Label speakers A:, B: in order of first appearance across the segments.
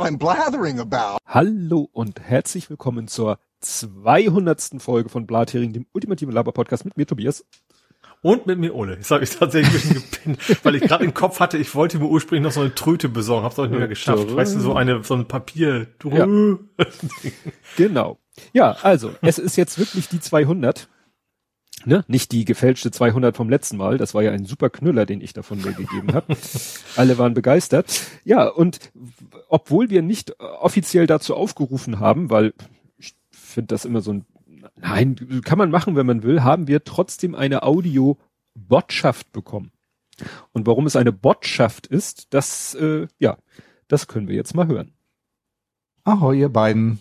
A: what I'm blathering about.
B: Hallo und herzlich willkommen zur 200. Folge von Blathering, dem ultimativen Laber-Podcast mit mir, Tobias.
C: Und mit mir Ole. Jetzt habe ich tatsächlich ein bisschen gepinnt, weil ich gerade im Kopf hatte, ich wollte mir ursprünglich noch so eine Tröte besorgen, hab's aber nicht mehr geschafft. Weißt du, so eine so ein Papier.
B: Ja. genau. Ja, also, es ist jetzt wirklich die 200. Ne? Nicht die gefälschte 200 vom letzten Mal. Das war ja ein super Knüller, den ich davon mir gegeben habe. Alle waren begeistert. Ja, und obwohl wir nicht offiziell dazu aufgerufen haben, weil ich finde das immer so ein Nein, kann man machen, wenn man will, haben wir trotzdem eine Audio-Botschaft bekommen. Und warum es eine Botschaft ist, das, äh, ja, das können wir jetzt mal hören.
D: Ahoi, ihr beiden.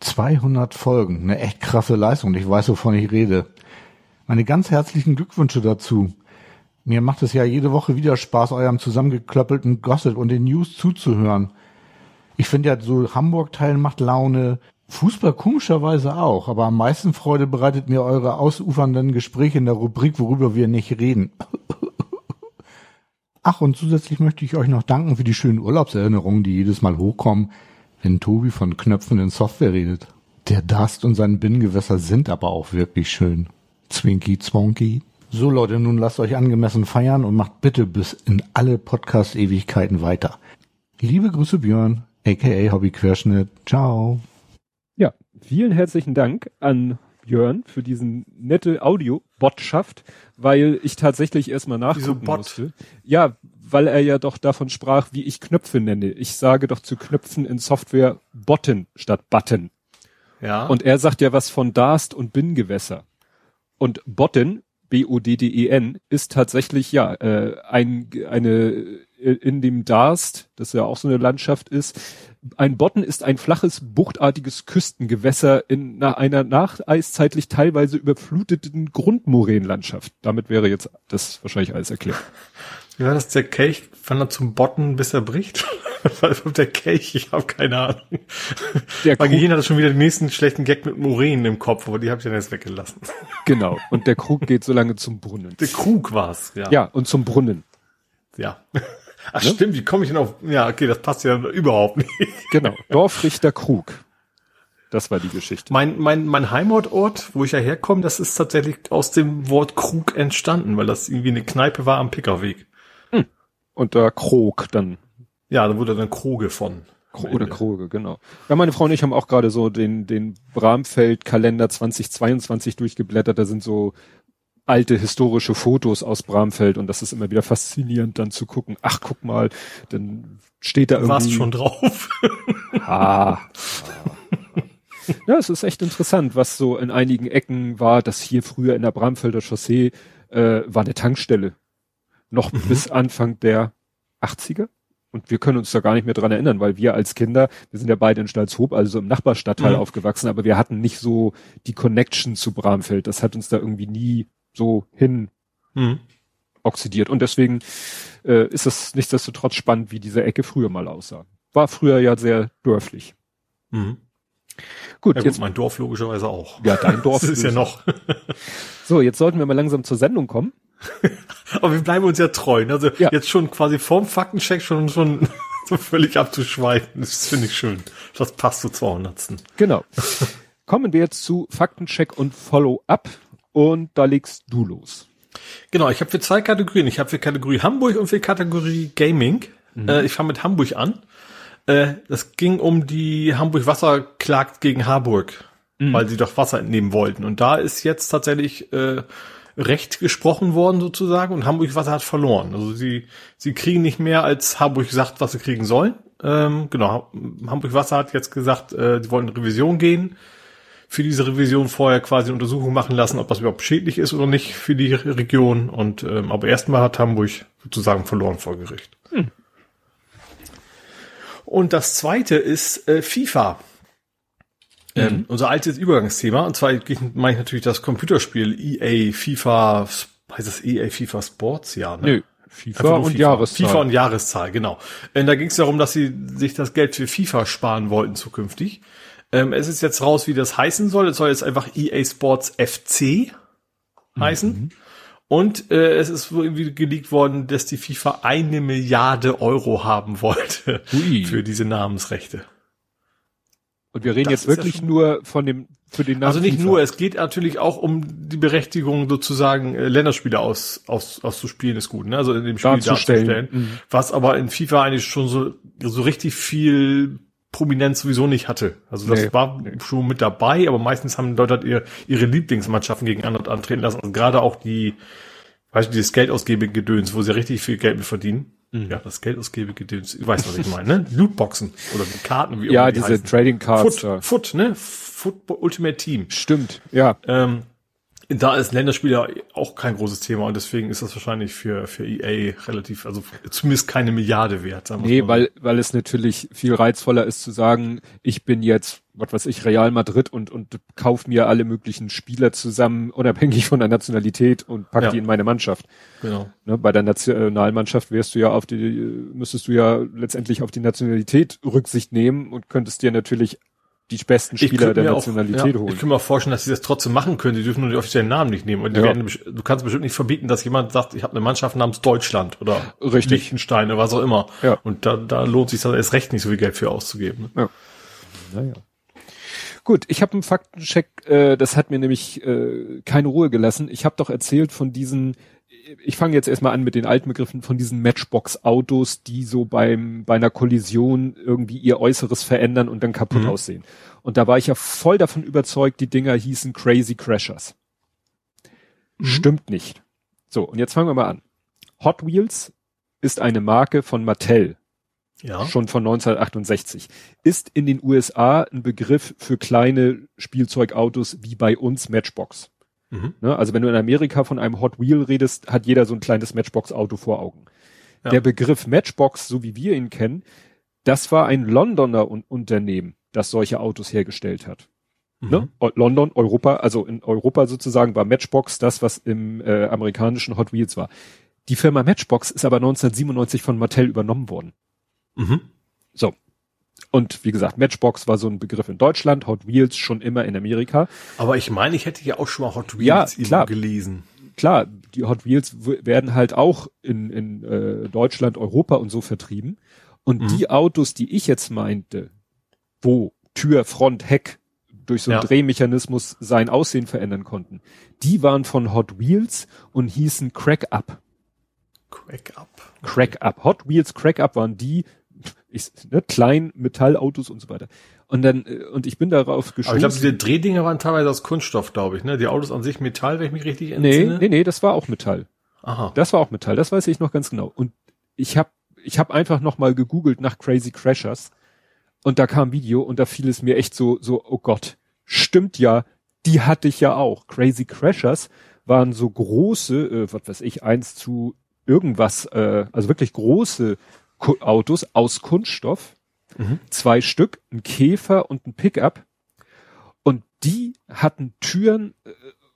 D: 200 Folgen, eine echt krasse Leistung. Ich weiß, wovon ich rede. Meine ganz herzlichen Glückwünsche dazu. Mir macht es ja jede Woche wieder Spaß, eurem zusammengeklöppelten Gossip und den News zuzuhören. Ich finde ja, so Hamburg-Teil macht Laune, Fußball komischerweise auch, aber am meisten Freude bereitet mir eure ausufernden Gespräche in der Rubrik, worüber wir nicht reden. Ach, und zusätzlich möchte ich euch noch danken für die schönen Urlaubserinnerungen, die jedes Mal hochkommen, wenn Tobi von Knöpfen in Software redet. Der Dust und sein Binnengewässer sind aber auch wirklich schön. Zwinky Zwonky. So Leute, nun lasst euch angemessen feiern und macht bitte bis in alle Podcast-Ewigkeiten weiter. Liebe Grüße Björn, aka Hobby Querschnitt. Ciao.
B: Ja, vielen herzlichen Dank an Björn für diesen nette Audio-Botschaft, weil ich tatsächlich erstmal nachgucken musste. Ja, weil er ja doch davon sprach, wie ich Knöpfe nenne. Ich sage doch zu Knöpfen in Software Botten statt Button.
C: Ja.
B: Und er sagt ja was von Darst und Binngewässer. Und Botten, B-O-D-D-E-N, ist tatsächlich ja äh, ein, eine in dem Darst, das ja auch so eine Landschaft ist, ein Botten ist ein flaches, buchtartiges Küstengewässer in einer nacheiszeitlich teilweise überfluteten Grundmoränenlandschaft. Damit wäre jetzt das wahrscheinlich alles erklärt.
C: Wie war das, der Kelch wandert zum Botten, bis er bricht? der Kelch, ich habe keine Ahnung. Der Bei Gehirn hat schon wieder den nächsten schlechten Gag mit Moränen im Kopf, aber die habe ich dann jetzt weggelassen.
B: Genau, und der Krug geht so lange zum Brunnen.
C: Der Krug war's, ja.
B: Ja, und zum Brunnen.
C: Ja. Ach ne? stimmt, wie komme ich denn auf, ja, okay, das passt ja überhaupt nicht.
B: Genau, Dorfrichter Krug. Das war die Geschichte.
C: Mein, mein, mein Heimatort, wo ich ja herkomme, das ist tatsächlich aus dem Wort Krug entstanden, weil das irgendwie eine Kneipe war am Pickerweg.
B: Und da Krog dann.
C: Ja, da wurde dann Kroge von.
B: Oder Kroge, genau. Ja, meine Frau und ich haben auch gerade so den, den Bramfeld-Kalender 2022 durchgeblättert. Da sind so alte historische Fotos aus Bramfeld und das ist immer wieder faszinierend dann zu gucken. Ach, guck mal, dann steht da irgendwie.
C: Warst schon drauf.
B: ah. Ja, es ist echt interessant, was so in einigen Ecken war, dass hier früher in der Bramfelder Chaussee äh, war eine Tankstelle. Noch mhm. bis Anfang der 80er. Und wir können uns da gar nicht mehr dran erinnern, weil wir als Kinder, wir sind ja beide in Stalzhoop, also im Nachbarstadtteil mhm. aufgewachsen, aber wir hatten nicht so die Connection zu Bramfeld. Das hat uns da irgendwie nie so hin mhm. oxidiert. Und deswegen äh, ist es nichtsdestotrotz spannend, wie diese Ecke früher mal aussah. War früher ja sehr dörflich.
C: Mhm. Gut, ja, jetzt mein Dorf logischerweise auch.
B: Ja, dein Dorf
C: das ist ja noch.
B: so, jetzt sollten wir mal langsam zur Sendung kommen.
C: Aber wir bleiben uns ja treu. Ne? Also ja. jetzt schon quasi vorm Faktencheck schon schon so völlig abzuschweifen. Das finde ich schön. Das passt zu 200.
B: Genau. Kommen wir jetzt zu Faktencheck und Follow-up. Und da legst du los.
C: Genau, ich habe für zwei Kategorien. Ich habe für Kategorie Hamburg und für Kategorie Gaming. Mhm. Äh, ich fange mit Hamburg an. Äh, das ging um die Hamburg Wasser klagt gegen Harburg, mhm. weil sie doch Wasser entnehmen wollten. Und da ist jetzt tatsächlich äh, Recht gesprochen worden sozusagen und Hamburg Wasser hat verloren. Also sie, sie kriegen nicht mehr, als Hamburg sagt, was sie kriegen sollen. Ähm, genau, Hamburg Wasser hat jetzt gesagt, äh, sie wollen in Revision gehen für diese Revision vorher quasi eine Untersuchung machen lassen, ob das überhaupt schädlich ist oder nicht für die Region. Und ähm, aber erstmal hat Hamburg sozusagen verloren vor Gericht. Hm. Und das zweite ist äh, FIFA. Ähm, mhm. Ähm, unser altes Übergangsthema. Und zwar meine ich natürlich das Computerspiel EA FIFA, heißt das EA FIFA Sports? Ja, ne? Nö.
B: FIFA und FIFA. Jahreszahl.
C: FIFA und Jahreszahl, genau. Und da ging es darum, dass sie sich das Geld für FIFA sparen wollten zukünftig. Ähm, es ist jetzt raus, wie das heißen soll. Es soll jetzt einfach EA Sports FC heißen. Mhm. Und äh, es ist irgendwie geleakt worden, dass die FIFA eine Milliarde Euro haben wollte
B: Ui.
C: für diese Namensrechte.
B: Und wir reden
C: Das
B: jetzt
C: ja
B: wirklich
C: schon-
B: nur von dem, für den Namen
C: Also nicht
B: FIFA.
C: nur, es geht natürlich auch um die Berechtigung, sozusagen äh, Länderspiele aus, aus, auszuspielen, ist gut, ne? Also in dem Spiel
B: Darzustellen.
C: darzustellen.
B: Mhm.
C: Was aber in FIFA eigentlich schon so, so richtig viel Prominenz sowieso nicht hatte. Also das
B: Nee,
C: war schon mit dabei, aber meistens haben Leute halt ihr, ihre Lieblingsmannschaften gegen andere antreten lassen. Und gerade auch die, weißt du, dieses Geldausgebegedöns, wo sie richtig viel Geld mit verdienen.
B: Mhm.
C: Ja, das Geldausgebegedöns, du weißt, was ich meine, ne? Lootboxen oder die Karten, wie auch
B: Ja,
C: immer die
B: diese
C: heißen.
B: Trading Cards
C: Foot. Foot, ne? Football Ultimate Team.
B: Stimmt, ja.
C: Ähm, da ist Länderspiel ja auch kein großes Thema und deswegen ist das wahrscheinlich für, für EA relativ, also zumindest keine Milliarde wert. Sagen
B: Nee,
C: mal
B: weil, weil es natürlich viel reizvoller ist zu sagen, ich bin jetzt, was weiß ich, Real Madrid und, und kauf mir alle möglichen Spieler zusammen, unabhängig von der Nationalität und pack
C: Ja.
B: die in meine Mannschaft.
C: Genau.
B: Ne, bei der Nationalmannschaft wärst du ja auf die, müsstest du ja letztendlich auf die Nationalität Rücksicht nehmen und könntest dir natürlich die besten Spieler der Nationalität
C: auch, ja, Ich
B: holen.
C: kann mir auch vorstellen, dass sie das trotzdem machen können. Die dürfen nur die offiziellen Namen nicht nehmen. Und
B: Ja.
C: werden, du kannst bestimmt nicht verbieten, dass jemand sagt, ich habe eine Mannschaft namens Deutschland oder
B: Richtig.
C: Liechtenstein oder was auch immer.
B: Ja.
C: Und da, da lohnt sich das erst recht nicht so viel Geld für auszugeben. Ne?
B: Naja. Gut, ich habe einen Faktencheck, äh, das hat mir nämlich äh, keine Ruhe gelassen. Ich habe doch erzählt von diesen, ich fange jetzt erstmal an mit den alten Begriffen, von diesen Matchbox-Autos, die so beim bei einer Kollision irgendwie ihr Äußeres verändern und dann kaputt
C: Mhm.
B: aussehen. Und da war ich ja voll davon überzeugt, die Dinger hießen Crazy Crashers. Stimmt nicht. So, und jetzt fangen wir mal an. Hot Wheels ist eine Marke von Mattel
C: Ja.
B: schon von 1968, ist in den USA ein Begriff für kleine Spielzeugautos wie bei uns Matchbox.
C: Mhm.
B: Ne? Also wenn du in Amerika von einem Hot Wheel redest, hat jeder so ein kleines Matchbox-Auto vor Augen.
C: Ja.
B: Der Begriff Matchbox, so wie wir ihn kennen, das war ein Londoner Un Unternehmen, das solche Autos hergestellt hat.
C: Mhm.
B: Ne? London, Europa, also in Europa sozusagen war Matchbox das, was im äh, amerikanischen Hot Wheels war. Die Firma Matchbox ist aber 1997 von Mattel übernommen worden.
C: Mhm.
B: So. Und wie gesagt, Matchbox war so ein Begriff in Deutschland, Hot Wheels schon immer in Amerika.
C: Aber ich meine, ich hätte ja auch schon mal Hot Wheels
B: Ja, klar.
C: gelesen.
B: Klar, die Hot Wheels werden halt auch in, in äh, Deutschland, Europa und so vertrieben. Und
C: Mhm.
B: die Autos, die ich jetzt meinte, wo Tür, Front, Heck durch so einen
C: Ja.
B: Drehmechanismus sein Aussehen verändern konnten, die waren von Hot Wheels und hießen Crack Up.
C: Crack up.
B: Crack Up. Hot Wheels Crack Up waren die, ich, ne, kleinen Metallautos und so weiter. Und dann, äh, und ich bin darauf
C: Aber ich glaube, diese Drehdinger waren teilweise aus Kunststoff, glaube ich, ne? Die Autos an sich Metall, wenn ich mich richtig
B: nee,
C: entsinne.
B: nee, nee, das war auch Metall.
C: Aha.
B: Das war auch Metall, das weiß ich noch ganz genau. Und ich habe ich hab einfach noch mal gegoogelt nach Crazy Crashers und da kam ein Video und da fiel es mir echt so, so, oh Gott, stimmt ja, die hatte ich ja auch. Crazy Crashers waren so große, äh, was weiß ich, eins zu irgendwas, äh, also wirklich große Autos aus Kunststoff,
C: Mhm.
B: zwei Stück, ein Käfer und ein Pickup. Und die hatten Türen, äh,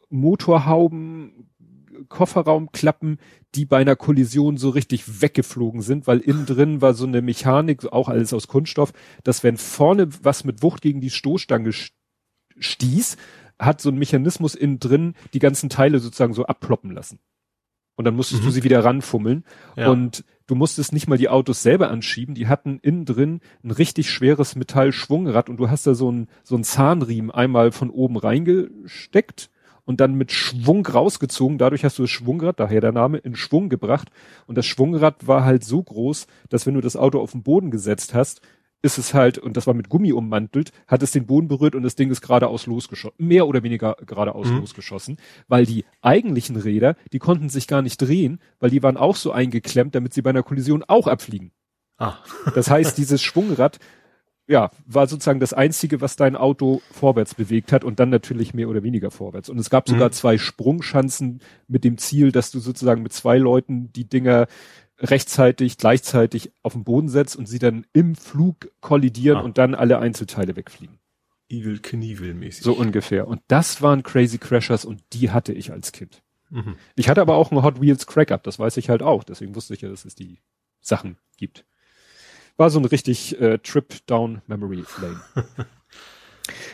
B: Motorhauben, Kofferraumklappen, die bei einer Kollision so richtig weggeflogen sind, weil innen drin war so eine Mechanik, auch alles aus Kunststoff, dass wenn vorne was mit Wucht gegen die Stoßstange st- stieß, hat so ein Mechanismus innen drin die ganzen Teile sozusagen so abploppen lassen. Und dann musstest du
C: Mhm.
B: sie wieder ranfummeln.
C: Ja.
B: Und du musstest nicht mal die Autos selber anschieben, die hatten innen drin ein richtig schweres Metallschwungrad und du hast da so ein so ein Zahnriemen einmal von oben reingesteckt und dann mit Schwung rausgezogen. Dadurch hast du das Schwungrad, daher der Name, in Schwung gebracht. Und das Schwungrad war halt so groß, dass wenn du das Auto auf den Boden gesetzt hast, ist es halt, und das war mit Gummi ummantelt, hat es den Boden berührt und das Ding ist geradeaus losgeschossen. Mehr oder weniger geradeaus
C: Mhm.
B: losgeschossen. Weil die eigentlichen Räder, die konnten sich gar nicht drehen, weil die waren auch so eingeklemmt, damit sie bei einer Kollision auch abfliegen.
C: Ah.
B: Das heißt, dieses Schwungrad, ja, war sozusagen das einzige, was dein Auto vorwärts bewegt hat und dann natürlich mehr oder weniger vorwärts. Und es gab sogar
C: Mhm.
B: zwei Sprungschanzen mit dem Ziel, dass du sozusagen mit zwei Leuten die Dinger rechtzeitig, gleichzeitig auf den Boden setzt und sie dann im Flug kollidieren
C: Ah.
B: und dann alle Einzelteile wegfliegen.
C: Evil Knievel mäßig.
B: So ungefähr. Und das waren Crazy Crashers und die hatte ich als Kind.
C: Mhm.
B: Ich hatte aber auch einen Hot Wheels Crack Up, das weiß ich halt auch. Deswegen wusste ich ja, dass es die Sachen gibt. War so ein richtig äh, Trip down Memory Lane.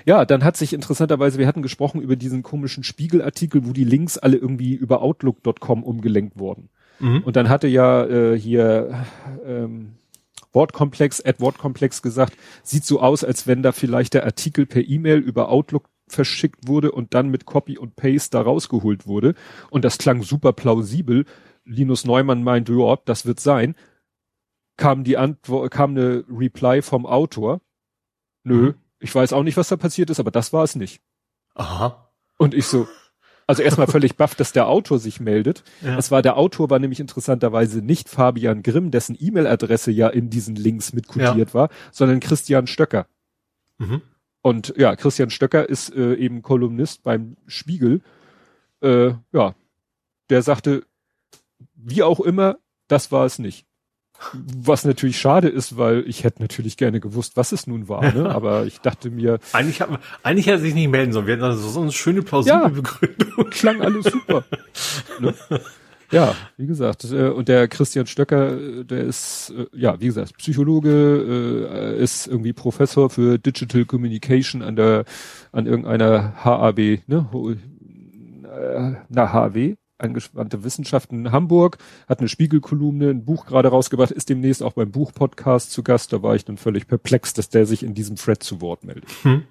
B: Ja, dann hat sich interessanterweise, wir hatten gesprochen über diesen komischen Spiegelartikel, wo die Links alle irgendwie über Outlook.com umgelenkt wurden. Mhm. Und dann hatte ja äh, hier ähm, Wortkomplex, Ad Wortkomplex gesagt, sieht so aus, als wenn da vielleicht der Artikel per E-Mail über Outlook verschickt wurde und dann mit Copy und Paste da rausgeholt wurde. Und das klang super plausibel. Linus Neumann meinte, ja, das wird sein. Kam die Antwort, kam eine Reply vom Autor. Nö, mhm. ich weiß auch nicht, was da passiert ist, aber das war es nicht.
C: Aha.
B: Und ich so, also erstmal völlig baff, dass der Autor sich meldet. Ja. Es war der Autor war nämlich interessanterweise nicht Fabian Grimm, dessen E-Mail-Adresse ja in diesen Links mit kodiert ja. war, sondern Christian Stöcker. Mhm. Und ja, Christian Stöcker ist äh, eben Kolumnist beim Spiegel. Äh, ja, der sagte, wie auch immer, das war es nicht. Was natürlich schade ist, weil ich hätte natürlich gerne gewusst, was es nun war, ne? aber ich dachte mir.
C: Eigentlich, hat, eigentlich hätte er sich nicht melden sollen. Wir hatten also so eine schöne, plausible ja, Begründung.
B: Klang alles super. ne? Ja, wie gesagt, äh, und der Christian Stöcker, äh, der ist, äh, ja, wie gesagt, Psychologe, ist irgendwie Professor für Digital Communication an der, an irgendeiner HAB, ne, na, HW, angewandte Wissenschaften in Hamburg, hat eine Spiegelkolumne, ein Buch gerade rausgebracht, ist demnächst auch beim Buchpodcast zu Gast. Da war ich dann völlig perplex, dass der sich in diesem Thread zu Wort meldet. Hm.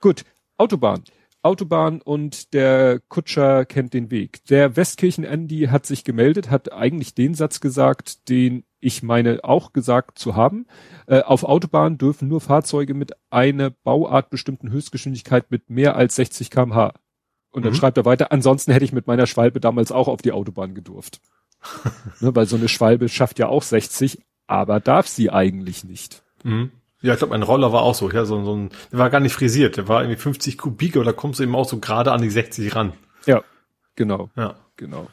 B: Gut, Autobahn. Autobahn und der Kutscher kennt den Weg. Der Westkirchen Andy hat sich gemeldet, hat eigentlich den Satz gesagt, den ich meine auch gesagt zu haben. Äh, auf Autobahn dürfen nur Fahrzeuge mit einer Bauart bestimmten Höchstgeschwindigkeit mit mehr als 60 kmh und dann mhm. schreibt er weiter, ansonsten hätte ich mit meiner Schwalbe damals auch auf die Autobahn gedurft. ne, weil so eine Schwalbe schafft ja auch 60, aber darf sie eigentlich nicht.
C: Mhm. Ja, ich glaube, mein Roller war auch so. Ja, so, so ein, der war gar nicht frisiert. Der war irgendwie 50 Kubik, aber da kommst du eben auch so gerade an die 60 ran.
B: Ja, genau. Ja, genau.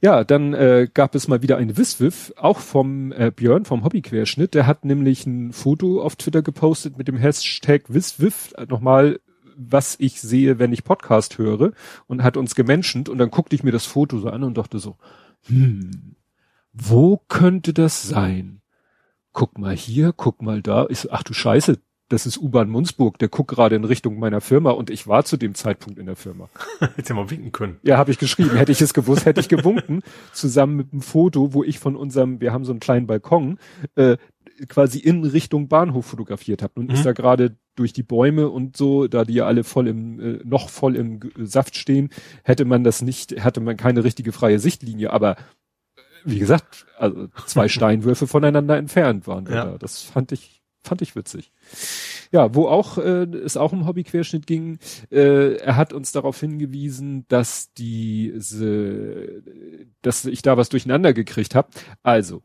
B: Ja, dann äh, gab es mal wieder ein Wiswiff, auch vom äh, Björn vom Hobbyquerschnitt. Der hat nämlich ein Foto auf Twitter gepostet mit dem Hashtag Wiswiff. Nochmal was ich sehe, wenn ich Podcast höre und hat uns gemenschent und dann guckte ich mir das Foto so an und dachte so, hm, wo könnte das sein? Guck mal hier, guck mal da. Ich so, ach du Scheiße, das ist U-Bahn Munzburg, der guckt gerade in Richtung meiner Firma und ich war zu dem Zeitpunkt in der Firma.
C: Hätte mal winken können.
B: Ja, habe ich geschrieben. Hätte ich es gewusst, hätte ich gewunken, zusammen mit einem Foto, wo ich von unserem, wir haben so einen kleinen Balkon, äh, quasi in Richtung Bahnhof fotografiert habe. Nun mhm. ist da gerade durch die Bäume und so, da die ja alle voll im, äh, noch voll im Saft stehen, hätte man das nicht, hätte man keine richtige freie Sichtlinie, aber äh, wie gesagt, also zwei Steinwürfe voneinander entfernt waren wir ja. da. Das fand ich, fand ich witzig. Ja, wo auch äh, es auch um Hobbyquerschnitt ging, äh, er hat uns darauf hingewiesen, dass diese, dass ich da was durcheinander gekriegt habe. Also,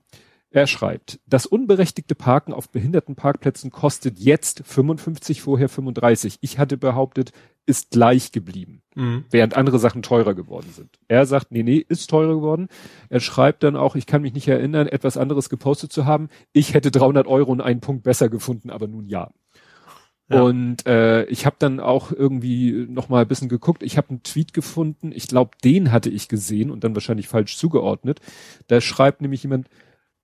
B: er schreibt, das unberechtigte Parken auf Behindertenparkplätzen kostet jetzt 55, vorher 35. Ich hatte behauptet, ist gleich geblieben, mhm. während andere Sachen teurer geworden sind. Er sagt, nee, nee, ist teurer geworden. Er schreibt dann auch, ich kann mich nicht erinnern, etwas anderes gepostet zu haben. Ich hätte 300 Euro und einen Punkt besser gefunden, aber nun ja. Ja. Und äh, ich habe dann auch irgendwie noch mal ein bisschen geguckt. Ich habe einen Tweet gefunden. Ich glaube, den hatte ich gesehen und dann wahrscheinlich falsch zugeordnet. Da schreibt nämlich jemand,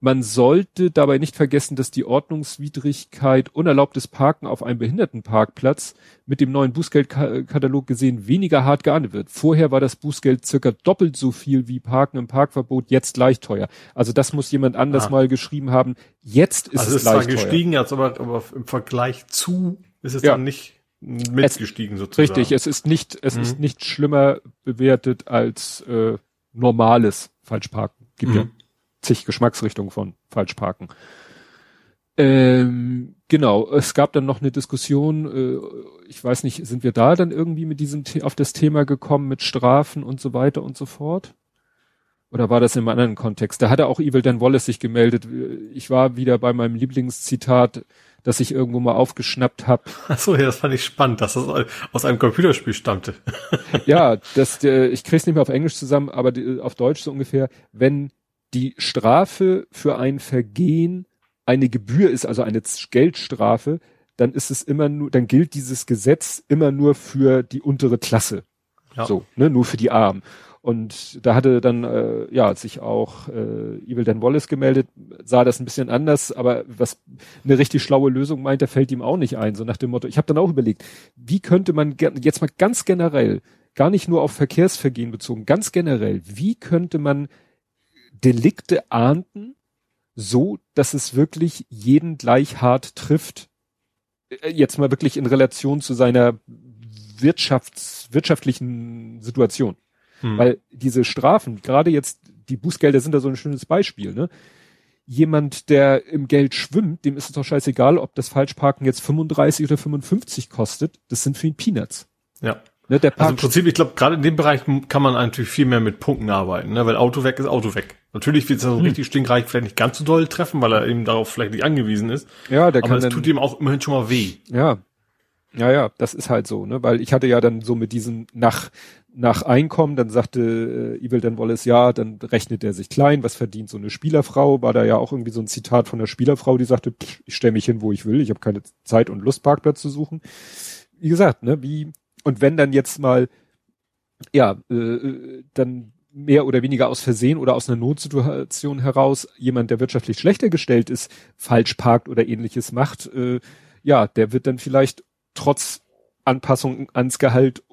B: man sollte dabei nicht vergessen, dass die Ordnungswidrigkeit unerlaubtes Parken auf einem Behindertenparkplatz mit dem neuen Bußgeldkatalog gesehen weniger hart geahndet wird. Vorher war das Bußgeld circa doppelt so viel wie Parken im Parkverbot, jetzt gleich teuer. Also das muss jemand anders ah. mal geschrieben haben. Jetzt ist also es, es gleich teuer.
C: gestiegen jetzt, aber, aber im Vergleich zu ist es ja. dann nicht mitgestiegen
B: es, sozusagen. Richtig, es ist nicht, es mhm. ist nicht schlimmer bewertet als äh, normales Falschparken. Gibt mhm. ja zig Geschmacksrichtungen von Falschparken. Ähm, genau, es gab dann noch eine Diskussion, äh, ich weiß nicht, sind wir da dann irgendwie mit diesem auf das Thema gekommen mit Strafen und so weiter und so fort? Oder war das in einem anderen Kontext? Da hatte auch Evil Dan Wallace sich gemeldet. Ich war wieder bei meinem Lieblingszitat, das ich irgendwo mal aufgeschnappt habe.
C: Achso, ja, das fand ich spannend, dass das aus einem Computerspiel stammte.
B: ja, das, ich krieg's nicht mehr auf Englisch zusammen, aber auf Deutsch so ungefähr, wenn die Strafe für ein Vergehen eine Gebühr ist, also eine Geldstrafe, dann ist es immer nur, dann gilt dieses Gesetz immer nur für die untere Klasse. Ja. So, ne, nur für die Armen. Und da hatte dann äh, ja sich auch äh, Evil Dan Wallace gemeldet, sah das ein bisschen anders, aber was eine richtig schlaue Lösung meint, da fällt ihm auch nicht ein. So nach dem Motto, ich habe dann auch überlegt, wie könnte man jetzt mal ganz generell, gar nicht nur auf Verkehrsvergehen bezogen, ganz generell, wie könnte man Delikte ahnden, so dass es wirklich jeden gleich hart trifft? Äh, jetzt mal wirklich in Relation zu seiner wirtschafts wirtschaftlichen Situation. Hm. Weil diese Strafen, gerade jetzt die Bußgelder sind da so ein schönes Beispiel, ne? Jemand, der im Geld schwimmt, dem ist es doch scheißegal, ob das Falschparken jetzt 35 oder 55 kostet. Das sind für ihn Peanuts.
C: Ja. Ne, der also im Prinzip, ich glaube, gerade in dem Bereich kann man natürlich viel mehr mit Punkten arbeiten, ne? weil Auto weg ist Auto weg. Natürlich wird es also hm. richtig stinkreich vielleicht nicht ganz so doll treffen, weil er eben darauf vielleicht nicht angewiesen ist.
B: Ja, der
C: aber es tut ihm auch immerhin schon mal weh.
B: Ja. Ja, ja, das ist halt so, ne? Weil ich hatte ja dann so mit diesen nach nach Einkommen, dann sagte äh, Evil Dan Wallace, ja, dann rechnet er sich klein, was verdient so eine Spielerfrau, war da ja auch irgendwie so ein Zitat von der Spielerfrau, die sagte, pff, ich stelle mich hin, wo ich will, ich habe keine Zeit und Lust, Parkplatz zu suchen. Wie gesagt, ne, wie, und wenn dann jetzt mal, ja, äh, dann mehr oder weniger aus Versehen oder aus einer Notsituation heraus jemand, der wirtschaftlich schlechter gestellt ist, falsch parkt oder ähnliches macht, äh, ja, der wird dann vielleicht trotz Anpassung ans Gehalt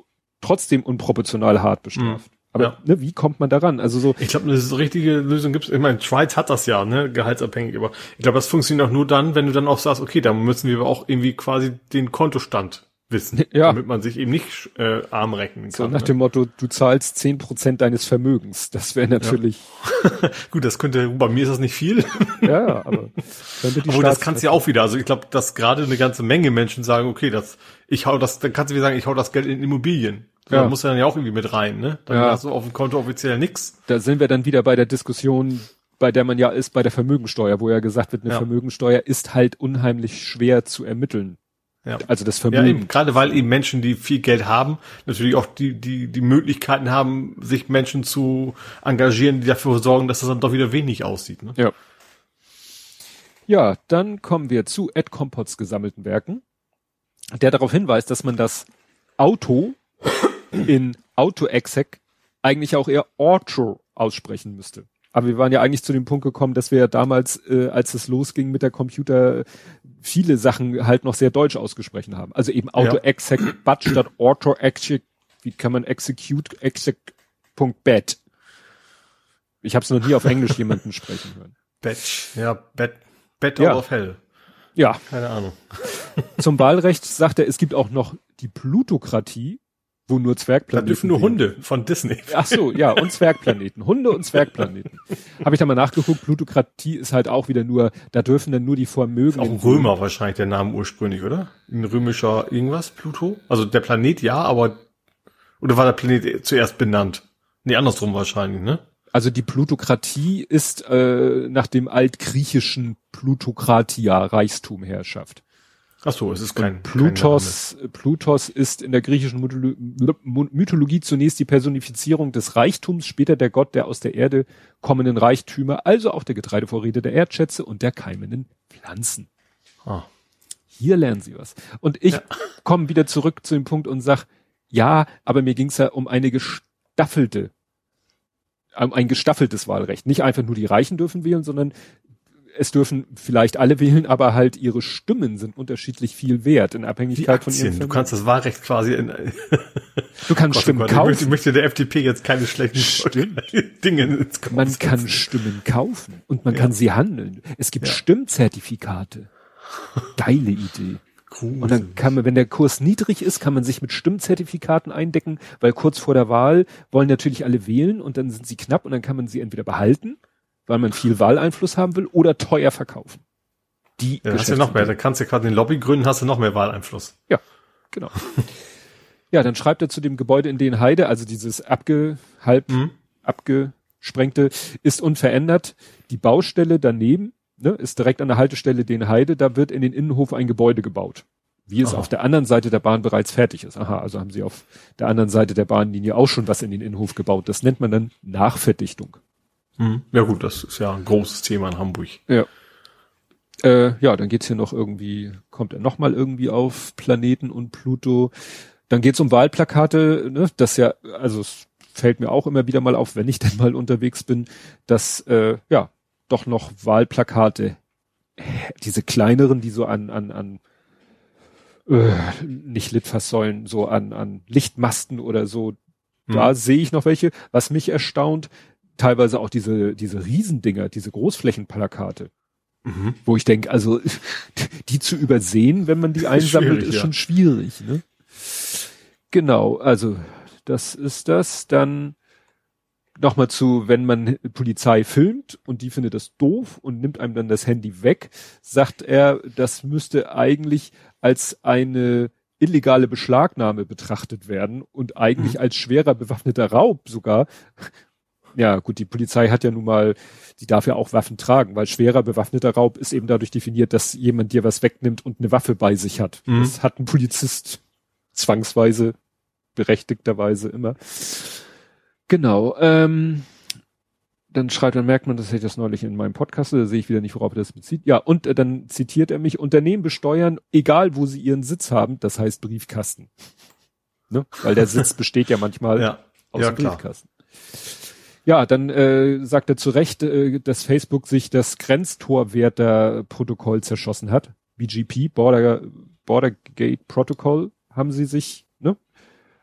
B: trotzdem unproportional hart bestraft. Mhm. Aber ja. ne, wie kommt man daran? Also so.
C: Ich glaube, eine richtige Lösung gibt es. Ich meine, Schweiz hat das ja, ne, gehaltsabhängig. Aber ich glaube, das funktioniert auch nur dann, wenn du dann auch sagst, okay, da müssen wir auch irgendwie quasi den Kontostand wissen, ja. damit man sich eben nicht äh, arm rechnen kann.
B: So nach ne? dem Motto, du zahlst zehn Prozent deines Vermögens. Das wäre natürlich.
C: Ja. Gut, das könnte, bei mir ist das nicht viel.
B: ja, aber
C: aber das kannst du ja auch wieder. Also ich glaube, dass gerade eine ganze Menge Menschen sagen, okay, das, ich hau das, dann kannst du wieder sagen, ich hau das Geld in Immobilien. So, ja. Da muss ja dann ja auch irgendwie mit rein, ne? Dann ja. hast du auf dem Konto offiziell nix.
B: Da sind wir dann wieder bei der Diskussion, bei der man ja ist bei der Vermögensteuer, wo ja gesagt wird, eine ja. Vermögensteuer ist halt unheimlich schwer zu ermitteln.
C: Ja. Also das Vermögen. Ja, eben, gerade weil eben Menschen, die viel Geld haben, natürlich auch die, die, die Möglichkeiten haben, sich Menschen zu engagieren, die dafür sorgen, dass das dann doch wieder wenig aussieht. Ne?
B: Ja. Ja, dann kommen wir zu Ed Compots gesammelten Werken, der darauf hinweist, dass man das Auto in Auto-Exec eigentlich auch eher Auto aussprechen müsste. Aber wir waren ja eigentlich zu dem Punkt gekommen, dass wir ja damals, äh, als es losging mit der Computer, viele Sachen halt noch sehr deutsch ausgesprochen haben. Also eben Auto-Exec, ja. but statt Auto-Exec, wie kann man execute, exec.bat. Ich habe es noch nie auf Englisch jemanden sprechen hören.
C: Batch, ja, Bat, Battle ja. of Hell.
B: Ja.
C: Keine Ahnung.
B: Zum Wahlrecht sagt er, es gibt auch noch die Plutokratie, wo nur Zwergplaneten.
C: Da dürfen nur Hunde von Disney.
B: Ach so, ja, und Zwergplaneten. Hunde und Zwergplaneten. Habe ich da mal nachgeguckt, Plutokratie ist halt auch wieder nur, da dürfen dann nur die Vermögen.
C: Auch ein Römer wahrscheinlich der Name ursprünglich, oder? Ein römischer irgendwas, Pluto? Also der Planet ja, aber oder war der Planet zuerst benannt? Nee, andersrum wahrscheinlich, ne?
B: Also die Plutokratie ist äh, nach dem altgriechischen Plutokratia Reichstum Herrschaft.
C: Ach so, es ist kein
B: Plutos. Kein Plutos ist in der griechischen Mythologie zunächst die Personifizierung des Reichtums, später der Gott der aus der Erde kommenden Reichtümer, also auch der Getreidevorräte der Erdschätze und der keimenden Pflanzen. Ah. Hier lernen Sie was. Und ich ja. komme wieder zurück zu dem Punkt und sag, ja, aber mir ging es ja um eine gestaffelte, um ein gestaffeltes Wahlrecht. Nicht einfach nur die Reichen dürfen wählen, sondern es dürfen vielleicht alle wählen, aber halt ihre Stimmen sind unterschiedlich viel wert in Abhängigkeit von ihren
C: Du kannst das Wahlrecht quasi in
B: Du kannst Gott, Stimmen Gott, kaufen.
C: Ich möchte der FDP jetzt keine schlechten Stimmt.
B: Dinge ins Kopf Man kann Stimmen kaufen und man ja. kann sie handeln. Es gibt ja. Stimmzertifikate. Geile Idee. Cool. Und dann kann man, wenn der Kurs niedrig ist, kann man sich mit Stimmzertifikaten eindecken, weil kurz vor der Wahl wollen natürlich alle wählen und dann sind sie knapp und dann kann man sie entweder behalten weil man viel Wahleinfluss haben will oder teuer verkaufen.
C: Die ja, hast du noch mehr. Da kannst du gerade den Lobby gründen, hast du noch mehr Wahleinfluss.
B: Ja, genau. ja, dann schreibt er zu dem Gebäude in den Heide, also dieses abge, halb mhm. abgesprengte, ist unverändert. Die Baustelle daneben, ne, ist direkt an der Haltestelle den Heide, da wird in den Innenhof ein Gebäude gebaut. Wie es Aha. auf der anderen Seite der Bahn bereits fertig ist. Aha, also haben sie auf der anderen Seite der Bahnlinie auch schon was in den Innenhof gebaut. Das nennt man dann Nachverdichtung.
C: Mhm. Ja gut, das ist ja ein großes Thema in Hamburg.
B: Ja. Äh, ja, dann geht's hier noch irgendwie, kommt er nochmal irgendwie auf Planeten und Pluto. Dann geht's um Wahlplakate, ne? Das ja, also fällt mir auch immer wieder mal auf, wenn ich denn mal unterwegs bin, dass äh, ja doch noch Wahlplakate, diese kleineren, die so an an an äh, nicht Litfaßsäulen, so an an Lichtmasten oder so, hm. da sehe ich noch welche. Was mich erstaunt, teilweise auch diese diese Riesendinger, diese Großflächenplakate. Mhm. Wo ich denke, also die zu übersehen, wenn man die einsammelt, ist ja. schon schwierig. Ne? Genau, also das ist das. Dann nochmal zu, wenn man Polizei filmt und die findet das doof und nimmt einem dann das Handy weg, sagt er, das müsste eigentlich als eine illegale Beschlagnahme betrachtet werden und eigentlich mhm. als schwerer bewaffneter Raub sogar. Ja, gut, die Polizei hat ja nun mal, die darf ja auch Waffen tragen, weil schwerer bewaffneter Raub ist eben dadurch definiert, dass jemand dir was wegnimmt und eine Waffe bei sich hat. Mhm. Das hat ein Polizist zwangsweise, berechtigterweise immer. Genau. Ähm, dann schreibt, dann merkt man, dass ich das neulich in meinem Podcast, da sehe ich wieder nicht, worauf er das bezieht. Ja, und äh, dann zitiert er mich, Unternehmen besteuern, egal wo sie ihren Sitz haben, das heißt Briefkasten. Ne? Weil der Sitz besteht ja manchmal
C: ja.
B: aus ja, Briefkasten. Ja, dann äh, sagt er zu Recht, äh, dass Facebook sich das Grenztorwärter-Protokoll zerschossen hat. BGP, Border, Border Gate Protocol, haben sie sich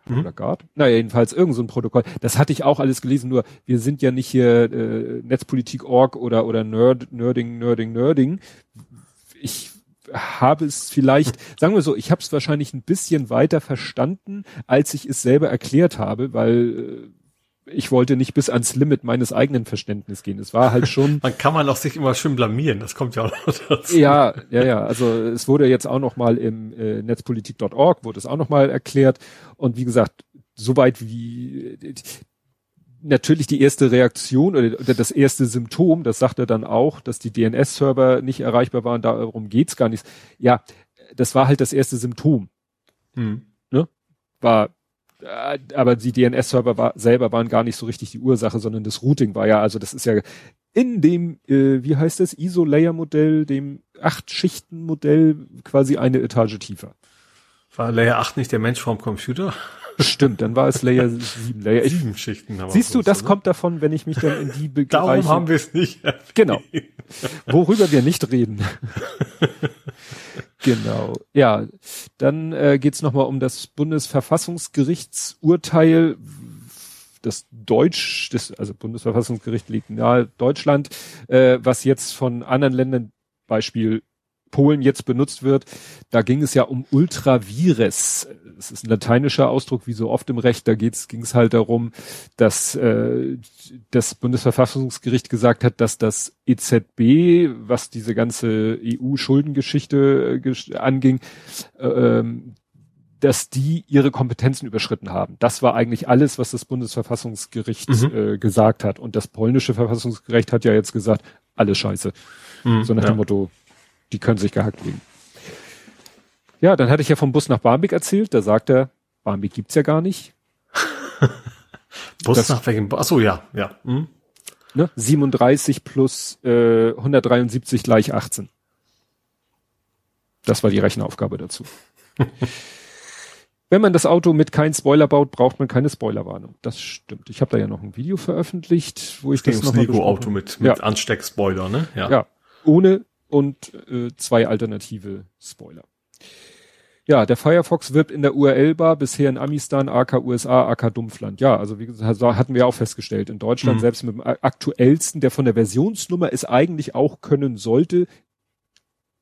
B: mhm. oder Guard. Naja, jedenfalls irgend so ein Protokoll. Das hatte ich auch alles gelesen, nur wir sind ja nicht hier äh, Netzpolitik.org oder, oder Nerd, Nerding, Nerding, Nerding. Ich habe es vielleicht, sagen wir so, ich habe es wahrscheinlich ein bisschen weiter verstanden, als ich es selber erklärt habe, weil äh, ich wollte nicht bis ans Limit meines eigenen Verständnisses gehen. Es war halt schon.
C: Man kann man auch sich immer schön blamieren. Das kommt ja auch noch
B: dazu. Ja, ja, ja. Also es wurde jetzt auch noch mal im äh, Netzpolitik.org wurde es auch noch mal erklärt. Und wie gesagt, soweit wie natürlich die erste Reaktion oder, oder das erste Symptom, das sagt er dann auch, dass die DNS-Server nicht erreichbar waren. Darum geht's gar nicht. Ja, das war halt das erste Symptom. Hm. Ne? War aber die DNS-Server war, selber waren gar nicht so richtig die Ursache, sondern das Routing war ja, also das ist ja in dem, äh, wie heißt das, ISO-Layer-Modell, dem Acht-Schichten-Modell quasi eine Etage tiefer.
C: War Layer 8 nicht der Mensch vorm Computer?
B: Stimmt, dann war es Layer 7. Layer
C: Sieben Schichten.
B: Aber siehst du, das oder? kommt davon, wenn ich mich dann in die
C: Bereiche... Darum haben wir es nicht.
B: Genau. Worüber wir nicht reden. genau. Ja, dann äh, geht es nochmal um das Bundesverfassungsgerichtsurteil. Das Deutsch, das, also Bundesverfassungsgericht liegt nahe Deutschland, äh, was jetzt von anderen Ländern, Beispiel Polen jetzt benutzt wird. Da ging es ja um Ultravires. Es ist ein lateinischer Ausdruck, wie so oft im Recht. Da ging es halt darum, dass äh, das Bundesverfassungsgericht gesagt hat, dass das EZB, was diese ganze EU-Schuldengeschichte äh, anging, äh, dass die ihre Kompetenzen überschritten haben. Das war eigentlich alles, was das Bundesverfassungsgericht mhm. äh, gesagt hat. Und das polnische Verfassungsgericht hat ja jetzt gesagt, alles scheiße. Mhm, so nach ja. dem Motto, die können sich gehackt legen. Ja, dann hatte ich ja vom Bus nach Barmbek erzählt. Da sagt er, Barmbek gibt's ja gar nicht.
C: Bus das, nach welchem? Achso, ja, ja. Hm.
B: Ne? 37 plus äh, 173 gleich 18. Das war die Rechenaufgabe dazu. Wenn man das Auto mit keinem Spoiler baut, braucht man keine Spoilerwarnung. Das stimmt. Ich habe da ja noch ein Video veröffentlicht, wo ich das,
C: das noch Lego Auto mit, mit ja. Ansteckspoiler, ne?
B: Ja. ja. Ohne und äh, zwei alternative Spoiler. Ja, der Firefox wirbt in der URL-Bar bisher in Amistan, AK USA, AK Dumpfland. Ja, also wie gesagt, hatten wir auch festgestellt. In Deutschland, mhm. selbst mit dem aktuellsten, der von der Versionsnummer es eigentlich auch können sollte,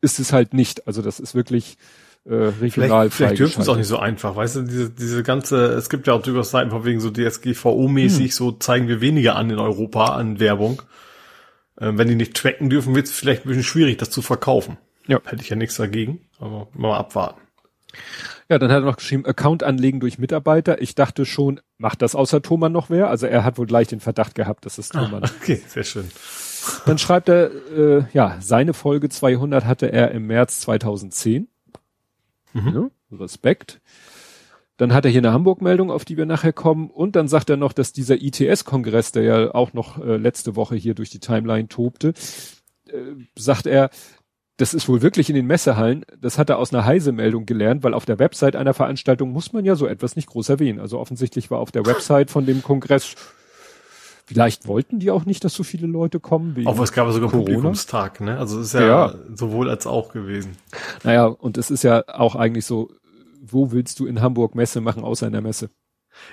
B: ist es halt nicht. Also das ist wirklich äh, regional
C: Vielleicht, vielleicht dürfen es auch nicht so einfach, weißt du, diese, diese ganze, es gibt ja auch durchaus Seiten von wegen so DSGVO-mäßig, hm. so zeigen wir weniger an in Europa an Werbung. Äh, wenn die nicht tracken dürfen, wird es vielleicht ein bisschen schwierig, das zu verkaufen. Ja. Hätte ich ja nichts dagegen, aber mal abwarten.
B: Ja, dann hat er noch geschrieben, Account anlegen durch Mitarbeiter. Ich dachte schon, macht das außer Thomann noch wer? Also er hat wohl gleich den Verdacht gehabt, dass es Thomann.
C: Ah, okay, sehr schön.
B: Dann schreibt er, äh, ja, seine Folge 200 hatte er im März 2010. Mhm. Ja, Respekt. Dann hat er hier eine Hamburg-Meldung, auf die wir nachher kommen. Und dann sagt er noch, dass dieser ITS-Kongress, der ja auch noch äh, letzte Woche hier durch die Timeline tobte, äh, sagt er, das ist wohl wirklich in den Messehallen, das hat er aus einer Heise-Meldung gelernt, weil auf der Website einer Veranstaltung muss man ja so etwas nicht groß erwähnen. Also offensichtlich war auf der Website von dem Kongress, vielleicht wollten die auch nicht, dass so viele Leute kommen.
C: Auch es gab sogar Corona. Publikumstag, ne? Also es ist ja, ja sowohl als auch gewesen.
B: Naja, und es ist ja auch eigentlich so, wo willst du in Hamburg Messe machen, außer in der Messe?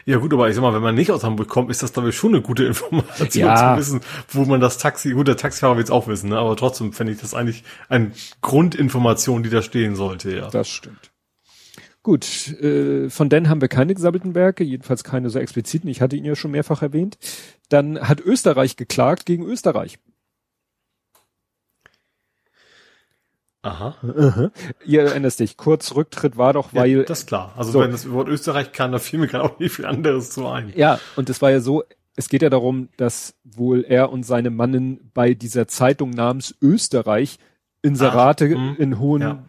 C: Ja gut, aber ich sag mal, wenn man nicht aus Hamburg kommt, ist das glaube ich schon eine gute Information ja. zu wissen, wo man das Taxi, gut, der Taxifahrer will es auch wissen, ne? aber trotzdem fände ich das eigentlich eine Grundinformation, die da stehen sollte, ja.
B: Das stimmt. Gut, äh, von denen haben wir keine gesammelten Werke, jedenfalls keine so expliziten, ich hatte ihn ja schon mehrfach erwähnt. Dann hat Österreich geklagt gegen Österreich.
C: Aha.
B: Aha. Ihr erinnerst dich, kurz Rücktritt war doch, weil. Ja,
C: das ist klar. Also so. wenn das Wort Österreich kann, da fiel mir gerade auch nicht viel anderes zu ein.
B: Ja, und es war ja so, es geht ja darum, dass wohl er und seine Mannen bei dieser Zeitung namens Österreich Inserate Ach, hm. in hohen ja.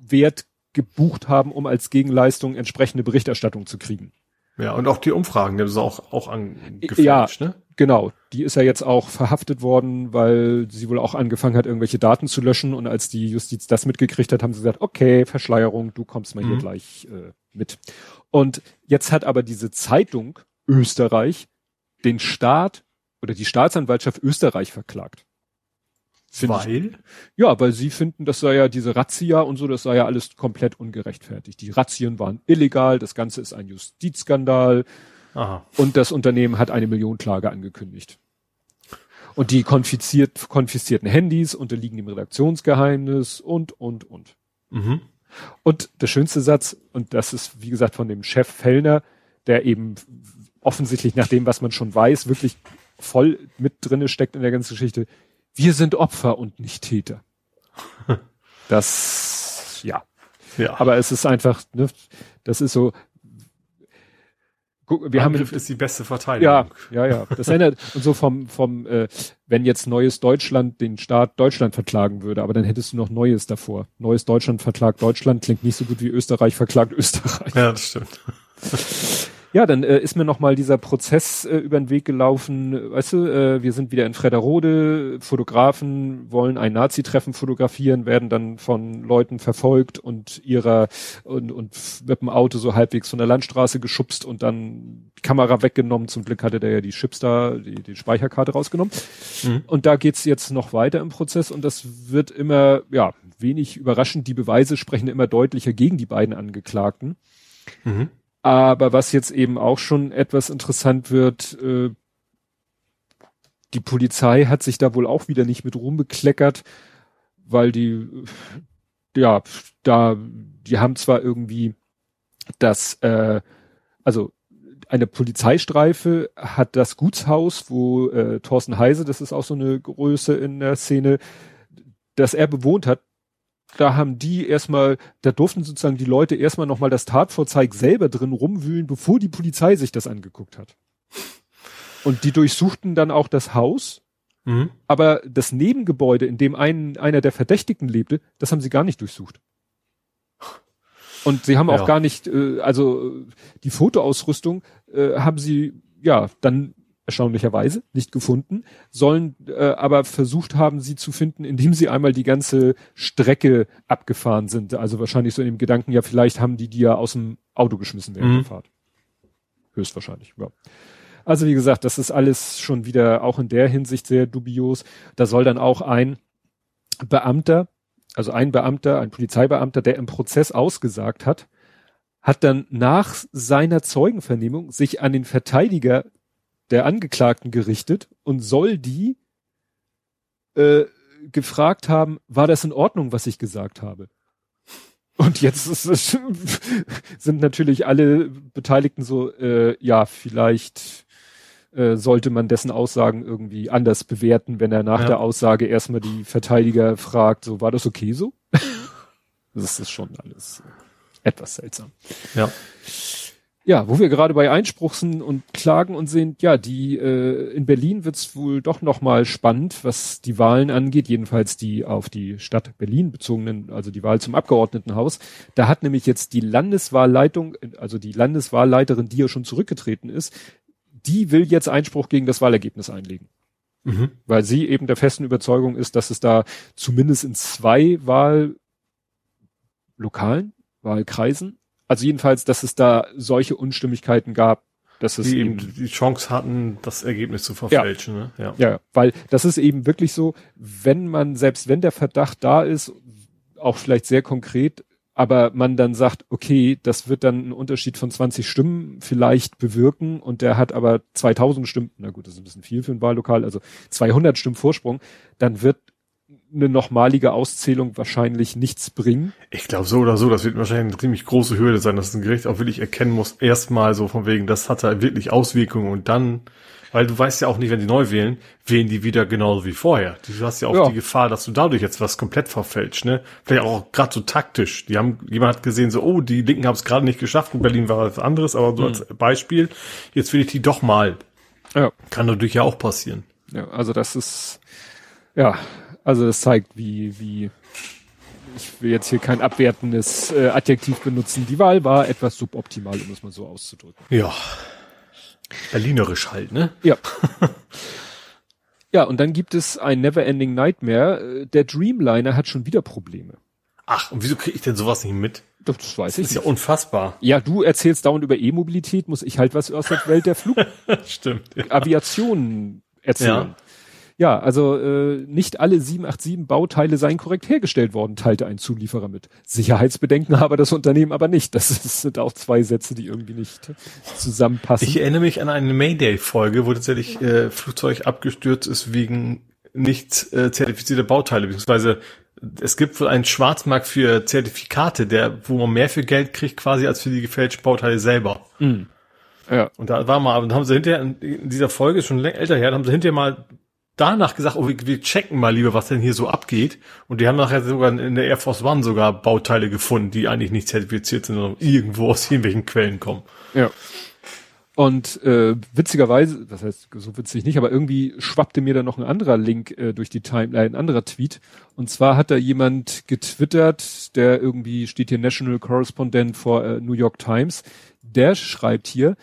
B: Wert gebucht haben, um als Gegenleistung entsprechende Berichterstattung zu kriegen.
C: Ja, und auch die Umfragen, die haben sie auch, auch angefälscht,
B: ja, ne? Genau. Die ist ja jetzt auch verhaftet worden, weil sie wohl auch angefangen hat, irgendwelche Daten zu löschen. Und als die Justiz das mitgekriegt hat, haben sie gesagt, okay, Verschleierung, du kommst mal mhm. hier gleich äh, mit. Und jetzt hat aber diese Zeitung Österreich den Staat oder die Staatsanwaltschaft Österreich verklagt.
C: Find weil? Ich,
B: ja, weil sie finden, das sei ja diese Razzia und so, das sei ja alles komplett ungerechtfertigt. Die Razzien waren illegal, das Ganze ist ein Justizskandal Aha. und das Unternehmen hat eine Millionenklage angekündigt. Und die konfisziert, konfiszierten Handys unterliegen dem Redaktionsgeheimnis und, und, und. Mhm. Und der schönste Satz, und das ist, wie gesagt, von dem Chef Fellner, der eben offensichtlich nach dem, was man schon weiß, wirklich voll mit drinne steckt in der ganzen Geschichte wir sind Opfer und nicht Täter. Das, ja. ja. Aber es ist einfach, ne, das ist so,
C: guck, wir Angriff haben ist die beste Verteidigung.
B: Ja, ja, ja. Das ändert und so vom vom äh, wenn jetzt neues Deutschland den Staat Deutschland verklagen würde, aber dann hättest du noch Neues davor. Neues Deutschland verklagt Deutschland klingt nicht so gut wie Österreich verklagt Österreich.
C: Ja, das stimmt.
B: Ja, dann äh, ist mir nochmal dieser Prozess äh, über den Weg gelaufen. Weißt du, äh, wir sind wieder in Frederode, Fotografen wollen ein Nazi-Treffen fotografieren, werden dann von Leuten verfolgt und ihrer und, und mit dem Auto so halbwegs von der Landstraße geschubst und dann die Kamera weggenommen. Zum Glück hatte der ja die Chips da, die, die Speicherkarte rausgenommen. Mhm. Und da geht's jetzt noch weiter im Prozess und das wird immer, ja, wenig überraschend. Die Beweise sprechen immer deutlicher gegen die beiden Angeklagten. Mhm. Aber was jetzt eben auch schon etwas interessant wird, äh, die Polizei hat sich da wohl auch wieder nicht mit rumbekleckert, weil die, ja, da, die haben zwar irgendwie das, äh, also eine Polizeistreife hat das Gutshaus, wo äh, Thorsten Heise, das ist auch so eine Größe in der Szene, das er bewohnt hat, da haben die erstmal, da durften sozusagen die Leute erstmal nochmal das Tatvorzeig selber drin rumwühlen, bevor die Polizei sich das angeguckt hat. Und die durchsuchten dann auch das Haus, mhm. aber das Nebengebäude, in dem ein, einer der Verdächtigen lebte, das haben sie gar nicht durchsucht. Und sie haben ja. auch gar nicht, äh, also die Fotoausrüstung äh, haben sie ja dann erstaunlicherweise nicht gefunden, sollen äh, aber versucht haben, sie zu finden, indem sie einmal die ganze Strecke abgefahren sind. Also wahrscheinlich so in dem Gedanken, ja, vielleicht haben die die ja aus dem Auto geschmissen während mhm. der Fahrt. Höchstwahrscheinlich, ja. Also wie gesagt, das ist alles schon wieder auch in der Hinsicht sehr dubios. Da soll dann auch ein Beamter, also ein Beamter, ein Polizeibeamter, der im Prozess ausgesagt hat, hat dann nach seiner Zeugenvernehmung sich an den Verteidiger der Angeklagten gerichtet und soll die äh, gefragt haben, war das in Ordnung, was ich gesagt habe? Und jetzt ist sind natürlich alle Beteiligten so, äh, ja, vielleicht äh, sollte man dessen Aussagen irgendwie anders bewerten, wenn er nach ja. der Aussage erstmal die Verteidiger fragt, so war das okay so? das ist schon alles etwas seltsam.
C: Ja
B: ja, wo wir gerade bei Einspruch sind und Klagen und sind, ja, die äh, in Berlin wird's wohl doch noch mal spannend, was die Wahlen angeht, jedenfalls die auf die Stadt Berlin bezogenen, also die Wahl zum Abgeordnetenhaus. Da hat nämlich jetzt die Landeswahlleitung, also die Landeswahlleiterin, die ja schon zurückgetreten ist, die will jetzt Einspruch gegen das Wahlergebnis einlegen. Mhm. Weil sie eben der festen Überzeugung ist, dass es da zumindest in zwei Wahllokalen, Wahlkreisen, also jedenfalls, dass es da solche Unstimmigkeiten gab, dass es
C: die eben die Chance hatten, das Ergebnis zu verfälschen.
B: Ja. Ne? Ja. ja, weil das ist eben wirklich so, wenn man, selbst wenn der Verdacht da ist, auch vielleicht sehr konkret, aber man dann sagt, okay, das wird dann einen Unterschied von 20 Stimmen vielleicht bewirken und der hat aber 2000 Stimmen, na gut, das ist ein bisschen viel für ein Wahllokal, also 200 Stimmen Vorsprung, dann wird eine nochmalige Auszählung wahrscheinlich nichts bringen.
C: Ich glaube so oder so, das wird wahrscheinlich eine ziemlich große Hürde sein, dass ein Gericht auch wirklich erkennen muss, erstmal so von wegen, das hat da wirklich Auswirkungen und dann, weil du weißt ja auch nicht, wenn die neu wählen, wählen die wieder genauso wie vorher. Du hast ja auch ja. die Gefahr, dass du dadurch jetzt was komplett verfälscht, ne? Vielleicht auch gerade so taktisch. Die haben, jemand hat gesehen, so, oh, die Linken haben es gerade nicht geschafft, in Berlin war was anderes, aber so mhm. als Beispiel, jetzt will ich die doch mal. Ja. Kann natürlich ja auch passieren.
B: Ja, also das ist, ja, also das zeigt, wie, wie, ich will jetzt hier kein abwertendes äh, Adjektiv benutzen. Die Wahl war etwas suboptimal, um es mal so auszudrücken.
C: Ja. Berlinerisch halt, ne?
B: Ja. ja, und dann gibt es ein Neverending Nightmare. Der Dreamliner hat schon wieder Probleme.
C: Ach, und wieso kriege ich denn sowas nicht mit?
B: Das, das weiß das ich.
C: Das ist nicht. ja unfassbar.
B: Ja, du erzählst dauernd über E-Mobilität, muss ich halt was aus der Welt der Flug
C: Stimmt,
B: ja. Aviation erzählen. Ja. Ja, also äh, nicht alle 787 Bauteile seien korrekt hergestellt worden, teilte ein Zulieferer mit. Sicherheitsbedenken habe das Unternehmen aber nicht. Das sind auch zwei Sätze, die irgendwie nicht zusammenpassen.
C: Ich erinnere mich an eine Mayday-Folge, wo tatsächlich äh, Flugzeug abgestürzt ist wegen nicht äh, zertifizierter Bauteile, beziehungsweise es gibt wohl einen Schwarzmarkt für Zertifikate, der, wo man mehr für Geld kriegt quasi als für die gefälschten Bauteile selber. Mhm. Ja. Und da war mal, und haben sie hinterher in dieser Folge schon älter her, haben sie hinterher mal danach gesagt, oh, wir, wir checken mal lieber, was denn hier so abgeht. Und die haben nachher sogar in der Air Force One sogar Bauteile gefunden, die eigentlich nicht zertifiziert sind, sondern irgendwo aus irgendwelchen Quellen kommen.
B: Ja. Und äh, witzigerweise, das heißt so witzig nicht, aber irgendwie schwappte mir da noch ein anderer Link äh, durch die Timeline, ein anderer Tweet. Und zwar hat da jemand getwittert, der irgendwie steht hier National Correspondent for äh, New York Times. Der schreibt hier,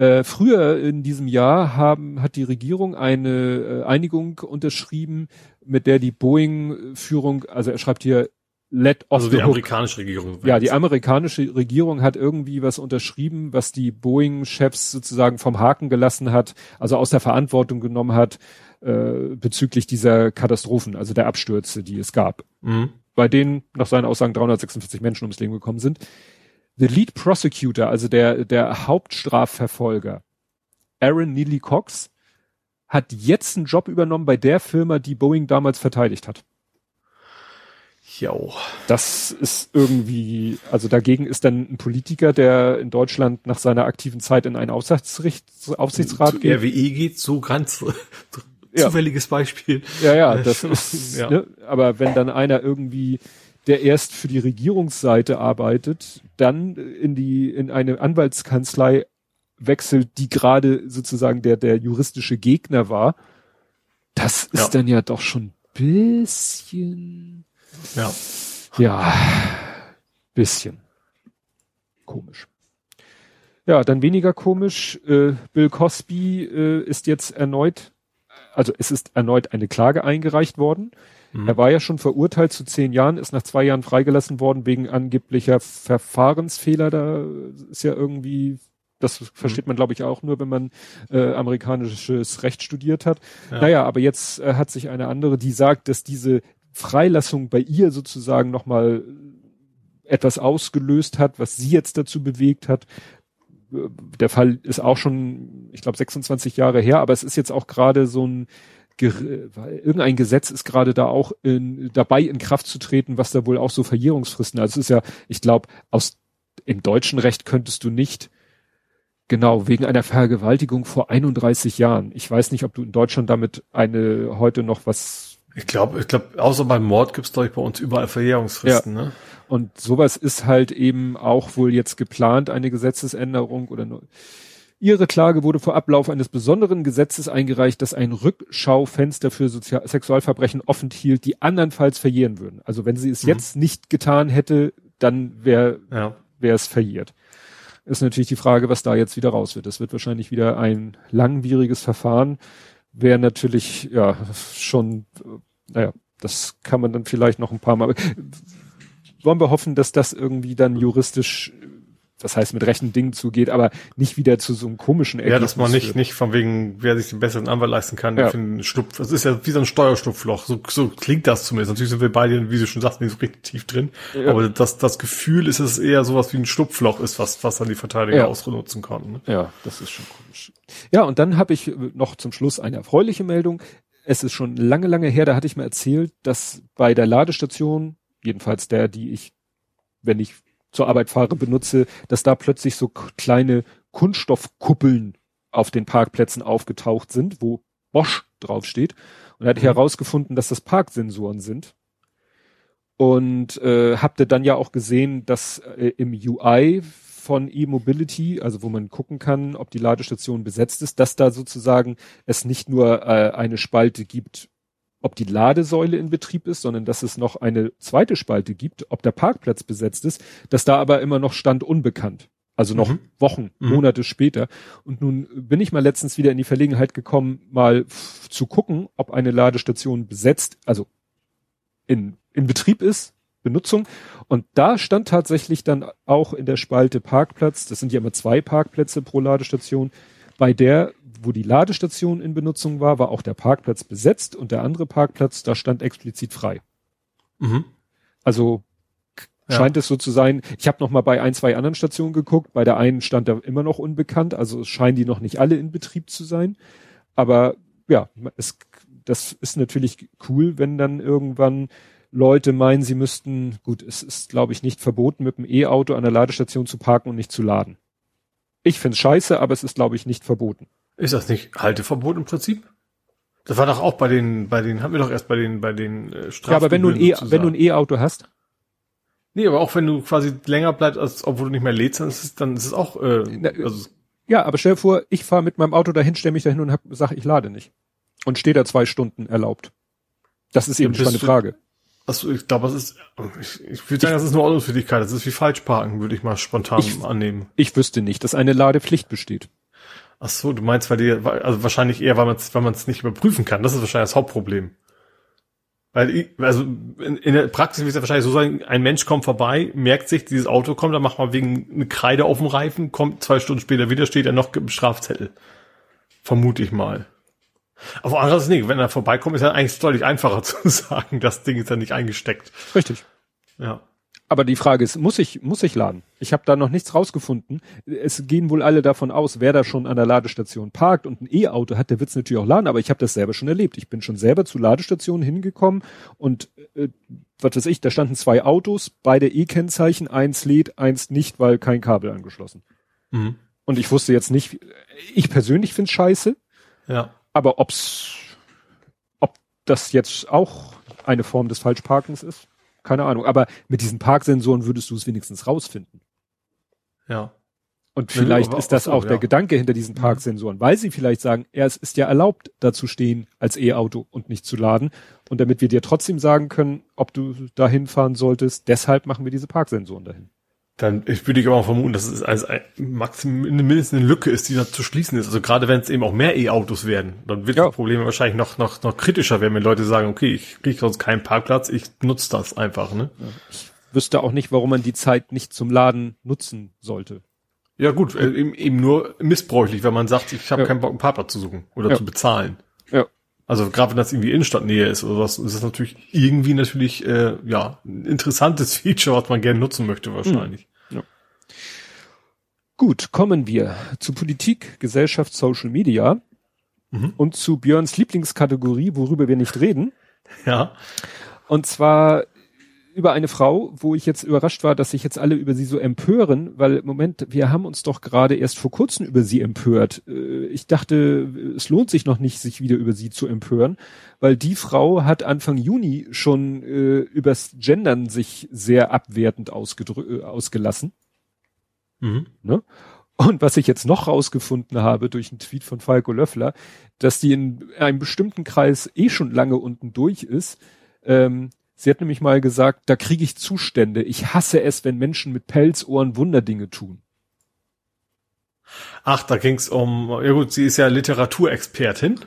B: äh, früher in diesem Jahr haben, hat die Regierung eine äh, Einigung unterschrieben, mit der die Boeing-Führung, also er schreibt hier, let
C: off also die amerikanische Regierung.
B: Ja, die amerikanische Regierung hat irgendwie was unterschrieben, was die Boeing-Chefs sozusagen vom Haken gelassen hat, also aus der Verantwortung genommen hat äh, bezüglich dieser Katastrophen, also der Abstürze, die es gab. Mhm. Bei denen nach seinen Aussagen 346 Menschen ums Leben gekommen sind. The Lead Prosecutor, also der, der Hauptstrafverfolger, Aaron Neely Cox, hat jetzt einen Job übernommen bei der Firma, die Boeing damals verteidigt hat.
C: Jo.
B: Das ist irgendwie, also dagegen ist dann ein Politiker, der in Deutschland nach seiner aktiven Zeit in einen Aufsichtsricht, Aufsichtsrat
C: Zu geht. RWE geht, so ganz ja. zufälliges Beispiel.
B: Ja, ja, das ist, ja. Ne, aber wenn dann einer irgendwie der erst für die Regierungsseite arbeitet, dann in die, in eine Anwaltskanzlei wechselt, die gerade sozusagen der, der juristische Gegner war. Das ist ja. dann ja doch schon bisschen,
C: ja,
B: ja, bisschen komisch. Ja, dann weniger komisch. Äh, Bill Cosby äh, ist jetzt erneut, also es ist erneut eine Klage eingereicht worden Mhm. Er war ja schon verurteilt zu zehn Jahren, ist nach zwei Jahren freigelassen worden wegen angeblicher Verfahrensfehler. Da ist ja irgendwie, das versteht mhm. man glaube ich auch nur, wenn man äh, amerikanisches Recht studiert hat. Ja. Naja, aber jetzt äh, hat sich eine andere, die sagt, dass diese Freilassung bei ihr sozusagen nochmal etwas ausgelöst hat, was sie jetzt dazu bewegt hat. Der Fall ist auch schon, ich glaube, 26 Jahre her, aber es ist jetzt auch gerade so ein irgendein Gesetz ist gerade da auch in, dabei in Kraft zu treten, was da wohl auch so Verjährungsfristen. Also es ist ja, ich glaube, aus im deutschen Recht könntest du nicht genau wegen einer Vergewaltigung vor 31 Jahren. Ich weiß nicht, ob du in Deutschland damit eine heute noch was.
C: Ich glaube, ich glaube, außer beim Mord gibt's glaube ich bei uns überall Verjährungsfristen. Ja. Ne?
B: Und sowas ist halt eben auch wohl jetzt geplant, eine Gesetzesänderung oder Ihre Klage wurde vor Ablauf eines besonderen Gesetzes eingereicht, das ein Rückschaufenster für Sozial Sexualverbrechen offen hielt, die andernfalls verjähren würden. Also wenn sie es mhm. jetzt nicht getan hätte, dann wäre ja. es verjährt. Ist natürlich die Frage, was da jetzt wieder raus wird. Das wird wahrscheinlich wieder ein langwieriges Verfahren. wäre natürlich, ja, schon, naja, das kann man dann vielleicht noch ein paar Mal. Wollen wir hoffen, dass das irgendwie dann juristisch das heißt mit rechten Dingen zugeht, aber nicht wieder zu so einem komischen
C: Ergebnis Ja, dass man nicht, führt. nicht von wegen, wer sich den besseren Anwalt leisten kann, ja. den Schlupf, das ist ja wie so ein Steuerschlupfloch, so, so klingt das zumindest. Natürlich sind wir beide, wie du schon sagst, nicht so richtig tief drin, ja. aber das, das Gefühl ist es eher sowas wie ein Schlupfloch ist, was, was dann die Verteidiger ja. ausnutzen konnten. Ne?
B: Ja, das ist schon komisch. Ja, und dann habe ich noch zum Schluss eine erfreuliche Meldung. Es ist schon lange, lange her, da hatte ich mir erzählt, dass bei der Ladestation, jedenfalls der, die ich, wenn ich zur Arbeit fahre, benutze, dass da plötzlich so kleine Kunststoffkuppeln auf den Parkplätzen aufgetaucht sind, wo Bosch draufsteht. Und da hatte ich mhm. herausgefunden, dass das Parksensoren sind. Und äh, habt ihr dann ja auch gesehen, dass äh, im UI von E-Mobility, also wo man gucken kann, ob die Ladestation besetzt ist, dass da sozusagen es nicht nur äh, eine Spalte gibt, ob die Ladesäule in Betrieb ist, sondern dass es noch eine zweite Spalte gibt, ob der Parkplatz besetzt ist, dass da aber immer noch stand unbekannt. Also noch mhm. Wochen, mhm. Monate später. Und nun bin ich mal letztens wieder in die Verlegenheit gekommen, mal zu gucken, ob eine Ladestation besetzt, also in, in Betrieb ist, Benutzung. Und da stand tatsächlich dann auch in der Spalte Parkplatz, das sind ja immer zwei Parkplätze pro Ladestation, bei der wo die Ladestation in Benutzung war, war auch der Parkplatz besetzt und der andere Parkplatz, da stand explizit frei. Mhm. Also ja. scheint es so zu sein. Ich habe noch mal bei ein, zwei anderen Stationen geguckt. Bei der einen stand da immer noch unbekannt. Also es scheinen die noch nicht alle in Betrieb zu sein. Aber ja, es, das ist natürlich cool, wenn dann irgendwann Leute meinen, sie müssten, gut, es ist, glaube ich, nicht verboten, mit dem E-Auto an der Ladestation zu parken und nicht zu laden. Ich find's scheiße, aber es ist, glaube ich, nicht verboten.
C: Ist das nicht Halteverbot im Prinzip? Das war doch auch bei den, bei den, haben wir doch erst bei den, bei den
B: äh, Strafen. Ja, aber wenn du ein E, wenn du ein E-Auto hast.
C: Nee, aber auch wenn du quasi länger bleibst, als obwohl du nicht mehr lädst, dann ist es, dann ist es auch, äh,
B: also ja, aber stell dir vor, ich fahre mit meinem Auto dahin, stelle mich dahin und hab, sag, ich lade nicht. Und stehe da zwei Stunden erlaubt. Das ist eben schon eine Frage.
C: Also ich glaube, es ist, ich, ich würde sagen, das ist nur Ordnungswidrigkeit. Das ist wie Falschparken, würde ich mal spontan
B: ich,
C: annehmen.
B: Ich wüsste nicht, dass eine Ladepflicht besteht.
C: Ach so, du meinst, weil die, also wahrscheinlich eher, weil man es weil man es nicht überprüfen kann. Das ist wahrscheinlich das Hauptproblem. Weil, also in, in der Praxis wird es ja wahrscheinlich so sein, ein Mensch kommt vorbei, merkt sich, dieses Auto kommt, dann macht man wegen eine Kreide auf dem Reifen, kommt zwei Stunden später wieder, steht er noch im Strafzettel. Vermute ich mal. Aber anderes nicht, wenn er vorbeikommt, ist er eigentlich deutlich einfacher zu sagen, das Ding ist ja nicht eingesteckt.
B: Richtig. Ja. Aber die Frage ist, muss ich, muss ich laden? Ich habe da noch nichts rausgefunden. Es gehen wohl alle davon aus, wer da schon an der Ladestation parkt und ein E-Auto hat, der wird's natürlich auch laden, aber ich habe das selber schon erlebt. Ich bin schon selber zu Ladestationen hingekommen und äh, was weiß ich, da standen zwei Autos, beide E-Kennzeichen, eins lädt, eins nicht, weil kein Kabel angeschlossen. Mhm. Und ich wusste jetzt nicht, ich persönlich find's scheiße. Ja. Aber ob's, ob das jetzt auch eine Form des Falschparkens ist, keine Ahnung. Aber mit diesen Parksensoren würdest du es wenigstens rausfinden.
C: Ja.
B: Und vielleicht ist das so, auch ja. der Gedanke hinter diesen mhm. Parksensoren, weil sie vielleicht sagen, ja, es ist ja erlaubt, da zu stehen als E-Auto und nicht zu laden. Und damit wir dir trotzdem sagen können, ob du dahin fahren solltest, deshalb machen wir diese Parksensoren dahin.
C: Dann ich würde ich aber auch vermuten, dass es als ein, maximum mindestens eine Lücke ist, die da zu schließen ist. Also gerade wenn es eben auch mehr E-Autos werden, dann wird ja. das Problem wahrscheinlich noch, noch, noch kritischer werden, wenn Leute sagen, okay, ich kriege sonst keinen Parkplatz, ich nutze das einfach. Ne?
B: Ich wüsste auch nicht, warum man die Zeit nicht zum Laden nutzen sollte.
C: Ja gut, äh, eben, eben nur missbräuchlich, wenn man sagt, ich habe ja. keinen Bock, einen Parkplatz zu suchen oder zu bezahlen. Ja. Also gerade wenn das irgendwie Innenstadtnähe ist oder was, ist das natürlich irgendwie natürlich äh, ja ein interessantes Feature, was man gerne nutzen möchte wahrscheinlich.
B: Gut, kommen wir zu Politik, Gesellschaft, Social Media mhm. und zu Björns Lieblingskategorie, worüber wir nicht reden.
C: Ja.
B: Und zwar über eine Frau, wo ich jetzt überrascht war, dass sich jetzt alle über sie so empören, weil Moment, wir haben uns doch gerade erst vor kurzem über sie empört. Äh, ich dachte, es lohnt sich noch nicht, sich wieder über sie zu empören, weil die Frau hat Anfang Juni schon äh, übers Gendern sich sehr abwertend äh, ausgelassen. Mhm. Ne? Und was ich jetzt noch rausgefunden habe durch einen Tweet von Falco Löffler, dass die in einem bestimmten Kreis eh schon lange unten durch ist. Ähm, sie hat nämlich mal gesagt, da kriege ich Zustände. Ich hasse es, wenn Menschen mit Pelzohren Wunderdinge tun.
C: Ach, da ging's um, ja gut, sie ist ja Literaturexpertin.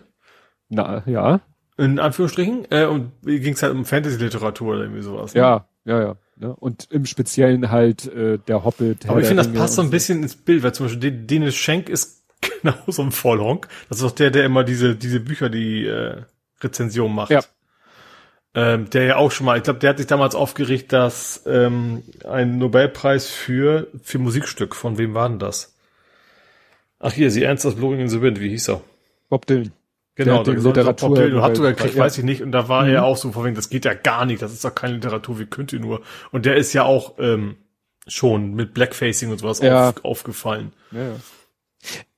B: Na, ja.
C: In Anführungsstrichen. Äh, und ging es halt um Fantasy-Literatur oder irgendwie sowas. Ne?
B: Ja, ja, ja. Ne? Und im Speziellen halt äh, der Hobbit.
C: Aber ich finde, das passt so ein bisschen ins Bild, weil zum Beispiel Dennis Schenk ist genau so ein Vollhonk. Das ist auch der, der immer diese, diese Bücher, die äh, Rezension macht. Ja. Ähm, der ja auch schon mal, ich glaube, der hat sich damals aufgeregt, dass ähm, ein Nobelpreis für, für Musikstück, von wem war denn das? Ach hier, sie Ernst das Blowing in the Wind, wie hieß er?
B: Bob Dylan.
C: Genau, der, der Literatur Dylan hat sogar gekriegt, weiß ich nicht, und da war mhm. er auch so von wegen, das geht ja gar nicht, das ist doch keine Literatur, wie könnt ihr nur? Und der ist ja auch ähm, schon mit Blackfacing und sowas ja. auf, aufgefallen. Ja,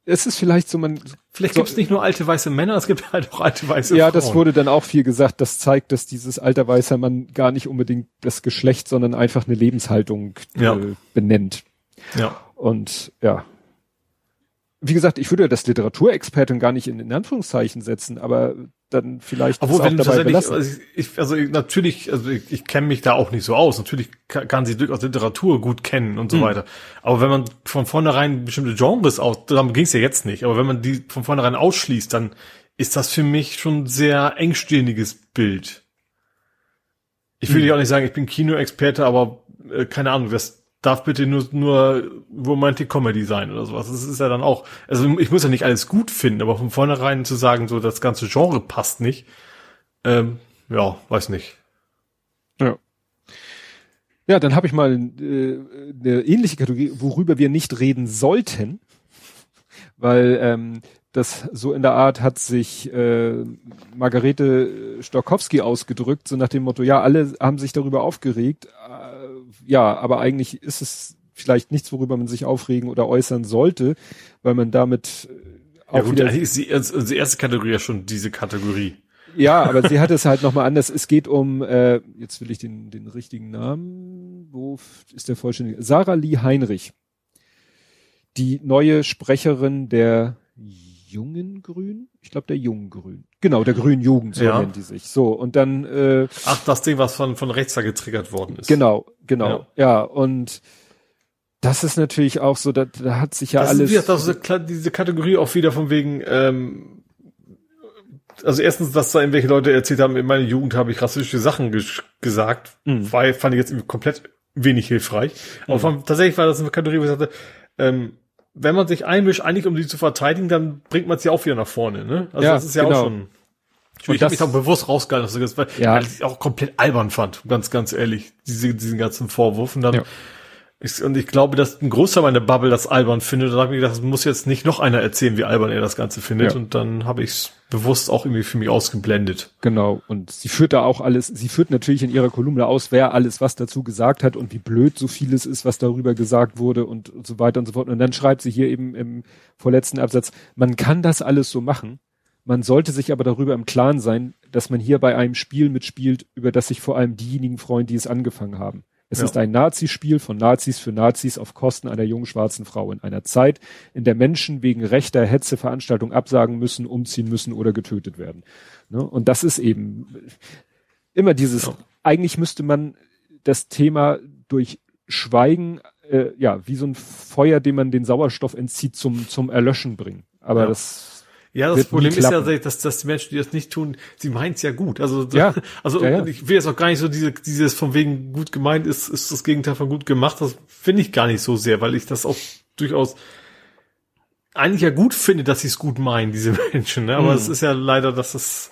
B: es ist vielleicht so, man.
C: Vielleicht so, gibt es nicht nur alte weiße Männer, es gibt halt auch alte weiße
B: ja,
C: Frauen.
B: Ja, das wurde dann auch viel gesagt. Das zeigt, dass dieses alter weiße Mann gar nicht unbedingt das Geschlecht, sondern einfach eine Lebenshaltung ja. äh, benennt.
C: Ja.
B: Und ja, wie gesagt, ich würde das Literaturexpertin gar nicht in, in Anführungszeichen setzen, aber dann vielleicht
C: Obwohl, wenn dabei belassen. Also ich, also ich, natürlich, also ich, ich kenne mich da auch nicht so aus. Natürlich kann, kann sie durchaus Literatur gut kennen und so mhm. weiter. Aber wenn man von vornherein bestimmte Genres aus, darum ging es ja jetzt nicht, aber wenn man die von vornherein ausschließt, dann ist das für mich schon sehr engstehendiges Bild. Ich will mhm. ja auch nicht sagen, ich bin Kinoexperte, aber äh, keine Ahnung, das darf bitte nur, nur Romantic Comedy sein oder sowas. Das ist ja dann auch, also ich muss ja nicht alles gut finden, aber von vornherein zu sagen, so das ganze Genre passt nicht, ähm, ja, weiß nicht.
B: Ja. Ja, dann habe ich mal äh, eine ähnliche Kategorie, worüber wir nicht reden sollten, weil ähm, das so in der Art hat sich äh, Margarete Stokowski ausgedrückt, so nach dem Motto, ja, alle haben sich darüber aufgeregt, ja, aber eigentlich ist es vielleicht nichts, worüber man sich aufregen oder äußern sollte, weil man damit
C: äh, auch ja, gut, wieder ist die, also die erste Kategorie ja schon diese Kategorie.
B: Ja, aber sie hat es halt nochmal anders. Es geht um, äh, jetzt will ich den, den richtigen Namen, wo ist der vollständige? Sarah Lee Heinrich. Die neue Sprecherin der jungen Grün? Ich glaube der jungen Grün. Genau, der Grünen Jugend, so ja. nennt die sich. So, und dann äh,
C: Ach, das Ding, was von, von rechts da getriggert worden ist.
B: Genau, genau. Ja, ja und das ist natürlich auch so, da, da hat sich ja
C: das
B: alles.
C: Ist, das ist diese Kategorie auch wieder von wegen, ähm, also erstens, dass da irgendwelche Leute erzählt haben, in meiner Jugend habe ich rassistische Sachen ges gesagt, mhm. war, fand ich jetzt komplett wenig hilfreich. Aber mhm. von, tatsächlich war das eine Kategorie, wo ich sagte, ähm, wenn man sich einmischt, eigentlich um sie zu verteidigen, dann bringt man sie auch wieder nach vorne. Ne? Also
B: ja,
C: das ist ja
B: genau.
C: auch schon. Ich, ich habe mich auch bewusst rausgehalten, weil, ja. weil ich auch komplett albern fand, ganz, ganz ehrlich, diese, diesen ganzen Vorwurf. Und dann ja. Ich, und ich glaube, dass ein Großteil meiner Bubble das albern findet. Da habe ich gedacht, das muss jetzt nicht noch einer erzählen, wie albern er das Ganze findet. Ja. Und dann habe ich es bewusst auch irgendwie für mich ausgeblendet.
B: Genau. Und sie führt da auch alles, sie führt natürlich in ihrer Kolumne aus, wer alles was dazu gesagt hat und wie blöd so vieles ist, was darüber gesagt wurde und, und so weiter und so fort. Und dann schreibt sie hier eben im vorletzten Absatz, man kann das alles so machen. Man sollte sich aber darüber im Klaren sein, dass man hier bei einem Spiel mitspielt, über das sich vor allem diejenigen freuen, die es angefangen haben. Es ja. ist ein Nazispiel von Nazis für Nazis auf Kosten einer jungen schwarzen Frau in einer Zeit, in der Menschen wegen rechter Hetze Veranstaltungen absagen müssen, umziehen müssen oder getötet werden. Ne? Und das ist eben immer dieses, ja. eigentlich müsste man das Thema durch Schweigen, äh, ja, wie so ein Feuer, dem man den Sauerstoff entzieht, zum, zum Erlöschen bringen. Aber ja. das
C: ja, das Problem ist ja, dass, dass die Menschen, die das nicht tun, sie meinen es ja gut. Also,
B: ja.
C: also
B: ja, ja.
C: ich will jetzt auch gar nicht so diese, dieses von wegen gut gemeint ist, ist das Gegenteil von gut gemacht. Das finde ich gar nicht so sehr, weil ich das auch durchaus eigentlich ja gut finde, dass sie es gut meinen, diese Menschen. Ne? Aber mhm. es ist ja leider, dass es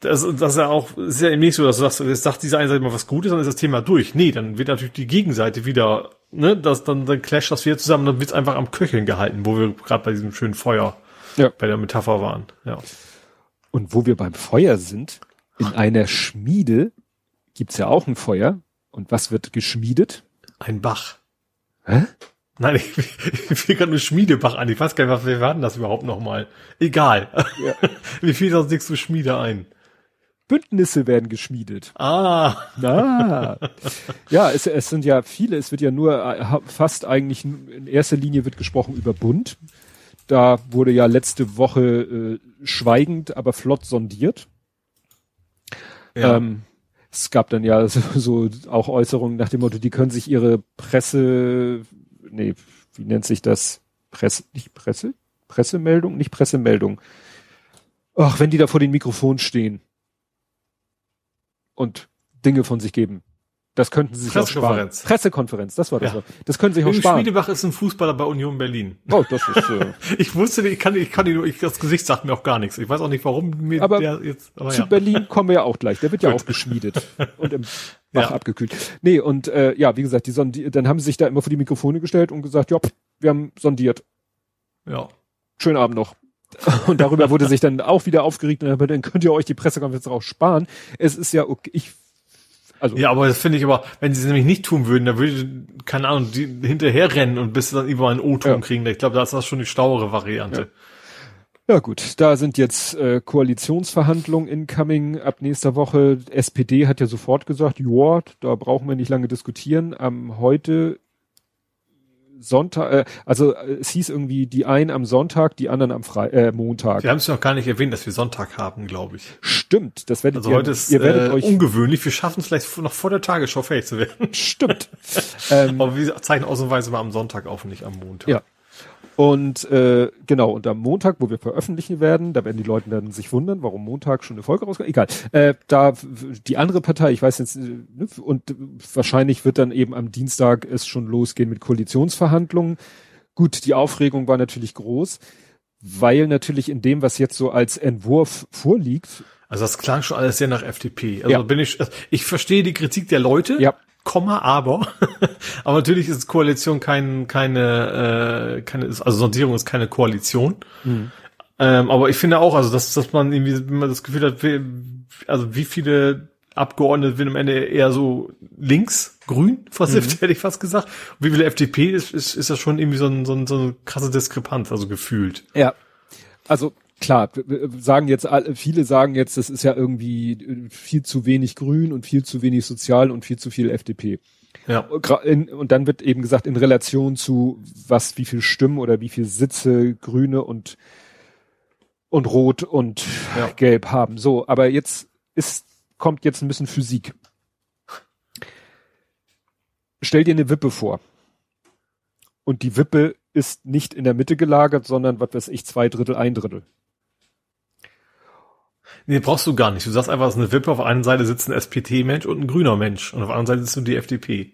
C: das, das ist ja auch, ist ja eben nicht so, dass du sagst, jetzt sagt diese eine Seite mal was Gutes, dann ist das Thema durch. Nee, dann wird natürlich die Gegenseite wieder, ne, das, dann, dann clasht das wieder zusammen, dann wird's einfach am Köcheln gehalten, wo wir gerade bei diesem schönen Feuer ja. bei der Metapher waren. Ja.
B: Und wo wir beim Feuer sind, in einer Schmiede gibt's ja auch ein Feuer. Und was wird geschmiedet?
C: Ein Bach.
B: Hä?
C: Nein, ich, ich will gerade nur Schmiedebach an. Ich weiß gar nicht, was wir waren das überhaupt nochmal. Egal. Ja. Mir fiel das nichts zu Schmiede ein.
B: Bündnisse werden geschmiedet.
C: Ah.
B: Ah. Ja, es, es sind ja viele, es wird ja nur äh, fast eigentlich in erster Linie wird gesprochen über Bund. Da wurde ja letzte Woche äh, schweigend, aber flott sondiert. Ja. Ähm, es gab dann ja so, so auch Äußerungen nach dem Motto, die können sich ihre Presse, nee, wie nennt sich das? Presse, nicht Presse? Pressemeldung? Nicht Pressemeldung. ach, wenn die da vor den Mikrofonen stehen und Dinge von sich geben. Das könnten sie sich auch sparen.
C: Pressekonferenz.
B: Das war das
C: Ja.
B: Das können sie sich auch sparen.
C: Schmiedebach ist ein Fußballer bei Union Berlin.
B: Oh, das ist, äh,
C: Ich wusste, nicht, ich kann, ich kann ihn ich, das Gesicht sagt mir auch gar nichts. Ich weiß auch nicht, warum mir
B: Aber
C: der jetzt, aber
B: zu
C: ja.
B: Berlin kommen wir ja auch gleich. Der wird ja auch geschmiedet und im Bach
C: Ja.
B: abgekühlt. Nee, und äh, ja, wie gesagt, die Sondi dann haben sie sich da immer vor die Mikrofone gestellt und gesagt, ja, wir haben sondiert.
C: Ja.
B: Schönen Abend noch. Und darüber wurde sich dann auch wieder aufgeregt und dann könnt ihr euch die Pressekonferenz auch sparen. Es ist ja okay, ich also
C: Ja, aber das finde ich aber, wenn sie es nämlich nicht tun würden, dann würde, keine Ahnung, die hinterher rennen und bis sie dann überall einen O-Ton
B: Ja.
C: kriegen. Ich glaube, da ist das schon die schlauere Variante.
B: Ja gut, da sind jetzt äh, Koalitionsverhandlungen incoming ab nächster Woche. SPD hat ja sofort gesagt, ja, da brauchen wir nicht lange diskutieren. Am heute Sonntag, äh, also äh, es hieß irgendwie die einen am Sonntag, die anderen am Fre äh, Montag.
C: Wir haben es noch gar nicht erwähnt, dass wir Sonntag haben, glaube ich.
B: Stimmt, das werdet
C: Also
B: ihr,
C: heute ist
B: ihr werdet
C: äh,
B: euch
C: ungewöhnlich. Wir schaffen es vielleicht noch vor der Tagesschau fähig zu werden.
B: stimmt. ähm,
C: Aber wir zeichnen ausnahmsweise mal am Sonntag auf und nicht am Montag.
B: Ja. Und äh, genau, und am Montag, wo wir veröffentlichen werden, da werden die Leute dann sich wundern, warum Montag schon eine Folge rauskommt. Egal. Äh, da die andere Partei, ich weiß jetzt, ne, und wahrscheinlich wird dann eben am Dienstag es schon losgehen mit Koalitionsverhandlungen. Gut, die Aufregung war natürlich groß, weil natürlich in dem, was jetzt so als Entwurf vorliegt,
C: Also das klang schon alles sehr nach FDP. Also
B: Ja.
C: bin ich, ich verstehe die Kritik der Leute.
B: Ja.
C: Komma, aber. aber natürlich ist Koalition kein, keine, äh, keine, also Sondierung ist keine Koalition.
B: Mhm.
C: Ähm, aber ich finde auch, also dass, dass man irgendwie, wenn man das Gefühl hat, wie, also wie viele Abgeordnete sind am Ende eher so links, grün versifft,
B: Mhm.
C: hätte ich fast gesagt. Und wie viele FDP ist, ist, ist das schon irgendwie so, ein, so, ein, so eine krasse Diskrepanz, also gefühlt.
B: Ja. Also klar, sagen jetzt alle, viele sagen jetzt, das ist ja irgendwie äh, viel zu wenig Grün und viel zu wenig Sozial und viel zu viel FDP.
C: Ja.
B: Und dann wird eben gesagt, in Relation zu was, wie viel Stimmen oder wie viel Sitze Grüne und und Rot und
C: Ja.
B: Gelb haben. So, aber jetzt ist, kommt jetzt ein bisschen Physik. Stell dir eine Wippe vor. Und die Wippe ist nicht in der Mitte gelagert, sondern, was weiß ich, zwei Drittel, ein Drittel.
C: Nee, brauchst du gar nicht. Du sagst einfach, es ist eine Wippe, auf der einen Seite sitzt ein SPD-Mensch und ein grüner Mensch und auf der anderen Seite sitzt nur die FDP.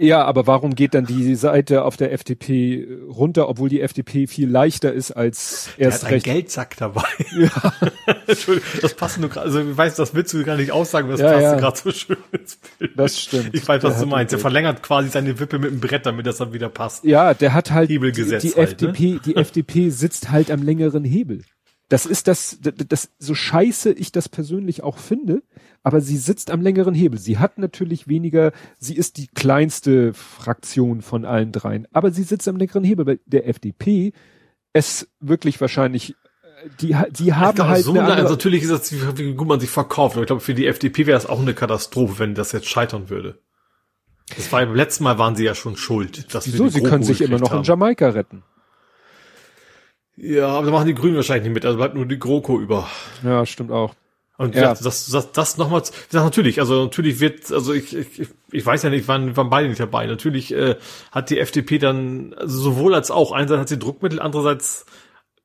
B: Ja, aber warum geht dann die Seite auf der FDP runter, obwohl die FDP viel leichter ist als
C: Er
B: erst
C: hat einen? Geldsack dabei. Ja. Entschuldigung, das passt nur gerade, also ich weiß, das willst du gar nicht aussagen, das
B: Ja,
C: passt
B: ja.
C: gerade so schön ins Bild.
B: Das stimmt.
C: Ich weiß,
B: Der
C: was du meinst. Er verlängert quasi seine Wippe mit dem Brett, damit das dann wieder passt.
B: Ja, der hat halt
C: Hebelgesetz
B: die, die
C: halt, ne?
B: FDP, die FDP sitzt halt am längeren Hebel. Das ist das, das, das, so scheiße ich das persönlich auch finde, aber sie sitzt am längeren Hebel. Sie hat natürlich weniger, sie ist die kleinste Fraktion von allen dreien, aber sie sitzt am längeren Hebel, weil der FDP es wirklich wahrscheinlich, äh, die, die haben
C: glaube,
B: halt
C: so
B: eine andere,
C: also natürlich ist das, wie gut man sich verkauft. Aber ich glaube, für die FDP wäre es auch eine Katastrophe, wenn das jetzt scheitern würde. Das war beim letzten Mal waren sie ja schon schuld. Dass
B: wieso,
C: die
B: sie können sich immer noch in
C: haben.
B: Jamaika retten.
C: Ja, aber da machen die Grünen wahrscheinlich nicht mit. Also bleibt nur die GroKo über.
B: Ja, stimmt auch.
C: Und
B: Ja.
C: ja. das, das, das nochmal, ich sag natürlich, also natürlich wird, also ich, ich, ich- weiß ja nicht, waren, waren beide nicht dabei. Natürlich äh, hat die FDP dann also sowohl als auch, einerseits hat sie Druckmittel, andererseits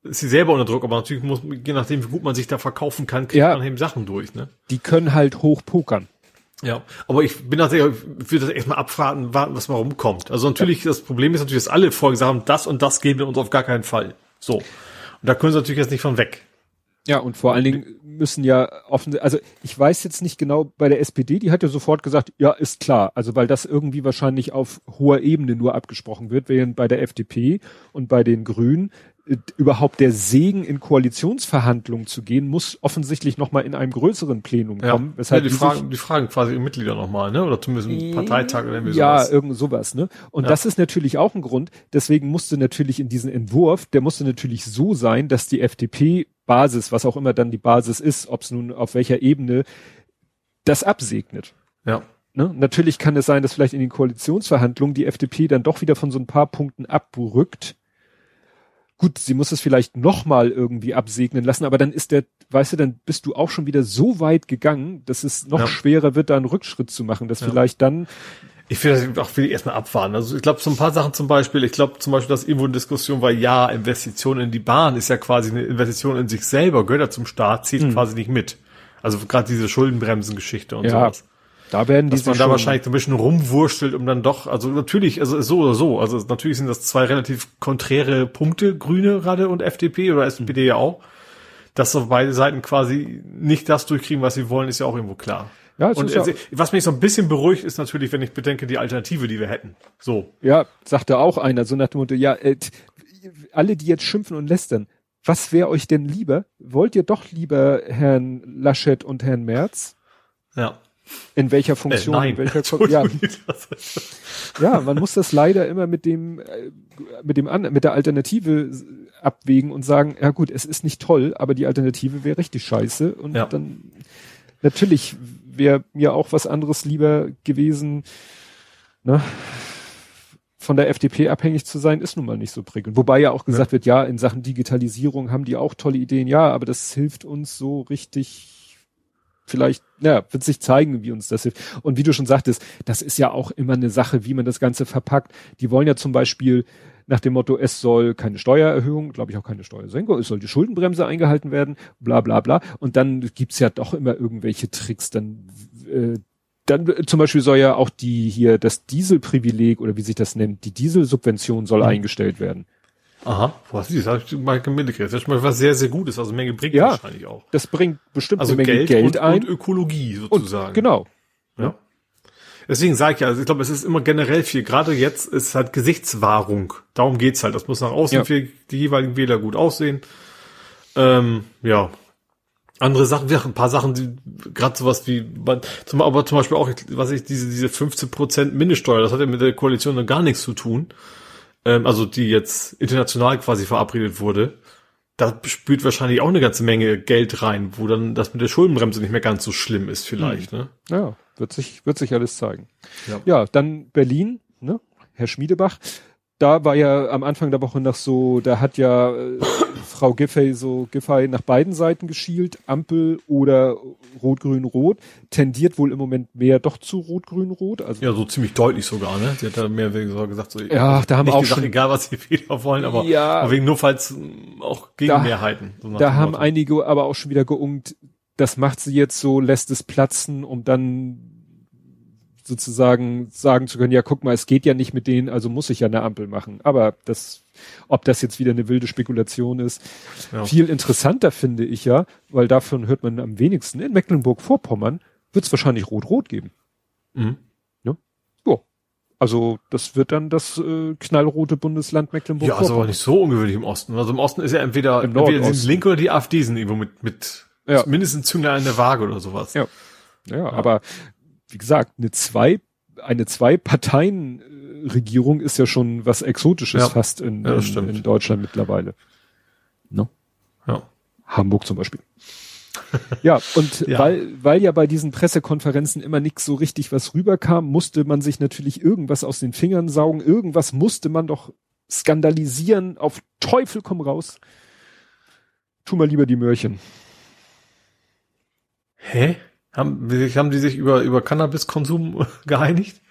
C: ist sie selber unter Druck, aber natürlich muss, je nachdem, wie gut man sich da verkaufen kann, kriegt
B: Ja.
C: man eben Sachen durch, ne?
B: Die können halt hoch pokern.
C: Ja, aber ich bin tatsächlich, ich will das erstmal abwarten, warten, was mal rumkommt. Also natürlich, das Problem ist natürlich, dass alle vorher gesagt haben, das und das geben wir uns auf gar keinen Fall. So. Und da können sie natürlich jetzt nicht von weg.
B: Ja, und vor allen Dingen müssen ja offen, also ich weiß jetzt nicht genau bei der SPD, die hat ja sofort gesagt, ja, ist klar. Also weil das irgendwie wahrscheinlich auf hoher Ebene nur abgesprochen wird, während bei der FDP und bei den Grünen überhaupt der Segen in Koalitionsverhandlungen zu gehen, muss offensichtlich nochmal in einem größeren Plenum
C: Ja,
B: kommen. Weshalb
C: ja, die, fragen, die fragen quasi ihre Mitglieder nochmal, ne? Oder zumindest einen Parteitag oder irgendwie
B: ja,
C: sowas.
B: irgend sowas, ne? Und
C: Ja.
B: das ist natürlich auch ein Grund. Deswegen musste natürlich in diesen Entwurf, der musste natürlich so sein, dass die FDP Basis, was auch immer dann die Basis ist, ob es nun auf welcher Ebene, das absegnet.
C: Ja.
B: Ne? Natürlich kann es sein, dass vielleicht in den Koalitionsverhandlungen die FDP dann doch wieder von so ein paar Punkten abrückt. Gut, sie muss es vielleicht nochmal irgendwie absegnen lassen, aber dann ist der, weißt du, dann bist du auch schon wieder so weit gegangen, dass es noch
C: Ja.
B: schwerer wird, da einen Rückschritt zu machen, dass
C: Ja.
B: vielleicht dann
C: Ich finde, auch will ich erstmal abwarten. Also ich glaube, so ein paar Sachen zum Beispiel, ich glaube zum Beispiel, dass irgendwo eine Diskussion war, ja, Investition in die Bahn ist ja quasi eine Investition in sich selber, gehört ja zum Staat, zieht hm. quasi nicht mit. Also gerade diese Schuldenbremsen-Geschichte und ja, sowas.
B: Da werden
C: die Dass man da wahrscheinlich so ein bisschen rumwurschtelt, um dann doch, also natürlich, also so oder so, also natürlich sind das zwei relativ konträre Punkte, Grüne gerade und FDP oder SPD ja auch. Dass so beide Seiten quasi nicht das durchkriegen, was sie wollen, ist ja auch irgendwo klar. Ja, und ja was mich so ein bisschen beruhigt, ist natürlich, wenn ich bedenke, die Alternative, die wir hätten. So.
B: Ja, sagte auch einer, so nach dem Motto, ja, äh, alle, die jetzt schimpfen und lästern, was wäre euch denn lieber? Wollt ihr doch lieber Herrn Laschet und Herrn Merz?
C: Ja.
B: In welcher Funktion?
C: Äh, nein.
B: In welcher ja. ja, man muss das leider immer mit dem, äh, mit dem an, mit der Alternative abwägen und sagen, ja gut, es ist nicht toll, aber die Alternative wäre richtig scheiße und ja. dann natürlich wäre mir auch was anderes lieber gewesen, ne? Von der FDP abhängig zu sein, ist nun mal nicht so prickelnd. Wobei ja auch gesagt ja. wird, ja, in Sachen Digitalisierung haben die auch tolle Ideen, ja, aber das hilft uns so richtig, vielleicht, ja, wird sich zeigen, wie uns das hilft. Und wie du schon sagtest, das ist ja auch immer eine Sache, wie man das Ganze verpackt. Die wollen ja zum Beispiel nach dem Motto, es soll keine Steuererhöhung, glaube ich auch keine Steuersenkung, es soll die Schuldenbremse eingehalten werden, bla bla bla. Und dann gibt's ja doch immer irgendwelche Tricks, dann äh, dann äh, zum Beispiel soll ja auch die hier das Dieselprivileg oder wie sich das nennt, die Dieselsubvention soll mhm. eingestellt werden.
C: Aha, was ist das? Hab ich mal mitgekriegt. Das ist mal was sehr, sehr Gutes. Also Menge bringt
B: ja, wahrscheinlich auch. Das bringt bestimmt
C: also eine Menge Geld, Geld und, ein. Und Ökologie sozusagen. Und,
B: genau.
C: Ja. Deswegen sage ich ja, also ich glaube, es ist immer generell viel. Gerade jetzt ist halt Gesichtswahrung. Darum geht's halt. Das muss nach außen ja. für die jeweiligen Wähler gut aussehen. Ähm, ja. Andere Sachen, wir ein paar Sachen, die gerade sowas wie, zum, aber zum Beispiel auch, was ich diese diese 15 Prozent Mindeststeuer, das hat ja mit der Koalition dann gar nichts zu tun. Ähm, also die jetzt international quasi verabredet wurde. Da spült wahrscheinlich auch eine ganze Menge Geld rein, wo dann das mit der Schuldenbremse nicht mehr ganz so schlimm ist vielleicht. Mhm. Ne?
B: Ja. Wird sich, wird sich alles zeigen. Ja, ja dann Berlin, ne? Herr Schmiedebach. Da war ja am Anfang der Woche noch so, da hat ja äh, Frau Giffey so Giffey nach beiden Seiten geschielt, Ampel oder Rot-Grün-Rot, tendiert wohl im Moment mehr doch zu Rot-Grün-Rot. Also
C: ja, so ziemlich deutlich sogar, ne? Sie hat da mehr gesagt, so,
B: ja, da haben auch gesagt, schon,
C: egal was die Wähler wollen, aber
B: ja,
C: wegen nur falls auch Gegenmehrheiten.
B: Da, so da haben einige aber auch schon wieder geungt, das macht sie jetzt so, lässt es platzen, um dann sozusagen sagen zu können, ja, guck mal, es geht ja nicht mit denen, also muss ich ja eine Ampel machen. Aber das, ob das jetzt wieder eine wilde Spekulation ist, ja. viel interessanter finde ich ja, weil davon hört man am wenigsten. In Mecklenburg-Vorpommern wird es wahrscheinlich Rot-Rot geben. Mhm. Ja. ja. Also das wird dann das äh, knallrote Bundesland Mecklenburg.
C: Ja, also aber nicht so ungewöhnlich im Osten. Also im Osten ist ja entweder, Im entweder sind Linke oder die AfD sind irgendwo mit, mit ja. mindestens Zünglein an der Waage oder sowas.
B: Ja. Ja, ja. aber wie gesagt, eine zwei, eine Zwei-Parteien-Regierung ist ja schon was Exotisches ja. fast in, ja, in, in, Deutschland mittlerweile. No? Ja. Hamburg zum Beispiel. ja, und ja. weil, weil ja bei diesen Pressekonferenzen immer nichts so richtig was rüberkam, musste man sich natürlich irgendwas aus den Fingern saugen. Irgendwas musste man doch skandalisieren. Auf Teufel komm raus. Tu mal lieber die Möhrchen.
C: Hä? Haben, haben die sich über, über Cannabiskonsum geeinigt?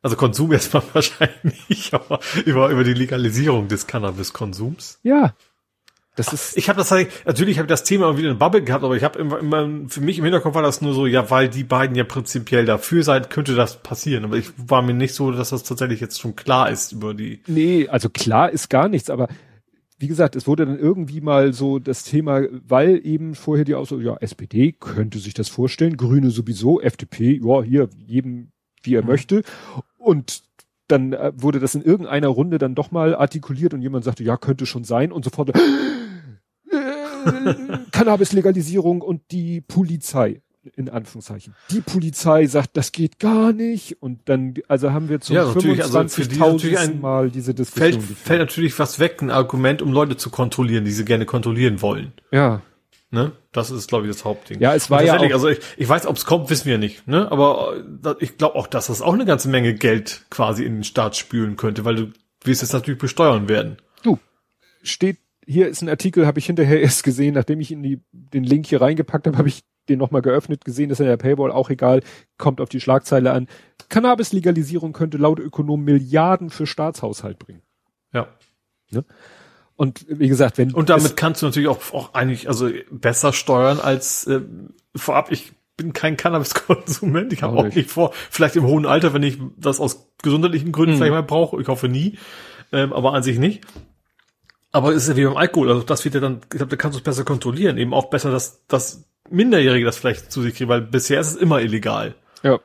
C: Also Konsum erstmal wahrscheinlich, aber über, über die Legalisierung des Cannabiskonsums.
B: Ja.
C: Das ist ich habe das halt, natürlich habe ich das Thema wieder in Bubble gehabt, aber ich habe immer, immer, für mich im Hinterkopf war das nur so, ja, weil die beiden ja prinzipiell dafür seid, könnte das passieren. Aber ich war mir nicht so, dass das tatsächlich jetzt schon klar ist über die.
B: Nee, also klar ist gar nichts, aber wie gesagt, es wurde dann irgendwie mal so das Thema, weil eben vorher die Aussage, ja, SPD könnte sich das vorstellen, Grüne sowieso, FDP, ja, hier, jedem, wie er mhm. möchte. Und dann äh, wurde das in irgendeiner Runde dann doch mal artikuliert und jemand sagte, ja, könnte schon sein und sofort äh, Cannabis-Legalisierung und die Polizei in Anführungszeichen. Die Polizei sagt, das geht gar nicht und dann, also haben wir zum
C: ja, 25.000
B: also Mal diese Diskussion.
C: Fällt, fällt natürlich was weg, ein Argument, um Leute zu kontrollieren, die sie gerne kontrollieren wollen.
B: Ja.
C: Ne? Das ist, glaube ich, das Hauptding.
B: Ja, es war ja auch,
C: also ich, ich weiß, ob es kommt, wissen wir nicht. Ne? Aber äh, ich glaube auch, dass das auch eine ganze Menge Geld quasi in den Staat spülen könnte, weil du wirst es natürlich besteuern werden.
B: Du, steht, hier ist ein Artikel, habe ich hinterher erst gesehen, nachdem ich in die, den Link hier reingepackt habe, habe ich den nochmal geöffnet, gesehen ist in der Paywall, auch egal, kommt auf die Schlagzeile an. Cannabis-Legalisierung könnte laut Ökonomen Milliarden für Staatshaushalt bringen.
C: Ja.
B: Ne? Und wie gesagt, wenn
C: und damit kannst du natürlich auch, auch eigentlich also besser steuern als äh, vorab. Ich bin kein Cannabis-Konsument. Ich habe auch, auch nicht vor, vielleicht im hohen Alter, wenn ich das aus gesundheitlichen Gründen mhm. vielleicht mal brauche. Ich hoffe nie, ähm, aber an sich nicht. Aber es ist ja wie beim Alkohol, also das wird ja dann, ich glaube, da kannst du es besser kontrollieren, eben auch besser, dass, dass Minderjährige das vielleicht zu sich kriegen, weil bisher ist es immer illegal.
B: Ja.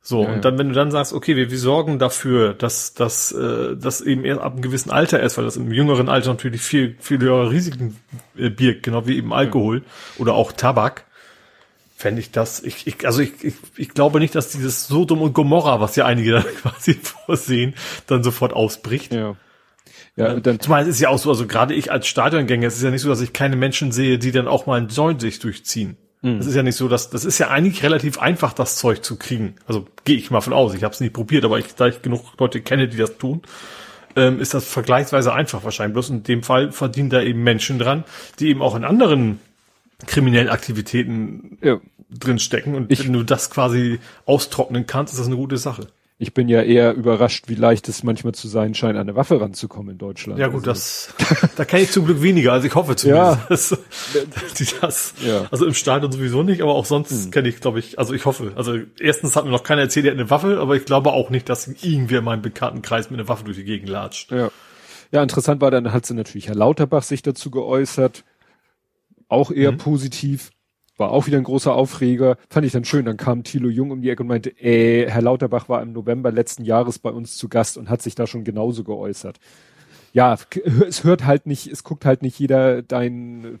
C: So, ja, und dann, wenn du dann sagst, okay, wir, wir sorgen dafür, dass, dass, äh, dass eben erst ab einem gewissen Alter ist, weil das im jüngeren Alter natürlich viel, viel höhere Risiken äh, birgt, genau wie eben Alkohol ja. oder auch Tabak, fände ich das, ich, ich, also ich, ich, ich glaube nicht, dass dieses Sodom und Gomorra, was ja einige dann quasi vorsehen, dann sofort ausbricht.
B: Ja.
C: Ja, ähm, dann Zumal es ist ja auch so, also gerade ich als Stadiongänger, es ist ja nicht so, dass ich keine Menschen sehe, die dann auch mal einen Joint sich durchziehen. Mhm. Das ist ja nicht so, dass das ist ja eigentlich relativ einfach, das Zeug zu kriegen. Also gehe ich mal von aus. Ich habe es nicht probiert, aber ich, da ich genug Leute kenne, die das tun, ähm, ist das vergleichsweise einfach wahrscheinlich. Bloß in dem Fall verdienen da eben Menschen dran, die eben auch in anderen kriminellen Aktivitäten ja. drin stecken. Und ich, wenn du das quasi austrocknen kannst, ist das eine gute Sache.
B: Ich bin ja eher überrascht, wie leicht es manchmal zu sein scheint, an eine Waffe ranzukommen in Deutschland.
C: Ja gut, also. das, da kenne ich zum Glück weniger, also ich hoffe zumindest, ja. die das, ja. also im Stadion sowieso nicht, aber auch sonst hm. kenne ich, glaube ich, also ich hoffe, also erstens hat mir noch keiner erzählt, der hat eine Waffe, aber ich glaube auch nicht, dass irgendwer in meinem Bekanntenkreis mit einer Waffe durch die Gegend latscht.
B: Ja. Ja, interessant war, dann hat sie natürlich Herr Lauterbach sich dazu geäußert, auch eher mhm. positiv. War auch wieder ein großer Aufreger. Fand ich dann schön. Dann kam Thilo Jung um die Ecke und meinte, äh, Herr Lauterbach war im November letzten Jahres bei uns zu Gast und hat sich da schon genauso geäußert. Ja, es hört halt nicht, es guckt halt nicht jeder dein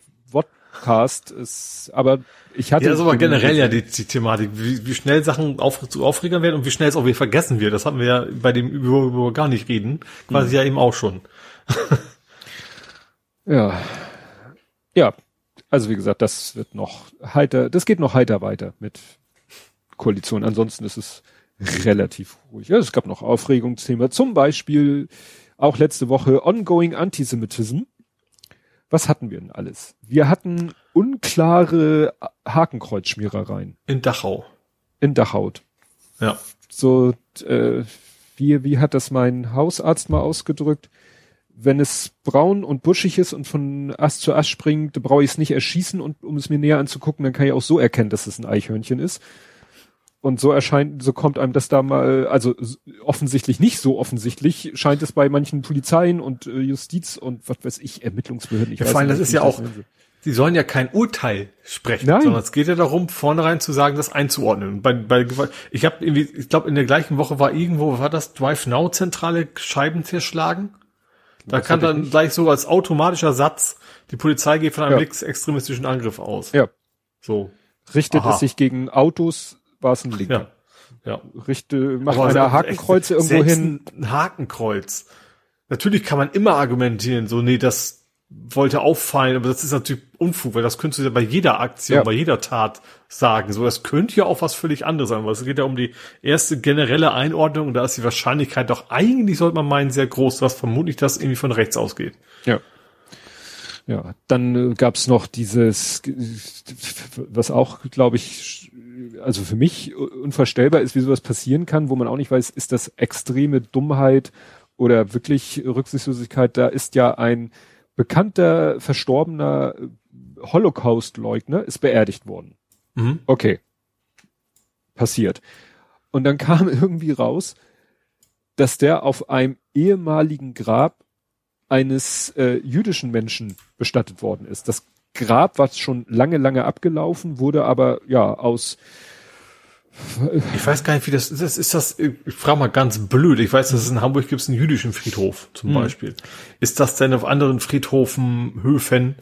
B: Podcast, es, aber ich hatte.
C: Ja, das ist aber generell ja die, die Thematik, wie, wie schnell Sachen auf, zu Aufregern werden und wie schnell es auch wieder vergessen wird. Das hatten wir ja bei dem, über, über gar nicht reden, quasi mhm. ja eben auch schon.
B: ja. Ja, also wie gesagt, das wird noch heiter, das geht noch heiter weiter mit Koalition. Ansonsten ist es relativ ruhig. Ja, es gab noch Aufregungsthema. Zum Beispiel auch letzte Woche Ongoing Antisemitism. Was hatten wir denn alles? Wir hatten unklare Hakenkreuzschmierereien.
C: In Dachau.
B: In Dachau.
C: Ja.
B: So, äh, wie, wie hat das mein Hausarzt mal ausgedrückt? Wenn es braun und buschig ist und von Ast zu Ast springt, brauche ich es nicht erschießen und um es mir näher anzugucken, dann kann ich auch so erkennen, dass es ein Eichhörnchen ist. Und so erscheint, so kommt einem das da mal, also offensichtlich nicht so offensichtlich, scheint es bei manchen Polizeien und äh, Justiz und was weiß ich, Ermittlungsbehörden. Ich
C: ja, vor allem, das ist ja auch, die sollen ja kein Urteil sprechen, Nein. sondern es geht ja darum, vornherein zu sagen, das einzuordnen. Bei, bei, ich habe irgendwie, ich glaube, in der gleichen Woche war irgendwo, war das Drive Now zentrale Scheiben zerschlagen? Da kann dann nicht. gleich so als automatischer Satz, die Polizei geht von einem ja. linksextremistischen Angriff aus.
B: Ja.
C: So.
B: Richtet Aha. es sich gegen Autos, war es ein Linker.
C: Ja. ja.
B: Richte, macht einer also Hakenkreuze irgendwo hin.
C: Ein Hakenkreuz. Natürlich kann man immer argumentieren, so, nee, das, wollte auffallen, aber das ist natürlich Unfug, weil das könntest du ja bei jeder Aktion, ja. bei jeder Tat sagen. So, das könnte ja auch was völlig anderes sein, weil es geht ja um die erste generelle Einordnung und da ist die Wahrscheinlichkeit doch eigentlich, sollte man meinen, sehr groß, dass vermutlich das irgendwie von rechts ausgeht.
B: Ja. Ja, dann äh, gab's noch dieses, was auch, glaube ich, also für mich unvorstellbar ist, wie sowas passieren kann, wo man auch nicht weiß, ist das extreme Dummheit oder wirklich Rücksichtslosigkeit. Da ist ja ein bekannter verstorbener Holocaust-Leugner ist beerdigt worden. Mhm. Okay. Passiert. Und dann kam irgendwie raus, dass der auf einem ehemaligen Grab eines äh, jüdischen Menschen bestattet worden ist. Das Grab war schon lange, lange abgelaufen, wurde aber ja aus
C: ich weiß gar nicht, wie das ist. Ist das, ich frage mal ganz blöd. Ich weiß, dass es in Hamburg gibt einen jüdischen Friedhof zum hm. Beispiel. Ist das denn auf anderen Friedhofen, Höfen,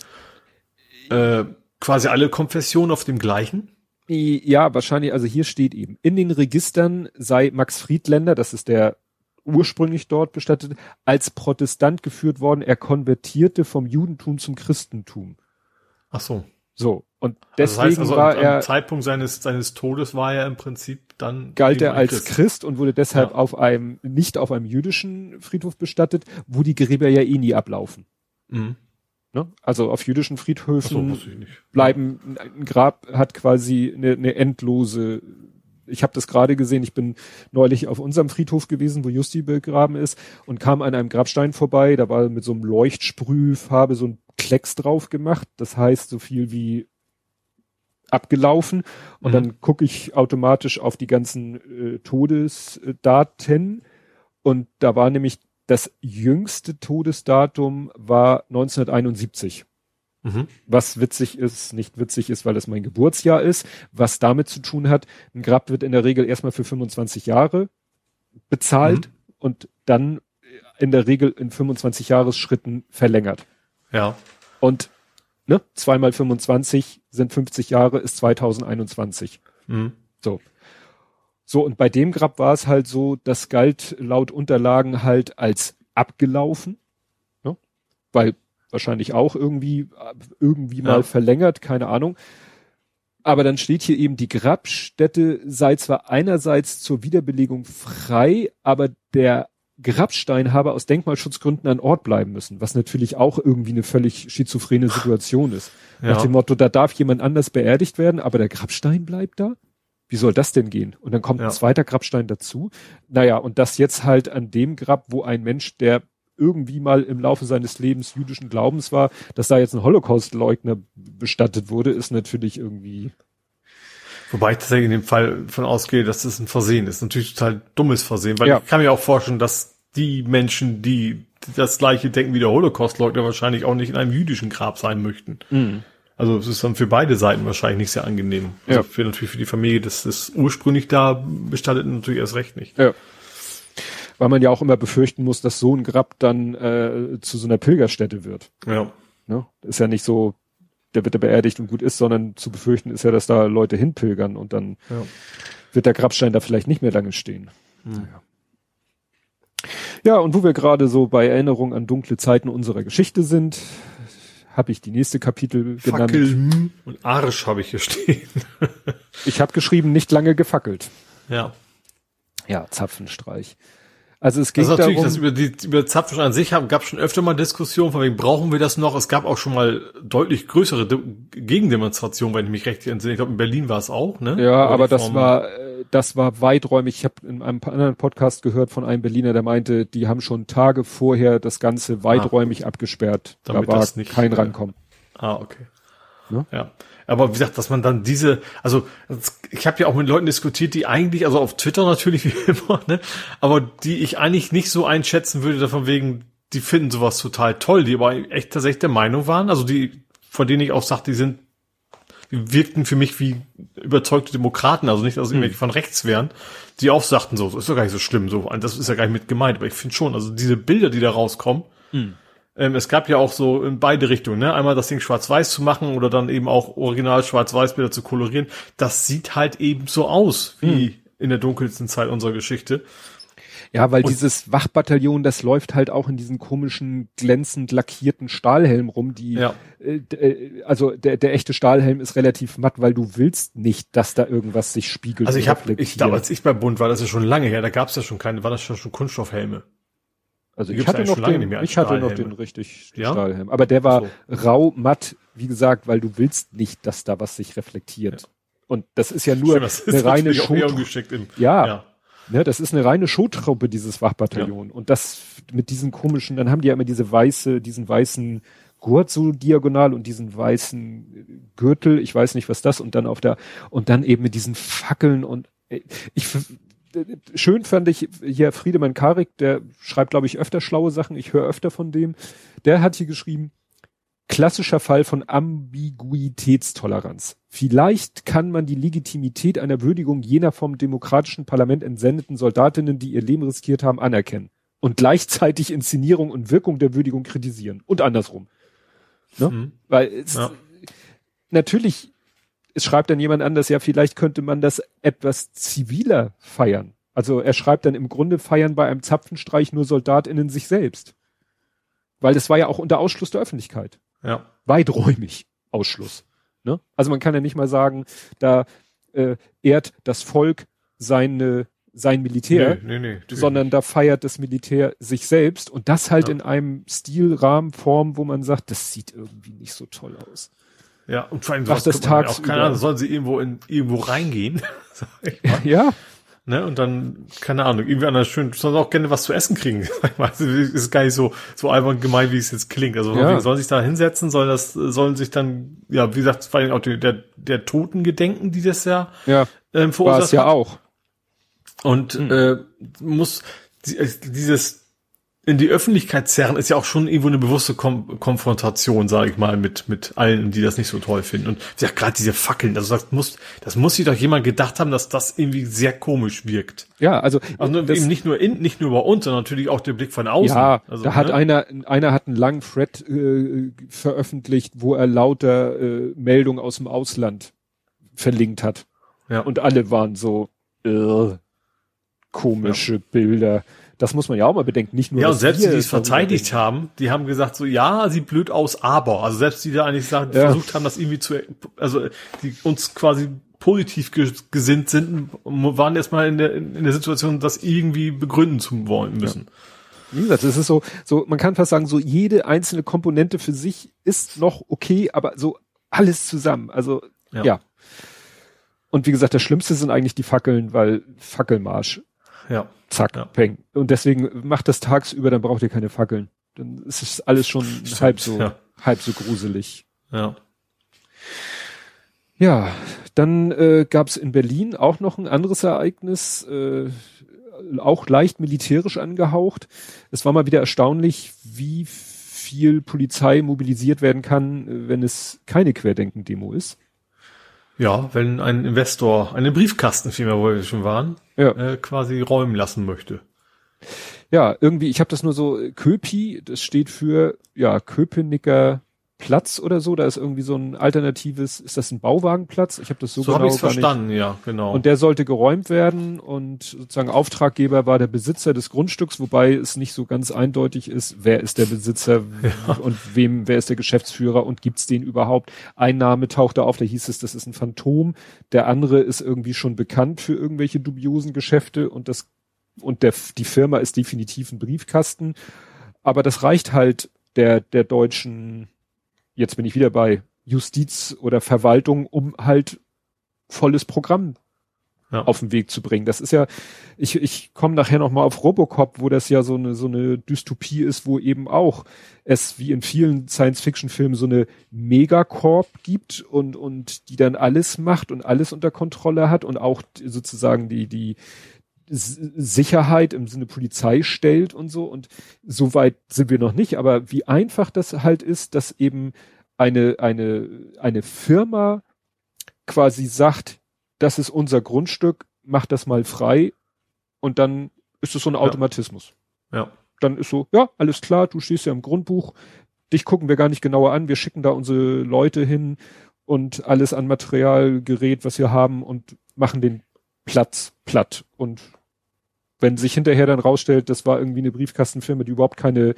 C: äh, quasi alle Konfessionen auf dem gleichen?
B: Ja, wahrscheinlich. Also hier steht eben, in den Registern sei Max Friedländer, das ist der ursprünglich dort bestattet, als Protestant geführt worden. Er konvertierte vom Judentum zum Christentum.
C: Ach so.
B: So. Und deswegen also das heißt also, war er.
C: Am Zeitpunkt seines, seines Todes war er im Prinzip dann.
B: Galt er als Christ. Christ und wurde deshalb ja. auf einem, nicht auf einem jüdischen Friedhof bestattet, wo die Gräber ja eh nie ablaufen. Mhm. Ne? Also auf jüdischen Friedhöfen
C: so,
B: bleiben, ein Grab hat quasi eine, eine endlose, ich habe das gerade gesehen, ich bin neulich auf unserem Friedhof gewesen, wo Justi begraben ist und kam an einem Grabstein vorbei, da war mit so einem Leuchtsprühfarbe so ein Klecks drauf gemacht, das heißt so viel wie abgelaufen und
C: Mhm.
B: dann gucke ich automatisch auf die ganzen äh, Todesdaten und da war nämlich das jüngste Todesdatum war 1971
C: Mhm.
B: was witzig ist, nicht witzig ist, weil es mein Geburtsjahr ist, was damit zu tun hat, ein Grab wird in der Regel erstmal für 25 Jahre bezahlt und dann in der Regel in 25 Jahresschritten verlängert.
C: Ja.
B: Und ne, zweimal 25 sind 50 Jahre, ist 2021.
C: Mhm.
B: So. So, und bei dem Grab war es halt so, das galt laut Unterlagen halt als abgelaufen, ne? weil wahrscheinlich auch irgendwie, irgendwie
C: Ja.
B: mal verlängert, keine Ahnung. Aber dann steht hier eben, die Grabstätte sei zwar einerseits zur Wiederbelegung frei, aber der Grabstein habe aus Denkmalschutzgründen an Ort bleiben müssen, was natürlich auch irgendwie eine völlig schizophrene Situation ist.
C: Ja.
B: Nach dem Motto, da darf jemand anders beerdigt werden, aber der Grabstein bleibt da? Wie soll das denn gehen? Und dann kommt
C: Ja.
B: ein zweiter Grabstein dazu. Naja, und das jetzt halt an dem Grab, wo ein Mensch, der irgendwie mal im Laufe seines Lebens jüdischen Glaubens war, dass da jetzt ein Holocaust-Leugner bestattet wurde, ist natürlich irgendwie,
C: Wobei ich tatsächlich in dem Fall von ausgehe, dass das ein Versehen ist. Natürlich total dummes Versehen, weil
B: Ja.
C: ich kann mir auch vorstellen, dass die Menschen, die das gleiche denken wie der Holocaust-Leugner, wahrscheinlich auch nicht in einem jüdischen Grab sein möchten. Also es ist dann für beide Seiten wahrscheinlich nicht sehr angenehm. Also
B: Ja.
C: für natürlich für die Familie des, des ursprünglich da Bestatteten natürlich erst recht nicht.
B: ja. Weil man ja auch immer befürchten muss, dass so ein Grab dann äh, zu so einer Pilgerstätte wird.
C: Ja.
B: Ne? Ist ja nicht so, der wird da beerdigt und gut ist, sondern zu befürchten ist ja, dass da Leute hinpilgern und dann
C: Ja.
B: wird der Grabstein da vielleicht nicht mehr lange stehen. Naja. Ja, und wo wir gerade so bei Erinnerung an dunkle Zeiten unserer Geschichte sind, habe ich die nächste Kapitel genannt.
C: Fackel und Arsch habe ich hier stehen.
B: Ich habe geschrieben, nicht lange gefackelt.
C: Ja.
B: Ja, Zapfenstreich. Also es ging
C: Das ist natürlich,
B: darum,
C: über die über Zapfen an sich haben, gab schon öfter mal Diskussionen, von wegen brauchen wir das noch? Es gab auch schon mal deutlich größere De Gegendemonstrationen, wenn ich mich recht entsinne. Ich glaube, in Berlin war es auch, ne?
B: ja, aber
C: die
B: das war äh, das war weiträumig. Ich habe in einem anderen Podcast gehört von einem Berliner, der meinte, die haben schon Tage vorher das Ganze weiträumig abgesperrt.
C: Ah. Damit
B: da war
C: das nicht,
B: kein
C: äh,
B: Rankommen.
C: Ah, okay.
B: Ne?
C: Ja. Aber wie gesagt, dass man dann diese, also das- ich habe ja auch mit Leuten diskutiert, die eigentlich, also auf Twitter natürlich wie immer, ne, aber die ich eigentlich nicht so einschätzen würde, davon wegen, die finden sowas total toll, die aber echt tatsächlich der Meinung waren, also die, von denen ich auch sagte, die sind, die wirkten für mich wie überzeugte Demokraten, also nicht, dass sie irgendwelche von rechts wären, die auch sagten so, so ist doch gar nicht so schlimm, so, das ist ja gar nicht mit gemeint, aber ich finde schon, also diese Bilder, die da rauskommen, ähm, es gab ja auch so in beide Richtungen, ne? Einmal das Ding schwarz-weiß zu machen oder dann eben auch original schwarz-weiß-Bilder zu kolorieren. Das sieht halt eben so aus wie in der dunkelsten Zeit unserer Geschichte.
B: Ja, weil dieses Wachbataillon, das läuft halt auch in diesen komischen glänzend lackierten Stahlhelm rum, die
C: Ja.
B: äh, äh, also der, der echte Stahlhelm ist relativ matt, weil du willst nicht, dass da irgendwas sich spiegelt.
C: Also
B: und
C: ich habe, ich
B: reflektiert.
C: glaube, als ich bei Bund war, das ist ja schon lange her, da gab es ja schon keine, war das schon, schon Kunststoffhelme.
B: Also ich hatte noch den, ich hatte noch den richtig
C: Ja?
B: Stahlhelm, aber der war
C: So.
B: rau matt, wie gesagt, weil du willst nicht, dass da was sich reflektiert. Und das ist ja nur
C: ist
B: eine reine Show. Ja,
C: ja.
B: Ne, das ist eine reine Showtruppe, dieses Wachbataillon. Und das mit diesen komischen, dann haben die ja immer diese weiße, diesen weißen Gurt so diagonal und diesen weißen Gürtel, ich weiß nicht, was das, und dann auf der, und dann eben mit diesen Fackeln und äh, ich äh, schön fand ich hier Friedemann Karik, der schreibt, glaube ich, öfter schlaue Sachen, ich höre öfter von dem. Der hat hier geschrieben, klassischer Fall von Ambiguitätstoleranz. Vielleicht kann man die Legitimität einer Würdigung jener vom demokratischen Parlament entsendeten Soldatinnen, die ihr Leben riskiert haben, anerkennen und gleichzeitig Inszenierung und Wirkung der Würdigung kritisieren und andersrum. Ne?
C: Mhm.
B: Weil es,
C: Ja.
B: natürlich, es schreibt dann jemand anders, ja, vielleicht könnte man das etwas ziviler feiern. Also er schreibt dann im Grunde feiern bei einem Zapfenstreich nur SoldatInnen sich selbst. Weil das war ja auch unter Ausschluss der Öffentlichkeit
C: Ja.
B: weiträumig Ausschluss. Ne? Also man kann ja nicht mal sagen, da äh, ehrt das Volk seine sein Militär,
C: Nee, nee, nee,
B: sondern da feiert das Militär sich selbst und das halt
C: Ja.
B: in einem Stilrahmen, Form, wo man sagt, das sieht irgendwie nicht so toll aus.
C: Ja, und vor allem sowas ja
B: tagsüber.
C: auch, keine Ahnung, sollen sie irgendwo in, irgendwo reingehen, sag ich mal,
B: Ja,
C: ne, und dann, keine Ahnung, irgendwie anders schön, sollen sie auch gerne was zu essen kriegen, sag ich mal, also, das ist gar nicht so, so albern gemein, wie es jetzt klingt, also,
B: Ja.
C: sollen sich da hinsetzen, sollen das, sollen sich dann, ja, wie gesagt, vor allem auch die, der, der Toten gedenken, die das ja,
B: ja,
C: ähm,
B: war
C: verursacht
B: es ja
C: hat.
B: auch.
C: Und äh, muss die- äh, dieses in die Öffentlichkeit zerren ist ja auch schon irgendwo eine bewusste Kom Konfrontation, sage ich mal, mit mit allen, die das nicht so toll finden. Und ja, gerade diese Fackeln, also das muss, das muss sich doch jemand gedacht haben, dass das irgendwie sehr komisch wirkt.
B: Ja, also,
C: Also
B: das,
C: eben nicht nur in, nicht nur bei uns, sondern natürlich auch der Blick von außen.
B: ja,
C: also,
B: da hat
C: ne?
B: einer, einer hat einen langen Thread äh, veröffentlicht, wo er lauter äh, Meldungen aus dem Ausland verlinkt hat.
C: ja.
B: Und alle waren so äh, komische Bilder. Das muss man ja auch mal bedenken. Nicht nur
C: Ja, und selbst die, die es verteidigt haben, die haben gesagt so, ja, sieht blöd aus, aber. Also selbst die da eigentlich sagen,
B: Ja.
C: versucht haben, das irgendwie zu, also die uns quasi positiv ges- gesinnt sind, waren erstmal in der, in der Situation, das irgendwie begründen zu wollen müssen.
B: Wie gesagt, es ist so, so, man kann fast sagen, so jede einzelne Komponente für sich ist noch okay, aber so alles zusammen. Also, ja.
C: Ja.
B: Und wie gesagt, das Schlimmste sind eigentlich die Fackeln, weil Fackelmarsch,
C: Ja.
B: zack,
C: Ja.
B: peng. Und deswegen macht das tagsüber, dann braucht ihr keine Fackeln. Dann ist es alles schon
C: Stimmt,
B: halb so,
C: ja.
B: halb so gruselig.
C: Ja.
B: Ja, dann äh, gab es in Berlin auch noch ein anderes Ereignis, äh, auch leicht militärisch angehaucht. Es war mal wieder erstaunlich, wie viel Polizei mobilisiert werden kann, wenn es keine Querdenken-Demo ist.
C: Ja, wenn ein Investor eine Briefkastenfirma, wo wir schon waren,
B: Ja.
C: äh, quasi räumen lassen möchte.
B: Ja, irgendwie, ich habe das nur so, äh, Köpi, das steht für, ja, Köpenicker Platz oder so, da ist irgendwie so ein alternatives, ist das ein Bauwagenplatz? Ich habe das so,
C: So,
B: genau
C: ich
B: gar nicht-
C: verstanden, ja, genau.
B: Und der sollte geräumt werden und sozusagen Auftraggeber war der Besitzer des Grundstücks, wobei es nicht so ganz eindeutig ist, wer ist der Besitzer und wem, wer ist der Geschäftsführer und gibt's den überhaupt? Ein Name tauchte auf, da hieß es, das ist ein Phantom. Der andere ist irgendwie schon bekannt für irgendwelche dubiosen Geschäfte und das und der, die Firma ist definitiv ein Briefkasten. Aber das reicht halt der, der deutschen, jetzt bin ich wieder bei Justiz oder Verwaltung, um halt volles Programm
C: Ja.
B: auf den Weg zu bringen. Das ist ja, ich, ich komme nachher noch mal auf Robocop, wo das ja so eine so eine Dystopie ist, wo eben auch es wie in vielen Science-Fiction-Filmen so eine Megacorp gibt und und die dann alles macht und alles unter Kontrolle hat und auch sozusagen die die Sicherheit im Sinne Polizei stellt und so und so weit sind wir noch nicht, aber wie einfach das halt ist, dass eben eine eine eine Firma quasi sagt, das ist unser Grundstück, mach das mal frei und dann ist es so ein
C: Ja.
B: Automatismus.
C: ja.
B: Dann ist so, ja, alles klar, du stehst ja im Grundbuch, dich gucken wir gar nicht genauer an, wir schicken da unsere Leute hin und alles an Material, Gerät, was wir haben und machen den Platz platt und wenn sich hinterher dann rausstellt, das war irgendwie eine Briefkastenfirma, die überhaupt keine,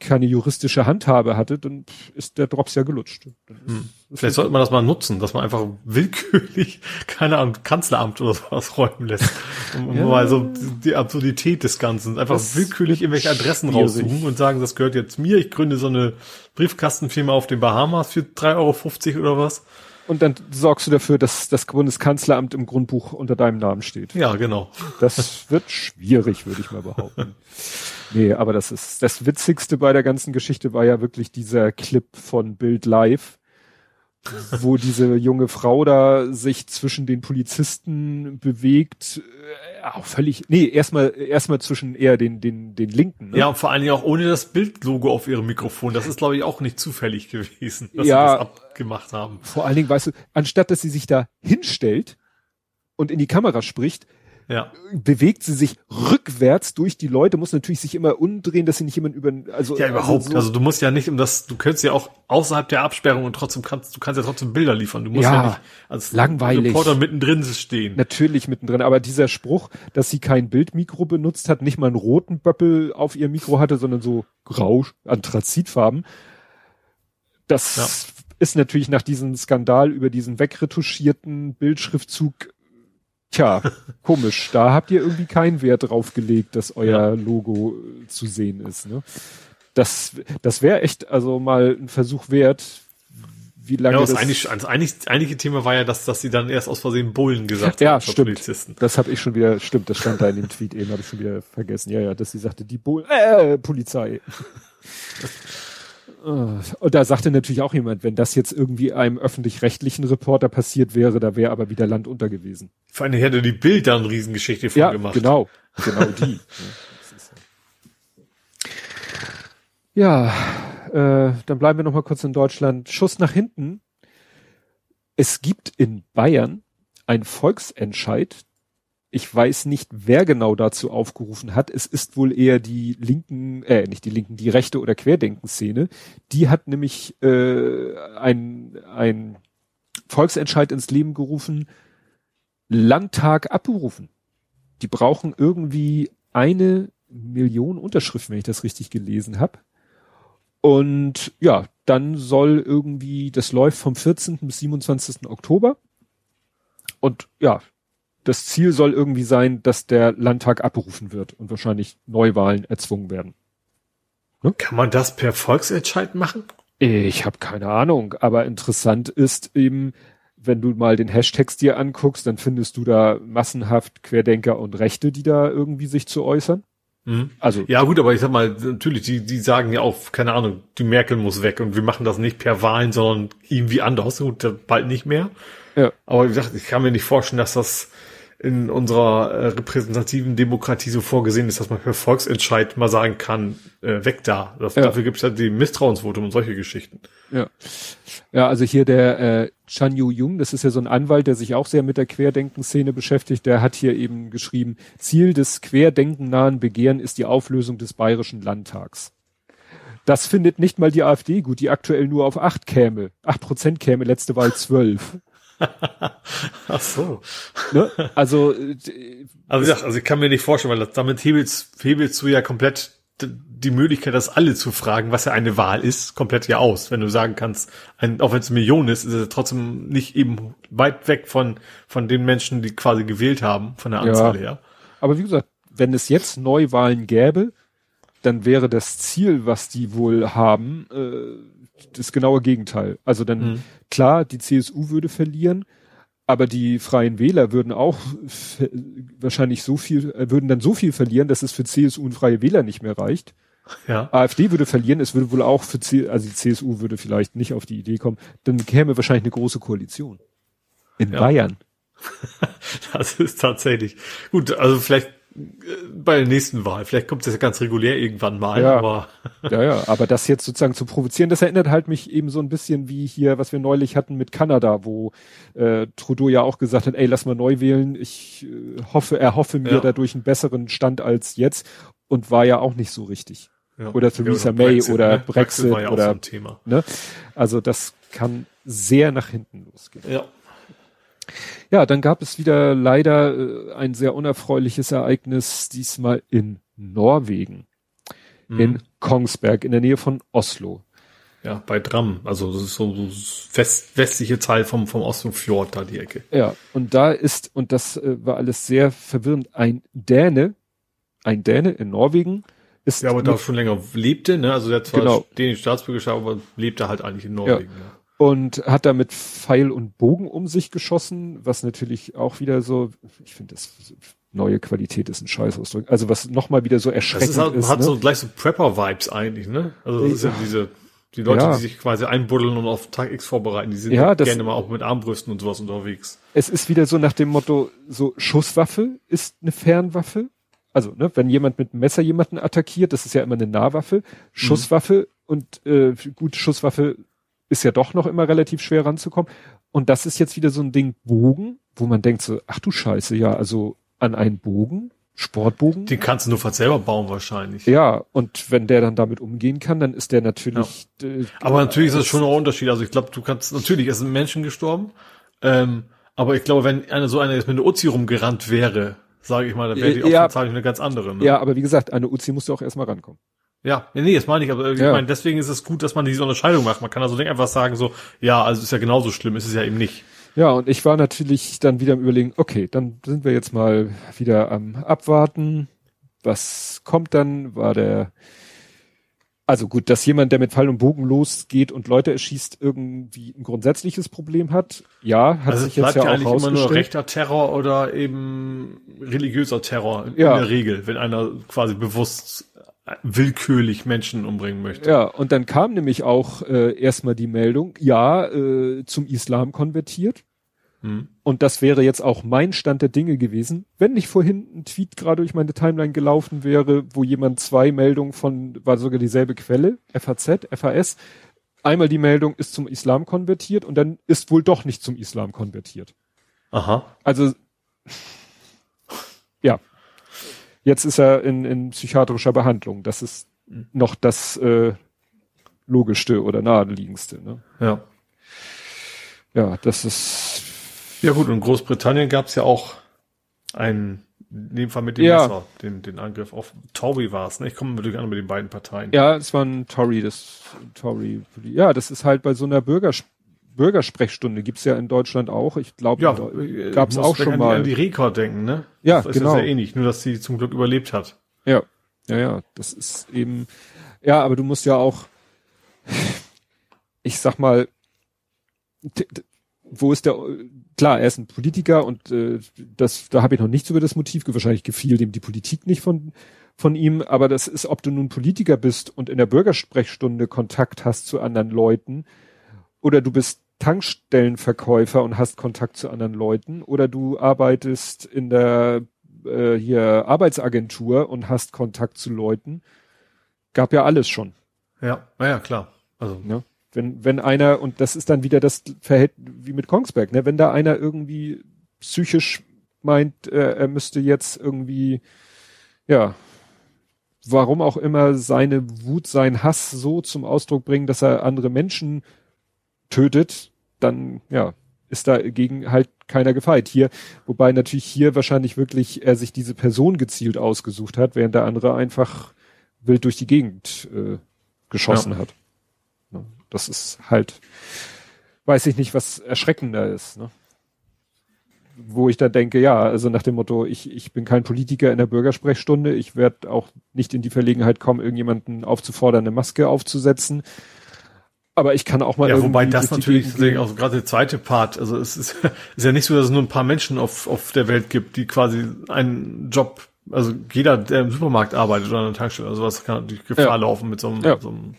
B: keine juristische Handhabe hatte, dann ist der Drops ja gelutscht.
C: Hm. Vielleicht sollte man das mal nutzen, dass man einfach willkürlich, keine Ahnung, Kanzleramt oder sowas räumen lässt. Um,
B: Ja.
C: mal so die, die Absurdität des Ganzen. Einfach
B: Das
C: willkürlich irgendwelche Adressen
B: schwierig.
C: raussuchen und sagen, das gehört jetzt mir. Ich gründe so eine Briefkastenfirma auf den Bahamas für 3,50 Euro oder was.
B: Und dann sorgst du dafür, dass das Bundeskanzleramt im Grundbuch unter deinem Namen steht.
C: Ja, genau.
B: Das wird schwierig, würde ich mal behaupten. Nee, aber das ist das Witzigste bei der ganzen Geschichte war ja wirklich dieser Clip von Bild Live, wo diese junge Frau da sich zwischen den Polizisten bewegt, äh, auch völlig, nee, erstmal erstmal zwischen eher den den den Linken. Ne?
C: Ja, und vor allen Dingen auch ohne das Bildlogo auf ihrem Mikrofon. Das ist, glaube ich, auch nicht zufällig gewesen, dass
B: Ja.
C: sie das abgemacht haben.
B: Vor allen Dingen, weißt du, anstatt dass sie sich da hinstellt und in die Kamera spricht,
C: Ja.
B: bewegt sie sich rückwärts durch die Leute, muss natürlich sich immer umdrehen, dass sie nicht jemand über, also
C: Ja, überhaupt.
B: Also, so,
C: Also du musst ja nicht um das, du könntest ja auch außerhalb der Absperrung und trotzdem kannst, du kannst ja trotzdem Bilder liefern. Du musst ja,
B: Ja,
C: nicht als
B: langweilig.
C: Reporter mittendrin stehen.
B: natürlich mittendrin, aber dieser Spruch, dass sie kein Bildmikro benutzt hat, nicht mal einen roten Böppel auf ihr Mikro hatte, sondern so grau, Anthrazitfarben, das ist natürlich nach diesem Skandal über diesen wegretuschierten Bildschriftzug Tja, komisch. Da habt ihr irgendwie keinen Wert drauf gelegt, dass euer ja. Logo äh, zu sehen ist. Ne? Das, das wäre echt also mal ein Versuch wert. Wie lange
C: ja,
B: das,
C: das eigentlich, das eigentlich, eigentliche Thema war ja, dass, dass sie dann erst aus Versehen Bullen gesagt
B: ja, haben. Ja, stimmt. Polizisten. Das habe ich schon wieder, stimmt, das stand da in dem Tweet eben, habe ich schon wieder vergessen. Ja, ja, dass sie sagte, die Bullen, äh, Polizei. Äh, und da sagte natürlich auch jemand, wenn das jetzt irgendwie einem öffentlich-rechtlichen Reporter passiert wäre, da wäre aber wieder Land unter gewesen.
C: Vor allem hätte die Bild da eine Riesengeschichte von
B: ja,
C: gemacht.
B: Genau, genau die. ja, äh, dann bleiben wir noch mal kurz in Deutschland. Schuss nach hinten. Es gibt in Bayern ein Volksentscheid ich weiß nicht, wer genau dazu aufgerufen hat. Es ist wohl eher die linken, äh, nicht die linken, die rechte oder Querdenkenszene. Die hat nämlich äh, ein, ein Volksentscheid ins Leben gerufen, Landtag abberufen. Die brauchen irgendwie eine Million Unterschriften, wenn ich das richtig gelesen habe. Und ja, dann soll irgendwie, das läuft vom 14. bis 27. Oktober. Und ja, das Ziel soll irgendwie sein, dass der Landtag abberufen wird und wahrscheinlich Neuwahlen erzwungen werden.
C: Ne? Kann man das per Volksentscheid machen?
B: Ich habe keine Ahnung, aber interessant ist eben, wenn du mal den Hashtags dir anguckst, dann findest du da massenhaft Querdenker und Rechte, die da irgendwie sich zu äußern.
C: Mhm. Also ja gut, aber ich sag mal, natürlich, die, die sagen ja auch, keine Ahnung, die Merkel muss weg und wir machen das nicht per Wahlen, sondern irgendwie anders und bald nicht mehr. Ja. Aber wie gesagt, ich kann mir nicht vorstellen, dass das in unserer äh, repräsentativen Demokratie so vorgesehen ist, dass man per Volksentscheid mal sagen kann, äh, weg da. Das, ja. Dafür gibt es ja die Misstrauensvotum und solche Geschichten.
B: Ja. Ja, also hier der äh, Chan Yu Jung, das ist ja so ein Anwalt, der sich auch sehr mit der Querdenkenszene beschäftigt, der hat hier eben geschrieben, Ziel des querdenkennahen Begehren ist die Auflösung des Bayerischen Landtags. Das findet nicht mal die AfD gut, die aktuell nur auf acht käme. Acht Prozent käme, letzte Wahl zwölf.
C: Ach so.
B: Ne? Also,
C: also, ich, also ich kann mir nicht vorstellen, weil damit hebelst, hebelst du ja komplett die Möglichkeit, das alle zu fragen, was ja eine Wahl ist, komplett ja aus. Wenn du sagen kannst, ein, auch wenn es eine Million ist, ist es trotzdem nicht eben weit weg von, von den Menschen, die quasi gewählt haben, von der Anzahl ja. her.
B: Aber wie gesagt, wenn es jetzt Neuwahlen gäbe, dann wäre das Ziel, was die wohl haben, äh, das genaue Gegenteil. Also dann, mhm. klar, die CSU würde verlieren, aber die Freien Wähler würden auch wahrscheinlich so viel, äh, würden dann so viel verlieren, dass es für CSU und Freie Wähler nicht mehr reicht. Ja. AfD würde verlieren, es würde wohl auch für C also die CSU würde vielleicht nicht auf die Idee kommen, dann käme wahrscheinlich eine große Koalition. In ja. Bayern.
C: Das ist tatsächlich. Gut, also vielleicht bei der nächsten Wahl. Vielleicht kommt das ja ganz regulär irgendwann mal,
B: ja.
C: aber.
B: ja, ja, aber das jetzt sozusagen zu provozieren, das erinnert halt mich eben so ein bisschen wie hier, was wir neulich hatten mit Kanada, wo äh, Trudeau ja auch gesagt hat, ey, lass mal neu wählen. Ich äh, hoffe, er hoffe mir ja. dadurch einen besseren Stand als jetzt und war ja auch nicht so richtig. Ja. Oder Theresa May Brexit, oder ne? Brexit, Brexit oder so. Ne? Also das kann sehr nach hinten losgehen. Ja. Ja, dann gab es wieder leider äh, ein sehr unerfreuliches Ereignis, diesmal in Norwegen. Mhm. In Kongsberg, in der Nähe von Oslo.
C: Ja, bei Dram, also das ist so, so west, westliche Teil vom, vom Oslo-Fjord da die Ecke.
B: Ja, und da ist, und das äh, war alles sehr verwirrend, ein Däne, ein Däne in Norwegen, ist.
C: Ja, aber da schon länger lebte, ne? Also der zwar genau. dänische Staatsbürgerschaft, aber lebte halt eigentlich in Norwegen. Ja.
B: ja und hat da mit Pfeil und Bogen um sich geschossen, was natürlich auch wieder so, ich finde das neue Qualität ist ein Scheißausdruck. Also was nochmal wieder so erschreckend das ist. Halt,
C: ist, hat ne? so gleich so Prepper-Vibes eigentlich, ne? Also das ist ja diese, die Leute, ja. die sich quasi einbuddeln und auf Tag X vorbereiten, die sind ja, das, gerne mal auch mit Armbrüsten und sowas unterwegs.
B: Es ist wieder so nach dem Motto, so Schusswaffe ist eine Fernwaffe. Also, ne, wenn jemand mit einem Messer jemanden attackiert, das ist ja immer eine Nahwaffe. Schusswaffe mhm. und äh, gut, Schusswaffe ist ja doch noch immer relativ schwer ranzukommen. Und das ist jetzt wieder so ein Ding Bogen, wo man denkt so, ach du Scheiße, ja, also an einen Bogen, Sportbogen.
C: Den kannst du nur fast selber bauen wahrscheinlich.
B: Ja, und wenn der dann damit umgehen kann, dann ist der natürlich. Ja.
C: Äh, aber natürlich ist das schon ein Unterschied. Also ich glaube, du kannst, natürlich, es sind Menschen gestorben, ähm, aber ich glaube, wenn eine so eine jetzt mit einer Uzi rumgerannt wäre, sage ich mal, dann wäre die ja, Aufmerksamkeit eine ganz andere. Ne?
B: Ja, aber wie gesagt, eine Uzi musst du auch erstmal rankommen.
C: Ja, nee, das meine ich, aber ich ja. meine, deswegen ist es gut, dass man diese Unterscheidung macht. Man kann also nicht einfach sagen so, ja, also ist ja genauso schlimm, ist es ja eben nicht.
B: Ja, und ich war natürlich dann wieder am überlegen, okay, dann sind wir jetzt mal wieder am Abwarten. Was kommt dann? War der, also gut, dass jemand, der mit Pfeil und Bogen losgeht und Leute erschießt, irgendwie ein grundsätzliches Problem hat. Ja, hat
C: Also
B: sich jetzt ja
C: ja
B: auch
C: eigentlich immer nur rechter Terror oder eben religiöser Terror in,
B: Ja.
C: in der Regel, wenn einer quasi bewusst äh, willkürlich Menschen umbringen möchte.
B: Ja, und dann kam nämlich auch äh, erstmal die Meldung, ja, äh, zum Islam konvertiert.
C: Hm.
B: Und das wäre jetzt auch mein Stand der Dinge gewesen, wenn nicht vorhin ein Tweet gerade durch meine Timeline gelaufen wäre, wo jemand zwei Meldungen von, war sogar dieselbe Quelle, FAZ, FAS. Einmal die Meldung ist zum Islam konvertiert und dann ist wohl doch nicht zum Islam konvertiert.
C: Aha.
B: Also. Jetzt ist er in, in psychiatrischer Behandlung. Das ist noch das äh, logischste oder naheliegendste. Ne?
C: Ja.
B: Ja, das ist
C: Ja gut, in Großbritannien gab es ja auch einen, in dem Fall mit dem
B: Ja.
C: Messer, den, den Angriff auf Tory war es. Ne? Ich komme natürlich an mit den beiden Parteien.
B: ja, es war ein Tory, das Tory. Ja, das ist halt bei so einer Bürgers Bürgersprechstunde gibt's ja in Deutschland auch. Ich glaube,
C: Ja,
B: gab's
C: muss
B: auch schon
C: an
B: mal.
C: An die Rekord denken, ne?
B: Ja,
C: das
B: genau.
C: ist ja ähnlich, nur dass sie zum Glück überlebt hat.
B: Ja, ja, ja, das ist eben, ja, aber du musst ja auch, ich sag mal, wo ist der, klar, er ist ein Politiker und äh, das, da habe ich noch nichts über das Motiv, wahrscheinlich gefiel dem die Politik nicht von, von ihm, aber das ist, ob du nun Politiker bist und in der Bürgersprechstunde Kontakt hast zu anderen Leuten oder du bist Tankstellenverkäufer und hast Kontakt zu anderen Leuten oder du arbeitest in der äh, hier Arbeitsagentur und hast Kontakt zu Leuten. Gab ja alles schon.
C: Ja, naja, klar. Also,
B: Ne? Wenn, wenn einer, und das ist dann wieder das Verhältnis wie mit Kongsberg, ne? wenn da einer irgendwie psychisch meint, äh, er müsste jetzt irgendwie, ja, warum auch immer seine Wut, sein Hass so zum Ausdruck bringen, dass er andere Menschen tötet, dann, ja, ist dagegen halt keiner gefeit. Hier, wobei natürlich hier wahrscheinlich wirklich er sich diese Person gezielt ausgesucht hat, während der andere einfach wild durch die Gegend äh, geschossen
C: Ja.
B: hat. Ne? Das ist halt, weiß ich nicht, was erschreckender ist. Ne? Wo ich da denke, ja, also nach dem Motto, ich, ich bin kein Politiker in der Bürgersprechstunde, ich werde auch nicht in die Verlegenheit kommen, irgendjemanden aufzufordern, eine Maske aufzusetzen. Aber ich kann auch mal
C: ja, wobei das natürlich
B: Gegend
C: auch gerade der zweite Part. Also es ist, ist ja nicht so, dass es nur ein paar Menschen auf, auf der Welt gibt, die quasi einen Job, also jeder, der im Supermarkt arbeitet oder an der Tankstelle, also was kann natürlich Gefahr
B: Ja.
C: laufen mit so einem,
B: Ja.
C: so einem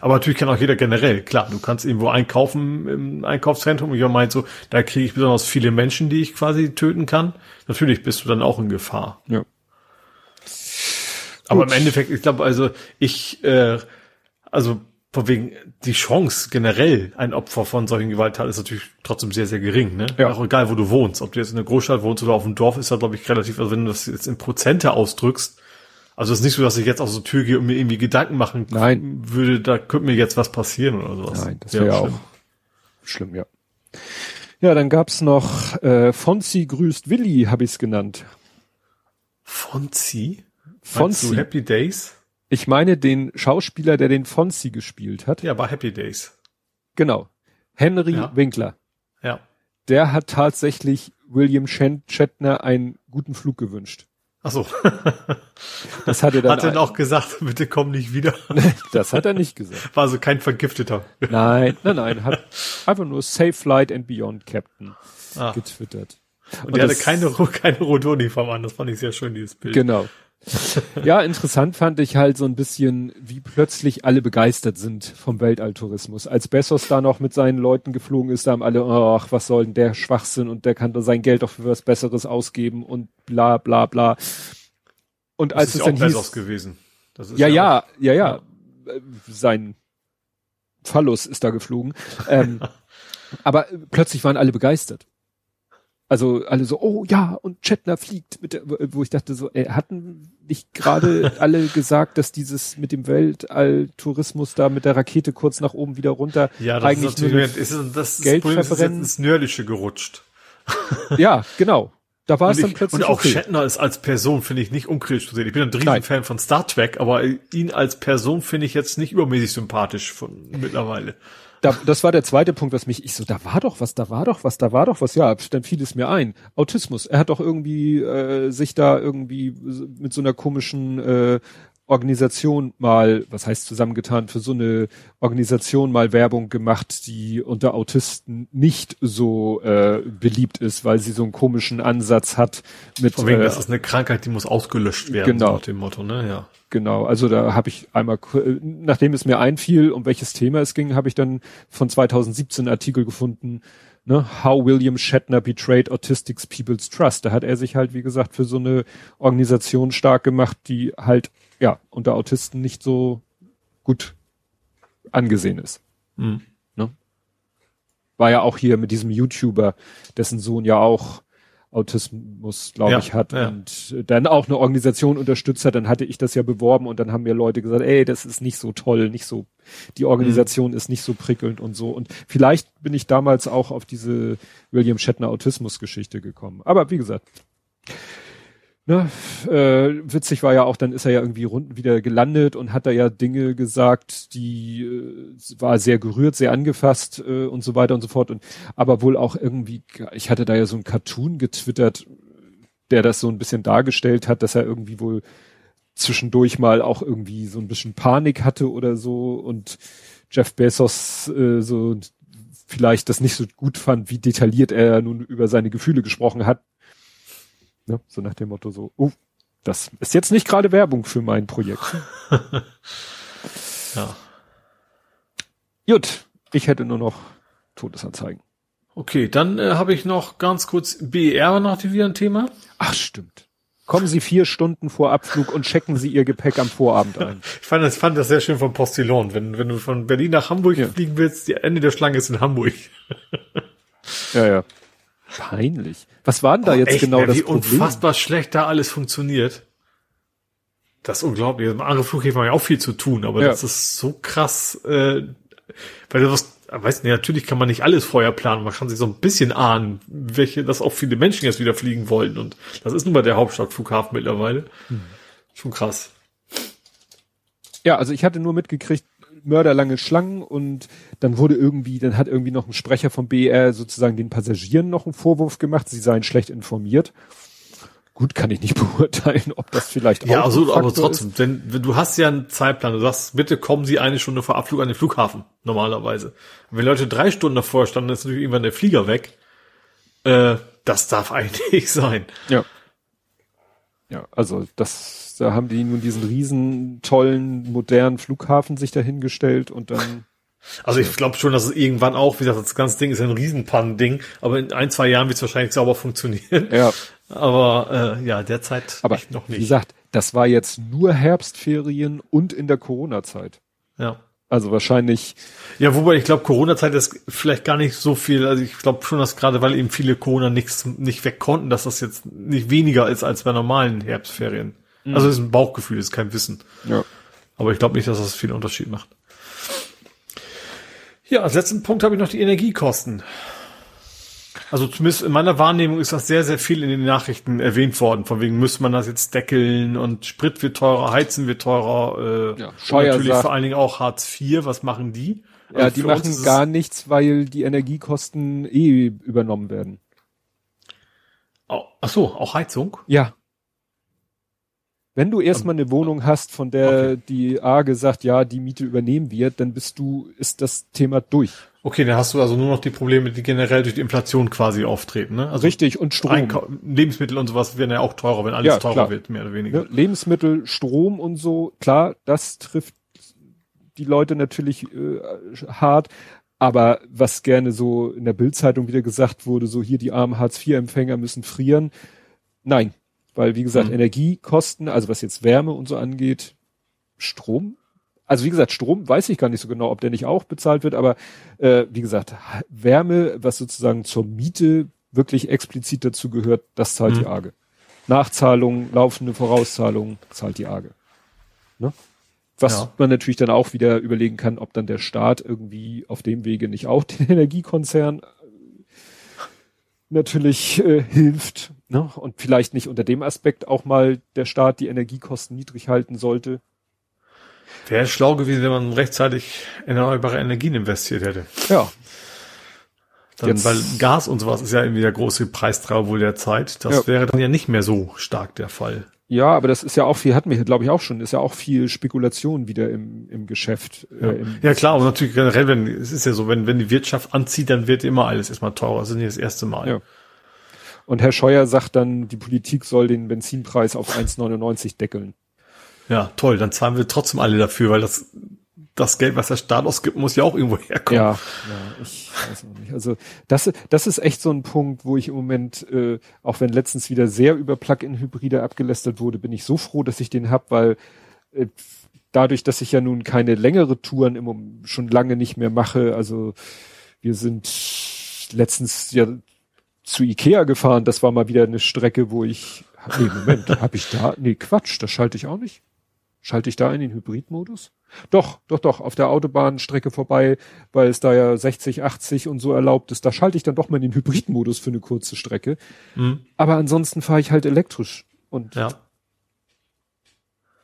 C: aber natürlich kann auch jeder generell, klar, du kannst irgendwo einkaufen im Einkaufszentrum jemand meint so, da kriege ich besonders viele Menschen, die ich quasi töten kann. Natürlich bist du dann auch in Gefahr.
B: Ja.
C: Aber
B: Gut.
C: im Endeffekt, ich glaube, also ich, äh, also von wegen die Chance generell ein Opfer von solchen Gewalttaten ist natürlich trotzdem sehr, sehr gering. Ne?
B: Ja.
C: Auch egal, wo du wohnst. Ob du jetzt in einer Großstadt wohnst oder auf dem Dorf, ist da, glaube ich, relativ, also wenn du das jetzt in Prozente ausdrückst, also es ist nicht so, dass ich jetzt aus der Tür gehe und mir irgendwie Gedanken machen
B: Nein.
C: würde, da könnte mir jetzt was passieren oder sowas.
B: Nein, das wäre ja
C: schlimm.
B: auch schlimm, ja. Ja, dann gab's noch äh, Fonzi grüßt Willi, habe ich's genannt. Fonzi.
C: du Happy Days?
B: Ich meine den Schauspieler, der den Fonzi gespielt hat.
C: Ja, bei Happy Days.
B: Genau. Henry
C: Ja.
B: Winkler.
C: Ja.
B: Der hat tatsächlich William Shatner einen guten Flug gewünscht.
C: Ach so.
B: Das hat er dann,
C: Hat er auch gesagt, bitte komm nicht wieder.
B: das hat er nicht gesagt.
C: War also kein Vergifteter.
B: Nein, nein, nein, hat einfach nur Safe Flight and Beyond Captain
C: Ah.
B: getwittert.
C: Und der hatte
B: das-
C: keine, keine Rodoni-Form an. Das fand ich sehr schön, dieses Bild.
B: Genau. Ja, interessant fand ich halt so ein bisschen, wie plötzlich alle begeistert sind vom Weltalltourismus. Als Bezos da noch mit seinen Leuten geflogen ist, da haben alle, ach, was soll denn der Schwachsinn und der kann doch sein Geld doch für was Besseres ausgeben und bla bla bla. Und
C: das
B: als
C: ist
B: es
C: ja
B: dann
C: auch Bezos
B: hieß,
C: gewesen. Das ist
B: ja, ja,
C: auch-
B: ja, ja, äh, sein Phallus ist da geflogen. Ähm, aber plötzlich waren alle begeistert. Also alle so, oh ja, und Chetner fliegt, mit der, wo ich dachte so, äh, hatten nicht gerade alle gesagt, dass dieses mit dem Weltalltourismus da mit der Rakete kurz nach oben wieder runter
C: Ja, das
B: eigentlich
C: ist
B: nur eine-
C: ist, das
B: Geld
C: Problem ist, es ins Nördliche gerutscht.
B: ja, genau. Da war es
C: Und,
B: dann
C: ich,
B: plötzlich
C: und auch
B: okay.
C: Shatner ist als Person, finde ich, nicht unkritisch zu sehen. Ich bin ein. Riesenfan von Star Trek, aber ihn als Person finde ich jetzt nicht übermäßig sympathisch von mittlerweile.
B: Da, das war der zweite Punkt, was mich, ich so, da war doch was, da war doch was, da war doch was, ja, dann fiel es mir ein. Autismus. Er hat doch irgendwie äh, sich da irgendwie mit so einer komischen äh, Organisation mal, was heißt zusammengetan, für so eine Organisation mal Werbung gemacht, die unter Autisten nicht so äh, beliebt ist, weil sie so einen komischen Ansatz hat mit.
C: Von wegen, äh, das ist eine Krankheit, die muss ausgelöscht werden,
B: genau.
C: nach dem Motto, ne? Ja.
B: Genau, also da habe ich einmal, nachdem es mir einfiel, um welches Thema es ging, habe ich dann von 2017 einen Artikel gefunden, ne, How William Shatner Betrayed Autistic People's Trust. Da hat er sich halt, wie gesagt, für so eine Organisation stark gemacht, die halt ja, unter Autisten nicht so gut angesehen ist. Mhm. Ne? War ja auch hier mit diesem YouTuber, dessen Sohn ja auch Autismus, glaube ja, ich, hat ja. und dann auch eine Organisation unterstützt hat, dann hatte ich das ja beworben und dann haben mir Leute gesagt, ey, das ist nicht so toll, nicht so, die Organisation mhm. ist nicht so prickelnd und so. Und vielleicht bin ich damals auch auf diese William Shatner Autismus Geschichte gekommen. Aber wie gesagt, ne, äh, witzig war ja auch, dann ist er ja irgendwie rund wieder gelandet und hat da ja Dinge gesagt, die äh, war sehr gerührt, sehr angefasst äh, und so weiter und so fort. Und aber wohl auch irgendwie, ich hatte da ja so ein Cartoon getwittert, der das so ein bisschen dargestellt hat, dass er irgendwie wohl zwischendurch mal auch irgendwie so ein bisschen Panik hatte oder so und Jeff Bezos äh, so vielleicht das nicht so gut fand, wie detailliert er nun über seine Gefühle gesprochen hat, Ne? So nach dem Motto so, oh, das ist jetzt nicht gerade Werbung für mein Projekt.
C: ja.
B: Gut, ich hätte nur noch Todesanzeigen.
C: Okay, dann äh, habe ich noch ganz kurz BR noch wieder ein Thema.
B: Ach, stimmt. Kommen Sie vier Stunden vor Abflug und checken Sie Ihr Gepäck am Vorabend ein.
C: ich fand das, fand das sehr schön vom Postillon. Wenn, wenn du von Berlin nach Hamburg ja. fliegen willst, die Ende der Schlange ist in Hamburg.
B: ja, ja. Peinlich. Was war denn da oh, jetzt echt, genau das
C: wie Problem? unfassbar schlecht da alles funktioniert. Das ist unglaublich. Also, andere Flughäfen haben ja auch viel zu tun, aber ja. das ist so krass, äh, weil du was, weißt du, natürlich kann man nicht alles vorher planen, man kann sich so ein bisschen ahnen, welche, dass auch viele Menschen jetzt wieder fliegen wollen und das ist nun mal der Hauptstadtflughafen mittlerweile. Hm. Schon krass.
B: Ja, also ich hatte nur mitgekriegt, mörderlange Schlangen und dann wurde irgendwie, dann hat irgendwie noch ein Sprecher vom BR sozusagen den Passagieren noch einen Vorwurf gemacht, sie seien schlecht informiert. Gut, kann ich nicht beurteilen, ob das vielleicht
C: ja, auch. Ja, also, aber trotzdem, denn du hast ja einen Zeitplan. Du sagst, bitte kommen Sie eine Stunde vor Abflug an den Flughafen, normalerweise. wenn Leute drei Stunden davor standen, ist natürlich irgendwann der Flieger weg. Äh, das darf eigentlich sein.
B: Ja. Ja, also das da haben die nun diesen riesen tollen modernen Flughafen sich dahingestellt und dann.
C: Also ich glaube schon, dass es irgendwann auch, wie gesagt, das ganze Ding ist ein Riesenpannen-Ding, aber in ein, zwei Jahren wird es wahrscheinlich sauber funktionieren.
B: Ja.
C: Aber äh, ja, derzeit
B: aber noch nicht. Wie gesagt, das war jetzt nur Herbstferien und in der Corona-Zeit.
C: Ja.
B: Also wahrscheinlich.
C: Ja, wobei ich glaube, Corona-Zeit ist vielleicht gar nicht so viel. Also ich glaube schon, dass gerade weil eben viele Corona nichts nicht weg konnten, dass das jetzt nicht weniger ist als bei normalen Herbstferien. Mhm. Also es ist ein Bauchgefühl, ist kein Wissen.
B: Ja.
C: Aber ich glaube nicht, dass das viel Unterschied macht. Ja, als letzten Punkt habe ich noch die Energiekosten. Also zumindest in meiner Wahrnehmung ist das sehr, sehr viel in den Nachrichten erwähnt worden. Von wegen müsste man das jetzt deckeln und Sprit wird teurer, Heizen wird teurer,
B: äh, ja, Scheuer
C: natürlich vor allen Dingen auch Hartz IV. Was machen die?
B: Ja, also die machen gar nichts, weil die Energiekosten eh übernommen werden.
C: Ach so, auch Heizung?
B: Ja. Wenn du erstmal eine Wohnung hast, von der okay. die A gesagt, ja, die Miete übernehmen wir, dann bist du, ist das Thema durch.
C: Okay, dann hast du also nur noch die Probleme, die generell durch die Inflation quasi auftreten, ne?
B: Also Richtig, und Strom. Einkau
C: Lebensmittel und sowas werden ja auch teurer, wenn alles ja, teurer klar. wird, mehr oder weniger. Ne?
B: Lebensmittel, Strom und so, klar, das trifft die Leute natürlich äh, hart. Aber was gerne so in der Bildzeitung wieder gesagt wurde, so hier die armen Hartz-IV-Empfänger müssen frieren. Nein, weil, wie gesagt, mhm. Energiekosten, also was jetzt Wärme und so angeht, Strom. Also wie gesagt, Strom weiß ich gar nicht so genau, ob der nicht auch bezahlt wird, aber äh, wie gesagt, Wärme, was sozusagen zur Miete wirklich explizit dazu gehört, das zahlt mhm. die Arge. Nachzahlung, laufende Vorauszahlung zahlt die Arge. Ne? Was ja. man natürlich dann auch wieder überlegen kann, ob dann der Staat irgendwie auf dem Wege nicht auch den Energiekonzern natürlich äh, hilft ne? und vielleicht nicht unter dem Aspekt auch mal der Staat die Energiekosten niedrig halten sollte.
C: Wäre schlau gewesen, wenn man rechtzeitig in erneuerbare Energien investiert hätte.
B: Ja.
C: Dann,
B: Jetzt-
C: weil Gas und sowas ist ja irgendwie der große Preistreiber wohl der Zeit. Das
B: Ja.
C: wäre dann ja nicht mehr so stark der Fall.
B: Ja, aber das ist ja auch viel, hatten wir, glaube ich, auch schon, ist ja auch viel Spekulation wieder im, im Geschäft.
C: Ja,
B: Äh, im,
C: ja klar, und natürlich generell, wenn, es ist ja so, wenn, wenn die Wirtschaft anzieht, dann wird immer alles erstmal teurer. Das ist nicht das erste Mal.
B: Ja. Und Herr Scheuer sagt dann, die Politik soll den Benzinpreis auf 1,99 deckeln.
C: Ja, toll, dann zahlen wir trotzdem alle dafür, weil das, das Geld, was der Staat ausgibt, muss ja auch irgendwo herkommen.
B: Ja, ja, ich weiß auch nicht. Also das, das ist echt so ein Punkt, wo ich im Moment, äh, auch wenn letztens wieder sehr über Plug-in-Hybride abgelästert wurde, bin ich so froh, dass ich den hab, weil äh, dadurch, dass ich ja nun keine längere Touren im, schon lange nicht mehr mache, also wir sind letztens ja zu Ikea gefahren, das war mal wieder eine Strecke, wo ich, nee, Moment, habe ich da, nee, Quatsch, das schalte ich auch nicht. Schalte ich da in den Hybridmodus? Doch, doch, doch, auf der Autobahnstrecke vorbei, weil es da ja 60, 80 und so erlaubt ist, da schalte ich dann doch mal in den Hybridmodus für eine kurze Strecke.
C: Mhm.
B: Aber ansonsten fahre ich halt elektrisch und
C: Ja,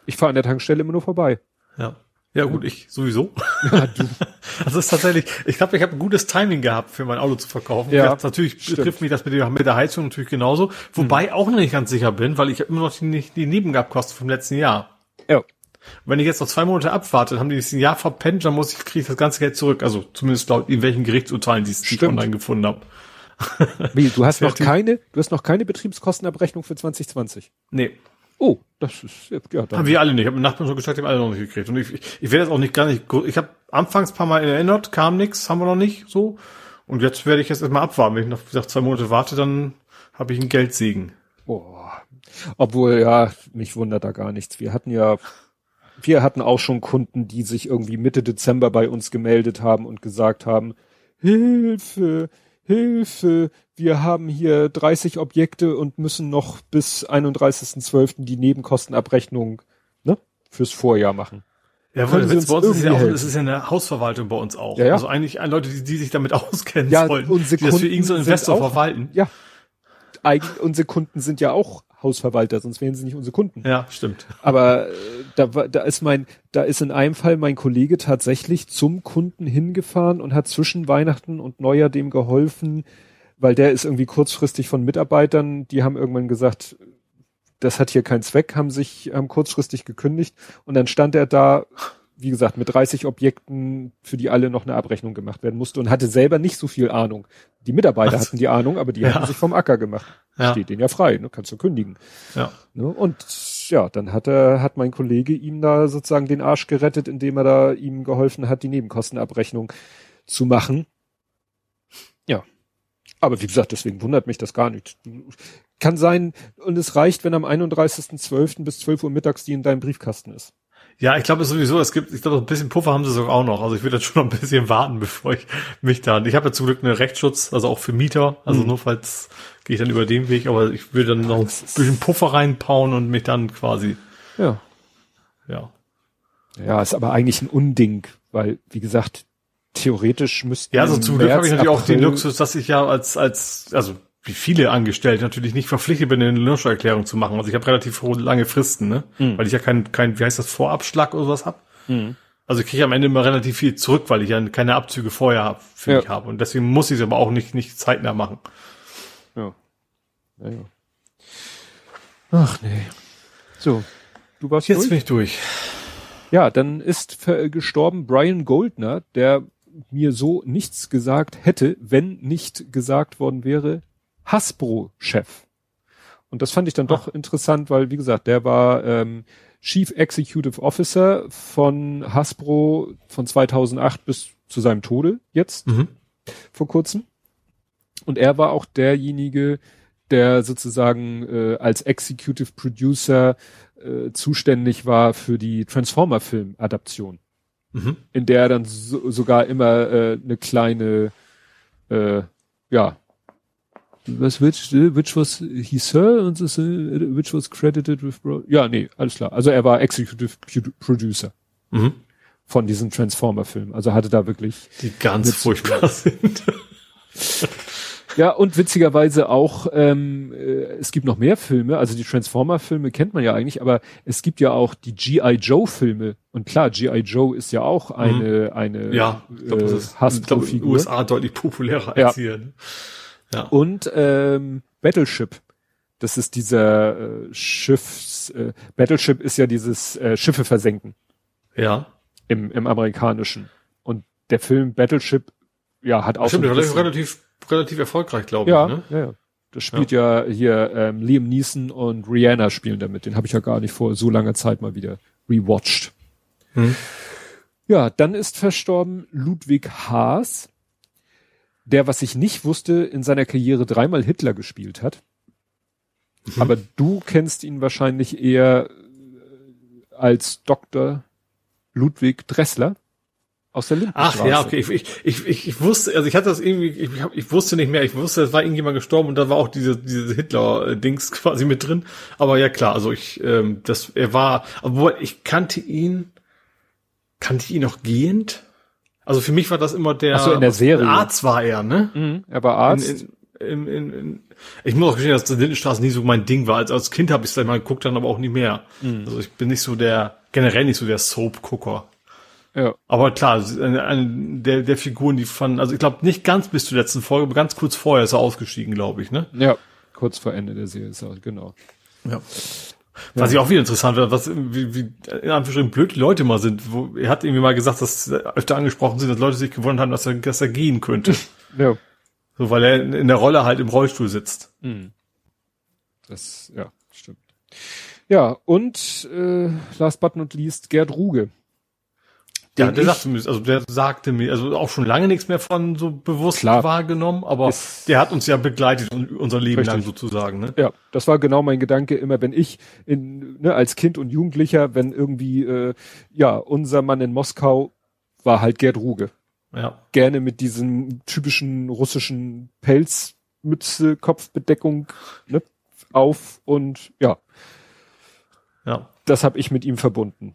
B: ich fahre an der Tankstelle immer nur vorbei.
C: ja. Ja gut, ich sowieso.
B: Ja, du,
C: Das ist tatsächlich, ich glaube, ich habe ein gutes Timing gehabt, für mein Auto zu verkaufen.
B: Ja,
C: Das natürlich
B: stimmt.
C: betrifft mich das mit der, mit der Heizung natürlich genauso. Wobei auch noch nicht ganz sicher bin, weil ich immer noch die, die Nebengabenkosten vom letzten Jahr.
B: ja,
C: Wenn ich jetzt noch zwei Monate abwarte, dann haben die das ein Jahr verpennt, dann muss ich, kriege ich das ganze Geld zurück. Also zumindest laut irgendwelchen Gerichtsurteilen, die ich online gefunden habe.
B: Wie, du hast noch keine, du hast noch keine Betriebskostenabrechnung für 2020.
C: Nee,
B: Oh, das ist, ja, dann.
C: haben wir alle nicht. Ich habe Nachbarn schon gesagt, die haben alle noch nicht gekriegt. Und ich, ich, ich werde jetzt auch nicht gar nicht, ich habe anfangs paar Mal erinnert, kam nix, haben wir noch nicht so. Und jetzt werde ich jetzt erstmal abwarten. Wenn ich noch, wie gesagt, zwei Monate warte, dann habe ich einen Geldsegen.
B: Oh. Obwohl, ja, mich wundert da gar nichts. Wir hatten ja, wir hatten auch schon Kunden, die sich irgendwie Mitte Dezember bei uns gemeldet haben und gesagt haben, Hilfe, Hilfe, wir haben hier 30 Objekte und müssen noch bis 31.12. die Nebenkostenabrechnung ne, fürs Vorjahr machen.
C: Ja, weil Witz
B: uns
C: bei uns ist ja auch, es ist ja eine Hausverwaltung bei uns auch.
B: Ja, ja.
C: Also eigentlich ein Leute, die, die sich damit auskennen
B: Ja, unsere
C: die das für irgendeinen Investor
B: auch-
C: verwalten.
B: Ja, eigentlich, unsere Kunden sind ja auch Hausverwalter, sonst wären sie nicht unsere Kunden.
C: Ja, stimmt.
B: Aber äh, da, war- da ist mein, da ist in einem Fall mein Kollege tatsächlich zum Kunden hingefahren und hat zwischen Weihnachten und Neujahr dem geholfen, weil der ist irgendwie kurzfristig von Mitarbeitern, die haben irgendwann gesagt, das hat hier keinen Zweck, haben sich, haben kurzfristig gekündigt und dann stand er da, wie gesagt, mit 30 Objekten, für die alle noch eine Abrechnung gemacht werden musste und hatte selber nicht so viel Ahnung. Die Mitarbeiter
C: so.
B: hatten die Ahnung, aber die
C: Ja.
B: hatten sich vom Acker gemacht.
C: Ja.
B: Steht denen ja frei, ne? kannst du kündigen.
C: Ja.
B: Ne? Und ja, dann hat er, hat mein Kollege ihm da sozusagen den Arsch gerettet, indem er da ihm geholfen hat, die Nebenkostenabrechnung zu machen. Ja. Aber wie gesagt, deswegen wundert mich das gar nicht. Kann sein, und es reicht, wenn am 31.12. bis 12 Uhr mittags die in deinem Briefkasten ist.
C: Ja, ich glaube sowieso, es gibt, ich glaube, ein bisschen Puffer haben sie sogar auch noch. Also ich würde jetzt schon noch ein bisschen warten, bevor ich mich da. Ich habe ja zum Glück einen Rechtsschutz, also auch für Mieter. Also
B: Mhm.
C: nur falls gehe ich dann über den Weg, aber ich würde dann noch ein bisschen Puffer reinpauen und mich dann quasi,
B: Ja.
C: ja.
B: Ja, ist aber eigentlich ein Unding, weil, wie gesagt, theoretisch müssten.
C: Ja, also zum Glück habe ich natürlich auch den
B: April-
C: Luxus, dass ich ja als, als, also wie viele Angestellte natürlich nicht verpflichtet bin, eine Löscherklärung zu machen. Also ich habe relativ lange Fristen, ne?
B: Mhm.
C: Weil ich ja kein, kein, wie heißt das, Vorabschlag oder sowas hab.
B: Mhm.
C: Also ich kriege am Ende immer relativ viel zurück, weil ich ja keine Abzüge vorher hab, für
B: Ja.
C: mich habe. Und deswegen muss ich es aber auch nicht, nicht zeitnah machen.
B: Ja. ja, ja. Ach nee. So, du warst
C: Jetzt
B: durch?
C: bin ich durch.
B: Ja, dann ist ver- gestorben Brian Goldner, der mir so nichts gesagt hätte, wenn nicht gesagt worden wäre, Hasbro-Chef. Und das fand ich dann doch interessant, weil, wie gesagt, der war ähm, Chief Executive Officer von Hasbro von 2008 bis zu seinem Tode jetzt
C: Mhm.
B: vor kurzem. Und er war auch derjenige, der sozusagen äh, als Executive Producer äh, zuständig war für die Transformer-Film-Adaption,
C: Mhm.
B: in der er dann so, sogar immer äh, eine kleine, äh, ja, was which, which was he sir und this, uh, which was credited with bro ja nee alles klar also er war Executive Producer
C: Mhm.
B: von diesem Transformer Film also hatte da wirklich
C: Die ganz furchtbar sind.
B: Ja, und witzigerweise auch, ähm, äh, es gibt noch mehr Filme, also die Transformer-Filme kennt man ja eigentlich, aber es gibt ja auch die G.I. Joe-Filme. Und klar, G.I. Joe ist ja auch eine, eine
C: Ja, ich glaube, das
B: äh,
C: ist ich glaub, in den. USA deutlich populärer
B: Ja.
C: als hier. ne? Ja.
B: Und ähm, Battleship. Das ist dieser äh, Schiffs, äh, Battleship ist ja dieses äh, Schiffe versenken
C: ja.
B: im, im amerikanischen. Und der Film Battleship, ja, hat auch
C: Stimmt, relativ, relativ, erfolgreich, glaube
B: ja,
C: ich. Ne?
B: ja, ja. Das spielt ja, hier ähm, Liam Neeson und Rihanna spielen damit. Den habe ich ja gar nicht vor so langer Zeit mal wieder rewatcht.
C: Hm.
B: Ja, dann ist verstorben Ludwig Haas, der, was ich nicht wusste, in seiner Karriere dreimal Hitler gespielt hat.
C: Mhm.
B: Aber du kennst ihn wahrscheinlich eher äh, als Dr. Ludwig Dressler aus der Lindenstraße.
C: Ach ja, okay. Ich, ich, ich, ich, wusste, also ich hatte das irgendwie, ich, ich wusste nicht mehr, ich wusste, es war irgendjemand gestorben und da war auch diese, diese Hitler-Dings quasi mit drin. Aber ja klar, also ich, ähm, das, er war, obwohl ich kannte ihn, kannte ich ihn noch gehend? Also für mich war das immer der,
B: Ach so, in der Serie.
C: Arzt war er, ne?
B: Mhm, er war Arzt.
C: In, in, in, in, ich muss auch gestehen, dass die Lindenstraße nie so mein Ding war. Als, als Kind habe ich es dann mal geguckt, dann aber auch nie mehr.
B: Mhm.
C: Also ich bin nicht so der, generell nicht so der Soap-Gucker.
B: ja.
C: Aber klar, eine, eine der, der Figuren, die fanden, also ich glaube nicht ganz bis zur letzten Folge, aber ganz kurz vorher ist er ausgestiegen, glaube ich, ne?
B: ja, kurz vor Ende der Serie, ist er, genau.
C: Ja. Was ich auch wieder interessant war, was, wie, wie, in Anführungsstrichen blöd die Leute mal sind, wo, er hat irgendwie mal gesagt, dass öfter angesprochen sind, dass Leute sich gewundert haben, dass er, dass er gehen könnte.
B: Ja.
C: so, weil er in, der Rolle halt im Rollstuhl sitzt.
B: Das, ja, stimmt. Ja, und äh, last but not least Gerd Ruge.
C: Ja, der
B: ich-
C: sagte mir, also der sagte mir, also auch schon lange nichts mehr von so bewusst
B: Klar.
C: wahrgenommen, aber
B: Ist-
C: der hat uns ja begleitet un- unser Leben
B: Richtig.
C: lang sozusagen, ne?
B: Ja, das war genau mein Gedanke immer, wenn ich in, ne, als Kind und Jugendlicher, wenn irgendwie, äh, ja, unser Mann in Moskau war halt Gerd Ruge.
C: Ja.
B: Gerne mit diesem typischen russischen Pelzmütze, Kopfbedeckung ne, auf und ja,
C: Ja.
B: das habe ich mit ihm verbunden.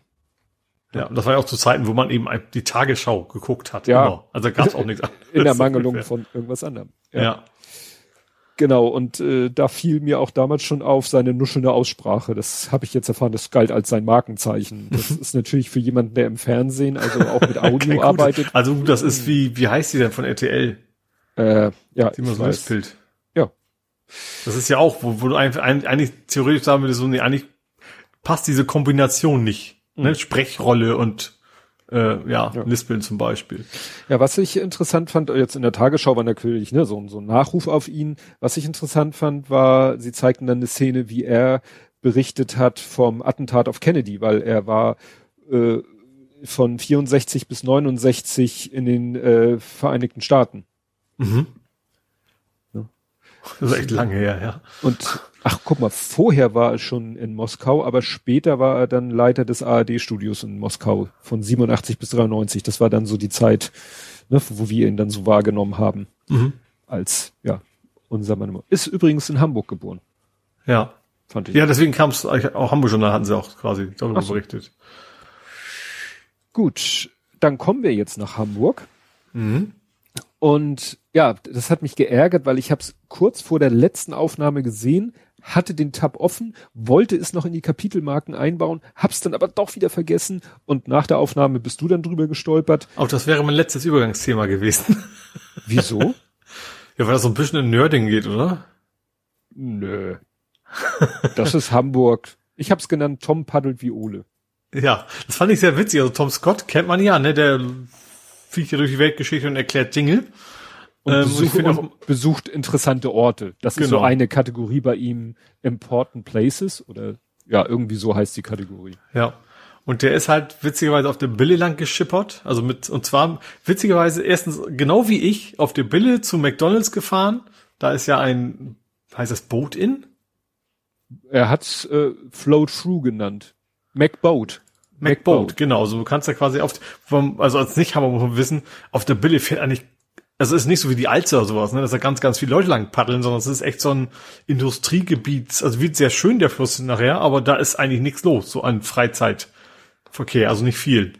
C: Ja, das war ja auch zu Zeiten, wo man eben ein- die Tagesschau geguckt hat.
B: Ja.
C: Immer. Also gab es auch nichts anderes.
B: In der Mangelung von irgendwas anderem.
C: Ja.
B: Genau, und äh, da fiel mir auch damals schon auf seine nuschelnde Aussprache. Das habe ich jetzt erfahren, das galt als sein Markenzeichen. Das ist natürlich für jemanden, der im Fernsehen, also auch mit Audio arbeitet.
C: Also das ist wie, wie heißt die denn von RTL?
B: Äh, ja,
C: immer so
B: weiß.
C: Lispelt.
B: Ja.
C: Das ist ja auch, wo, wo du ein- ein- eigentlich theoretisch sagen würdest, so, nee, eigentlich passt diese Kombination nicht. Ne? Sprechrolle und äh, ja,
B: Mhm. Ja.
C: Lispeln zum Beispiel.
B: Ja, was ich interessant fand, jetzt in der Tagesschau war natürlich ne, so, so ein Nachruf auf ihn. Was ich interessant fand, war, sie zeigten dann eine Szene, wie er berichtet hat vom Attentat auf Kennedy, weil er war äh, von 64 bis 69 in den äh, Vereinigten Staaten.
C: Mhm. Das ist echt lange her, ja.
B: Und ach, guck mal, vorher war er schon in Moskau, aber später war er dann Leiter des ARD-Studios in Moskau von 87 bis 93. Das war dann so die Zeit, ne, wo wir ihn dann so wahrgenommen haben
C: Mhm.
B: als ja unser Mann. Ist übrigens in Hamburg geboren,
C: Ja.
B: fand ich.
C: Ja, deswegen kam es auch Hamburg Journal hatten sie auch quasi darüber
B: so.
C: berichtet.
B: Gut, dann kommen wir jetzt nach Hamburg.
C: Mhm.
B: Und ja, das hat mich geärgert, weil ich habe es kurz vor der letzten Aufnahme gesehen, hatte den Tab offen, wollte es noch in die Kapitelmarken einbauen, hab's dann aber doch wieder vergessen und nach der Aufnahme bist du dann drüber gestolpert.
C: Auch das wäre mein letztes Übergangsthema gewesen.
B: Wieso?
C: ja, weil das so ein bisschen in Nerding geht, oder?
B: Nö. Das ist Hamburg. Ich hab's genannt, Tom paddelt wie Ole.
C: Ja, das fand ich sehr witzig. Also Tom Scott kennt man ja, ne? Der fliegt ja durch die Weltgeschichte und erklärt Dinge.
B: Und,
C: Ähm,
B: besucht, und
C: auch-
B: besucht interessante Orte. Das ist so
C: Genau.
B: eine Kategorie bei ihm, Important Places oder ja, irgendwie so heißt die Kategorie.
C: Ja. Und der ist halt witzigerweise auf der Bille lang geschippert. Also mit, und zwar witzigerweise erstens genau wie ich auf der Bille zu McDonalds gefahren. Da ist ja ein, heißt das Boat in?
B: Er hat's äh, Float Through genannt. MacBoat.
C: MacBoat, genau. Also du kannst ja quasi auf, vom, also als Nichthammer muss man wissen, auf der Bille fährt eigentlich, also es ist nicht so wie die Alster oder sowas, ne, dass da ganz, ganz viele Leute lang paddeln, sondern es ist echt so ein Industriegebiet, also wird sehr schön der Fluss nachher, aber da ist eigentlich nichts los, so an Freizeitverkehr, also nicht viel.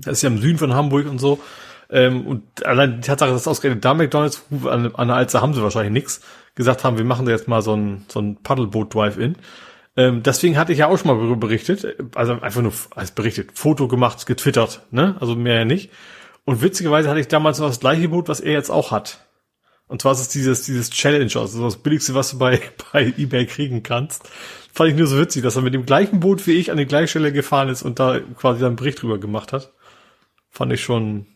C: Das ist ja im Süden von Hamburg und so. Ähm, und allein die Tatsache, dass ausgerechnet da McDonalds, an, an der Alze haben sie wahrscheinlich nichts, gesagt haben, wir machen da jetzt mal so ein, so ein Paddleboat-Drive-In. Ähm, deswegen hatte ich ja auch schon mal berichtet, also einfach nur als berichtet, Foto gemacht, getwittert, ne? Also mehr ja nicht. Und witzigerweise hatte ich damals noch das gleiche Boot, was er jetzt auch hat. Und zwar ist es dieses, dieses Challenger, also das billigste, was du bei, bei eBay kriegen kannst. Fand ich nur so witzig, dass er mit dem gleichen Boot wie ich an die gleiche Stelle gefahren ist und da quasi einen Bericht drüber gemacht hat. Fand ich schon.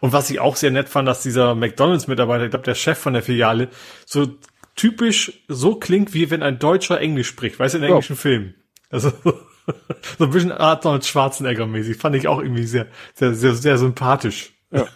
C: Und was ich auch sehr nett fand, dass dieser McDonalds-Mitarbeiter, ich glaube, der Chef von der Filiale, so typisch so klingt, wie wenn ein Deutscher Englisch spricht, weißt du, in englischen ja. Filmen. Also so ein bisschen Arnold Schwarzenegger-mäßig. Fand ich auch irgendwie sehr, sehr, sehr, sehr sympathisch.
B: Ja.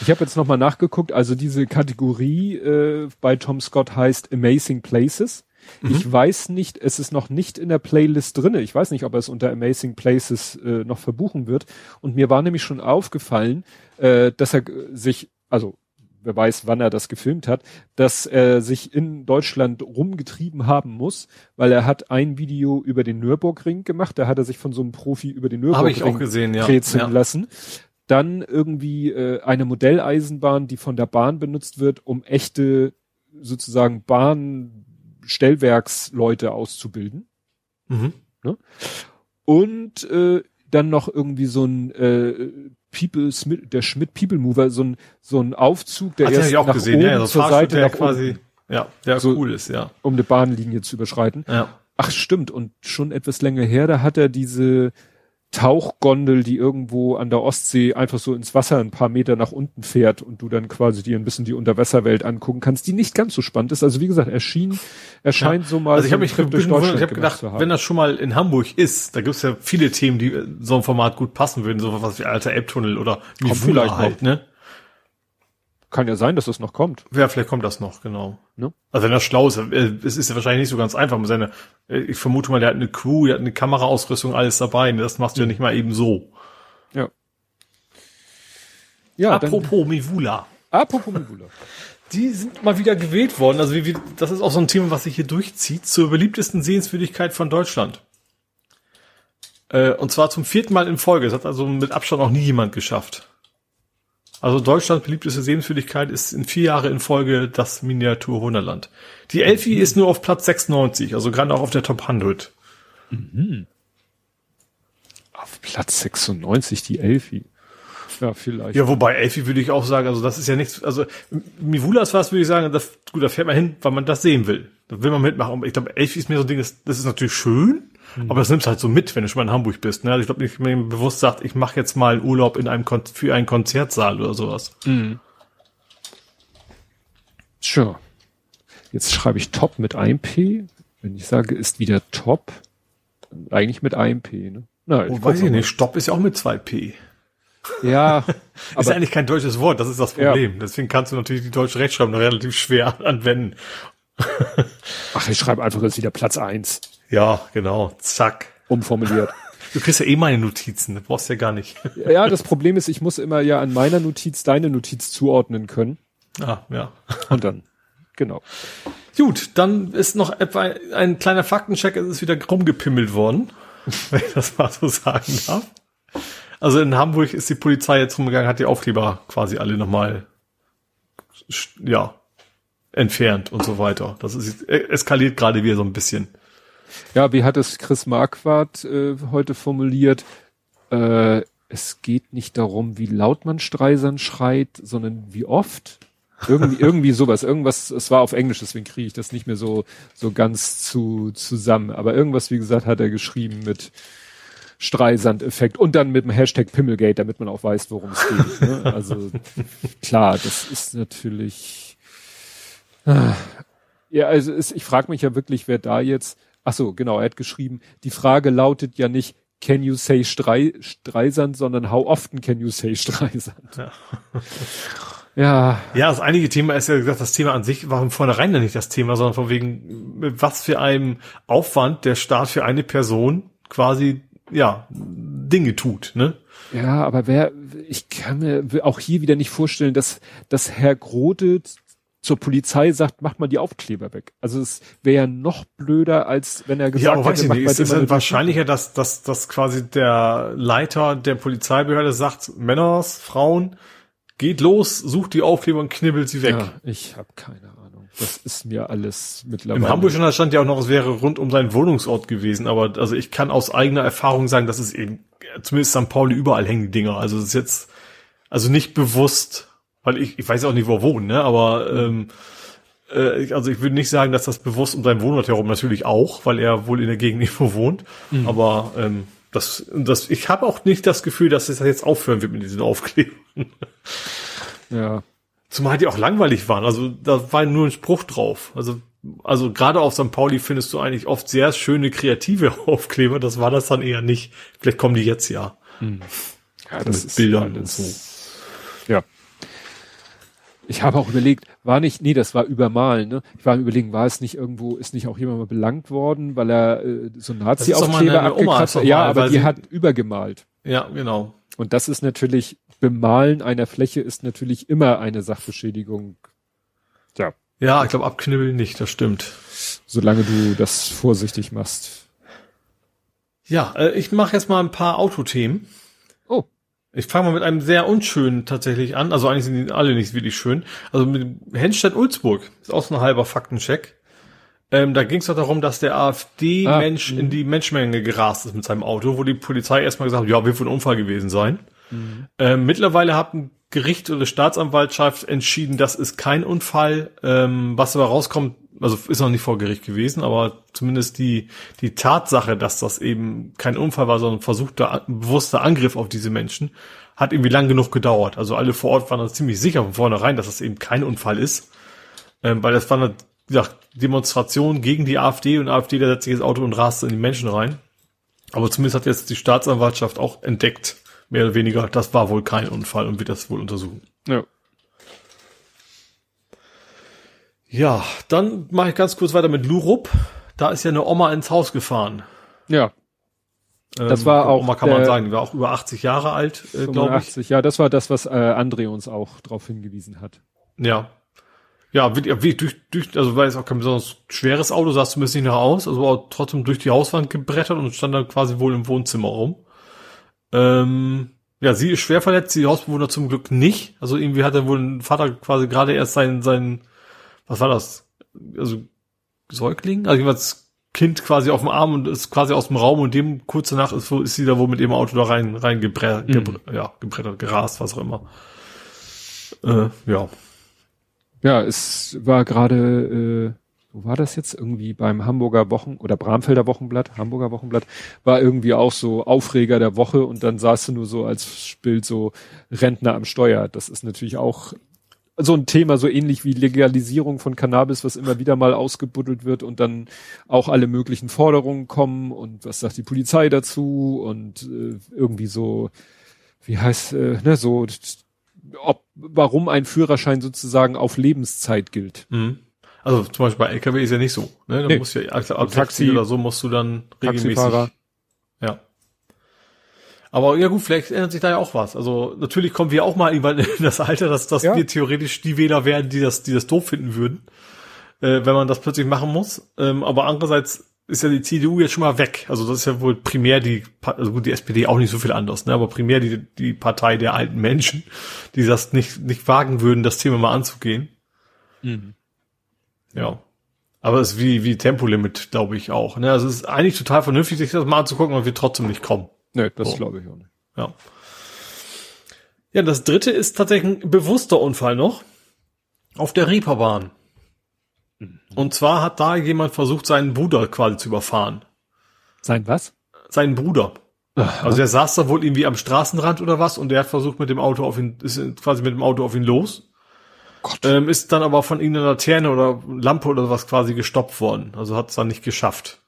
B: Ich habe jetzt nochmal nachgeguckt, also diese Kategorie äh, bei Tom Scott heißt Amazing Places. Mhm. Ich weiß nicht, es ist noch nicht in der Playlist drinne. Ich weiß nicht, ob er es unter Amazing Places äh, noch verbuchen wird. Und mir war nämlich schon aufgefallen, äh, dass er sich, also wer weiß, wann er das gefilmt hat, dass er sich in Deutschland rumgetrieben haben muss, weil er hat ein Video über den Nürburgring gemacht, da hat er sich von so einem Profi über den Nürburgring
C: gesehen, ja.
B: ja. lassen. Dann irgendwie äh, eine Modelleisenbahn, die von der Bahn benutzt wird, um echte sozusagen Bahnstellwerksleute auszubilden. Mhm. Ne? Und äh, dann noch irgendwie so ein äh, People, der Schmidt People Mover, so ein, so ein Aufzug, der
C: Hat
B: erst
C: nach
B: gesehen,
C: oben ja, so
B: zur Seite
C: der
B: nach
C: quasi,
B: unten,
C: ja, der
B: so,
C: cool ist, ja.
B: Um eine Bahnlinie zu überschreiten.
C: Ja.
B: Ach, stimmt. Und schon etwas länger her, da hat er diese Tauchgondel, die irgendwo an der Ostsee einfach so ins Wasser ein paar Meter nach unten fährt und du dann quasi dir ein bisschen die Unterwasserwelt angucken kannst, die nicht ganz so spannend ist. Also wie gesagt, erschien, erscheint ja. so mal.
C: Also ich habe mich durch Deutschland ich hab gedacht, wenn das schon mal in Hamburg ist, da gibt's ja viele Themen, die so ein Format gut passen würden, so was wie alter Elbtunnel oder
B: wie vielleicht halt, ne? Kann ja sein, dass das noch kommt.
C: Ja, vielleicht kommt das noch, genau. Ne? Also wenn er schlau ist, äh, es ist ja wahrscheinlich nicht so ganz einfach mit seiner, äh, ich vermute mal, der hat eine Crew, der hat eine Kameraausrüstung, alles dabei. Das machst du ja nicht mal eben so.
B: Ja.
C: Ja. Apropos Mivula.
B: Apropos Mivula.
C: Die sind mal wieder gewählt worden. Also wie, wie, das ist auch so ein Thema, was sich hier durchzieht, zur beliebtesten Sehenswürdigkeit von Deutschland. Äh, und zwar zum vierten Mal in Folge. Das hat also mit Abstand noch nie jemand geschafft. Also Deutschlands beliebteste Sehenswürdigkeit ist in vier Jahre in Folge das Miniatur Wunderland. Die Elfi mhm. ist nur auf Platz 96, also gerade auch auf der Top 100.
B: Mhm. Auf Platz 96 die Elfi. Ja, vielleicht.
C: Ja, wobei Elfi würde ich auch sagen, also das ist ja nichts, also Mivulas was würde ich sagen, das, gut, da fährt man hin, weil man das sehen will. Da will man mitmachen. Ich glaube, Elfi ist mir so ein Ding, das, das ist natürlich schön, Mhm. Aber das nimmst halt so mit, wenn du schon mal in Hamburg bist. Ne? Also ich glaube nicht, wenn man bewusst sagt, ich mache jetzt mal Urlaub in einem Kon für einen Konzertsaal oder sowas. Mhm.
B: Sure. Jetzt schreibe ich Top mit einem P. Wenn ich sage, ist wieder Top, eigentlich mit einem P. Ne?
C: Na, ich oh, weiß ich nicht. Stopp ist ja auch mit zwei P.
B: Ja.
C: ist ja eigentlich kein deutsches Wort, das ist das Problem. Ja. Deswegen kannst du natürlich die deutsche Rechtschreibung relativ schwer anwenden.
B: Ach, ich schreibe einfach jetzt wieder Platz eins.
C: Ja, genau. Zack.
B: Umformuliert.
C: Du kriegst ja eh meine Notizen, das brauchst du ja gar nicht.
B: Ja, das Problem ist, ich muss immer ja an meiner Notiz deine Notiz zuordnen können.
C: Ah, ja.
B: Und dann, genau.
C: Gut, dann ist noch etwa ein kleiner Faktencheck, es ist wieder rumgepimmelt worden, wenn ich das mal so sagen darf. Also in Hamburg ist die Polizei jetzt rumgegangen, hat die Aufkleber quasi alle nochmal, ja, entfernt und so weiter. Das ist, eskaliert gerade wieder so ein bisschen.
B: Ja, wie hat es Chris Marquardt äh, heute formuliert? Äh, es geht nicht darum, wie laut man Streisern schreit, sondern wie oft. Irgendwie, irgendwie sowas. Irgendwas, es war auf Englisch, deswegen kriege ich das nicht mehr so, so ganz zu, zusammen. Aber irgendwas, wie gesagt, hat er geschrieben mit Streisand-Effekt und dann mit dem Hashtag Pimmelgate, damit man auch weiß, worum es geht. Ne? Also klar, das ist natürlich. Ah, ja, also es, ich frage mich ja wirklich, wer da jetzt Ach so, genau, er hat geschrieben, die Frage lautet ja nicht, can you say Strei, Streisand, sondern how often can you say Streisand? Ja.
C: Ja. Ja, das einige Thema ist ja gesagt, das Thema an sich war von vornherein ja nicht das Thema, sondern von wegen, mit was für einem Aufwand der Staat für eine Person quasi, ja, Dinge tut, ne?
B: Ja, aber wer, ich kann mir auch hier wieder nicht vorstellen, dass, dass Herr Grote zur Polizei sagt, mach mal die Aufkleber weg. Also es wäre ja noch blöder, als wenn er gesagt
C: ja, hätte, ich nicht, es ist halt wahrscheinlicher, dass, dass, dass quasi der Leiter der Polizeibehörde sagt, Männers, Frauen, geht los, sucht die Aufkleber und knibbelt sie weg. Ja,
B: ich habe keine Ahnung. Das ist mir alles mittlerweile.
C: Im Hamburger stand ja auch noch, es wäre rund um seinen Wohnungsort gewesen, aber also ich kann aus eigener Erfahrung sagen, dass es eben, zumindest St. Pauli überall hängen die Dinger. Also es ist jetzt, also nicht bewusst, weil ich, ich weiß auch nicht, wo er wohnt, ne? Aber ähm, äh, also ich würde nicht sagen, dass das bewusst um seinen Wohnort herum natürlich auch, weil er wohl in der Gegend irgendwo wohnt. Mhm. Aber ähm, das, das, ich habe auch nicht das Gefühl, dass es jetzt aufhören wird mit diesen Aufklebern.
B: Ja.
C: Zumal die auch langweilig waren. Also da war nur ein Spruch drauf. Also also gerade auf St. Pauli findest du eigentlich oft sehr schöne kreative Aufkleber. Das war das dann eher nicht. Vielleicht kommen die jetzt ja.
B: Hm. Ja, das mit Bildern und so. Ja. Ich habe auch überlegt, war nicht, nee, das war übermalen, ne? Ich war überlegen, war es nicht irgendwo, ist nicht auch jemand mal belangt worden, weil er äh, so Nazi-Aufkleber abgekratzt hat? Ja, aber die hat übergemalt.
C: Ja, genau.
B: Und das ist natürlich, Bemalen einer Fläche ist natürlich immer eine Sachbeschädigung.
C: Ja. Ja, ich glaube, abknibbeln nicht, das stimmt.
B: Solange du das vorsichtig machst.
C: Ja, äh, ich mache jetzt mal ein paar Autothemen. Ich fange mal mit einem sehr unschönen tatsächlich an. Also eigentlich sind die alle nicht wirklich schön. Also mit Henstedt-Ulzburg. Ist auch so ein halber Faktencheck. Ähm, da ging es doch darum, dass der AfD-Mensch ah, in die Menschenmenge gerast ist mit seinem Auto, wo die Polizei erstmal gesagt hat, ja, wird wohl ein Unfall gewesen sein. Mhm. Ähm, mittlerweile hat ein Gericht oder Staatsanwaltschaft entschieden, das ist kein Unfall. Ähm, was aber rauskommt, also ist noch nicht vor Gericht gewesen, aber zumindest die, die Tatsache, dass das eben kein Unfall war, sondern versuchter, bewusster Angriff auf diese Menschen, hat irgendwie lang genug gedauert. Also alle vor Ort waren da ziemlich sicher von vornherein, dass das eben kein Unfall ist. Ähm, weil das war eine ja, Demonstration gegen die AfD und AfD, der setzt sich ins Auto und rast in die Menschen rein. Aber zumindest hat jetzt die Staatsanwaltschaft auch entdeckt, mehr oder weniger, das war wohl kein Unfall und wird das wohl untersuchen.
B: Ja.
C: Ja, dann mache ich ganz kurz weiter mit Lurup. Da ist ja eine Oma ins Haus gefahren.
B: Ja.
C: Das ähm, war auch. Oma kann man sagen, die war auch über 80 Jahre alt,
B: äh, glaube ich. Ja, das war das, was äh, André uns auch darauf hingewiesen hat.
C: Ja. Ja, wie, wie, durch, durch, also war jetzt auch kein besonders schweres Auto, sah zumindest nicht nach aus, also war trotzdem durch die Hauswand gebrettert und stand dann quasi wohl im Wohnzimmer rum. Ähm, ja, sie ist schwer verletzt, die Hausbewohner zum Glück nicht. Also irgendwie hat er wohl ein Vater quasi gerade erst sein, sein, was war das? Also Säugling? Also jedenfalls Kind quasi auf dem Arm und ist quasi aus dem Raum und dem kurz danach ist, ist sie da wohl mit ihrem Auto da rein, rein gebre mhm. ja, gebrettert, gerast, was auch immer. Äh, ja.
B: Ja, es war gerade, äh, wo war das jetzt? Irgendwie beim Hamburger Wochen oder Bramfelder Wochenblatt, Hamburger Wochenblatt, war irgendwie auch so Aufreger der Woche und dann saß du nur so als Bild so Rentner am Steuer. Das ist natürlich auch so ein Thema, so ähnlich wie Legalisierung von Cannabis, was immer wieder mal ausgebuddelt wird und dann auch alle möglichen Forderungen kommen und was sagt die Polizei dazu und äh, irgendwie so, wie heißt, äh, ne, so ob, warum ein Führerschein sozusagen auf Lebenszeit gilt.
C: Mhm. Also zum Beispiel bei LKW ist ja nicht so. Ne? Da nee. musst ja, also ab Taxi oder so musst du dann regelmäßig. Taxifahrer. Aber ja gut, vielleicht ändert sich da ja auch was. Also natürlich kommen wir auch mal irgendwann in das Alter, dass, dass ja. wir theoretisch die Wähler werden, die das, die das doof finden würden, äh, wenn man das plötzlich machen muss. Ähm, aber andererseits ist ja die CDU jetzt schon mal weg. Also das ist ja wohl primär die, also gut, die SPD auch nicht so viel anders, ne? aber primär die, die Partei der alten Menschen, die das nicht, nicht wagen würden, das Thema mal anzugehen. Mhm. Ja. Aber es ist wie, wie Tempolimit, glaube ich auch. Ne? Also es ist eigentlich total vernünftig, sich das mal anzugucken, aber wir trotzdem nicht kommen.
B: Nee, das so. glaube ich auch nicht.
C: Ja. Ja, das dritte ist tatsächlich ein bewusster Unfall noch. Auf der Reeperbahn. Mhm. Und zwar hat da jemand versucht, seinen Bruder quasi zu überfahren.
B: Sein was?
C: Seinen Bruder. Aha. Also er saß da wohl irgendwie am Straßenrand oder was und der hat versucht mit dem Auto auf ihn, ist quasi mit dem Auto auf ihn los. Gott. Ähm, ist dann aber von irgendeiner Laterne oder Lampe oder was quasi gestoppt worden. Also hat es dann nicht geschafft.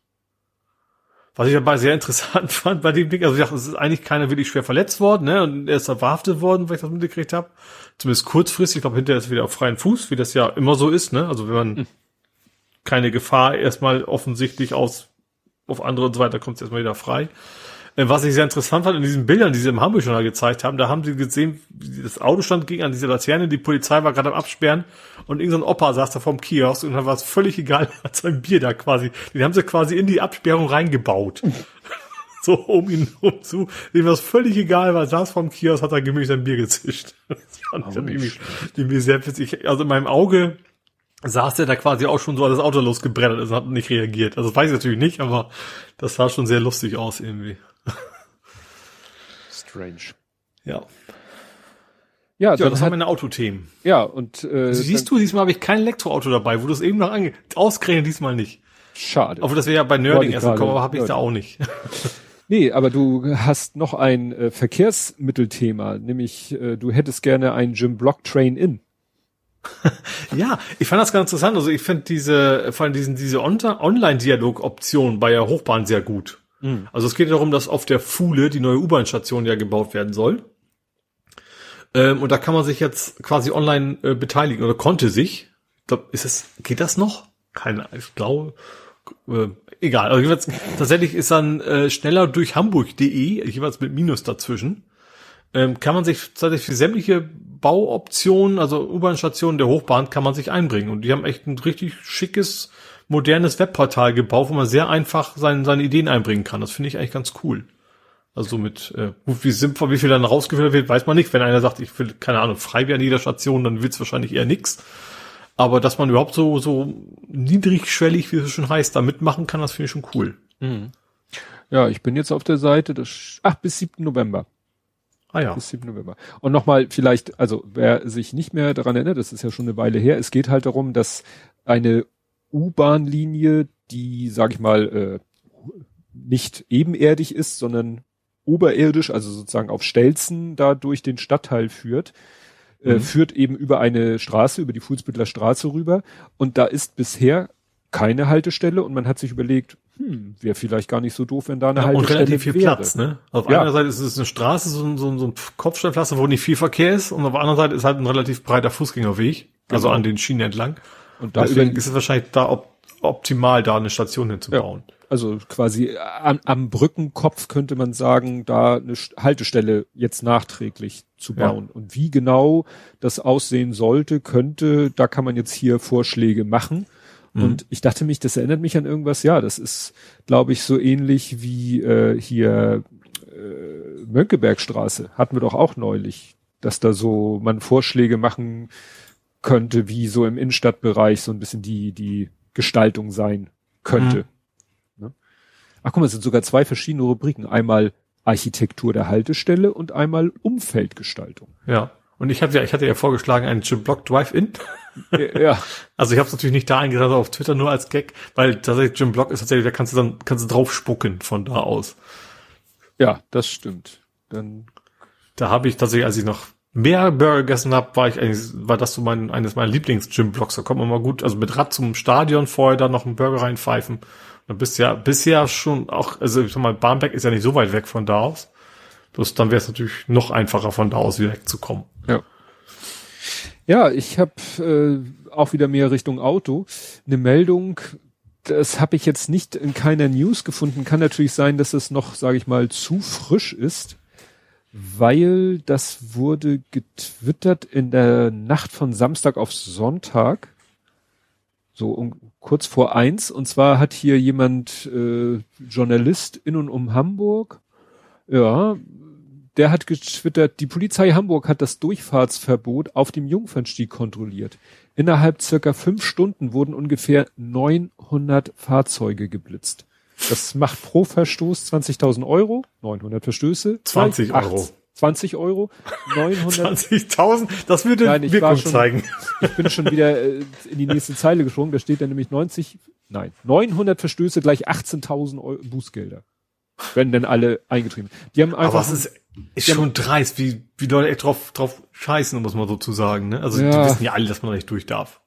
C: Was ich dabei sehr interessant fand bei dem Ding, also ich dachte, es ist eigentlich keiner wirklich schwer verletzt worden, ne? Und er ist da verhaftet worden, weil ich das mitgekriegt habe. Zumindest kurzfristig, ich glaube, hinterher ist er wieder auf freien Fuß, wie das ja immer so ist, ne? Also wenn man hm keine Gefahr erstmal offensichtlich aus auf andere und so weiter kommt es erstmal wieder frei. Was ich sehr interessant fand in diesen Bildern, die sie im Hamburg schon gezeigt haben, da haben sie gesehen, wie das Auto stand ging an diese Laterne, die Polizei war gerade am Absperren und irgendein so Opa saß da vorm Kiosk und dann war es völlig egal, hat sein Bier da quasi, den haben sie quasi in die Absperrung reingebaut. so um ihn rum zu, dem was völlig egal war, saß vom Kiosk, hat er gemütlich sein Bier gezischt. Das fand ich dann irgendwie, irgendwie sehr witzig. Also in meinem Auge saß der da quasi auch schon so, als das Auto losgebrettert ist und hat nicht reagiert. Also das weiß ich natürlich nicht, aber das sah schon sehr lustig aus irgendwie.
B: Strange.
C: Ja.
B: Ja,
C: Ja, das
B: hat,
C: haben meine Autothemen.
B: ja und äh,
C: Siehst du, diesmal habe ich kein Elektroauto dabei, wo du es eben noch ange... Ausgerechnet diesmal nicht.
B: schade.
C: Obwohl das wäre ja bei Nerding erst gekommen, aber habe ich da auch nicht.
B: Nee, aber du hast noch ein äh, Verkehrsmittelthema, nämlich äh, du hättest gerne ein Jim Block Train In.
C: Ja, ich fand das ganz interessant. Also ich finde diese, vor allem diesen, diese On- Online-Dialog-Option bei der Hochbahn sehr gut. Also es geht darum, dass auf der Fuhle die neue U-Bahn-Station ja gebaut werden soll. Ähm, und da kann man sich jetzt quasi online äh, beteiligen oder konnte sich. Ich glaub, ist es, geht das noch? Keine, ich glaube, äh, egal. Also jeweils, tatsächlich ist dann äh, schneller durch Hamburg.de, jeweils mit Minus dazwischen, ähm, kann man sich tatsächlich für sämtliche Bauoptionen, also U-Bahn-Stationen der Hochbahn, kann man sich einbringen. Und die haben echt ein richtig schickes, modernes Webportal gebaut, wo man sehr einfach seine, seine Ideen einbringen kann. Das finde ich eigentlich ganz cool. Also mit, äh, gut, wie sinnvoll, wie viel dann rausgefiltert wird, weiß man nicht. Wenn einer sagt, ich will, keine Ahnung, Freibier an jeder Station, dann wird's wahrscheinlich eher nix. Aber dass man überhaupt so, so niedrigschwellig, wie es schon heißt, da mitmachen kann, das finde ich schon cool.
B: Ja, ich bin jetzt auf der Seite des, ach, bis 7. November.
C: Ah ja.
B: Bis 7. November. Und nochmal vielleicht, also wer sich nicht mehr daran erinnert, das ist ja schon eine Weile her, es geht halt darum, dass eine U-Bahn-Linie, die, sag ich mal, äh, nicht ebenerdig ist, sondern oberirdisch, also sozusagen auf Stelzen da durch den Stadtteil führt, äh,
C: Mhm.
B: führt eben über eine Straße, über die Fußbüttler Straße rüber. Und da ist bisher keine Haltestelle und man hat sich überlegt, hm, wäre vielleicht gar nicht so doof, wenn da eine
C: Ja, und
B: Haltestelle
C: relativ viel
B: wäre.
C: Platz, ne? Auf
B: Ja.
C: einer Seite ist es eine Straße, so ein, so so ein Kopfsteinpflaster, wo nicht viel Verkehr ist, und auf der anderen Seite ist halt ein relativ breiter Fußgängerweg, also
B: Genau.
C: an den Schienen entlang.
B: Und da
C: Deswegen
B: über,
C: ist es wahrscheinlich da op optimal, da eine Station hinzubauen.
B: also quasi am, am Brückenkopf könnte man sagen, da eine St- Haltestelle jetzt nachträglich zu
C: Ja.
B: bauen. Und wie genau das aussehen sollte, könnte, da kann man jetzt hier Vorschläge machen.
C: Mhm.
B: Und ich dachte mich, das erinnert mich an irgendwas, ja, das ist, glaube ich, so ähnlich wie äh, hier äh, Mönckebergstraße, hatten wir doch auch neulich, dass da so man Vorschläge machen könnte, wie so im Innenstadtbereich so ein bisschen die, die Gestaltung sein könnte. Ne? Ach guck mal, es sind sogar zwei verschiedene Rubriken. Einmal Architektur der Haltestelle und einmal Umfeldgestaltung.
C: Ja. Und ich hatte ja, ich hatte ja vorgeschlagen, einen Jim Block Drive-In.
B: Ja,
C: Also ich habe es natürlich nicht da sondern auf Twitter nur als Gag, weil tatsächlich Jim Block ist tatsächlich, da kannst du dann kannst du drauf spucken von da aus.
B: ja, das stimmt. Dann
C: Da habe ich tatsächlich, als ich noch mehr Burger gegessen habe, war ich eigentlich, war das so mein eines meiner Lieblings-Gym-Blocks. Da kommt man mal gut, also mit Rad zum Stadion vorher dann noch einen Burger reinpfeifen. Dann bist ja bisher schon auch, also ich sag mal, Barmbek ist ja nicht so weit weg von da aus. Bloß dann wäre es natürlich noch einfacher von da aus wieder wegzukommen.
B: Ja. Ja, ich habe äh, auch wieder mehr Richtung Auto. Eine Meldung, das habe ich jetzt nicht in keiner News gefunden. Kann natürlich sein, dass es noch, sage ich mal, zu frisch ist, weil das wurde getwittert in der Nacht von Samstag auf Sonntag, so um, kurz vor eins. Und zwar hat hier jemand, äh, Journalist in und um Hamburg, ja, der hat getwittert, die Polizei Hamburg hat das Durchfahrtsverbot auf dem Jungfernstieg kontrolliert. Innerhalb circa fünf Stunden wurden ungefähr 900 Fahrzeuge geblitzt. Das macht pro Verstoß 20.000 Euro, 900 Verstöße.
C: 20
B: gleich
C: Euro.
B: 8 20 Euro, 900.
C: 20.000, das würde
B: Nein,
C: Wirkung
B: schon-
C: zeigen.
B: Ich bin schon wieder äh, in die nächste Zeile gesprungen, da steht dann nämlich 90, nein, 900 Verstöße gleich 18.000 Euro Bußgelder. Wenn denn alle eingetrieben. Die haben einfach.
C: Aber es ist, ist schon dreist, wie, wie Leute echt drauf, drauf scheißen, muss man so zu sagen. Ne? Also die
B: Ja.
C: wissen ja alle, dass man da nicht durch darf.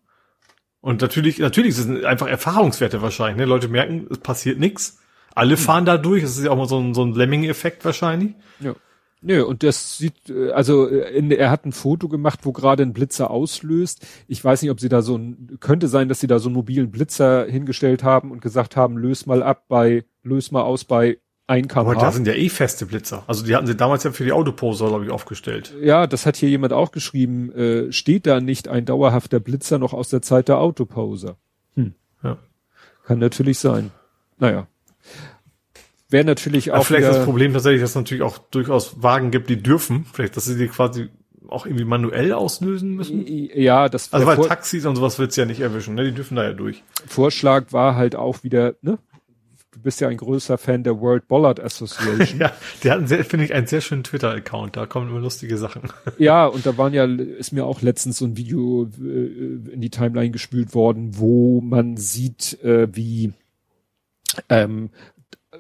C: Und natürlich, natürlich ist es einfach Erfahrungswerte wahrscheinlich. Ne? Leute merken, es passiert nichts. Alle
B: Hm.
C: fahren da durch. Das ist ja auch mal so ein, so ein Lemming-Effekt wahrscheinlich.
B: Ja. Nö, und das sieht, äh, also äh, in, er hat ein Foto gemacht, wo gerade ein Blitzer auslöst. Ich weiß nicht, ob sie da so ein, könnte sein, dass sie da so einen mobilen Blitzer hingestellt haben und gesagt haben, löse mal ab bei, löse mal aus bei 1
C: Aber
B: kmh.
C: da sind ja eh feste Blitzer. Also die hatten sie damals ja für die Autoposer, glaube ich, aufgestellt.
B: ja, das hat hier jemand auch geschrieben, äh, steht da nicht ein dauerhafter Blitzer noch aus der Zeit der Autoposer?
C: Ja.
B: Kann natürlich sein. Naja. wäre natürlich
C: Aber
B: auch
C: vielleicht
B: wieder,
C: das Problem tatsächlich, dass es natürlich auch durchaus Wagen gibt, die dürfen. Vielleicht, dass sie die quasi auch irgendwie manuell auslösen müssen.
B: ja, das
C: Also weil Taxis und sowas wird's ja nicht erwischen, ne? Die dürfen da ja durch.
B: Vorschlag war halt auch wieder, ne? Du bist ja ein größer Fan der World Bollard Association.
C: Ja, der hat, einen sehr, finde ich, einen sehr schönen Twitter-Account. Da kommen immer lustige Sachen.
B: Ja, und da waren ja, ist mir auch letztens so ein Video äh, in die Timeline gespült worden, wo man sieht, äh, wie ähm,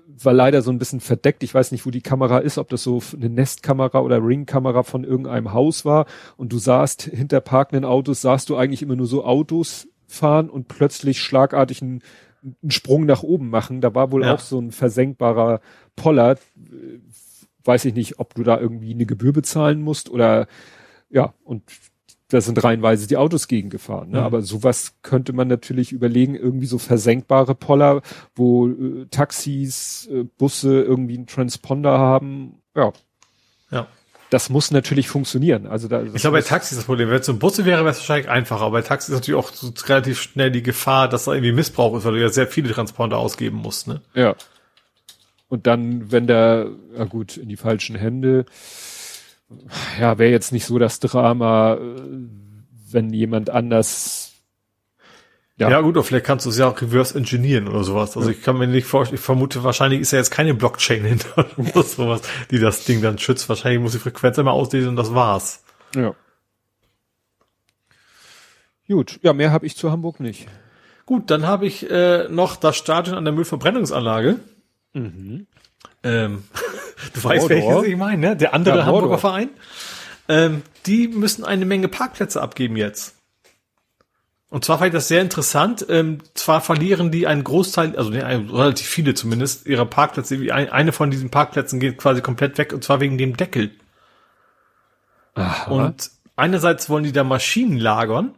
B: war leider so ein bisschen verdeckt. Ich weiß nicht, wo die Kamera ist, ob das so eine Nestkamera oder Ringkamera von irgendeinem Haus war. Und du sahst hinter parkenden Autos, sahst du eigentlich immer nur so Autos fahren und plötzlich schlagartig einen, einen Sprung nach oben machen. Da war wohl
C: Ja.
B: auch so ein versenkbarer Poller. Weiß ich nicht, ob du da irgendwie eine Gebühr bezahlen musst oder ja, und da sind reihenweise die Autos gegengefahren. Ne?
C: Mhm.
B: Aber sowas könnte man natürlich überlegen, irgendwie so versenkbare Poller, wo äh, Taxis, äh, Busse irgendwie einen Transponder haben. Ja,
C: Ja.
B: Das muss natürlich funktionieren. Also da,
C: Ich glaube, bei Taxis ist das Problem. Wenn es so ein Busse wäre, wäre es wahrscheinlich einfacher. Aber bei Taxis ist natürlich auch so relativ schnell die Gefahr, dass da irgendwie Missbrauch ist, weil du ja sehr viele Transponder ausgeben musst, ne?
B: ja. Und dann, wenn der, ja gut, in die falschen Hände, ja, wäre jetzt nicht so das Drama, äh, wenn jemand anders
C: Ja.
B: Ja.
C: gut, oder vielleicht kannst du es ja auch reverse engineeren oder sowas. Also ich kann mir nicht vorstellen, ich vermute, wahrscheinlich ist ja jetzt keine Blockchain hinter oder sowas, die das Ding dann schützt. Wahrscheinlich muss die Frequenz einmal auslesen und das war's.
B: Ja. Gut, ja, mehr habe ich zu Hamburg nicht.
C: Gut, dann habe ich äh, noch das Stadion an der Müllverbrennungsanlage. Ähm, du weißt, welches ich meine, ne? Der andere
B: Ja,
C: Hamburger. Verein. Ähm, die müssen eine Menge Parkplätze abgeben jetzt. Und zwar fand ich das sehr interessant. Ähm, zwar verlieren die einen Großteil, also ne, ein- relativ viele zumindest, ihrer Parkplätze. Eine von diesen Parkplätzen geht quasi komplett weg, und zwar wegen dem Deckel.
B: Aha.
C: Und einerseits wollen die da Maschinen lagern,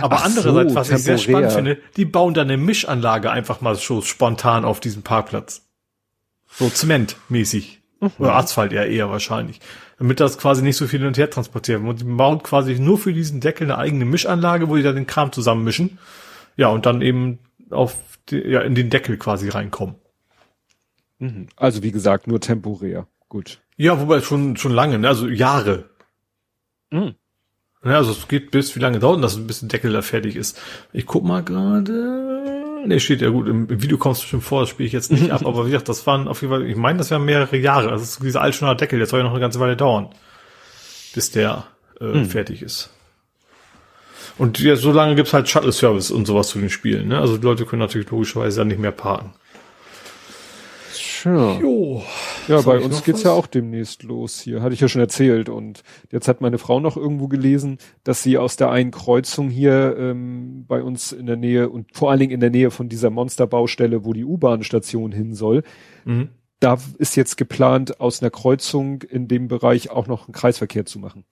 C: aber
B: Ach
C: andererseits,
B: so,
C: was ich sehr
B: temporär.
C: spannend finde, die bauen da eine Mischanlage einfach mal so spontan auf diesem Parkplatz. So zementmäßig. Oder Asphalt eher eher wahrscheinlich. Damit das quasi nicht so viel hin und her transportieren. Und die bauen quasi nur für diesen Deckel eine eigene Mischanlage, wo die da den Kram zusammenmischen. Ja, und dann eben auf die, ja, in den Deckel quasi reinkommen.
B: Mhm. Also wie gesagt, nur temporär. Gut.
C: Ja, wobei schon, schon lange, ne? also Jahre.
B: Mhm.
C: Ja, also es geht bis, wie lange dauert das, bis ein Deckel da fertig ist? Ich guck mal gerade. Ne, steht ja gut, im, Video kommt es bestimmt vor, das spiele ich jetzt nicht ab, aber wie gesagt, das waren auf jeden Fall, ich meine, das wären mehrere Jahre. Also dieser Altschner Deckel, der soll ja noch eine ganze Weile dauern, bis der äh, fertig ist. Und ja, so lange gibt's halt Shuttle-Service und sowas zu den Spielen. Ne? Also die Leute können natürlich logischerweise dann nicht mehr parken.
B: Ja,
C: Jo.
B: ja bei uns geht's
C: was?
B: ja auch demnächst los hier. Hatte ich ja schon erzählt. Und jetzt hat meine Frau noch irgendwo gelesen, dass sie aus der einen Kreuzung hier ähm, bei uns in der Nähe und vor allen Dingen in der Nähe von dieser Monsterbaustelle, wo die U-Bahn-Station hin soll,
C: Mhm.
B: da ist jetzt geplant, aus einer Kreuzung in dem Bereich auch noch einen Kreisverkehr zu machen.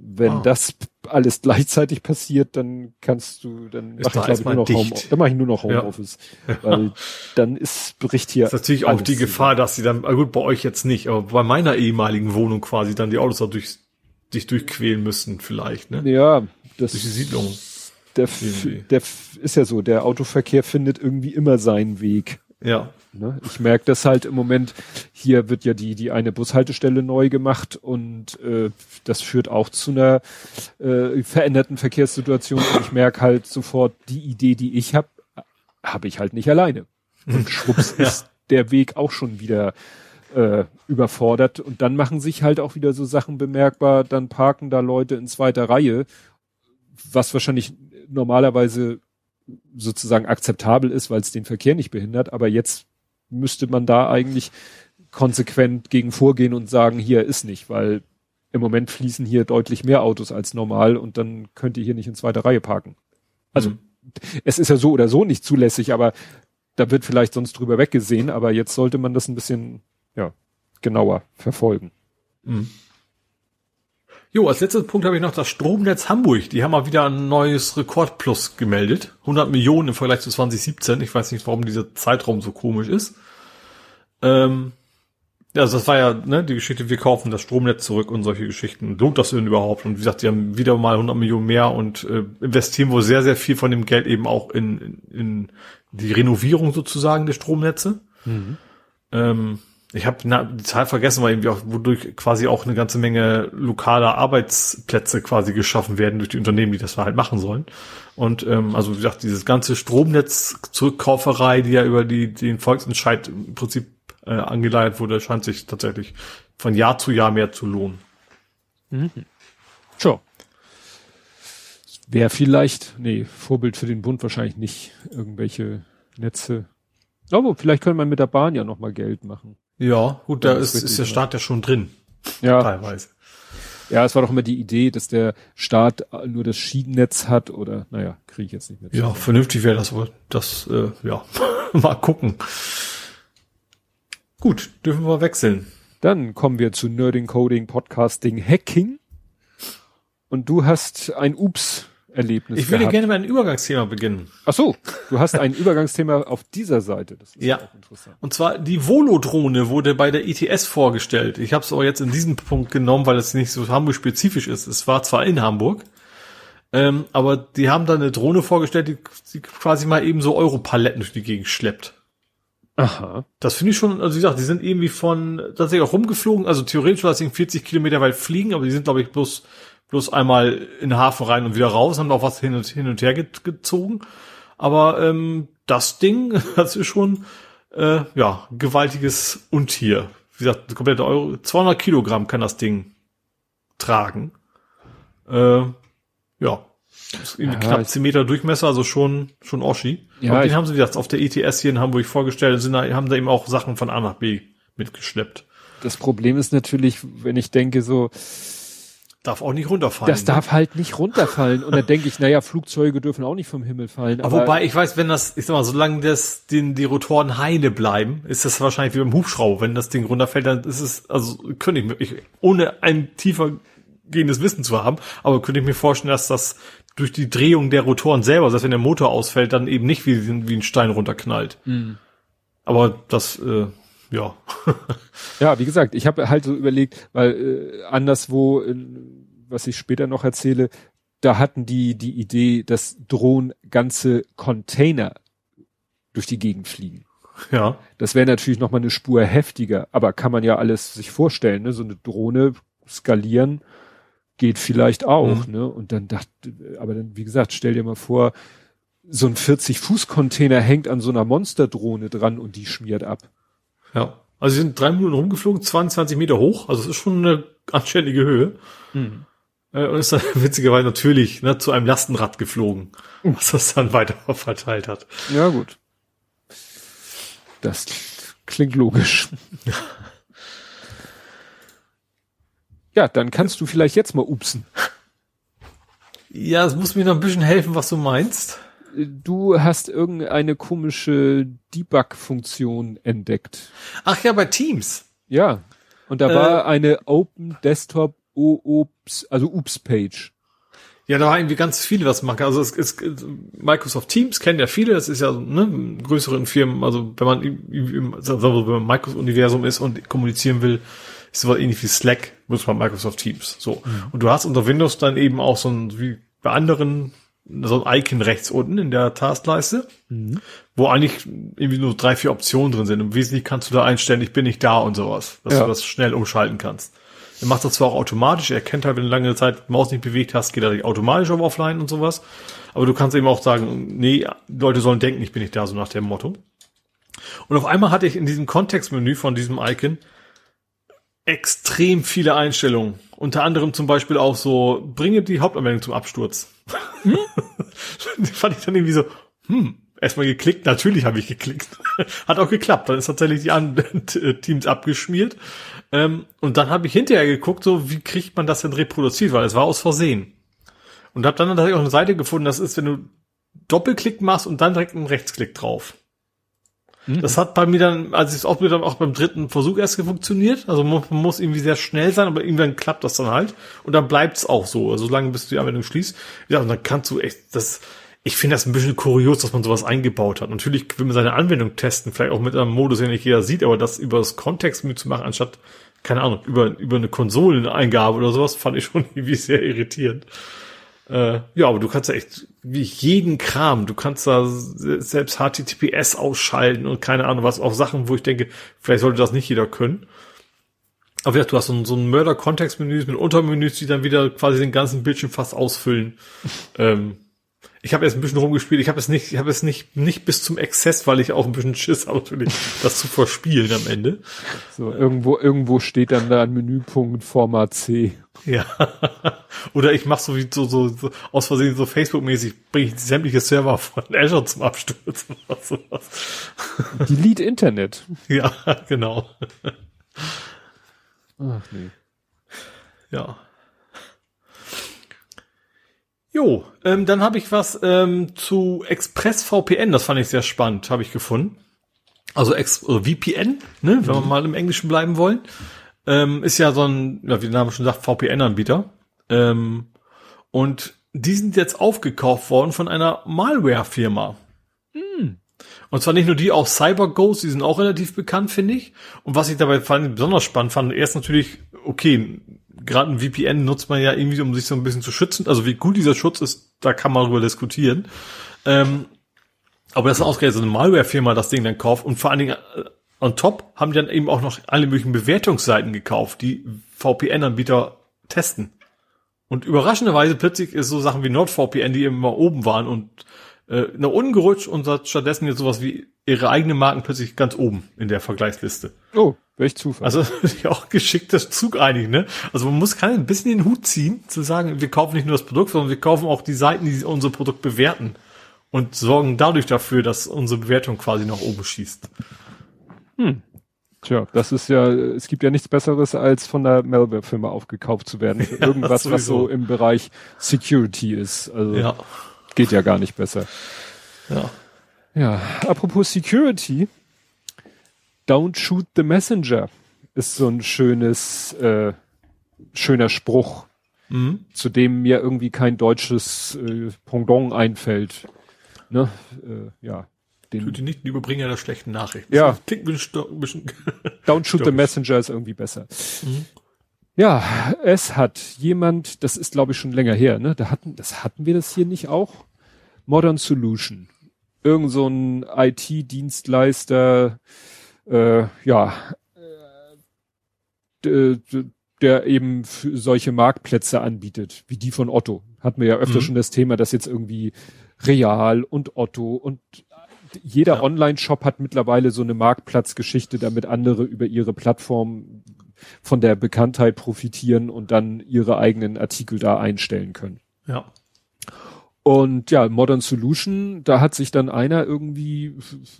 B: Wenn
C: Ah.
B: das alles gleichzeitig passiert, dann kannst du, dann
C: Ist
B: mach
C: da
B: ich, glaube ich, nur noch Home, dann mache ich nur noch
C: Ja.
B: Homeoffice. Weil dann ist Bericht hier.
C: Das ist natürlich auch die Gefahr, dass sie dann, gut, bei euch jetzt nicht, aber bei meiner ehemaligen Wohnung quasi dann die Autos da durch, dich durchquälen müssten vielleicht, ne?
B: Ja, das
C: Durch die Siedlung.
B: Der, der ist ja so, der Autoverkehr findet irgendwie immer seinen Weg.
C: Ja.
B: Ne? Ich merke das halt im Moment, hier wird ja die, die eine Bushaltestelle neu gemacht und äh, das führt auch zu einer äh, veränderten Verkehrssituation. Und ich merke halt sofort, die Idee, die ich habe, habe ich halt nicht alleine. Und schwupps
C: Ja.
B: ist der Weg auch schon wieder äh, überfordert. Und dann machen sich halt auch wieder so Sachen bemerkbar, dann parken da Leute in zweiter Reihe, was wahrscheinlich normalerweise sozusagen akzeptabel ist, weil es den Verkehr nicht behindert. Aber jetzt müsste man da eigentlich konsequent gegen vorgehen und sagen, hier ist nicht, weil im Moment fließen hier deutlich mehr Autos als normal und dann könnt ihr hier nicht in zweiter Reihe parken. Also
C: Mhm.
B: es ist ja so oder so nicht zulässig, aber da wird vielleicht sonst drüber weggesehen, aber jetzt sollte man das ein bisschen ja, genauer verfolgen.
C: Mhm. Jo, als letzten Punkt habe ich noch das Stromnetz Hamburg. Die haben mal wieder ein neues Rekordplus gemeldet. 100 Millionen im Vergleich zu 2017. Ich weiß nicht, warum dieser Zeitraum so komisch ist. Ähm, ja, also das war ja ne, die Geschichte, wir kaufen das Stromnetz zurück und solche Geschichten. Lohnt das denn überhaupt? Und wie gesagt, die haben wieder mal 100 Millionen mehr und äh, investieren wohl sehr, sehr viel von dem Geld eben auch in, in, in die Renovierung sozusagen der Stromnetze. Mhm. Ähm, ich habe die Zahl vergessen, weil irgendwie auch, wodurch quasi auch eine ganze Menge lokaler Arbeitsplätze quasi geschaffen werden durch die Unternehmen, die das halt machen sollen. Und ähm, also wie gesagt, dieses ganze Stromnetz-Zurückkauferei, die ja über die den Volksentscheid im Prinzip äh, angeleitet wurde, scheint sich tatsächlich von Jahr zu Jahr mehr zu lohnen.
B: Mhm. Sure. Wäre vielleicht, nee, Vorbild für den Bund wahrscheinlich nicht irgendwelche Netze. Aber vielleicht könnte man mit der Bahn ja noch mal Geld machen.
C: Ja, gut, da ist, ist der Staat ja schon drin.
B: Ja. Teilweise. Ja, es war doch immer die Idee, dass der Staat nur das Schienennetz hat oder, naja, kriege ich jetzt nicht mehr.
C: Ja, vernünftig wäre das wohl. Das, äh, ja, mal gucken. Gut, dürfen wir wechseln.
B: Dann kommen wir zu Nerding, Coding, Podcasting, Hacking. Und du hast ein Ups Erlebnis.
C: Ich würde gehabt. gerne mit einem Übergangsthema beginnen.
B: Ach so, du hast ein Übergangsthema auf dieser Seite.
C: Das ist ja. interessant. Und zwar die Volodrohne wurde bei der ITS vorgestellt. Ich habe es aber jetzt in diesem Punkt genommen, weil es nicht so Hamburg-spezifisch ist. Es war zwar in Hamburg, ähm, aber die haben da eine Drohne vorgestellt, die, die quasi mal eben so Europaletten durch die Gegend schleppt.
B: Aha.
C: Das finde ich schon, also wie gesagt, die sind irgendwie von, tatsächlich auch rumgeflogen, also theoretisch war es 40 Kilometer weit fliegen, aber die sind, glaube ich, bloß bloß einmal in den Hafen rein und wieder raus, haben auch was hin und, hin und her gezogen. Aber ähm, das Ding, das ist schon äh, ja gewaltiges Untier. Wie gesagt, komplette Euro, 200 Kilogramm kann das Ding tragen. Äh, ja, ja, knapp 10 Meter Durchmesser, also schon schon Oschi. Ja, und den haben sie wie gesagt auf der ETS hier in Hamburg vorgestellt und sind da, haben da eben auch Sachen von A nach B mitgeschleppt.
B: Das Problem ist natürlich, wenn ich denke so,
C: Darf auch nicht runterfallen.
B: Das ne? darf halt nicht runterfallen. Und da denke ich, naja, Flugzeuge dürfen auch nicht vom Himmel fallen.
C: Aber, aber wobei, ich weiß, wenn das, ich sag mal, solange das, den, die Rotoren heile bleiben, ist das wahrscheinlich wie beim Hubschrauber. Wenn das Ding runterfällt, dann ist es, also könnte ich mir, ich, ohne ein tiefer gehendes Wissen zu haben, aber könnte ich mir vorstellen, dass das durch die Drehung der Rotoren selber, dass wenn der Motor ausfällt, dann eben nicht wie, wie ein Stein runterknallt. Mhm. Aber das, äh, ja.
B: ja, wie gesagt, ich habe halt so überlegt, weil äh, anderswo, äh, was ich später noch erzähle, da hatten die die Idee, dass Drohnen ganze Container durch die Gegend fliegen.
C: Ja.
B: Das wäre natürlich noch mal eine Spur heftiger, aber kann man ja alles sich vorstellen, ne? So eine Drohne skalieren geht vielleicht auch, mhm. ne? Und dann dachte, aber dann, wie gesagt, stell dir mal vor, so ein 40 Fuß Container hängt an so einer Monsterdrohne dran und die schmiert ab.
C: Ja. Also sie sind drei Minuten rumgeflogen, 22 Meter hoch, also es ist schon eine anständige Höhe. Mhm. Und ist dann witzigerweise natürlich ne, zu einem Lastenrad geflogen, was das dann weiter verteilt hat.
B: Ja, gut. Das klingt logisch. ja, dann kannst du vielleicht jetzt mal upsen.
C: Ja, es muss mir noch ein bisschen helfen, was du meinst
B: du hast irgendeine komische Debug-Funktion entdeckt.
C: Ach ja, bei Teams.
B: Ja. Und da äh, war eine Open Desktop OOPS, also OOPS Page.
C: Ja, da war irgendwie ganz viele was machen. Also es ist Microsoft Teams kennen ja viele, das ist ja ne, größeren Firmen, also wenn man im, wenn man Microsoft Universum ist und kommunizieren will, ist sowas ähnlich wie Slack, muss man Microsoft Teams. So. Mhm. Und du hast unter Windows dann eben auch so ein, wie bei anderen so ein Icon rechts unten in der Taskleiste, mhm. wo eigentlich irgendwie nur drei, vier Optionen drin sind. Im Wesentlichen kannst du da einstellen, ich bin nicht da und sowas, dass ja. du das schnell umschalten kannst. Er macht das zwar auch automatisch, er kennt halt, wenn du lange Zeit Maus nicht bewegt hast, geht er automatisch auf Offline und sowas. Aber du kannst eben auch sagen, nee, Leute sollen denken, ich bin nicht da, so nach dem Motto. Und auf einmal hatte ich in diesem Kontextmenü von diesem Icon extrem viele Einstellungen. Unter anderem zum Beispiel auch so, bringe die Hauptanwendung zum Absturz. Hm? fand ich dann irgendwie so, hm, erstmal geklickt, natürlich habe ich geklickt. Hat auch geklappt. Dann ist tatsächlich die anderen Teams abgeschmiert. Ähm, und dann habe ich hinterher geguckt, so wie kriegt man das denn reproduziert, weil es war aus Versehen. Und habe dann tatsächlich auch eine Seite gefunden, das ist, wenn du Doppelklick machst und dann direkt einen Rechtsklick drauf. Mhm. Das hat bei mir dann, als ich es ausprobiert habe, auch beim dritten Versuch erst funktioniert. Also man, man, muss irgendwie sehr schnell sein, aber irgendwann klappt das dann halt. Und dann bleibt es auch so, also solange bis du die Anwendung schließt. Ja, und dann kannst du echt, das, ich finde das ein bisschen kurios, dass man sowas eingebaut hat. Natürlich will man seine Anwendung testen, vielleicht auch mit einem Modus, den nicht jeder sieht, aber das über das Kontextmenü zu machen, anstatt, keine Ahnung, über, über eine Konsoleneingabe oder sowas, fand ich schon irgendwie sehr irritierend. Äh, ja, aber du kannst ja echt wie jeden Kram, du kannst da selbst HTTPS ausschalten und keine Ahnung was, auch Sachen, wo ich denke, vielleicht sollte das nicht jeder können. Aber ja, du hast so ein, so ein Mörder-Kontextmenüs mit Untermenüs, die dann wieder quasi den ganzen Bildschirm fast ausfüllen. ähm, ich habe jetzt ein bisschen rumgespielt. Ich habe es nicht, ich habe es nicht nicht bis zum Exzess, weil ich auch ein bisschen Schiss habe, natürlich das zu verspielen am Ende.
B: So irgendwo irgendwo steht dann da ein Menüpunkt Format C.
C: Ja. Oder ich mache so wie so, so, so aus Versehen so Facebook-mäßig bringe ich sämtliche Server von Azure zum Absturz oder sowas.
B: Delete Internet.
C: Ja, genau.
B: Ach nee.
C: Ja. Jo, ähm, dann habe ich was ähm, zu ExpressVPN, das fand ich sehr spannend, habe ich gefunden. Also Ex äh, VPN, ne, wenn wir mal im Englischen bleiben wollen, ähm, ist ja so ein, ja, wie der Name schon sagt, VPN-Anbieter. Ähm, und die sind jetzt aufgekauft worden von einer Malware-Firma. Hm. Und zwar nicht nur die, auch CyberGhost, die sind auch relativ bekannt, finde ich. Und was ich dabei fand, besonders spannend fand, erst natürlich, okay, gerade ein VPN nutzt man ja irgendwie, um sich so ein bisschen zu schützen. Also wie gut dieser Schutz ist, da kann man darüber diskutieren. Ähm, aber das ist ausgerechnet so eine Malware-Firma, das Ding dann kauft und vor allen Dingen äh, on top haben die dann eben auch noch alle möglichen Bewertungsseiten gekauft, die VPN-Anbieter testen. Und überraschenderweise plötzlich ist so Sachen wie NordVPN, die immer oben waren und äh, na ungerutscht und stattdessen jetzt sowas wie ihre eigene Marken plötzlich ganz oben in der Vergleichsliste.
B: Oh, welch Zufall.
C: Also ja auch geschicktes Zug eigentlich, ne? Also man muss kann ein bisschen den Hut ziehen, zu sagen, wir kaufen nicht nur das Produkt, sondern wir kaufen auch die Seiten, die unser Produkt bewerten und sorgen dadurch dafür, dass unsere Bewertung quasi nach oben schießt.
B: Hm. Tja, das ist ja, es gibt ja nichts Besseres, als von der Malware-Firma aufgekauft zu werden. Für
C: Ja,
B: irgendwas, was
C: sowieso.
B: so im Bereich Security ist. Also
C: Ja.
B: geht ja gar nicht besser.
C: Ja.
B: Ja, apropos Security, Don't shoot the messenger ist so ein schönes, äh, schöner Spruch,
C: Mhm.
B: zu dem mir irgendwie kein deutsches äh, Pendant einfällt. Ne? Äh, ja, den
C: Tut die nicht die Überbringer der schlechten Nachrichten.
B: Ja.
C: Das klingt ein bisschen,
B: Don't shoot the messenger ist irgendwie besser.
C: Mhm.
B: Ja, es hat jemand, das ist glaube ich schon länger her, ne? Da hatten, das hatten wir das hier nicht auch? Modern Solution. Irgend so ein IT-Dienstleister, äh, ja, äh, der eben für solche Marktplätze anbietet, wie die von Otto. Hatten wir ja öfter
C: Mhm.
B: schon das Thema, dass jetzt irgendwie Real und Otto und jeder
C: Ja.
B: Online-Shop hat mittlerweile so eine Marktplatzgeschichte, damit andere über ihre Plattform von der Bekanntheit profitieren und dann ihre eigenen Artikel da einstellen können.
C: ja.
B: Und ja, Modern Solution, da hat sich dann einer irgendwie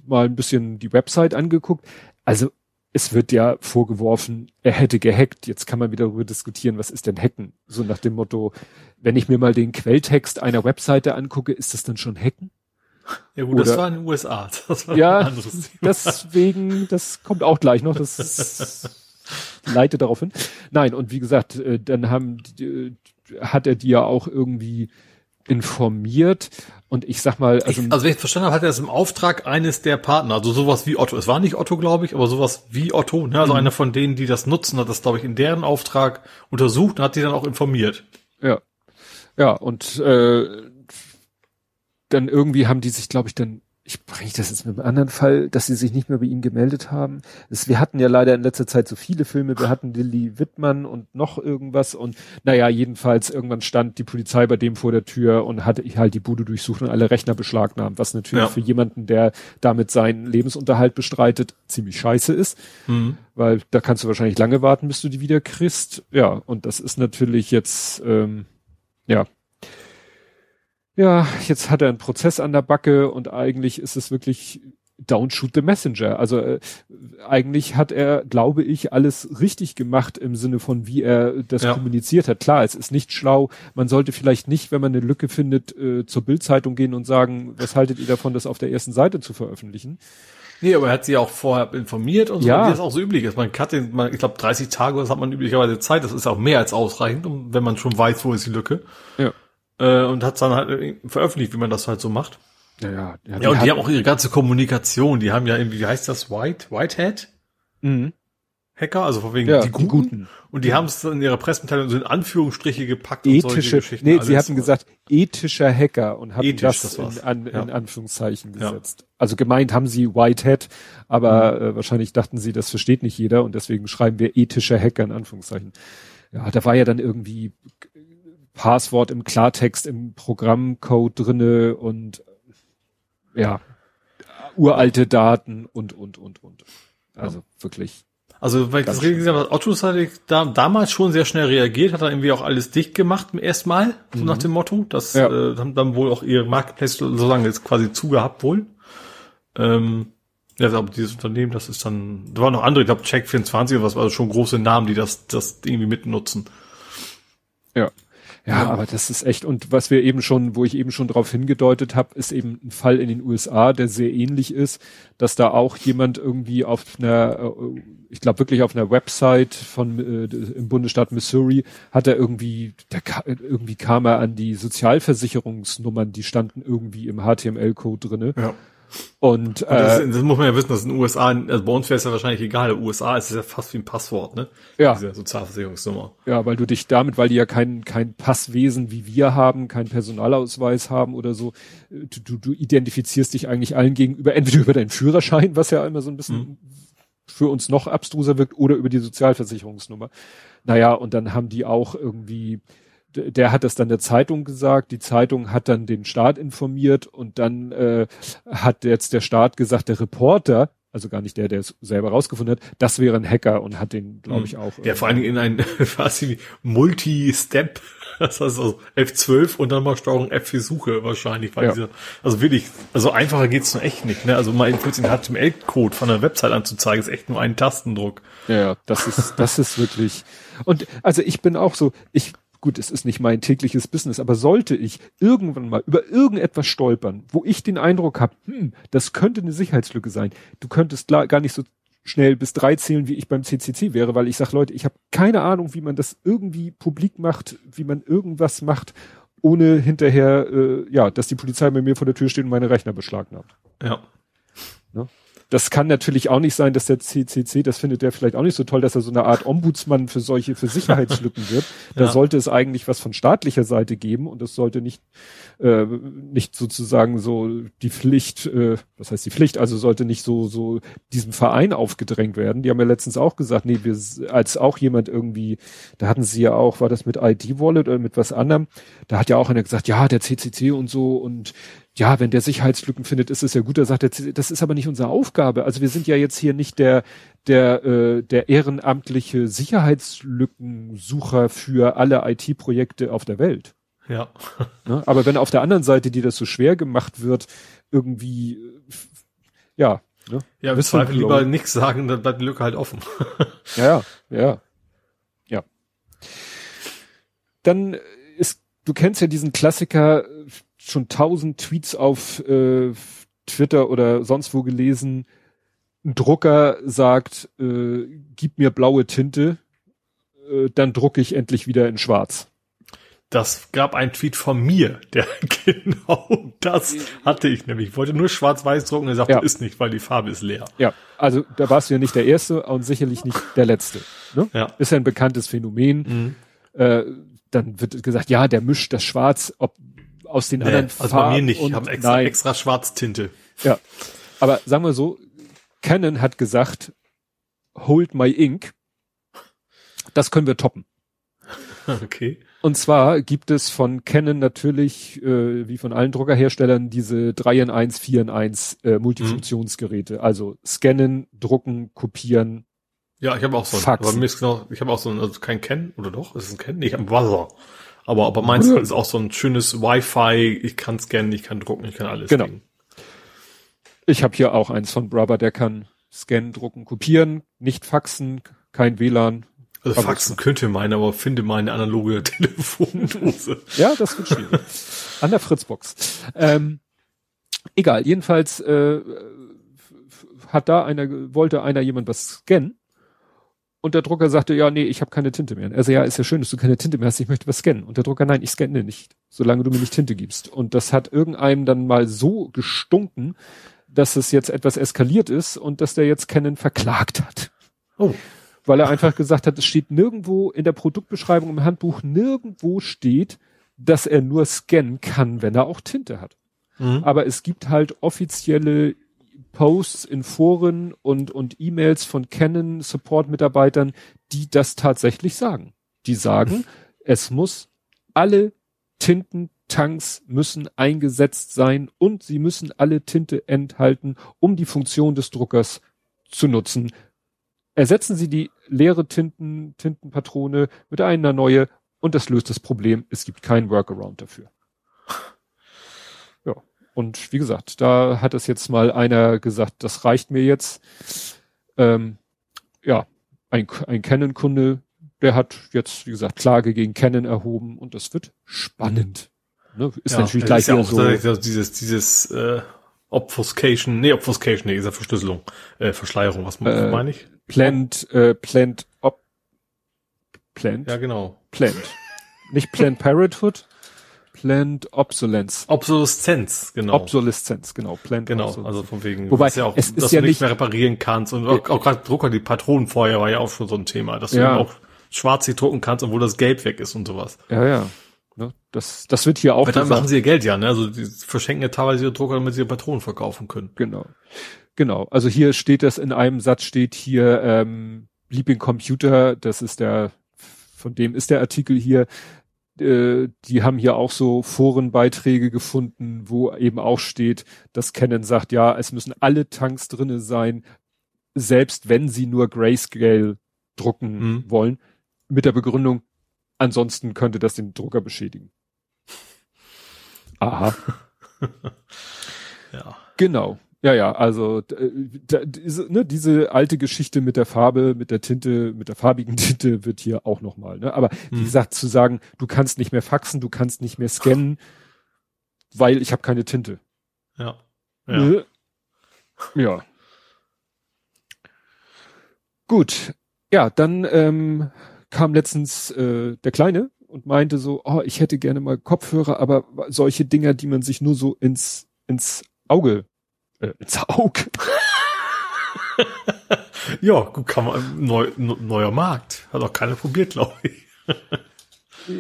B: mal ein bisschen die Website angeguckt. Also es wird ja vorgeworfen, er hätte gehackt. Jetzt kann man wieder darüber diskutieren, was ist denn Hacken? So nach dem Motto, wenn ich mir mal den Quelltext einer Webseite angucke, ist das dann schon Hacken?
C: Ja gut, das
B: Oder-
C: war in den USA. Das war
B: Ja,
C: ein anderes Thema.
B: Deswegen, das kommt auch gleich noch, das leitet darauf hin. Nein, und wie gesagt, äh, dann haben, die- hat er die ja auch irgendwie informiert und ich sag mal, also,
C: Also, wenn ich verstanden habe, hat er das im Auftrag eines der Partner, also sowas wie Otto. Es war nicht Otto, glaube ich, aber sowas wie Otto, ne? also einer von denen, die das nutzen, hat das, glaube ich, in deren Auftrag untersucht und hat die dann auch informiert.
B: ja, ja, und äh, dann irgendwie haben die sich, glaube ich, dann, ich bringe das jetzt mit einem anderen Fall, dass sie sich nicht mehr bei ihm gemeldet haben. Es, wir hatten ja leider in letzter Zeit so viele Filme, wir hatten Lilly Wittmann und noch irgendwas und naja, jedenfalls irgendwann stand die Polizei bei dem vor der Tür und hatte halt die Bude durchsucht und alle Rechner beschlagnahmt, was natürlich
C: Ja.
B: für jemanden, der damit seinen Lebensunterhalt bestreitet, ziemlich scheiße ist, weil da kannst du wahrscheinlich lange warten, bis du die wieder kriegst. Ja, und das ist natürlich jetzt, ähm, ja, ja, jetzt hat er einen Prozess an der Backe und eigentlich ist es wirklich don't shoot the messenger. Also äh, eigentlich hat er, glaube ich, alles richtig gemacht im Sinne von, wie er das
C: Ja.
B: kommuniziert hat. Klar, es ist nicht schlau. Man sollte vielleicht nicht, wenn man eine Lücke findet, äh, zur Bildzeitung gehen und sagen, was haltet ihr davon, das auf der ersten Seite zu veröffentlichen?
C: Nee, aber er hat sie auch vorher informiert und so,
B: Ja.
C: wie das auch so üblich ist. Man hat den, man, ich glaube, 30 Tage, das hat man üblicherweise Zeit. Das ist auch mehr als ausreichend, wenn man schon weiß, wo ist die Lücke.
B: Ja.
C: Äh, und hat dann halt veröffentlicht, wie man das halt so macht.
B: Ja, ja,
C: Ja, und die haben auch ihre ganze Kommunikation. Die haben ja irgendwie, wie heißt das, White, Whitehead?
B: Mhm.
C: Hacker, also von wegen
B: Ja,
C: die,
B: die
C: Guten.
B: Guten.
C: Und die haben es dann in ihrer Pressemitteilung so in Anführungsstriche gepackt
B: Ethische,
C: Geschichten.
B: nee,
C: alles.
B: sie hatten gesagt, ethischer Hacker und hatten
C: Ethisch,
B: das,
C: das
B: in, an,
C: Ja.
B: in Anführungszeichen
C: Ja.
B: gesetzt. Also gemeint haben sie Whitehead, aber
C: Mhm.
B: äh, wahrscheinlich dachten sie, das versteht nicht jeder und deswegen schreiben wir ethischer Hacker in Anführungszeichen. Ja, da war ja dann irgendwie Passwort im Klartext im Programmcode drinne und ja, uralte Daten und, und, und, und. Also wirklich.
C: Also, weil ich das richtig gesehen habe, Ottos hatte da, damals schon sehr schnell reagiert, hat er irgendwie auch alles dicht gemacht im ersten Mal, so nach dem Motto. Das
B: Ja.
C: äh, haben dann wohl auch ihre Marketplace so lange jetzt quasi zugehabt wohl. Ähm, ja, aber dieses Unternehmen, das ist dann, da waren noch andere, ich glaube Check24 oder was, also schon große Namen, die das, das irgendwie mitnutzen.
B: Ja. Ja, aber das ist echt, und was wir eben schon, wo ich eben schon darauf hingedeutet habe, ist eben ein Fall in den USA, der sehr ähnlich ist, dass da auch jemand irgendwie auf einer, äh, ich glaube wirklich auf einer Website von äh, im Bundesstaat Missouri, hat er irgendwie, der, irgendwie kam er an die Sozialversicherungsnummern, die standen irgendwie im HTML-Code drinne.
C: Ja.
B: Und,
C: Und das,
B: äh,
C: das muss man ja wissen, dass in den USA, also bei uns wäre es ja wahrscheinlich egal, in den USA ist es ja fast wie ein Passwort, ne?
B: Ja.
C: Diese Sozialversicherungsnummer.
B: Ja, weil du dich damit, weil die ja kein, kein Passwesen wie wir haben, keinen Personalausweis haben oder so, äh, du, du, du identifizierst dich eigentlich allen gegenüber, entweder über deinen Führerschein, was ja immer so ein bisschen für uns noch abstruser wirkt, oder über die Sozialversicherungsnummer. Naja, und dann haben die auch irgendwie, der hat das dann der Zeitung gesagt, die Zeitung hat dann den Staat informiert und dann äh, hat jetzt der Staat gesagt, der Reporter, also gar nicht der, der es selber rausgefunden hat, das wäre ein Hacker und hat den, glaube ich, auch.
C: Ja, vor allen Dingen in ein quasi Multi-Step, das heißt also F12 und dann mal Steuerung F für Suche wahrscheinlich. Weil
B: Ja.
C: diese, also wirklich, also einfacher geht's nur echt nicht. Ne? Also mal kurz den HTML-Code von der Website anzuzeigen, ist echt nur ein Tastendruck.
B: Ja, ja, das ist, das ist wirklich. Und also ich bin auch so, ich, gut, es ist nicht mein tägliches Business, aber sollte ich irgendwann mal über irgendetwas stolpern, wo ich den Eindruck habe, hm, das könnte eine Sicherheitslücke sein, du könntest klar, gar nicht so schnell bis drei zählen, wie ich beim CCC wäre, weil ich sage, Leute, ich habe keine Ahnung, wie man das irgendwie publik macht, wie man irgendwas macht, ohne hinterher, äh, ja, dass die Polizei bei mir vor der Tür steht und meine Rechner beschlagnahmt.
C: Ja.
B: Das kann natürlich auch nicht sein, dass der CCC, das findet der vielleicht auch nicht so toll, dass er so eine Art Ombudsmann für solche, für Sicherheitslücken wird. Da
C: Ja.
B: sollte es eigentlich was von staatlicher Seite geben und es sollte nicht, äh, nicht sozusagen so die Pflicht, äh, was heißt die Pflicht, also sollte nicht so, so diesem Verein aufgedrängt werden. Die haben ja letztens auch gesagt, nee, wir, als auch jemand irgendwie, da hatten sie ja auch, war das mit ID-Wallet oder mit was anderem, da hat ja auch einer gesagt, ja, der CCC und so und ja, wenn der Sicherheitslücken findet, ist es ja gut. Da sagt er, das ist aber nicht unsere Aufgabe. Also wir sind ja jetzt hier nicht der der äh, der ehrenamtliche Sicherheitslückensucher für alle IT-Projekte auf der Welt.
C: Ja.
B: Ne? Aber wenn auf der anderen Seite, die das so schwer gemacht wird, irgendwie äh, ja, ne?
C: Ja, im. Zweifel lieber nichts sagen, dann bleibt die Lücke halt offen.
B: Ja, ja, ja. Dann ist, du kennst ja diesen Klassiker, äh, schon tausend Tweets auf äh, Twitter oder sonst wo gelesen. Ein Drucker sagt, äh, gib mir blaue Tinte, äh, dann drucke ich endlich wieder in schwarz.
C: Das gab einen Tweet von mir, der genau das hatte ich nämlich. Ich wollte nur schwarz-weiß drucken er sagte,
B: Ja.
C: ist nicht, weil die Farbe ist leer.
B: Ja, also da warst du ja nicht der Erste und sicherlich nicht der Letzte. Ne?
C: Ja.
B: Ist ja ein bekanntes Phänomen. Äh, dann wird gesagt, ja, der mischt das Schwarz ob aus den
C: Nee,
B: anderen
C: also
B: Farben.
C: bei mir nicht.
B: und
C: Ich habe extra,
B: nein.
C: extra Schwarztinte.
B: Ja, aber sagen wir so, Canon hat gesagt, hold my ink. Das können wir toppen.
C: Okay.
B: Und zwar gibt es von Canon natürlich, äh, wie von allen Druckerherstellern, diese 3 in 1, 4 in 1 äh, Multifunktionsgeräte. Also scannen, drucken, kopieren.
C: Ja, ich habe auch so einen.
B: Faxen.
C: Aber mir ist genau, ich habe auch so einen, also kein Ken, oder doch? Ist es ein Ken? Nee, ich habe einen Buzzer. Aber, aber meins ist auch so ein schönes Wi-Fi, ich kann scannen, ich kann drucken, ich kann alles.
B: Genau.
C: Ding.
B: Ich habe hier auch eins von Brother, der kann scannen, drucken, kopieren, nicht faxen, kein WLAN.
C: Also faxen könnte meine, aber finde meine analoge Telefondose.
B: Ja, das wird schwierig. An der Fritzbox. Ähm, egal, jedenfalls äh, hat da einer, wollte einer jemand was scannen und der Drucker sagte, ja, nee, ich habe keine Tinte mehr. Also ja, ist ja schön, dass du keine Tinte mehr hast, ich möchte was scannen. Und der Drucker, nein, ich scanne nicht, solange du mir nicht Tinte gibst. Und das hat irgendeinem dann mal so gestunken, dass es jetzt etwas eskaliert ist und dass der jetzt Canon verklagt hat.
C: Oh.
B: weil er einfach gesagt hat, es steht nirgendwo in der Produktbeschreibung im Handbuch, nirgendwo steht, dass er nur scannen kann, wenn er auch Tinte hat. Mhm. Aber es gibt halt offizielle Posts in Foren und, und E-Mails von Canon Support-Mitarbeitern, die das tatsächlich sagen. Die sagen, es muss alle Tintentanks müssen eingesetzt sein und sie müssen alle Tinte enthalten, um die Funktion des Druckers zu nutzen. Ersetzen Sie die leere Tinten, Tintenpatrone mit einer neue und das löst das Problem. Es gibt keinen Workaround dafür. Und wie gesagt, da hat es jetzt mal einer gesagt, das reicht mir jetzt. Ähm, ja, ein, ein Canon-Kunde, der hat jetzt, wie gesagt, Klage gegen Canon erhoben und das wird spannend.
C: Ne? Ist ja, natürlich gleich ist ja auch so dieses, dieses äh, Obfuscation, nee, Obfuscation, nee, ist ja Verschlüsselung, äh, Verschleierung, was äh, meine ich?
B: Plant, äh, Plant, Op, Plant?
C: Ja, genau.
B: Plant. Nicht Plant Parenthood, Plant Obsolescence.
C: Obsoleszenz, genau.
B: Obsoleszenz, genau.
C: Plant genau, also von wegen,
B: Wobei, ja auch,
C: es ist dass ja du nicht mehr reparieren kannst und auch, auch gerade Drucker, die Patronen vorher war ja auch schon so ein Thema, dass ja. du auch schwarz nicht drucken kannst, obwohl das Gelb weg ist und sowas.
B: Ja, ja. Ne? Das, das wird hier auch.
C: Aber dann machen sie ihr Geld ja, ne? Also die verschenken ja teilweise ihre Drucker, damit sie ihre Patronen verkaufen können.
B: Genau. Genau. Also hier steht das in einem Satz steht hier ähm, Bleeping Computer, das ist der, von dem ist der Artikel hier. Äh, die haben hier auch so Forenbeiträge gefunden, wo eben auch steht, dass Canon sagt, ja, es müssen alle Tanks drinne sein, selbst wenn sie nur Grayscale drucken mhm. wollen, mit der Begründung, Ansonsten könnte das den Drucker beschädigen. Aha. ja. Genau. Ja, ja, also da, diese, ne, diese alte Geschichte mit der Farbe, mit der Tinte, mit der farbigen Tinte wird hier auch nochmal. Ne? Aber hm. wie gesagt, zu sagen, du kannst nicht mehr faxen, du kannst nicht mehr scannen, weil ich habe keine Tinte.
C: Ja. Ja. Ne?
B: ja. Gut. Ja, dann ähm, kam letztens äh, der Kleine und meinte so, oh, ich hätte gerne mal Kopfhörer, aber solche Dinger, die man sich nur so ins ins Auge äh, Auge.
C: ja, gut, kann man neu, neuer Markt. Hat auch keiner probiert, glaube ich.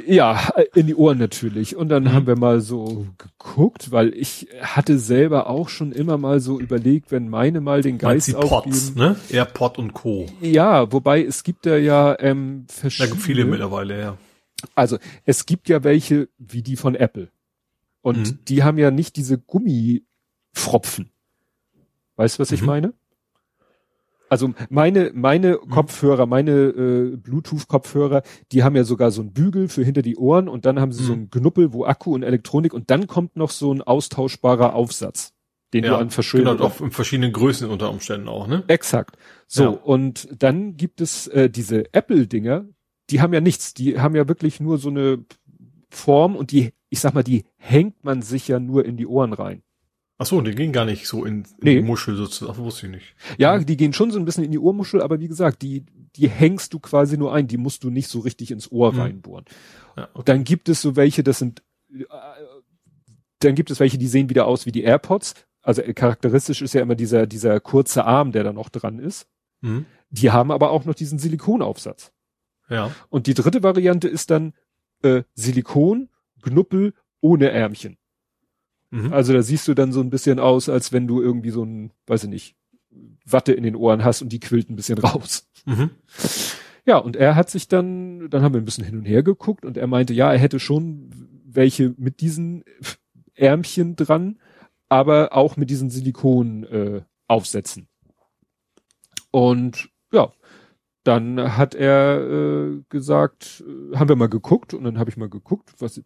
B: Ja, in die Ohren natürlich. Und dann mhm. haben wir mal so geguckt, weil ich hatte selber auch schon immer mal so überlegt, wenn meine mal den Geist
C: aufgeben. Pods, ne? AirPod und Co.
B: Ja, wobei es gibt da ja ähm,
C: verschiedene. Da gibt viele mittlerweile, ja.
B: Also es gibt ja welche wie die von Apple. Und mhm. die haben ja nicht diese Gummifropfen. Weißt du, was mhm. ich meine? Also meine meine mhm. Kopfhörer, meine äh, Bluetooth-Kopfhörer, die haben ja sogar so einen Bügel für hinter die Ohren und dann haben sie mhm. so einen Knuppel, wo Akku und Elektronik und dann kommt noch so ein austauschbarer Aufsatz, den ja, du an verschiedenen
C: genau, auch in verschiedenen Größen unter Umständen auch, ne?
B: Exakt. So ja. und dann gibt es äh, diese Apple-Dinger, die haben ja nichts, die haben ja wirklich nur so eine Form und die, ich sag mal, die hängt man sich ja nur in die Ohren rein.
C: Ach so, die gehen gar nicht so in, in nee. die Muschel sozusagen. Ach, wusste ich nicht.
B: Ja, die gehen schon so ein bisschen in die Ohrmuschel, aber wie gesagt, die, die hängst du quasi nur ein, die musst du nicht so richtig ins Ohr mhm. reinbohren. Ja, okay. Dann gibt es so welche, das sind, äh, dann gibt es welche, die sehen wieder aus wie die AirPods. Also äh, charakteristisch ist ja immer dieser, dieser kurze Arm, der da noch dran ist. Mhm. Die haben aber auch noch diesen Silikonaufsatz.
C: Ja.
B: Und die dritte Variante ist dann äh, Silikon, Knuppel ohne Ärmchen. Mhm. Also da siehst du dann so ein bisschen aus, als wenn du irgendwie so ein, weiß ich nicht, Watte in den Ohren hast und die quillt ein bisschen raus. Mhm. Ja, und er hat sich dann, dann haben wir ein bisschen hin und her geguckt und er meinte, ja, er hätte schon welche mit diesen Ärmchen dran, aber auch mit diesen Silikon äh, aufsetzen. Und ja, dann hat er äh, gesagt, äh, haben wir mal geguckt und dann habe ich mal geguckt, was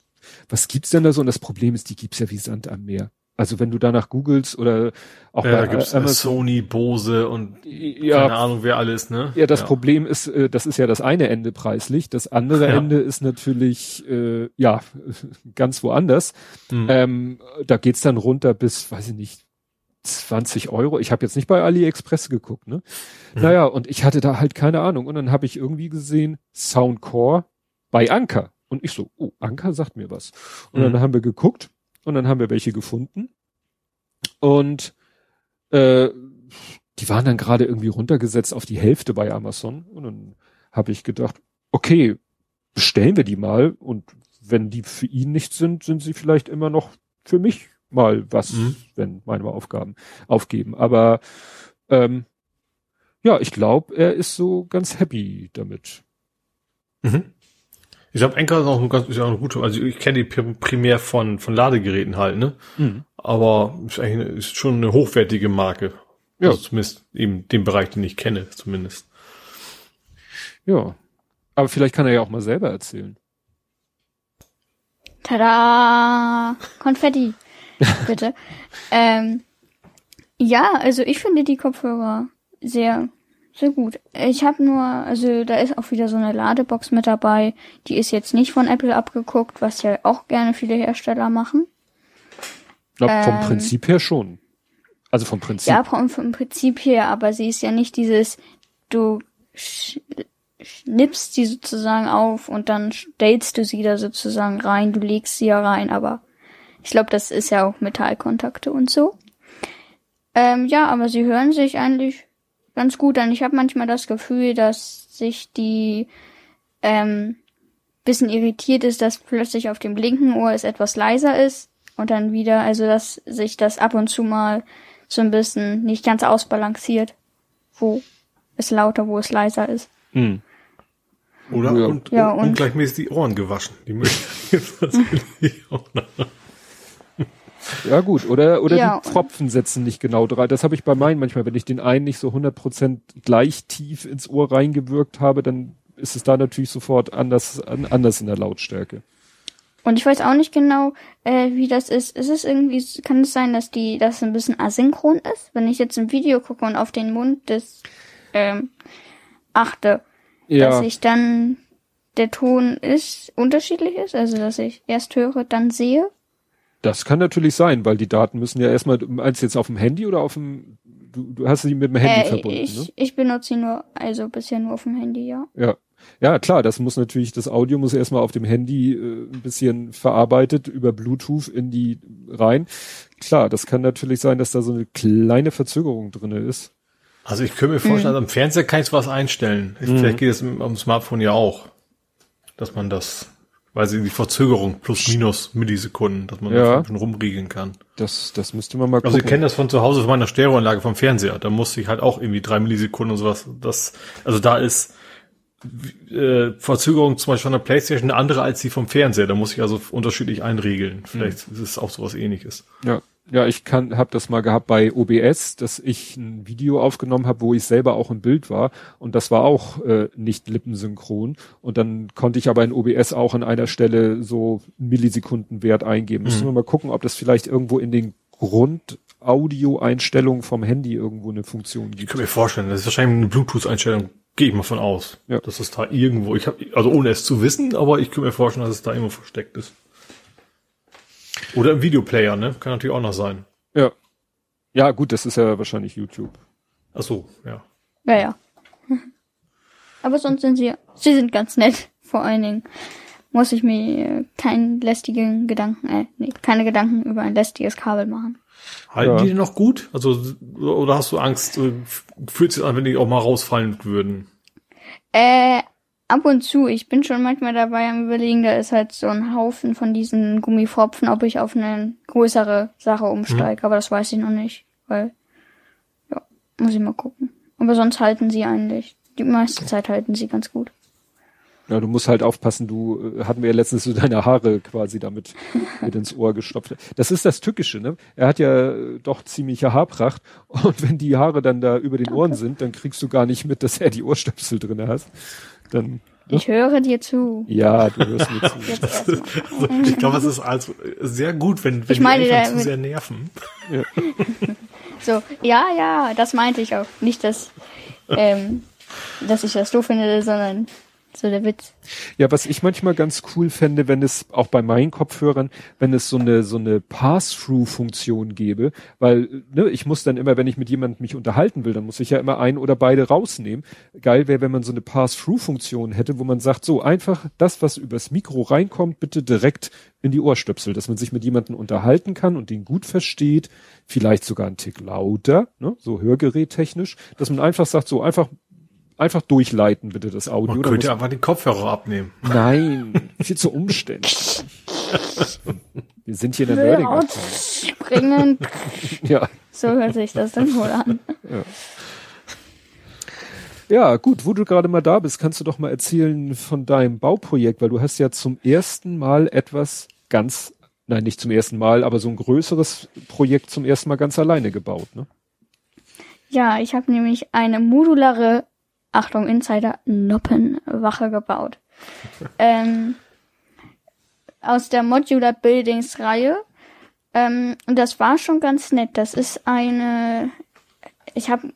B: was gibt's denn da so? Und das Problem ist, die gibt's ja wie Sand am Meer. Also wenn du danach googelst oder
C: auch ja, bei da gibt's Amazon, Sony, Bose und ja, keine Ahnung wer alles, ne?
B: Ja, das ja. Problem ist, äh, das ist ja das eine Ende preislich. Das andere ja. Ende ist natürlich äh, ja ganz woanders. Mhm. Ähm, da geht's dann runter bis, weiß ich nicht, 20 Euro. Ich habe jetzt nicht bei AliExpress geguckt, ne? Mhm. Naja, und ich hatte da halt keine Ahnung. Und dann habe ich irgendwie gesehen, Soundcore bei Anker. Und ich so, oh, Anker sagt mir was. Und mhm. dann haben wir geguckt und dann haben wir welche gefunden. Und äh, die waren dann gerade irgendwie runtergesetzt auf die Hälfte bei Amazon. Und dann habe ich gedacht, okay, bestellen wir die mal und wenn die für ihn nicht sind, sind sie vielleicht immer noch für mich mal was, mhm. wenn meine Aufgaben aufgeben. Aber ähm, ja, ich glaube, er ist so ganz happy damit.
C: Mhm. Ich glaube, Enker ist auch ein ganz, ist auch eine gute, also ich kenne die primär von, von Ladegeräten halt, ne? Mhm. Aber ist, eigentlich, ist schon eine hochwertige Marke. Ja. Also zumindest eben den Bereich, den ich kenne, zumindest.
B: Ja. Aber vielleicht kann er ja auch mal selber erzählen.
A: Tada! Konfetti. Bitte. ähm, ja, also ich finde die Kopfhörer sehr, sehr gut. Ich habe nur, also da ist auch wieder so eine Ladebox mit dabei. Die ist jetzt nicht von Apple abgeguckt, was ja auch gerne viele Hersteller machen.
B: Glaube, vom ähm, Prinzip her schon. Also vom Prinzip.
A: Ja, vom, vom Prinzip her, aber sie ist ja nicht dieses, du schnippst sie sozusagen auf und dann stellst du sie da sozusagen rein, du legst sie ja rein, aber ich glaube, das ist ja auch Metallkontakte und so. Ähm, ja, aber sie hören sich eigentlich ganz gut an. Ich habe manchmal das Gefühl, dass sich die ähm, bisschen irritiert ist, dass plötzlich auf dem linken Ohr es etwas leiser ist und dann wieder, also dass sich das ab und zu mal so ein bisschen nicht ganz ausbalanciert, wo es lauter, wo es leiser ist. Hm.
C: Oder ja. Und, ja, und, ungleichmäßig die Ohren gewaschen. Die
B: ja gut, oder, oder ja, die Pfropfen setzen nicht genau dran. Das habe ich bei meinen manchmal, wenn ich den einen nicht so 100% gleich tief ins Ohr reingewirkt habe, dann ist es da natürlich sofort anders, anders in der Lautstärke.
A: Und ich weiß auch nicht genau, äh, wie das ist. Ist es irgendwie, kann es sein, dass die, dass es ein bisschen asynchron ist? Wenn ich jetzt ein Video gucke und auf den Mund des ähm, achte, ja. dass ich dann der Ton ist unterschiedlich ist, also dass ich erst höre, dann sehe.
B: Das kann natürlich sein, weil die Daten müssen ja erstmal, meinst du jetzt auf dem Handy oder auf dem, du, du hast sie mit dem Handy äh, verbunden,
A: ich,
B: ne?
A: Ich benutze sie nur, also bisher nur auf dem Handy, ja.
B: Ja. Ja, klar, das muss natürlich, das Audio muss erstmal auf dem Handy äh, ein bisschen verarbeitet über Bluetooth in die rein. Klar, das kann natürlich sein, dass da so eine kleine Verzögerung drinne ist.
C: Also ich könnte mir vorstellen, mhm. also am Fernseher kann ich was einstellen. Mhm. Vielleicht geht es am Smartphone ja auch, dass man das weil sie die Verzögerung plus minus Millisekunden, dass man ja. schon rumriegeln kann.
B: Das, das müsste man mal
C: gucken. Also ich kenne das von zu Hause von meiner Stereoanlage vom Fernseher. Da musste ich halt auch irgendwie drei Millisekunden und sowas. Das, also da ist äh, Verzögerung zum Beispiel von der Playstation eine andere als die vom Fernseher. Da muss ich also unterschiedlich einregeln. Vielleicht mhm. ist es auch sowas ähnliches.
B: Ja. Ja, ich kann, habe das mal gehabt bei OBS, dass ich ein Video aufgenommen habe, wo ich selber auch im Bild war und das war auch äh, nicht lippensynchron und dann konnte ich aber in OBS auch an einer Stelle so Millisekundenwert eingeben. Mhm. Müssen wir mal gucken, ob das vielleicht irgendwo in den Grundaudioeinstellungen vom Handy irgendwo eine Funktion gibt.
C: Ich kann mir vorstellen, das ist wahrscheinlich eine Bluetooth-Einstellung. Gehe ich mal von aus, ja. dass es da irgendwo, ich habe, also ohne es zu wissen, aber ich kann mir vorstellen, dass es da immer versteckt ist. Oder im Videoplayer, ne? Kann natürlich auch noch sein.
B: Ja. Ja, gut, das ist ja wahrscheinlich YouTube.
C: Ach so, ja.
A: Ja, ja. Aber sonst sind sie, sie sind ganz nett. Vor allen Dingen muss ich mir keinen lästigen Gedanken, äh, nee, keine Gedanken über ein lästiges Kabel machen.
C: Halten ja. die denn noch gut? Also, oder hast du Angst, äh, fühlt sich an, wenn die auch mal rausfallen würden?
A: Äh, ab und zu. Ich bin schon manchmal dabei am überlegen, da ist halt so ein Haufen von diesen Gummifropfen, ob ich auf eine größere Sache umsteige. Mhm. Aber das weiß ich noch nicht, weil, ja, muss ich mal gucken. Aber sonst halten sie eigentlich. Die meiste Zeit halten sie ganz gut.
B: Ja, du musst halt aufpassen, du äh, hatten wir ja letztens so deine Haare quasi damit mit ins Ohr gestopft. Das ist das Tückische, ne? Er hat ja äh, doch ziemliche Haarpracht und wenn die Haare dann da über den Ohren sind, dann kriegst du gar nicht mit, dass er die Ohrstöpsel drinne hat dann. Ne?
A: Ich höre dir zu.
B: Ja, du hörst mir zu.
C: also, ich glaube, es ist also sehr gut, wenn, wenn ich meine, die Eltern zu sehr nerven.
A: Ja. so, ja, ja, das meinte ich auch. Nicht, dass, ähm, dass ich das doof finde, sondern So der Witz.
B: Ja, was ich manchmal ganz cool fände, wenn es auch bei meinen Kopfhörern, wenn es so eine so eine Pass-Through-Funktion gäbe, weil ne, ich muss dann immer, wenn ich mit jemandem mich unterhalten will, dann muss ich ja immer ein oder beide rausnehmen. Geil wäre, wenn man so eine Pass-Through-Funktion hätte, wo man sagt, so einfach das, was übers Mikro reinkommt, bitte direkt in die Ohrstöpsel, dass man sich mit jemandem unterhalten kann und den gut versteht, vielleicht sogar ein Tick lauter, ne, so hörgerättechnisch, dass man einfach sagt, so einfach einfach durchleiten, bitte, das Audio.
C: Man könnte einfach den Kopfhörer abnehmen.
B: Nein, viel zu umständlich. Wir sind hier in der Nerding.
A: Springen.
B: ja.
A: So hört sich das dann wohl an.
B: Ja. Ja, gut, wo du gerade mal da bist, kannst du doch mal erzählen von deinem Bauprojekt, weil du hast ja zum ersten Mal etwas ganz, nein, nicht zum ersten Mal, aber so ein größeres Projekt zum ersten Mal ganz alleine gebaut, ne?
A: Ja, ich habe nämlich eine modulare Achtung, Insider, Noppenwache gebaut. ähm, aus der Modular Buildings Reihe. Ähm, und das war schon ganz nett. Das ist eine, ich habe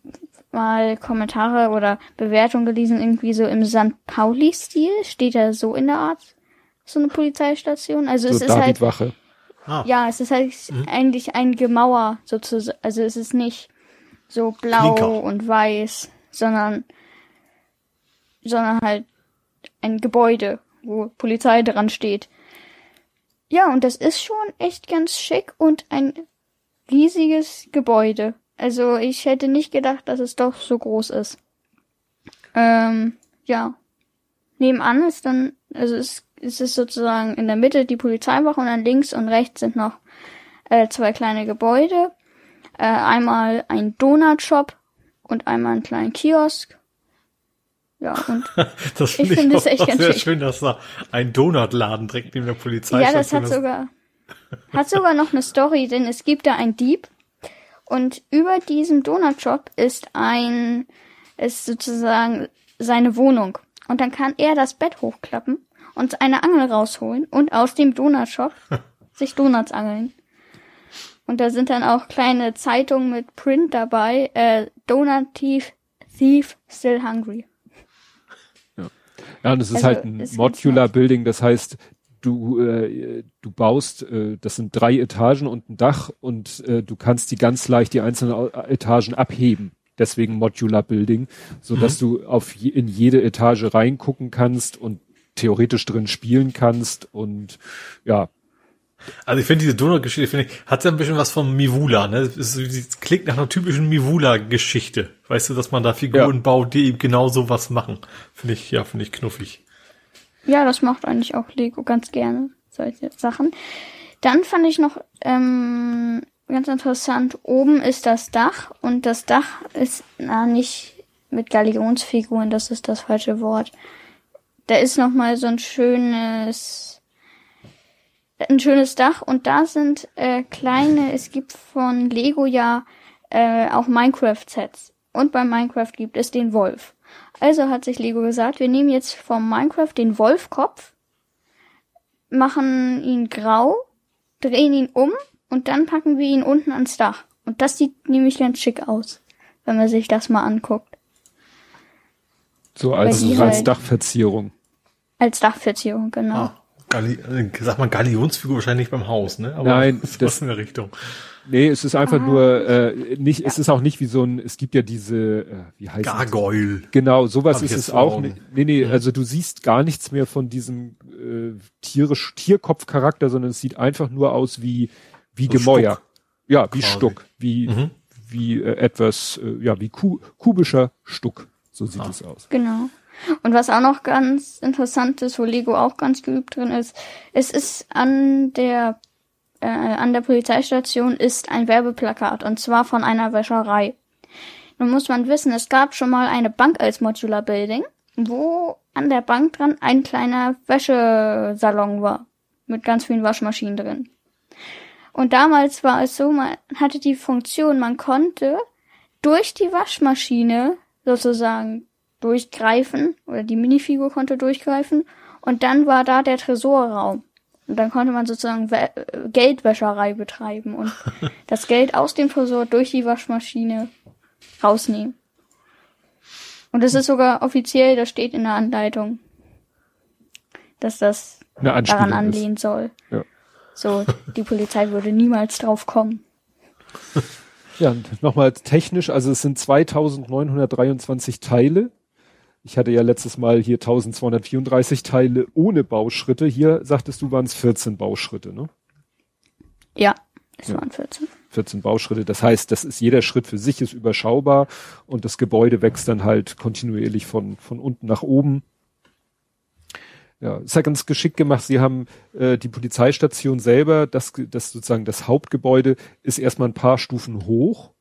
A: mal Kommentare oder Bewertungen gelesen, irgendwie so im St. Pauli-Stil. Steht da so in der Art so eine Polizeistation. Also
B: so
A: es ist halt,
B: Wache.
A: Ah. ja, es ist halt mhm. eigentlich ein Gemauer sozusagen. Also es ist nicht so blau Klinker. und weiß, sondern sondern halt ein Gebäude, wo Polizei dran steht. Ja, und das ist schon echt ganz schick und ein riesiges Gebäude. Also ich hätte nicht gedacht, dass es doch so groß ist. Ähm, ja. Nebenan ist dann, also es, es ist sozusagen in der Mitte die Polizeiwache und dann links und rechts sind noch äh, zwei kleine Gebäude. Äh, einmal ein Donutshop und einmal einen kleinen Kiosk ja, und
C: das find ich finde es echt ganz sehr schick. schön, dass da ein Donutladen direkt neben der Polizei
A: Ja, das hat sogar, hat sogar noch eine Story, denn es gibt da ein Dieb und über diesem Donutshop ist ein, ist sozusagen seine Wohnung. Und dann kann er das Bett hochklappen und eine Angel rausholen und aus dem Donutshop sich Donuts angeln. Und da sind dann auch kleine Zeitungen mit Print dabei, äh, Donut Thief, Thief Still Hungry.
B: Ja, und es ist also, halt ein Modular Building, das heißt, du, äh, du baust, äh, das sind drei Etagen und ein Dach und äh, du kannst die ganz leicht die einzelnen Etagen abheben. Deswegen Modular Building, so dass mhm. du auf je, in jede Etage reingucken kannst und theoretisch drin spielen kannst und ja,
C: also ich finde diese Donut-Geschichte, finde ich, hat ja ein bisschen was von Mivula, ne? Es, es klingt nach einer typischen Mivula-Geschichte. Weißt du, dass man da Figuren ja. baut, die eben genau so was machen. Finde ich, ja, finde ich knuffig.
A: Ja, das macht eigentlich auch Lego ganz gerne, solche Sachen. Dann fand ich noch ähm, ganz interessant, oben ist das Dach und das Dach ist na nicht mit Galionsfiguren, das ist das falsche Wort. Da ist noch mal so ein schönes ein schönes Dach und da sind äh, kleine, es gibt von Lego ja äh, auch Minecraft-Sets. Und bei Minecraft gibt es den Wolf. Also hat sich Lego gesagt, wir nehmen jetzt vom Minecraft den Wolfkopf, machen ihn grau, drehen ihn um und dann packen wir ihn unten ans Dach. Und das sieht nämlich ganz schick aus, wenn man sich das mal anguckt.
B: So als, als halt Dachverzierung.
A: Als Dachverzierung, genau. Ah.
C: Galli äh, sagt man Galionsfigur wahrscheinlich beim Haus, ne?
B: Aber Nein,
C: das in der Richtung.
B: Nee, es ist einfach ah. nur äh, nicht, ja. es ist auch nicht wie so ein, es gibt ja diese, äh, wie heißt
C: Gargoyle.
B: Das? Genau, sowas ist es auch nicht. Nee, nee, mhm. also du siehst gar nichts mehr von diesem äh, tierisch Tierkopfcharakter, sondern es sieht einfach nur aus wie wie so Gemäuer. Stuck. Ja, wie Quasi. Stuck, wie mhm. wie äh, etwas äh, ja, wie ku kubischer Stuck. So sieht ah. es aus.
A: Genau. Und was auch noch ganz interessant ist, wo Lego auch ganz geübt drin ist, es ist an der äh, an der Polizeistation ist ein Werbeplakat und zwar von einer Wäscherei. Nun muss man wissen, es gab schon mal eine Bank als Modular Building, wo an der Bank dran ein kleiner Wäschesalon war mit ganz vielen Waschmaschinen drin. Und damals war es so, man hatte die Funktion, man konnte durch die Waschmaschine sozusagen durchgreifen oder die Minifigur konnte durchgreifen und dann war da der Tresorraum. Und dann konnte man sozusagen We Geldwäscherei betreiben und das Geld aus dem Tresor durch die Waschmaschine rausnehmen. Und das ist sogar offiziell, das steht in der Anleitung. dass das daran
B: Anspielung ist.
A: anlehnen soll.
B: Ja.
A: So, die Polizei würde niemals drauf kommen.
B: Ja, nochmal technisch, also es sind 2923 Teile. Ich hatte ja letztes Mal hier 1234 Teile ohne Bauschritte. Hier sagtest du, waren es 14 Bauschritte, ne?
A: Ja, es
B: Ja.
A: waren 14.
B: 14 Bauschritte. Das heißt, das ist jeder Schritt für sich ist überschaubar und das Gebäude wächst dann halt kontinuierlich von, von unten nach oben. Ja, ist ja ganz geschickt gemacht. Sie haben äh, die Polizeistation selber, das, das sozusagen das Hauptgebäude ist erstmal ein paar Stufen hoch.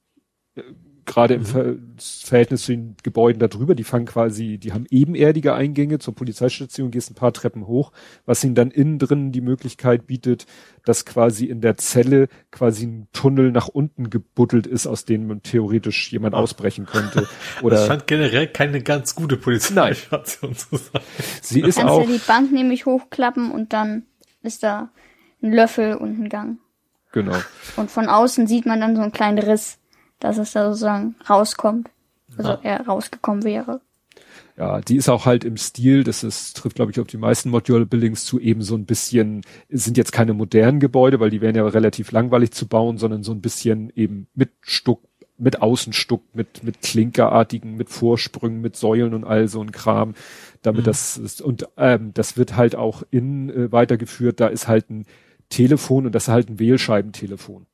B: Gerade im Ver Verhältnis zu den Gebäuden darüber, die fangen quasi, die haben ebenerdige Eingänge zur Polizeistation, gehst ein paar Treppen hoch, was ihnen dann innen drin die Möglichkeit bietet, dass quasi in der Zelle quasi ein Tunnel nach unten gebuddelt ist, aus dem man theoretisch jemand ausbrechen könnte.
C: das
B: Oder
C: scheint generell keine ganz gute Polizeistation zu sein.
B: sie ist
A: Kannst
B: auch,
A: du die Bank nämlich hochklappen und dann ist da ein Löffel und ein Gang.
B: genau.
A: Und von außen sieht man dann so einen kleinen Riss, dass es da sozusagen rauskommt. Also
C: Ah.
A: er rausgekommen wäre.
B: Ja, die ist auch halt im Stil, das ist, trifft, glaube ich, auf die meisten Modular Buildings zu, eben so ein bisschen, sind jetzt keine modernen Gebäude, weil die wären ja relativ langweilig zu bauen, sondern so ein bisschen eben mit Stuck, mit Außenstuck, mit, mit Klinkerartigen, mit Vorsprüngen, mit Säulen und all so ein Kram, damit
C: Mhm.
B: das ist, und ähm, das wird halt auch in äh, weitergeführt, da ist halt ein Telefon und das ist halt ein Wählscheibentelefon.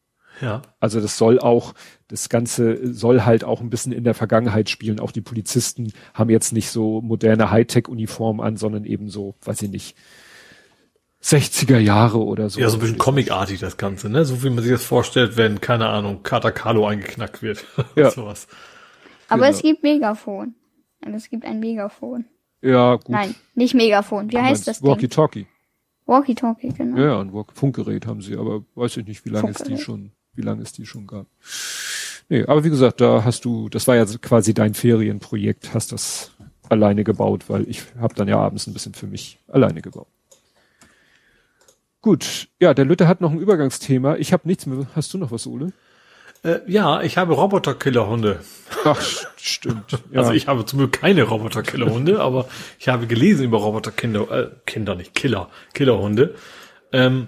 C: Ja.
B: Also das soll auch, das Ganze soll halt auch ein bisschen in der Vergangenheit spielen. Auch die Polizisten haben jetzt nicht so moderne Hightech-Uniformen an, sondern eben so, weiß ich nicht, 60er Jahre oder so.
C: Ja, so ein bisschen comicartig das Ganze, ne? So wie man sich das vorstellt, wenn, keine Ahnung, Kater Carlo eingeknackt wird.
B: Ja.
C: Sowas.
A: Aber
B: Genau.
A: es gibt Megafon. Und es gibt ein Megafon.
B: Ja, gut.
A: Nein, nicht Megafon. Wie heißt das Ding?
B: Walkie-Talkie.
A: Walkie-Talkie, genau.
B: Ja, ja, ein Walk Funkgerät haben sie, aber weiß ich nicht, wie lange es die
A: Funkgerät.
B: schon, wie lange es die schon gab. Nee, aber wie gesagt, da hast du, das war ja quasi dein Ferienprojekt, hast das alleine gebaut, weil ich habe dann ja abends ein bisschen für mich alleine gebaut. Gut, ja, der Lütte hat noch ein Übergangsthema. Ich habe nichts mehr. Hast du noch was, Ole?
C: Äh, ja, ich habe Roboterkillerhunde.
B: Ach, st- stimmt. Ja.
C: Also ich habe zum Glück keine Roboterkillerhunde, aber ich habe gelesen über Roboterkinder, äh, Kinder nicht, Killer, Killerhunde. Ähm,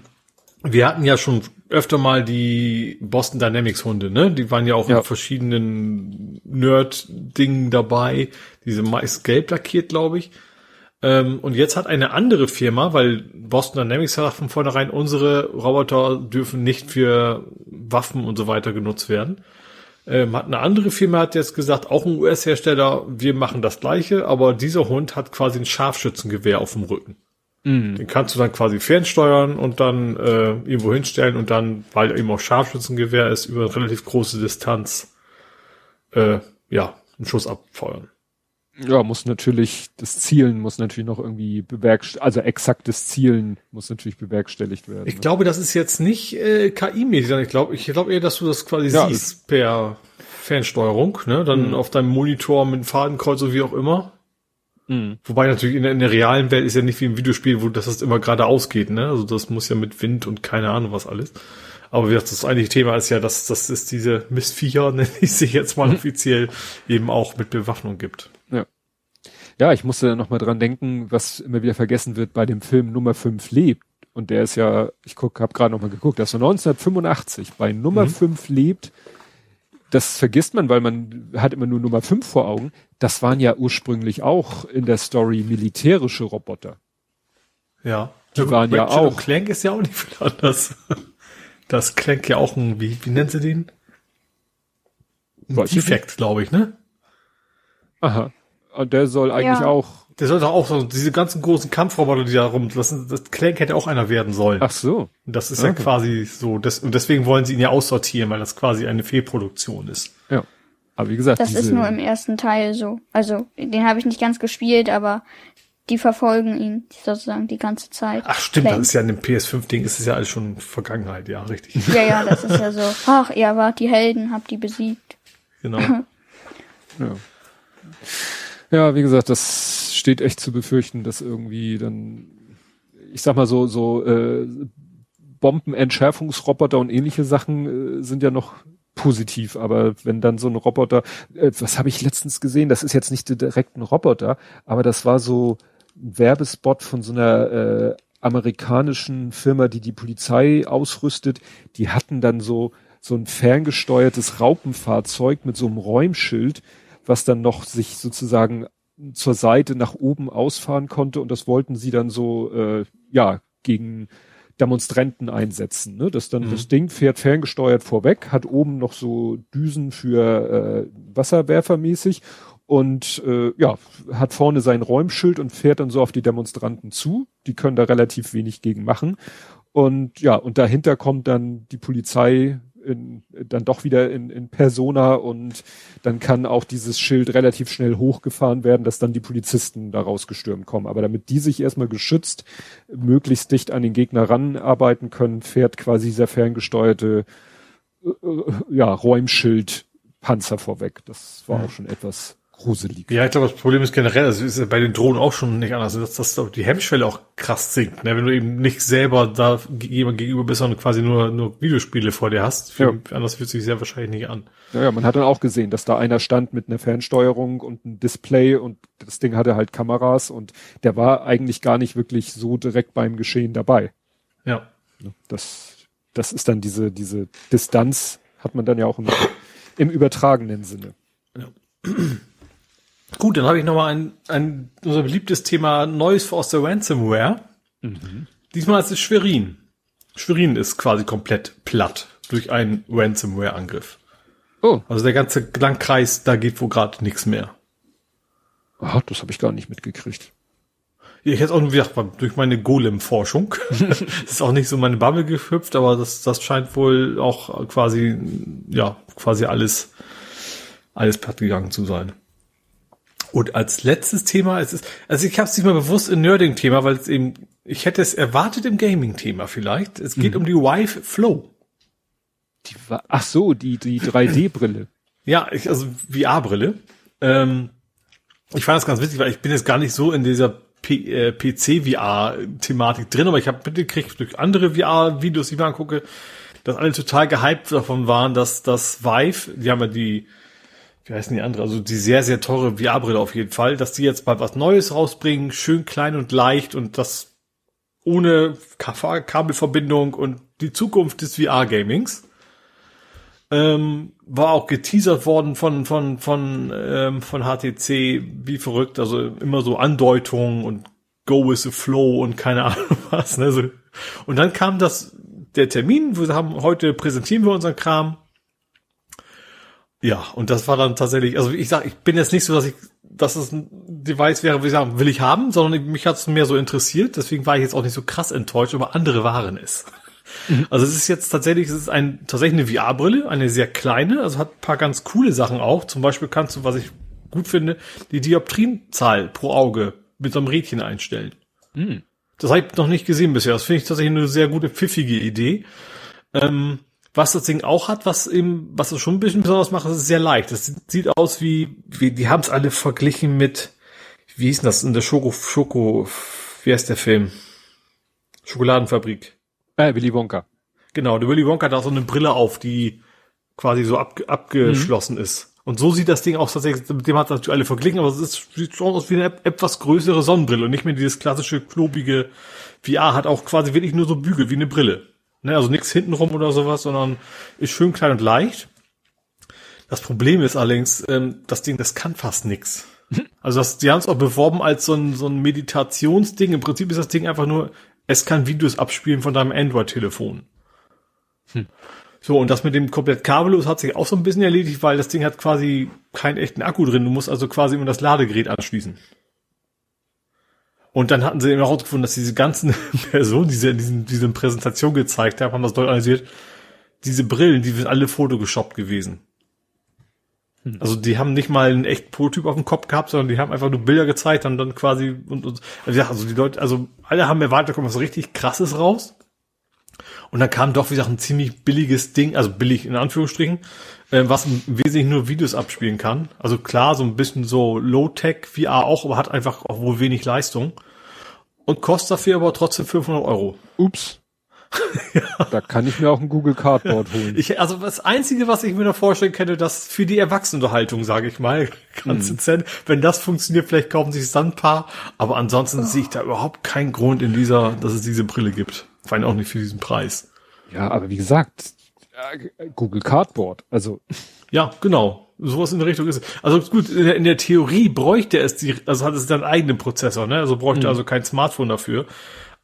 C: wir hatten ja schon öfter mal die Boston Dynamics Hunde, ne? Die waren ja auch
B: Ja.
C: in verschiedenen Nerd-Dingen dabei. Diese meist gelb lackiert, glaube ich. Ähm, und jetzt hat eine andere Firma, weil Boston Dynamics sagt von vornherein, unsere Roboter dürfen nicht für Waffen und so weiter genutzt werden. Ähm, hat eine andere Firma hat jetzt gesagt, auch ein US-Hersteller, wir machen das gleiche, aber dieser Hund hat quasi ein Scharfschützengewehr auf dem Rücken. Den kannst du dann quasi fernsteuern und dann äh, irgendwo hinstellen und dann, weil er eben auch Scharfschützengewehr ist, über eine relativ große Distanz äh, ja, einen Schuss abfeuern.
B: ja, muss natürlich, das Zielen muss natürlich noch irgendwie bewerkstelligt, also exaktes Zielen muss natürlich bewerkstelligt werden.
C: Ich
B: ne?
C: glaube, das ist jetzt nicht äh, KI-mäßig, sondern ich glaube, ich glaube eher, dass du das quasi
B: Ja,
C: siehst per Fernsteuerung, ne? Dann auf deinem Monitor mit Fadenkreuz oder wie auch immer.
B: Mhm.
C: Wobei natürlich in der, in der realen Welt ist ja nicht wie im Videospiel, wo das immer geradeaus geht, ne? Also das muss ja mit Wind und keine Ahnung was alles. Aber wie gesagt, das eigentliche Thema ist ja, dass, dass es diese Missviecher, nenne ich sie jetzt mal offiziell, eben auch mit Bewaffnung gibt.
B: Ja. Ja, ich musste noch mal dran denken, was immer wieder vergessen wird bei dem Film Nummer 5 lebt. Und der ist ja, ich guck, habe gerade noch mal geguckt, das ist von 1985. Bei Nummer 5 lebt, das vergisst man, weil man hat immer nur Nummer 5 vor Augen. Das waren ja ursprünglich auch in der Story militärische Roboter.
C: Ja.
B: Die waren ja auch-
C: Clank ist ja auch nicht viel anders. Das Clank ja auch ein, wie, wie nennt sie den? Ein. Defekt, glaube ich, ne?
B: Aha. Und der soll eigentlich
A: Ja.
B: auch,
C: Der sollte auch so, diese ganzen großen Kampfroboter, die da rum, das, das Clank hätte auch einer werden sollen.
B: ach so.
C: Und das ist ja
B: Okay.
C: quasi so, das, und deswegen wollen sie ihn ja aussortieren, weil das quasi eine Fehlproduktion ist.
B: Ja. Aber wie gesagt,
A: Das
B: diese,
A: ist nur im ersten Teil so. Also, den habe ich nicht ganz gespielt, aber die verfolgen ihn sozusagen die ganze Zeit.
C: Ach stimmt,
A: Clank.
C: das ist ja in dem PS5-Ding, ist es ja alles schon Vergangenheit, ja, richtig.
A: Ja, ja, das ist ja so. Ach, ihr wart die Helden, habt die besiegt.
C: Genau.
B: Ja. Ja, wie gesagt, das steht echt zu befürchten, dass irgendwie dann, ich sag mal so, so äh, Bombenentschärfungsroboter und ähnliche Sachen äh, sind ja noch positiv, aber wenn dann so ein Roboter, äh, was habe ich letztens gesehen, das ist jetzt nicht direkt ein Roboter, aber das war so Werbespot von so einer äh, amerikanischen Firma, die die Polizei ausrüstet. Die hatten dann so so ein ferngesteuertes Raupenfahrzeug mit so einem Räumschild, was dann noch sich sozusagen zur Seite nach oben ausfahren konnte und das wollten sie dann so äh, ja gegen Demonstranten einsetzen. Ne? Das dann mhm. das Ding fährt ferngesteuert vorweg, hat oben noch so Düsen für äh, Wasserwerfer mäßig und äh, ja hat vorne sein Räumschild und fährt dann so auf die Demonstranten zu. Die können da relativ wenig gegen machen und ja und dahinter kommt dann die Polizei in, dann doch wieder in, in Persona und dann kann auch dieses Schild relativ schnell hochgefahren werden, dass dann die Polizisten da rausgestürmt kommen. Aber damit die sich erstmal geschützt möglichst dicht an den Gegner ranarbeiten können, fährt quasi dieser ferngesteuerte äh, äh ja, Räumschild Panzer vorweg. Das war auch schon etwas gruselig.
C: Ja, ich glaube, das Problem ist generell, also ist ja bei den Drohnen auch schon nicht anders, dass, dass die Hemmschwelle auch krass sinkt. Ne? Wenn du eben nicht selber da jemand gegenüber bist, sondern quasi nur, nur Videospiele vor dir hast. Für, ja. Anders fühlt sich sehr wahrscheinlich nicht an.
B: Ja, ja, man hat dann auch gesehen, dass da einer stand mit einer Fernsteuerung und einem Display und das Ding hatte halt Kameras und der war eigentlich gar nicht wirklich so direkt beim Geschehen dabei.
C: Ja.
B: Das, das ist dann diese, diese Distanz hat man dann ja auch im, im übertragenen Sinne. Ja.
C: Gut, dann habe ich nochmal ein, ein unser beliebtes Thema Neues aus der Ransomware. Mhm. Diesmal ist es Schwerin. Schwerin ist quasi komplett platt durch einen Ransomware-Angriff. Oh. Also der ganze Landkreis, da geht wohl gerade nichts mehr.
B: Ach, das habe ich gar nicht mitgekriegt.
C: Ich hätte auch nur gedacht, durch meine Golem-Forschung. das ist auch nicht so meine Bubble gehüpft, aber das, das scheint wohl auch quasi, ja, quasi alles, alles platt gegangen zu sein. Und als letztes Thema ist es, also ich habe es diesmal bewusst in Nerding-Thema, weil es eben, ich hätte es erwartet im Gaming-Thema vielleicht. Es geht mhm. um die Vive Flow.
B: Die, ach so, die, die 3D-Brille.
C: Ja, ich, also VR-Brille. Ähm, ich fand das ganz witzig, weil ich bin jetzt gar nicht so in dieser äh, PC-VR-Thematik drin, aber ich habe mitgekriegt durch andere VR-Videos, die ich mir angucke, dass alle total gehypt davon waren, dass das Vive, die haben ja die wie heißen die andere, also die sehr, sehr teure VR-Brille auf jeden Fall, dass die jetzt mal was Neues rausbringen, schön klein und leicht und das ohne Kabelverbindung und die Zukunft des VR-Gamings. Ähm, war auch geteasert worden von, von, von, ähm, von HTC, wie verrückt, also immer so Andeutungen und Go with the Flow und keine Ahnung was. Ne? So. Und dann kam das, der Termin, wir haben, heute präsentieren wir unseren Kram ja, und das war dann tatsächlich, also ich sag, ich bin jetzt nicht so, dass ich, dass es ein Device wäre, wie ich sagen, will ich haben, sondern mich hat es mehr so interessiert, deswegen war ich jetzt auch nicht so krass enttäuscht, aber andere waren es. Mhm. Also es ist jetzt tatsächlich, es ist ein, tatsächlich eine VR-Brille, eine sehr kleine, also hat ein paar ganz coole Sachen auch. Zum Beispiel kannst du, was ich gut finde, die Dioptrienzahl pro Auge mit so einem Rädchen einstellen. Mhm. Das habe ich noch nicht gesehen bisher. Das finde ich tatsächlich eine sehr gute, pfiffige Idee. Ähm, was das Ding auch hat, was eben, was es schon ein bisschen besonders macht, ist sehr leicht. Das sieht aus wie, wie die haben es alle verglichen mit, wie hieß denn das in der Schoko, Schoko, wie heißt der Film? Schokoladenfabrik.
B: Äh, Willy Wonka.
C: Genau, der Willy Wonka hat da so eine Brille auf, die quasi so ab, abgeschlossen mhm. ist. Und so sieht das Ding auch tatsächlich, mit dem hat natürlich alle verglichen, aber es ist, sieht schon aus wie eine etwas größere Sonnenbrille und nicht mehr dieses klassische klobige VR hat auch quasi wirklich nur so Bügel wie eine Brille. Ne, also nichts hintenrum oder sowas, sondern ist schön klein und leicht. Das Problem ist allerdings, ähm, das Ding, das kann fast nix. Also das, die haben es auch beworben als so ein, so ein Meditationsding. Im Prinzip ist das Ding einfach nur, es kann Videos abspielen von deinem Android-Telefon. Hm. So, und das mit dem komplett kabellos hat sich auch so ein bisschen erledigt, weil das Ding hat quasi keinen echten Akku drin. Du musst also quasi immer das Ladegerät anschließen. Und dann hatten sie eben herausgefunden, dass diese ganzen Personen, die sie in diesen, diesen Präsentation gezeigt haben, haben das dort analysiert, diese Brillen, die sind alle photogeshoppt gewesen. Hm. Also die haben nicht mal einen echten Prototyp auf dem Kopf gehabt, sondern die haben einfach nur Bilder gezeigt und dann quasi und, und also, ja, also die Leute, also alle haben erwartet, da kommt was richtig krasses raus. Und dann kam doch, wie gesagt, ein ziemlich billiges Ding, also billig in Anführungsstrichen, was im Wesentlichen nur Videos abspielen kann. Also klar, so ein bisschen so Low-Tech VR auch, aber hat einfach auch wohl wenig Leistung. Und kostet dafür aber trotzdem 500 Euro.
B: Ups. ja. Da kann ich mir auch ein Google Cardboard holen.
C: Ich, also das Einzige, was ich mir da vorstellen könnte, das für die Erwachsenenunterhaltung, sage ich mal, ganz mhm. dezent. Wenn das funktioniert, vielleicht kaufen sich dann ein paar. Aber ansonsten oh. sehe ich da überhaupt keinen Grund in dieser, dass es diese Brille gibt. Vor allem auch nicht für diesen Preis.
B: Ja, aber wie gesagt, Google Cardboard, also.
C: Ja, genau. Sowas in der Richtung ist. Also gut, in der, in der Theorie bräuchte es die, also hat es dann eigenen Prozessor, ne? Also bräuchte mhm. also kein Smartphone dafür.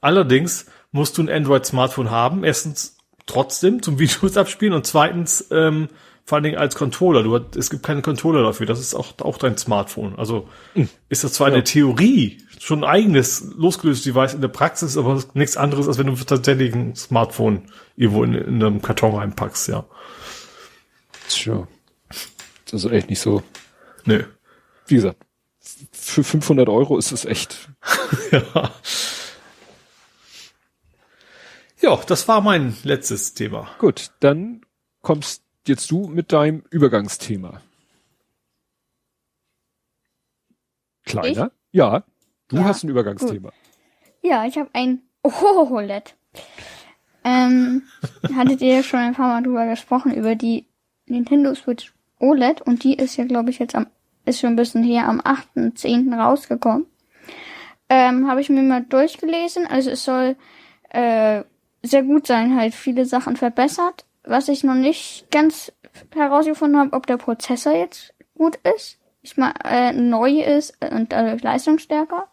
C: Allerdings musst du ein Android-Smartphone haben. Erstens trotzdem zum Videos abspielen und zweitens ähm, vor allen Dingen als Controller. Du, es gibt keine Controller dafür. Das ist auch, auch dein Smartphone. Also mhm. ist das zwar ja. in der Theorie schon ein eigenes losgelöstes Device in der Praxis, aber nichts anderes, als wenn du tatsächlich ein Smartphone irgendwo in, in einem Karton reinpackst, ja.
B: Sure. Das ist echt nicht so.
C: Nö.
B: Wie gesagt, für 500 Euro ist es echt.
C: ja. Ja, das war mein letztes Thema.
B: Gut, dann kommst jetzt du mit deinem Übergangsthema. Kleiner? Ich? Ja, du ja, hast ein Übergangsthema. Gut.
A: Ja, ich habe ein OLED. Ähm, hattet ihr schon ein paar Mal drüber gesprochen, über die Nintendo Switch OLED und die ist ja, glaube ich, jetzt am, ist schon ein bisschen her, am 8.10. rausgekommen. Ähm, habe ich mir mal durchgelesen. Also es soll äh, sehr gut sein, halt viele Sachen verbessert. Was ich noch nicht ganz herausgefunden habe, ob der Prozessor jetzt gut ist. Ich mal äh, neu ist und dadurch leistungsstärker.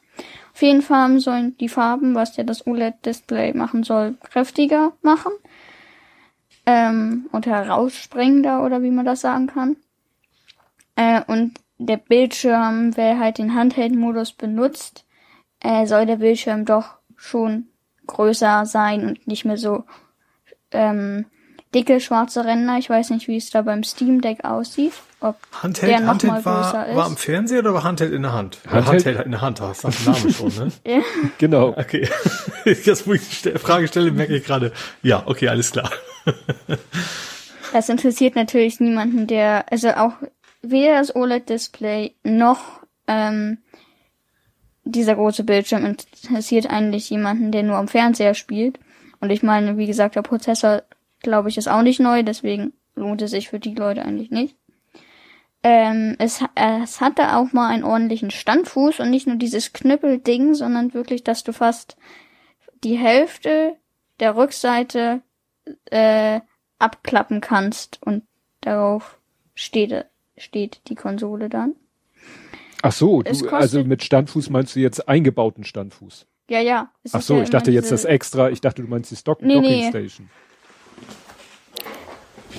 A: Auf jeden Fall sollen die Farben, was ja das OLED-Display machen soll, kräftiger machen. Ähm, und heraussprengender oder wie man das sagen kann. Äh, und der Bildschirm, wer halt den Handheld-Modus benutzt, äh, soll der Bildschirm doch schon größer sein und nicht mehr so ähm, dicke schwarze Ränder. Ich weiß nicht, wie es da beim Steam Deck aussieht. Ob
C: Handheld, der noch Handheld mal war, größer ist. war am Fernseher oder war Handheld in der Hand?
B: Handheld,
C: Handheld in der Hand, das ist der Name schon, ne?
B: ja. Genau.
C: Okay. Jetzt, wo ich die Frage stelle, merke ich gerade, ja, okay, alles klar.
A: das interessiert natürlich niemanden, der, also auch weder das OLED-Display noch ähm, dieser große Bildschirm interessiert eigentlich jemanden, der nur am Fernseher spielt. Und ich meine, wie gesagt, der Prozessor, glaube ich, ist auch nicht neu, deswegen lohnt es sich für die Leute eigentlich nicht. Ähm, es, es hatte auch mal einen ordentlichen Standfuß und nicht nur dieses Knüppelding, sondern wirklich, dass du fast die Hälfte der Rückseite äh, abklappen kannst und darauf steht, steht die Konsole dann.
B: Ach so, du, also mit Standfuß meinst du jetzt eingebauten Standfuß?
A: Ja, ja.
B: Ach so, ja ich dachte jetzt das extra, ich dachte, du meinst die Stock nee, Docking nee. Station.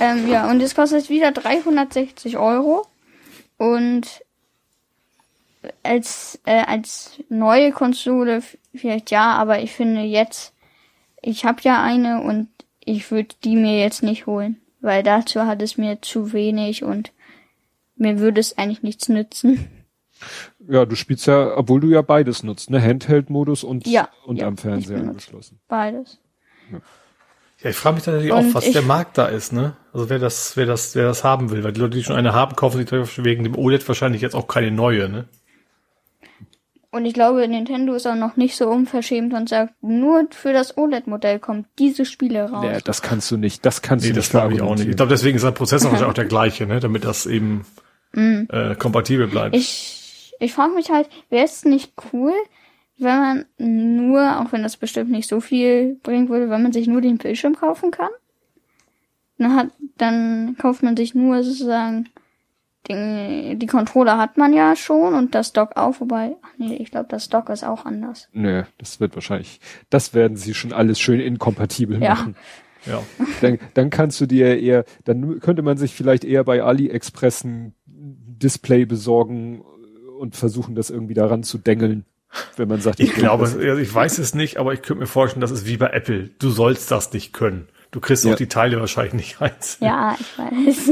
A: Ähm, ja, und es kostet wieder 360 Euro. Und als, äh, als neue Konsole vielleicht ja, aber ich finde jetzt, ich habe ja eine und ich würde die mir jetzt nicht holen, weil dazu hat es mir zu wenig und mir würde es eigentlich nichts nützen.
B: Ja, du spielst ja, obwohl du ja beides nutzt, ne? Handheld-Modus und,
A: ja,
B: und
A: ja,
B: am Fernseher angeschlossen.
A: Beides.
C: Ja. Ja, ich frage mich dann natürlich und auch, was der Markt da ist, ne? Also wer das, wer das, wer das haben will, weil die Leute, die schon eine haben, kaufen sich wegen dem OLED wahrscheinlich jetzt auch keine neue, ne?
A: Und ich glaube, Nintendo ist auch noch nicht so unverschämt und sagt, nur für das OLED-Modell kommt diese Spiele raus. Ja,
B: das kannst du nicht, das kannst nee, du
C: nicht. Das glaube ich auch nicht. Ich glaube, deswegen ist der Prozessor wahrscheinlich auch der gleiche, ne? Damit das eben mm. äh, kompatibel bleibt.
A: Ich, ich frage mich halt, wäre es nicht cool, wenn man nur, auch wenn das bestimmt nicht so viel bringen würde, wenn man sich nur den Bildschirm kaufen kann? Dann hat, dann kauft man sich nur sozusagen die, die Controller hat man ja schon und das Dock auch, wobei, ach nee, ich glaube, das Dock ist auch anders.
B: Nö, das wird wahrscheinlich, das werden sie schon alles schön inkompatibel ja. machen. Ja. Dann, dann kannst du dir eher, dann könnte man sich vielleicht eher bei AliExpress ein Display besorgen und versuchen, das irgendwie daran zu dengeln wenn man sagt,
C: ich, ich glaube, also ich weiß es nicht, aber ich könnte mir vorstellen, das ist wie bei Apple. Du sollst das nicht können. Du kriegst ja. auch die Teile wahrscheinlich nicht rein.
A: Ja, ich weiß.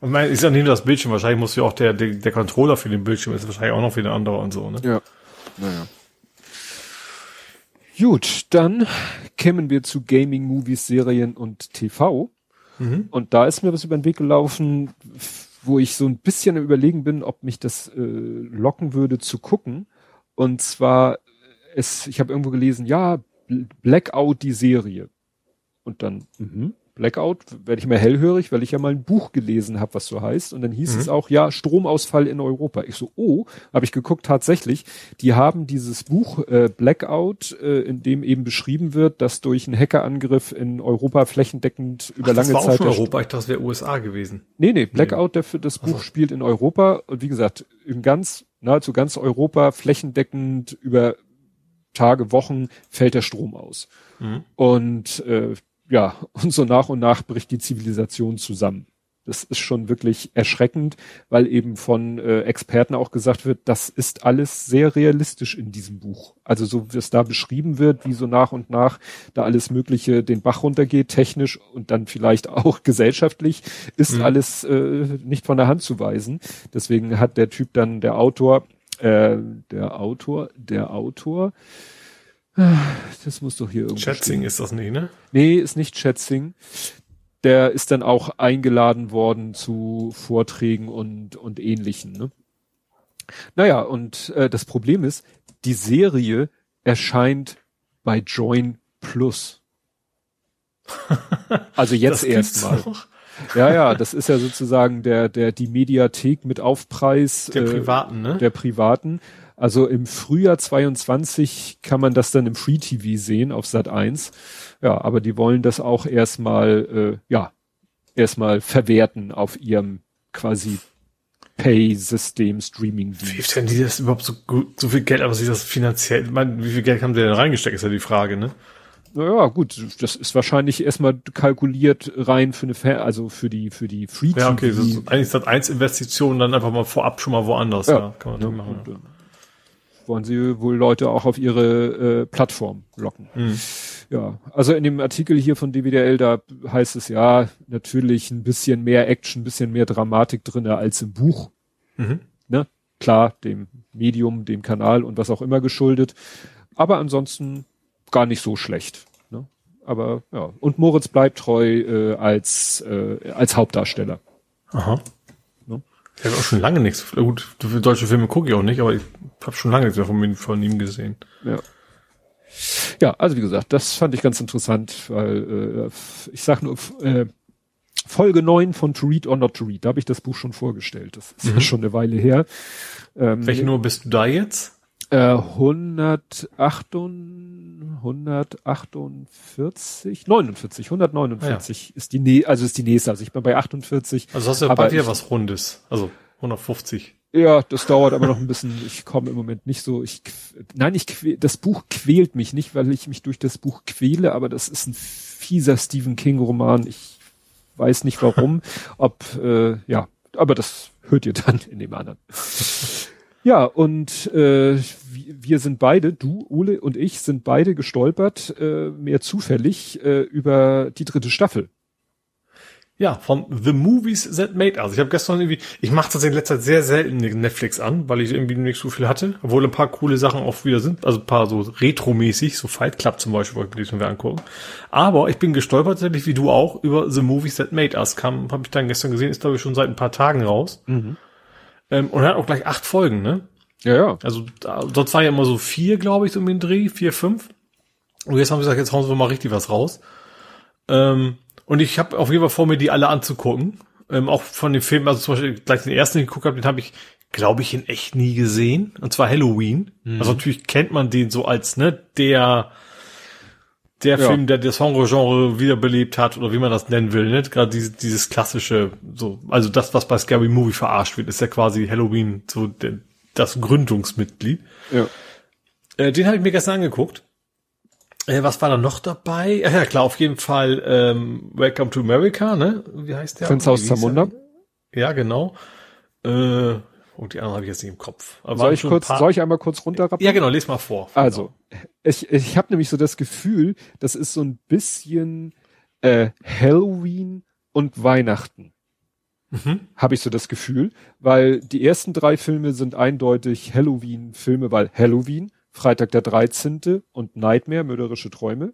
C: Und mein, ist ja nicht nur das Bildschirm, wahrscheinlich muss ja auch der, der, der Controller für den Bildschirm ist wahrscheinlich auch noch wieder andere und so, ne?
B: Ja. Naja. Gut, dann kämen wir zu Gaming, Movies, Serien und TV. Mhm. Und da ist mir was über den Weg gelaufen, wo ich so ein bisschen überlegen bin, ob mich das äh, locken würde zu gucken. Und zwar, es, ich habe irgendwo gelesen, ja, Blackout die Serie. Und dann, mhm, Blackout, werde ich mal hellhörig, weil ich ja mal ein Buch gelesen habe, was so heißt. Und dann hieß mhm. es auch, ja, Stromausfall in Europa. Ich so, oh, habe ich geguckt, tatsächlich, die haben dieses Buch äh, Blackout, äh, in dem eben beschrieben wird, dass durch einen Hackerangriff in Europa flächendeckend über Ach, lange
C: das war
B: Zeit.
C: Auch schon Europa, ich dachte, das wäre USA gewesen.
B: Nee, nee, Blackout, der für das Buch also. spielt in Europa. Und wie gesagt, in ganz, nahezu ganz Europa flächendeckend über Tage, Wochen fällt der Strom aus. Mhm. Und äh, ja, und so nach und nach bricht die Zivilisation zusammen. Das ist schon wirklich erschreckend, weil eben von äh, Experten auch gesagt wird, das ist alles sehr realistisch in diesem Buch. Also so wie es da beschrieben wird, wie so nach und nach da alles Mögliche den Bach runtergeht, technisch und dann vielleicht auch gesellschaftlich, ist mhm. alles äh, nicht von der Hand zu weisen. Deswegen hat der Typ dann, der Autor, äh, der Autor, der Autor, das muss doch hier irgendwo
C: Schätzing ist das nicht, ne?
B: Nee, ist nicht Schätzing. Der ist dann auch eingeladen worden zu Vorträgen und, und ähnlichen, ne? Naja, und äh, das Problem ist, die Serie erscheint bei Join Plus. Also jetzt erstmal. Ja, ja, das ist ja sozusagen der, der, die Mediathek mit Aufpreis.
C: Der äh, privaten, ne?
B: Der privaten. Also im Frühjahr 22 kann man das dann im Free TV sehen auf Sat 1. Ja, aber die wollen das auch erstmal, äh, ja, erstmal verwerten auf ihrem quasi Pay-System Streaming.
C: Wie finden die das überhaupt so gut, so viel Geld, aber sich das finanziell, ich meine, wie viel Geld haben die denn reingesteckt, ist ja die Frage, ne?
B: Naja, gut, das ist wahrscheinlich erstmal kalkuliert rein für eine, Fair, also für die, für die Free TV.
C: Ja, okay, das ist eigentlich Sat 1 Investition dann einfach mal vorab schon mal woanders, ja, ja kann man ja, machen. Und, ja
B: wollen sie wohl Leute auch auf ihre äh, Plattform locken. Mhm. Ja, also in dem Artikel hier von DWDL, da heißt es ja natürlich ein bisschen mehr Action, ein bisschen mehr Dramatik drinne als im Buch. Mhm. Ne? Klar, dem Medium, dem Kanal und was auch immer geschuldet. Aber ansonsten gar nicht so schlecht. Ne? Aber ja, und Moritz bleibt treu äh, als, äh, als Hauptdarsteller.
C: Aha. Ich habe auch schon lange nichts. Gut, deutsche Filme gucke ich auch nicht, aber ich habe schon lange nichts mehr von, von ihm gesehen.
B: Ja. Ja, also wie gesagt, das fand ich ganz interessant, weil äh, ich sag nur äh, Folge 9 von To Read or Not to Read, da habe ich das Buch schon vorgestellt. Das ist mhm. ja schon eine Weile her.
C: Ähm, Welche Nummer bist du da jetzt?
B: Äh, 108, 148, 49, 149 ja. ist die also ist die nächste. Also ich bin bei 48.
C: Also hast du ja bald wieder was Rundes. Also 150.
B: Ja, das dauert aber noch ein bisschen. Ich komme im Moment nicht so. Ich nein, ich das Buch quält mich nicht, weil ich mich durch das Buch quäle, aber das ist ein fieser Stephen King Roman. Ich weiß nicht warum. ob äh, ja, aber das hört ihr dann in dem anderen. Ja, und äh, wir sind beide, du, Ule und ich, sind beide gestolpert, äh, mehr zufällig, äh, über die dritte Staffel.
C: Ja, von The Movies That Made Us. Ich habe gestern irgendwie, ich mache tatsächlich in letzter Zeit sehr selten Netflix an, weil ich irgendwie nicht so viel hatte, obwohl ein paar coole Sachen auch wieder sind, also ein paar so retromäßig, so Fight Club zum Beispiel, wollte ich mir wieder angucken. Aber ich bin gestolpert tatsächlich, wie du auch, über The Movies That Made Us. Kam, habe ich dann gestern gesehen, ist glaube ich schon seit ein paar Tagen raus. Mhm. Ähm, und hat auch gleich acht Folgen, ne?
B: Ja, ja.
C: Also da, dort war ja immer so vier, glaube ich, so um den Dreh, vier, fünf. Und jetzt haben wir gesagt, jetzt hauen wir mal richtig was raus. Ähm, und ich habe auf jeden Fall vor mir, die alle anzugucken. Ähm, auch von den Filmen, also zum Beispiel gleich den ersten, den ich geguckt habe, den habe ich, glaube ich, in echt nie gesehen. Und zwar Halloween. Mhm. Also natürlich kennt man den so als, ne, der der ja. Film, der das Horror-Genre wiederbelebt hat oder wie man das nennen will, ne? Gerade dieses, dieses klassische, so, also das, was bei Scary Movie verarscht wird, ist ja quasi Halloween, so der, das Gründungsmitglied. Ja. Äh, den habe ich mir gestern angeguckt. Äh, was war da noch dabei? Ja, klar, auf jeden Fall ähm, Welcome to America, ne? Wie heißt der?
B: Prinz aus Zamunda.
C: Ja, genau. Äh, und die anderen habe ich jetzt nicht im Kopf.
B: Aber soll ich kurz, soll ich einmal kurz runterrappen?
C: Ja, genau, les mal vor.
B: Also, ich, ich habe nämlich so das Gefühl, das ist so ein bisschen äh, Halloween und Weihnachten. Mhm. Habe ich so das Gefühl, weil die ersten drei Filme sind eindeutig Halloween-Filme, weil Halloween, Freitag der 13. und Nightmare, mörderische Träume.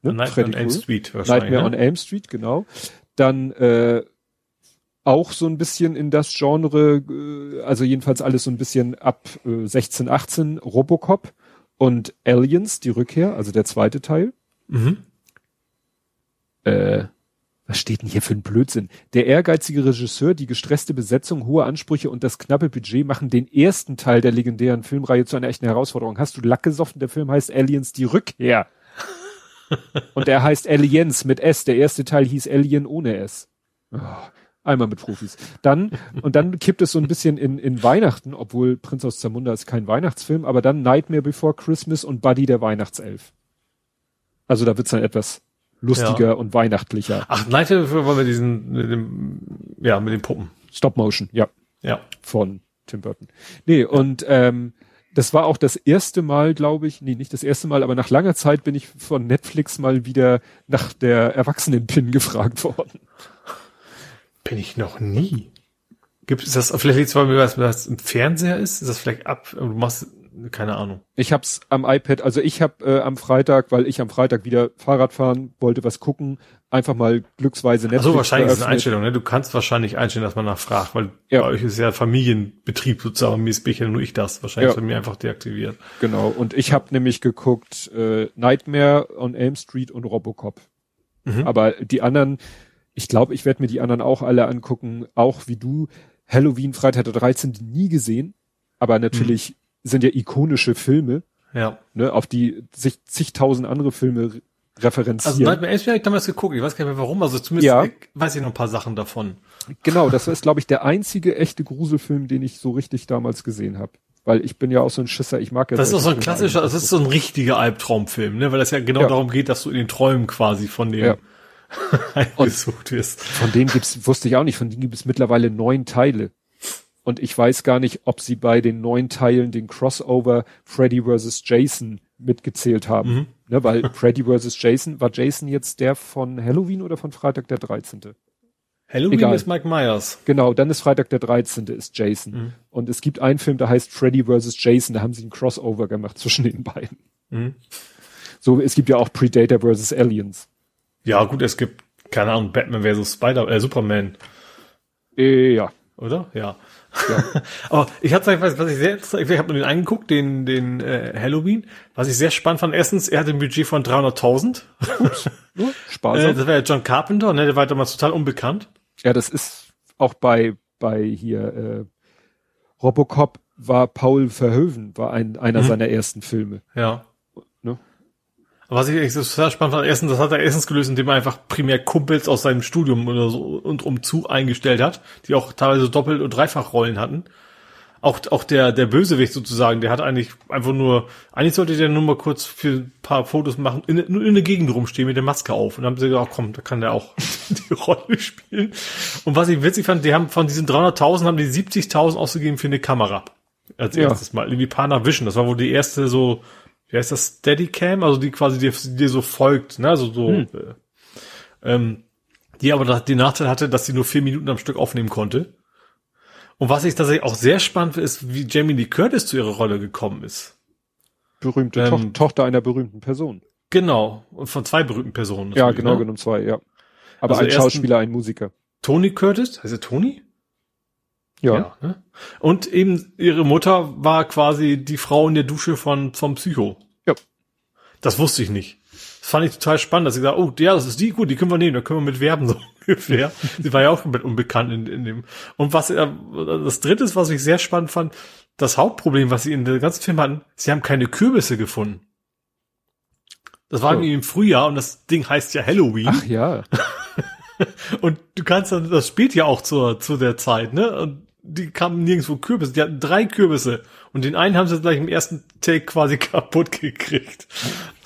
C: Ne? Nightmare on Elm Street
B: wahrscheinlich. Nightmare ne? on Elm Street, genau. Dann äh, auch so ein bisschen in das Genre, äh, also jedenfalls alles so ein bisschen ab äh, 16, 18, Robocop und Aliens, die Rückkehr, also der zweite Teil. Mhm. äh, was steht denn hier für ein Blödsinn? Der ehrgeizige Regisseur, die gestresste Besetzung, hohe Ansprüche und das knappe Budget machen den ersten Teil der legendären Filmreihe zu einer echten Herausforderung. Hast du Lack gesoffen? Der Film heißt Aliens die Rückkehr. und er heißt Aliens mit S. Der erste Teil hieß Alien ohne S. Oh, einmal mit Profis. Dann, und dann kippt es so ein bisschen in, in Weihnachten, obwohl Prinz aus Zamunda ist kein Weihnachtsfilm, aber dann Nightmare Before Christmas und Buddy der Weihnachtself. Also da wird's dann etwas lustiger
C: Ja.
B: und weihnachtlicher.
C: Ach, Night war mit diesen, mit dem, ja, mit den Puppen.
B: Stop Motion, ja,
C: Ja.
B: von Tim Burton. Nee, und ähm, das war auch das erste Mal, glaube ich, nee, nicht das erste Mal, aber nach langer Zeit bin ich von Netflix mal wieder nach der Erwachsenen-Pin gefragt worden.
C: Bin ich noch nie. Gibt es das, vielleicht liegt es, weil mir was, was im Fernseher ist? Ist das vielleicht ab, du machst, keine Ahnung.
B: Ich hab's am iPad, also ich hab äh, am Freitag, weil ich am Freitag wieder Fahrrad fahren wollte, was gucken, einfach mal glücksweise Netflix
C: Also wahrscheinlich ist es eine. Einstellung, ne? Du kannst wahrscheinlich einstellen, dass man nachfragt, weil
B: Ja.
C: bei euch ist ja Familienbetrieb sozusagen, mir ist ja nur ich das. Wahrscheinlich
B: Ja.
C: bei mir einfach deaktiviert.
B: Genau, und ich habe nämlich geguckt äh, Nightmare on Elm Street und Robocop.
C: Mhm.
B: Aber die anderen, ich glaube, ich werde mir die anderen auch alle angucken, auch wie du. Halloween, Freitag der 13. nie gesehen, aber natürlich
C: Mhm.
B: sind ja ikonische Filme,
C: Ja.
B: ne, auf die sich zigtausend andere Filme re-
C: Also
B: referenzieren.
C: Nightmare Elm habe ich damals geguckt, ich weiß gar nicht mehr warum, also zumindest
B: Ja.
C: weiß ich noch ein paar Sachen davon.
B: Genau, das ist, glaube ich, der einzige echte Gruselfilm, den ich so richtig damals gesehen habe. Weil ich bin ja auch so ein Schisser, ich mag ja
C: Das ist auch so ein klassischer, das ist so ein richtiger Albtraumfilm, ne? weil das ja genau
B: Ja.
C: darum geht, dass du in den Träumen quasi von dem
B: Ja.
C: heimgesucht wirst.
B: Von dem gibt's, wusste ich auch nicht, von denen gibt es mittlerweile neun Teile. Und ich weiß gar nicht, ob sie bei den neun Teilen den Crossover Freddy vs. Jason mitgezählt haben.
C: Mhm.
B: Ne, weil Freddy vs. Jason, war Jason jetzt der von Halloween oder von Freitag der 13.?
C: Halloween
B: Egal.
C: ist Mike Myers.
B: Genau, dann ist Freitag der 13. ist Jason.
C: Mhm.
B: Und es gibt einen Film, der heißt Freddy vs. Jason, da haben sie einen Crossover gemacht zwischen den beiden.
C: Mhm.
B: So, es gibt ja auch Predator vs. Aliens.
C: Ja, gut, es gibt, keine Ahnung, Batman versus Spider, äh, Superman,
B: Äh, ja.
C: oder? Ja.
B: Ja.
C: Aber ich hatte, was, was ich sehr, interessant- ich habe mir den angeguckt, den, den äh, Halloween, was ich sehr spannend fand. Erstens, er hatte ein Budget von 300.000.
B: Nur
C: Äh, das war ja John Carpenter, ne, der war damals total unbekannt.
B: Ja, das ist auch bei, bei hier, äh, Robocop war Paul Verhoeven, war ein, einer
C: Mhm.
B: seiner ersten Filme.
C: Ja. Was ich echt total spannend fand, erstens, das hat er erstens gelöst, indem er einfach primär Kumpels aus seinem Studium oder so und um zu eingestellt hat, die auch teilweise Doppelt- und Dreifachrollen hatten. Auch, auch der, der Bösewicht sozusagen, der hat eigentlich einfach nur, eigentlich sollte der nur mal kurz für ein paar Fotos machen, in, nur in der Gegend rumstehen mit der Maske auf. Und dann haben sie gesagt, komm, da kann der auch die Rolle spielen. Und was ich witzig fand, die haben von diesen 300.000 haben die 70.000 ausgegeben für eine Kamera. Als
B: Ja.
C: erstes Mal. Irgendwie Panavision. Das war wohl die erste so, wie heißt das, Steadicam? Also die quasi dir, dir so folgt, ne? Also so,
B: Hm.
C: äh, ähm, die aber den Nachteil hatte, dass sie nur vier Minuten am Stück aufnehmen konnte. Und was ich tatsächlich auch sehr spannend finde, ist, wie Jamie Lee Curtis zu ihrer Rolle gekommen ist.
B: Berühmte
C: Ähm,
B: Toch Tochter einer berühmten Person.
C: Genau. Und von zwei berühmten Personen.
B: Ja, genau
C: ne?
B: genommen zwei, ja. Aber
C: Also
B: ein Schauspieler, ein Musiker.
C: Tony Curtis, heißt er Tony?
B: Ja.
C: ne? Und eben ihre Mutter war quasi die Frau in der Dusche von, vom Psycho. Das wusste ich nicht. Das fand ich total spannend, dass ich gesagt, oh, ja, das ist die, gut, die können wir nehmen, da können wir mit werben, so ungefähr. Sie war ja auch komplett unbekannt in, in dem. Und was, er, das dritte ist, was ich sehr spannend fand, das Hauptproblem, was sie in der ganzen Film hatten, sie haben keine Kürbisse gefunden. Das war
B: So.
C: irgendwie im Frühjahr und das Ding heißt ja Halloween.
B: Ach ja.
C: Und du kannst dann, das spielt ja auch zur, zu der Zeit, ne? Und die kamen nirgendwo Kürbisse. Die hatten drei Kürbisse. Und den einen haben sie gleich im ersten Take quasi kaputt gekriegt.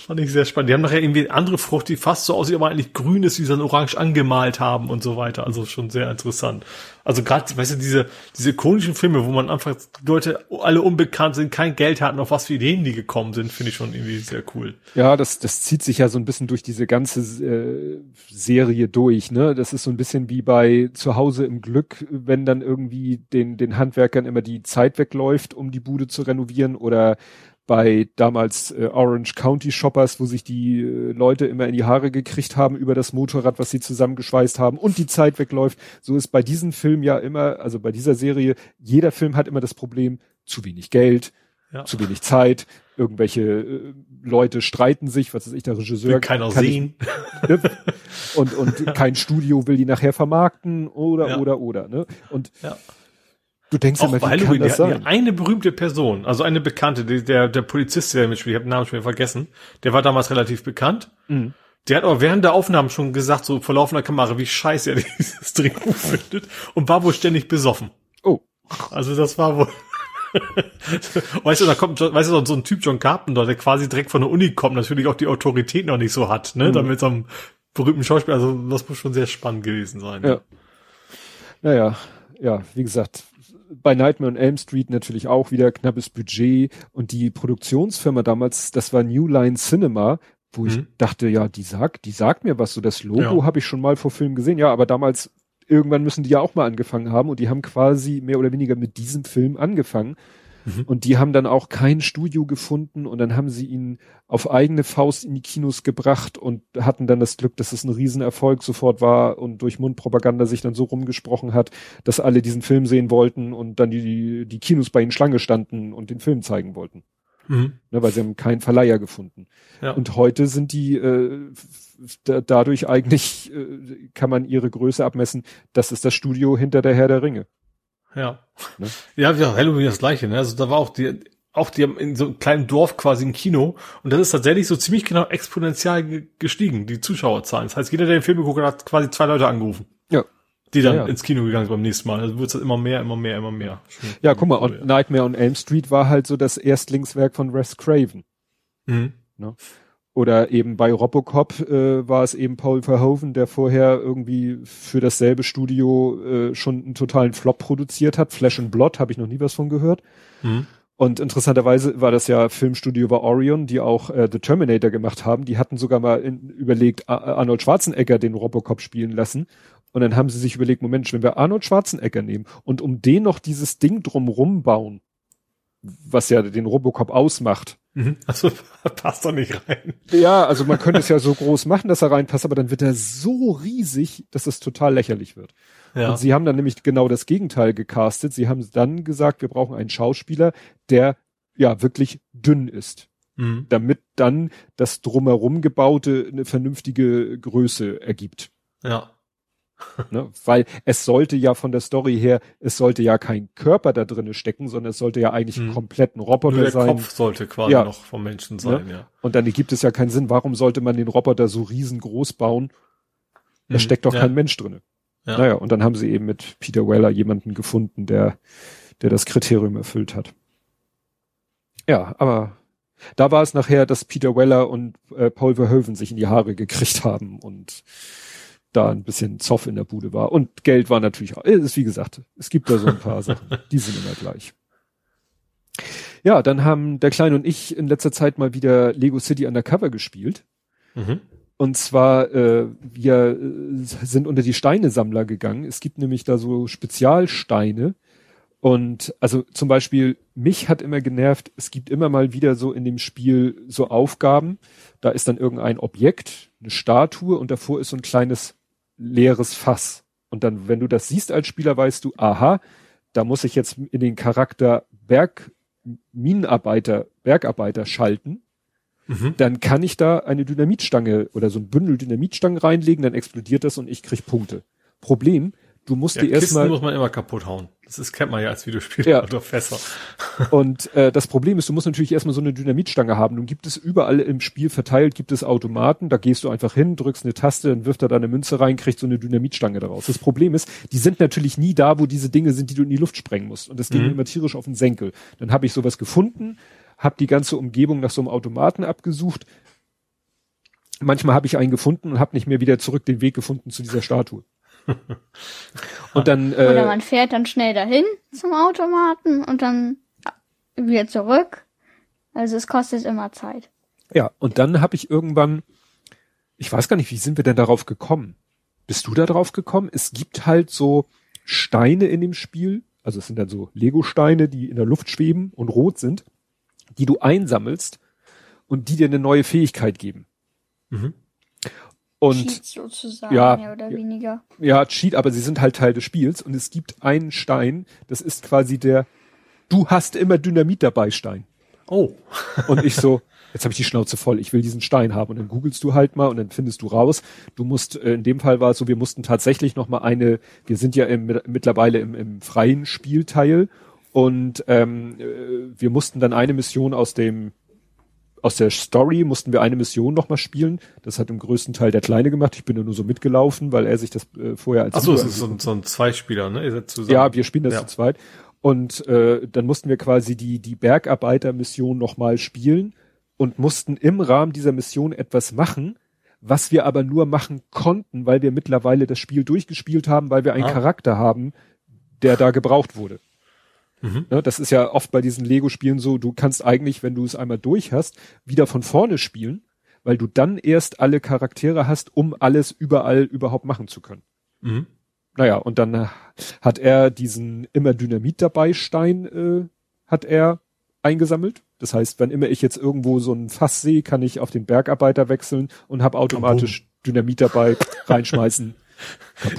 C: Fand ich sehr spannend. Die haben nachher irgendwie andere Frucht, die fast so aussieht, aber eigentlich grün ist, die sie dann orange angemalt haben und so weiter. Also schon sehr interessant. Also gerade, weißt du, diese, diese ikonischen Filme, wo man einfach Leute alle unbekannt sind, kein Geld hatten, auf was für Ideen die gekommen sind, finde ich schon irgendwie sehr cool.
B: Ja, das, das zieht sich ja so ein bisschen durch diese ganze äh, Serie durch, ne? Das ist so ein bisschen wie bei Zuhause im Glück, wenn dann irgendwie den, den Handwerkern immer die Zeit wegläuft, um die Bude zu renovieren oder bei damals äh, Orange County Shoppers, wo sich die äh, Leute immer in die Haare gekriegt haben über das Motorrad, was sie zusammengeschweißt haben und die Zeit wegläuft. So ist bei diesem Film ja immer, also bei dieser Serie, jeder Film hat immer das Problem, zu wenig Geld, Ja. Zu wenig Zeit, irgendwelche äh, Leute streiten sich, was weiß ich, der Regisseur.
C: Will keiner kann sehen.
B: Ich, ne? und, und kein Studio will die nachher vermarkten oder, ja. oder, oder, ne? Und
C: ja.
B: Du denkst
C: auch immer, wie Halloween, das sein? eine berühmte Person, also eine Bekannte, der, der Polizist, der mitspielt, ich habe den Namen schon vergessen, der war damals relativ bekannt. Mhm. Der hat aber während der Aufnahmen schon gesagt, so vor laufender Kamera, wie scheiße er dieses Drehbuch findet und war wohl ständig besoffen.
B: Oh.
C: Also das war wohl. weißt du, da kommt, weißt du, so ein Typ John Carpenter, der quasi direkt von der Uni kommt, natürlich auch die Autorität noch nicht so hat, ne, mhm. damit so einem berühmten Schauspieler, also das muss schon sehr spannend gewesen sein.
B: Ja. Naja, ja, wie gesagt, bei Nightmare on Elm Street natürlich auch wieder knappes Budget und die Produktionsfirma damals, das war New Line Cinema, wo mhm. ich dachte, ja, die sagt, die sagt mir was, so das Logo ja. habe ich schon mal vor Film gesehen, ja, aber damals irgendwann müssen die ja auch mal angefangen haben und die haben quasi mehr oder weniger mit diesem Film angefangen. Mhm. Und die haben dann auch kein Studio gefunden und dann haben sie ihn auf eigene Faust in die Kinos gebracht und hatten dann das Glück, dass es ein Riesenerfolg sofort war und durch Mundpropaganda sich dann so rumgesprochen hat, dass alle diesen Film sehen wollten und dann die, die Kinos bei ihnen Schlange standen und den Film zeigen wollten. Mhm. Ne, weil sie haben keinen Verleiher gefunden. Ja. Und heute sind die äh, da, dadurch eigentlich äh, kann man ihre Größe abmessen. Das ist das Studio hinter der Herr der Ringe.
C: Ja. Ne? Ja, ja, Halloween das gleiche. Ne? Also da war auch die auch die haben in so einem kleinen Dorf quasi ein Kino und das ist tatsächlich so ziemlich genau exponentiell gestiegen, die Zuschauerzahlen. Das heißt, jeder, der den Film geguckt hat, hat quasi zwei Leute angerufen.
B: Ja.
C: Die dann
B: ja, ja.
C: ins Kino gegangen sind beim nächsten Mal. Also wird es immer mehr, immer mehr, immer mehr.
B: Schon ja, guck mal, und Nightmare on Elm Street war halt so das Erstlingswerk von Wes Craven. Mhm. Ne? Oder eben bei Robocop äh, war es eben Paul Verhoeven, der vorher irgendwie für dasselbe Studio äh, schon einen totalen Flop produziert hat. Flash and Blood, habe ich noch nie was von gehört. Mhm. Und interessanterweise war das ja Filmstudio bei Orion, die auch äh, The Terminator gemacht haben. Die hatten sogar mal in, überlegt, Arnold Schwarzenegger den Robocop spielen lassen. Und dann haben sie sich überlegt, Moment, wenn wir Arnold Schwarzenegger nehmen und um den noch dieses Ding drumrum bauen, was ja den Robocop ausmacht.
C: Mhm. Also passt doch nicht rein.
B: Ja, also man könnte es ja so groß machen, dass er reinpasst, aber dann wird er so riesig, dass es total lächerlich wird. Ja. Und sie haben dann nämlich genau das Gegenteil gecastet. Sie haben dann gesagt, wir brauchen einen Schauspieler, der ja wirklich dünn ist. Mhm. Damit dann das drumherum gebaute eine vernünftige Größe ergibt.
C: Ja.
B: Ne? Weil es sollte ja von der Story her, es sollte ja kein Körper da drinnen stecken, sondern es sollte ja eigentlich mhm. komplett ein Roboter Nur der sein. Der Kopf
C: sollte quasi ja. noch vom Menschen sein,
B: ne?
C: ja.
B: Und dann gibt es ja keinen Sinn, warum sollte man den Roboter so riesengroß bauen? Da mhm. steckt doch ja. kein Mensch drinne. Ja. Naja, und dann haben sie eben mit Peter Weller jemanden gefunden, der, der das Kriterium erfüllt hat. Ja, aber da war es nachher, dass Peter Weller und äh, Paul Verhoeven sich in die Haare gekriegt haben und da ein bisschen Zoff in der Bude war. Und Geld war natürlich auch, ist wie gesagt, es gibt da so ein paar Sachen, die sind immer gleich. Ja, dann haben der Kleine und ich in letzter Zeit mal wieder Lego City Undercover gespielt. Mhm. Und zwar, äh, wir äh, sind unter die Steinesammler gegangen. Es gibt nämlich da so Spezialsteine. Und also zum Beispiel, mich hat immer genervt, es gibt immer mal wieder so in dem Spiel so Aufgaben. Da ist dann irgendein Objekt, eine Statue und davor ist so ein kleines leeres Fass. Und dann, wenn du das siehst als Spieler, weißt du, aha, da muss ich jetzt in den Charakter Berg, Minenarbeiter, Bergarbeiter schalten. Mhm. Dann kann ich da eine Dynamitstange oder so ein Bündel Dynamitstangen reinlegen, dann explodiert das und ich krieg Punkte. Problem, du musst ja, dir erstmal.
C: muss man immer kaputt hauen. Das ist, kennt man ja als Videospieler
B: ja. oder Fässer. Und äh, das Problem ist, du musst natürlich erstmal so eine Dynamitstange haben. Nun gibt es überall im Spiel verteilt, gibt es Automaten, da gehst du einfach hin, drückst eine Taste, dann wirft er da eine Münze rein, kriegt so eine Dynamitstange daraus. Das Problem ist, die sind natürlich nie da, wo diese Dinge sind, die du in die Luft sprengen musst. Und das ging mhm. immer tierisch auf den Senkel. Dann habe ich sowas gefunden, habe die ganze Umgebung nach so einem Automaten abgesucht. Manchmal habe ich einen gefunden und habe nicht mehr wieder zurück den Weg gefunden zu dieser Statue. und dann.
A: Äh, Oder man fährt dann schnell dahin zum Automaten und dann wieder zurück. Also es kostet immer Zeit.
B: Ja, und dann habe ich irgendwann, ich weiß gar nicht, wie sind wir denn darauf gekommen? Bist du da drauf gekommen? Es gibt halt so Steine in dem Spiel, also es sind dann so Lego-Steine, die in der Luft schweben und rot sind, die du einsammelst und die dir eine neue Fähigkeit geben. Mhm. Und Cheat sozusagen, ja, mehr oder weniger. Ja, Cheat, aber sie sind halt Teil des Spiels und es gibt einen Stein, das ist quasi der Du hast immer Dynamit dabei Stein.
C: Oh.
B: Und ich so, jetzt habe ich die Schnauze voll, ich will diesen Stein haben. Und dann googelst du halt mal und dann findest du raus. Du musst, äh, in dem Fall war es so, wir mussten tatsächlich noch mal eine, wir sind ja im, mittlerweile im, im freien Spielteil und ähm, äh, wir mussten dann eine Mission aus dem aus der Story mussten wir eine Mission noch mal spielen. Das hat im größten Teil der Kleine gemacht. Ich bin da nur so mitgelaufen, weil er sich das äh, vorher als
C: Ach so, es ist so ein, so ein Zweispieler, ne? Ihr seid zusammen.
B: Ja, wir spielen das
C: Ja.
B: zu zweit. Und äh, dann mussten wir quasi die die Bergarbeiter-Mission noch mal spielen und mussten im Rahmen dieser Mission etwas machen, was wir aber nur machen konnten, weil wir mittlerweile das Spiel durchgespielt haben, weil wir einen
C: Ah.
B: Charakter haben, der da gebraucht wurde.
C: Mhm.
B: Ne, das ist ja oft bei diesen Lego-Spielen so, du kannst eigentlich, wenn du es einmal durch hast, wieder von vorne spielen, weil du dann erst alle Charaktere hast, um alles überall überhaupt machen zu können.
C: Mhm.
B: Naja, und dann äh, hat er diesen immer Dynamit dabei Stein, äh, hat er eingesammelt. Das heißt, wenn immer ich jetzt irgendwo so ein Fass sehe, kann ich auf den Bergarbeiter wechseln und habe automatisch Dynamit dabei reinschmeißen.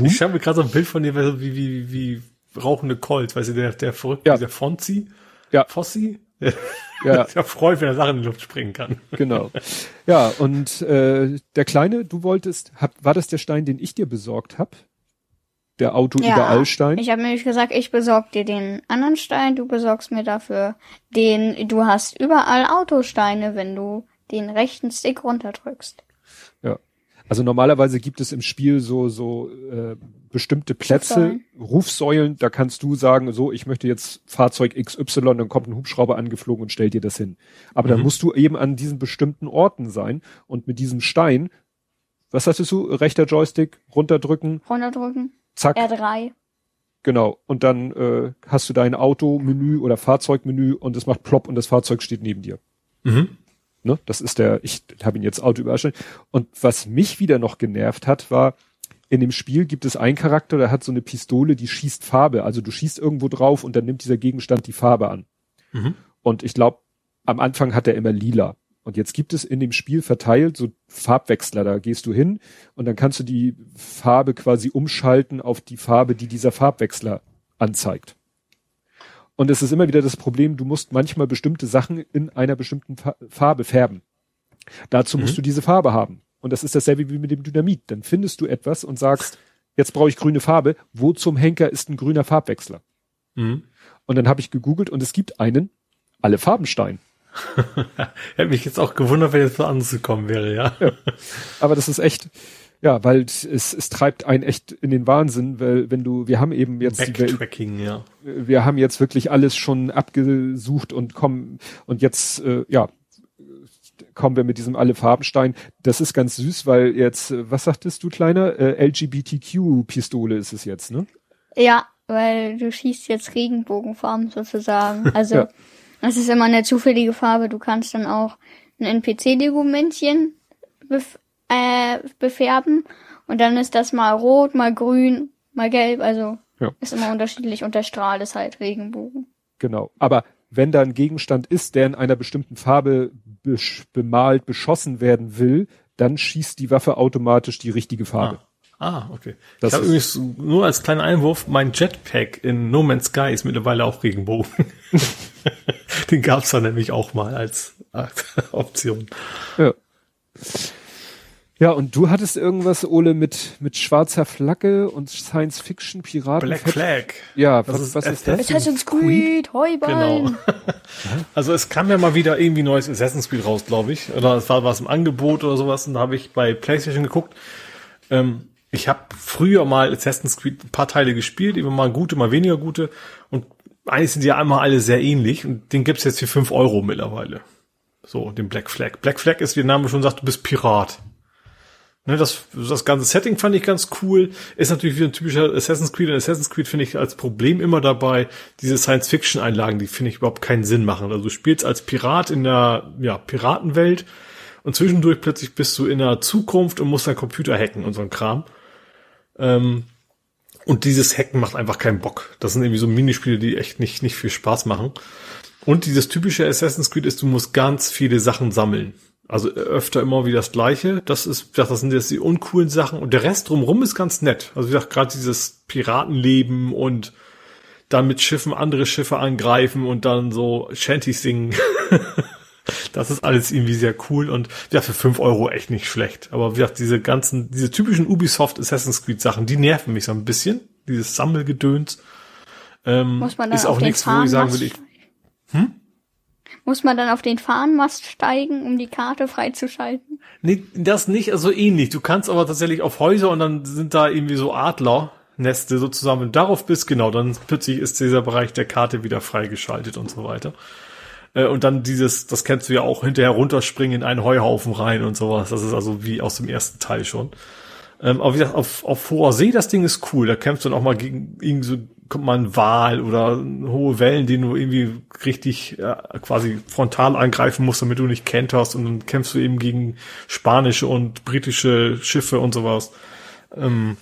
C: Ich schaue mir gerade so ein Bild von dir, wie, wie, wie rauchende Colt, weißt du, der, der verrückt,
B: Ja.
C: dieser Fonzi,
B: Ja.
C: Fossi, der,
B: Ja.
C: der freut, wenn er Sachen in die Luft springen kann.
B: Genau. Ja, und äh, der Kleine, du wolltest, hab, war das der Stein, den ich dir besorgt hab? Der Auto überall Stein?
A: Ich habe nämlich gesagt, ich besorg dir den anderen Stein, du besorgst mir dafür den, du hast überall Autosteine, wenn du den rechten Stick runterdrückst.
B: Ja. Also normalerweise gibt es im Spiel so so äh, bestimmte Plätze,
A: Rufsäulen.
B: Rufsäulen. Da kannst du sagen, so ich möchte jetzt Fahrzeug XY, dann kommt ein Hubschrauber angeflogen und stellt dir das hin. Aber dann
C: Mhm.
B: musst du eben an diesen bestimmten Orten sein und mit diesem Stein, was sagtest du, rechter Joystick runterdrücken,
A: Runterdrücken,
B: zack,
A: R3.
B: genau. Und dann äh, hast du dein Automenü oder Fahrzeugmenü und es macht plopp und das Fahrzeug steht neben dir.
C: Mhm.
B: Ne? Das ist der, ich habe ihn jetzt Auto überrascht. Und was mich wieder noch genervt hat, war, in dem Spiel gibt es einen Charakter, der hat so eine Pistole, die schießt Farbe. Also du schießt irgendwo drauf und dann nimmt dieser Gegenstand die Farbe an.
C: Mhm.
B: Und ich glaube, am Anfang hat er immer lila. Und jetzt gibt es in dem Spiel verteilt so Farbwechsler. Da gehst du hin und dann kannst du die Farbe quasi umschalten auf die Farbe, die dieser Farbwechsler anzeigt. Und es ist immer wieder das Problem, du musst manchmal bestimmte Sachen in einer bestimmten Fa- Farbe färben. Dazu musst
C: Mhm.
B: du diese Farbe haben. Und das ist dasselbe wie mit dem Dynamit. Dann findest du etwas und sagst, jetzt brauche ich grüne Farbe. Wo zum Henker ist ein grüner Farbwechsler?
C: Mhm.
B: Und dann habe ich gegoogelt und es gibt einen alle Farbenstein.
C: Hätte mich jetzt auch gewundert, wenn jetzt was anderes gekommen wäre, ja.
B: Aber das ist echt, ja, weil es, es treibt einen echt in den Wahnsinn, weil wenn du, wir haben eben jetzt die
C: Backtracking, ja.
B: wir haben jetzt wirklich alles schon abgesucht und kommen und jetzt, äh, ja, kommen wir mit diesem alle Farbenstein. Das ist ganz süß, weil jetzt, äh, was sagtest du, Kleiner? Äh, LGBTQ-Pistole ist es jetzt, ne?
A: Ja, weil du schießt jetzt Regenbogenfarben sozusagen. Also
B: Ja.
A: das ist immer eine zufällige Farbe. Du kannst dann auch ein NPC-Lego-Männchen äh, befärben und dann ist das mal rot, mal grün, mal gelb. Also
B: Ja.
A: ist immer unterschiedlich und der Strahl ist halt Regenbogen.
B: Genau. Aber wenn da ein Gegenstand ist, der in einer bestimmten Farbe besch bemalt, beschossen werden will, dann schießt die Waffe automatisch die richtige Farbe.
C: Ah, ah okay.
B: Das
C: ich habe
B: ist-
C: übrigens nur als kleiner Einwurf, mein Jetpack in No Man's Sky ist mittlerweile auch Regenbogen. Den gab's da nämlich auch mal als, als Option.
B: Ja. Ja, und du hattest irgendwas, Ole, mit, mit schwarzer Flagge und Science Fiction Piraten.
C: Black Flag.
B: Ja,
C: Das
B: was,
C: ist
B: was ist das?
A: Assassin's Creed, Heuballen.
C: Genau. Also es kam ja mal wieder irgendwie neues Assassin's Creed raus, glaube ich. Oder es war was im Angebot oder sowas. Und da habe ich bei PlayStation geguckt. Ähm, ich habe früher mal Assassin's Creed ein paar Teile gespielt, immer mal gute, mal weniger gute. Und eigentlich sind die ja einmal alle sehr ähnlich. Und den gibt's jetzt für fünf Euro mittlerweile. So, den Black Flag. Black Flag ist, wie der Name schon sagt, du bist Pirat. Ne, das, das ganze Setting fand ich ganz cool. Ist natürlich wie ein typischer Assassin's Creed. Und Assassin's Creed finde ich als Problem immer dabei, diese Science-Fiction-Einlagen, die finde ich überhaupt keinen Sinn machen. Also du spielst als Pirat in der ja, Piratenwelt und zwischendurch plötzlich bist du in der Zukunft und musst deinen Computer hacken und so ein Kram. Ähm, und dieses Hacken macht einfach keinen Bock. Das sind irgendwie so Minispiele, die echt nicht, nicht viel Spaß machen. Und dieses typische Assassin's Creed ist, du musst ganz viele Sachen sammeln. Also öfter immer wie das Gleiche. Das ist, das sind jetzt die uncoolen Sachen. Und der Rest drumherum ist ganz nett. Also wie gesagt, gerade dieses Piratenleben und dann mit Schiffen andere Schiffe angreifen und dann so Shanties singen. das ist alles irgendwie sehr cool und ja, für fünf Euro echt nicht schlecht. Aber wie gesagt, diese ganzen, diese typischen Ubisoft Assassin's Creed Sachen, die nerven mich so ein bisschen. Dieses Sammelgedöns. Ähm,
A: Muss man dann
C: ist auch nichts, wo ich sagen will, ich,
A: Muss man dann auf den Fahnenmast steigen, um die Karte freizuschalten?
C: Nee, das nicht, also ähnlich. Du kannst aber tatsächlich auf Häuser und dann sind da irgendwie so Adlerneste so zusammen. Wenn du darauf bist, genau, dann plötzlich ist dieser Bereich der Karte wieder freigeschaltet und so weiter. Äh, Und dann dieses, das kennst du ja auch, hinterher runterspringen in einen Heuhaufen rein und sowas. Das ist also wie aus dem ersten Teil schon. Ähm, aber wie gesagt, auf, auf hoher See, das Ding ist cool. Da kämpfst du dann auch mal gegen irgendwie so, kommt mal ein Wal oder hohe Wellen, den du irgendwie richtig äh, quasi frontal angreifen musst, damit du nicht kenterst. Und dann kämpfst du eben gegen spanische und britische Schiffe und sowas. Ähm,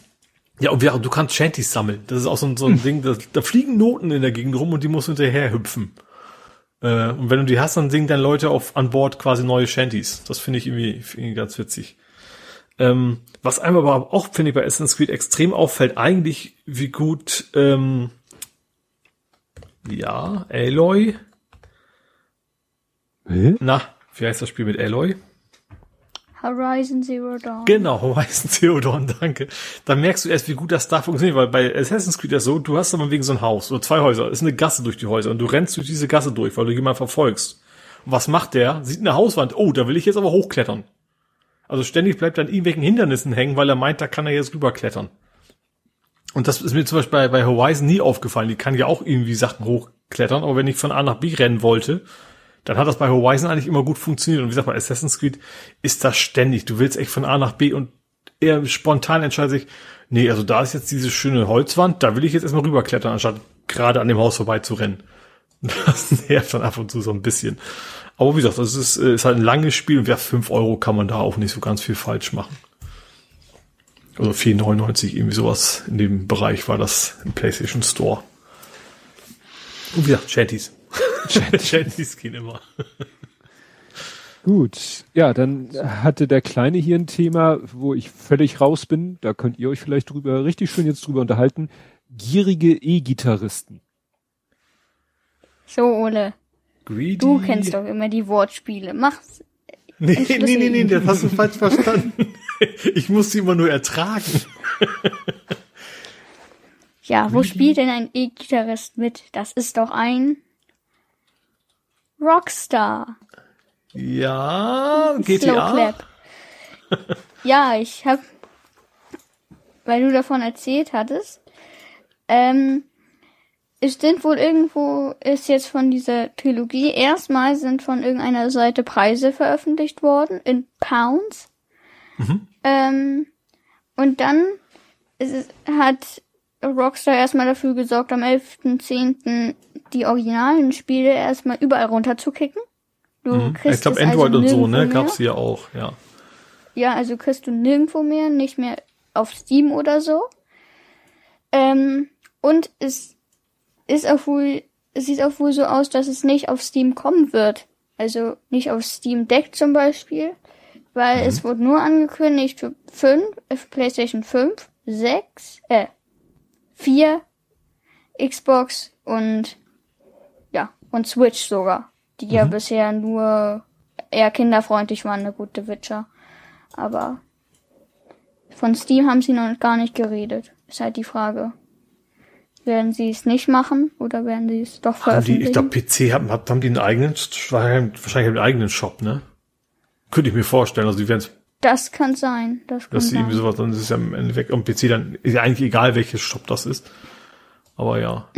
C: ja, und ja, du kannst Shanties sammeln. Das ist auch so ein, so ein Ding, da, da fliegen Noten in der Gegend rum und die musst du hinterher hüpfen. Äh, und wenn du die hast, dann singen dann Leute auf an Bord quasi neue Shanties. Das finde ich irgendwie, irgendwie ganz witzig. Ähm, was einem aber auch, finde ich, bei Assassin's Creed extrem auffällt, eigentlich, wie gut, ähm, ja, Aloy,
B: Hä?
C: na, wie heißt das Spiel mit Aloy?
A: Horizon Zero Dawn.
C: Genau, Horizon Zero Dawn, danke. Da merkst du erst, wie gut das da funktioniert, weil bei Assassin's Creed ist so, du hast aber wegen so ein Haus oder zwei Häuser, ist eine Gasse durch die Häuser und du rennst durch diese Gasse durch, weil du jemanden verfolgst. Und was macht der? Sieht eine Hauswand, oh, da will ich jetzt aber hochklettern. Also ständig bleibt er an irgendwelchen Hindernissen hängen, weil er meint, da kann er jetzt rüberklettern. Und das ist mir zum Beispiel bei, bei Horizon nie aufgefallen. Die kann ja auch irgendwie Sachen hochklettern, aber wenn ich von A nach B rennen wollte, dann hat das bei Horizon eigentlich immer gut funktioniert. Und wie gesagt, bei Assassin's Creed ist das ständig. Du willst echt von A nach B und er spontan entscheidet sich, nee, also da ist jetzt diese schöne Holzwand, da will ich jetzt erstmal rüberklettern, anstatt gerade an dem Haus vorbei zu rennen. Das nervt dann ab und zu so ein bisschen. Aber wie gesagt, das ist, äh, ist halt ein langes Spiel und ja, 5 Euro kann man da auch nicht so ganz viel falsch machen. Also 4,99 irgendwie sowas in dem Bereich war das im PlayStation Store. Und wie gesagt, Shanties. Shanties gehen immer.
B: Gut, ja, dann hatte der Kleine hier ein Thema, wo ich völlig raus bin. Da könnt ihr euch vielleicht drüber, richtig schön jetzt drüber unterhalten. Gierige E-Gitarristen.
A: So, Ole,
C: Greedy.
A: du kennst doch immer die Wortspiele. Mach's.
C: Nee, nee, nee, nee, das hast du falsch verstanden. Ich muss sie immer nur ertragen.
A: Ja, wo spielt denn ein E-Gitarrist mit? Das ist doch ein Rockstar.
C: Ja,
A: Slow
C: GTA.
A: Clap. ja, ich hab, weil du davon erzählt hattest, ähm, es sind wohl irgendwo, ist jetzt von dieser Trilogie, erstmal sind von irgendeiner Seite Preise veröffentlicht worden, in Pounds. Ähm, und dann es, hat Rockstar erstmal dafür gesorgt, am 11.10. die originalen Spiele erstmal überall runterzukicken. Du kriegst
C: Ich glaube Android
A: also
C: und so, ne?
A: mehr.
C: Gab's hier auch, ja.
A: Ja, also kriegst du nirgendwo mehr, nicht mehr auf Steam oder so. Ähm, und es ist auch wohl, es sieht auch wohl so aus, dass es nicht auf Steam kommen wird. Also nicht auf Steam Deck zum Beispiel, weil es wurde nur angekündigt für 5, äh, für PlayStation 5, 6, äh, 4, Xbox und ja, und Switch sogar. Die ja bisher nur eher kinderfreundlich waren, eine gute Witcher. Aber von Steam haben sie noch gar nicht geredet. Ist halt die Frage. Werden sie es nicht machen oder werden sie es doch
C: Haben die,
A: veröffentlichen?
C: ich glaube, PC haben, haben die einen eigenen, wahrscheinlich einen eigenen Shop, ne? Könnte ich mir vorstellen. Also die werden
A: das kann sein. Das kann
C: dass sie
A: sein.
C: irgendwie sowas, dann ist es ja im Endeffekt am PC dann, ist ja eigentlich egal, welches Shop das ist. Aber ja.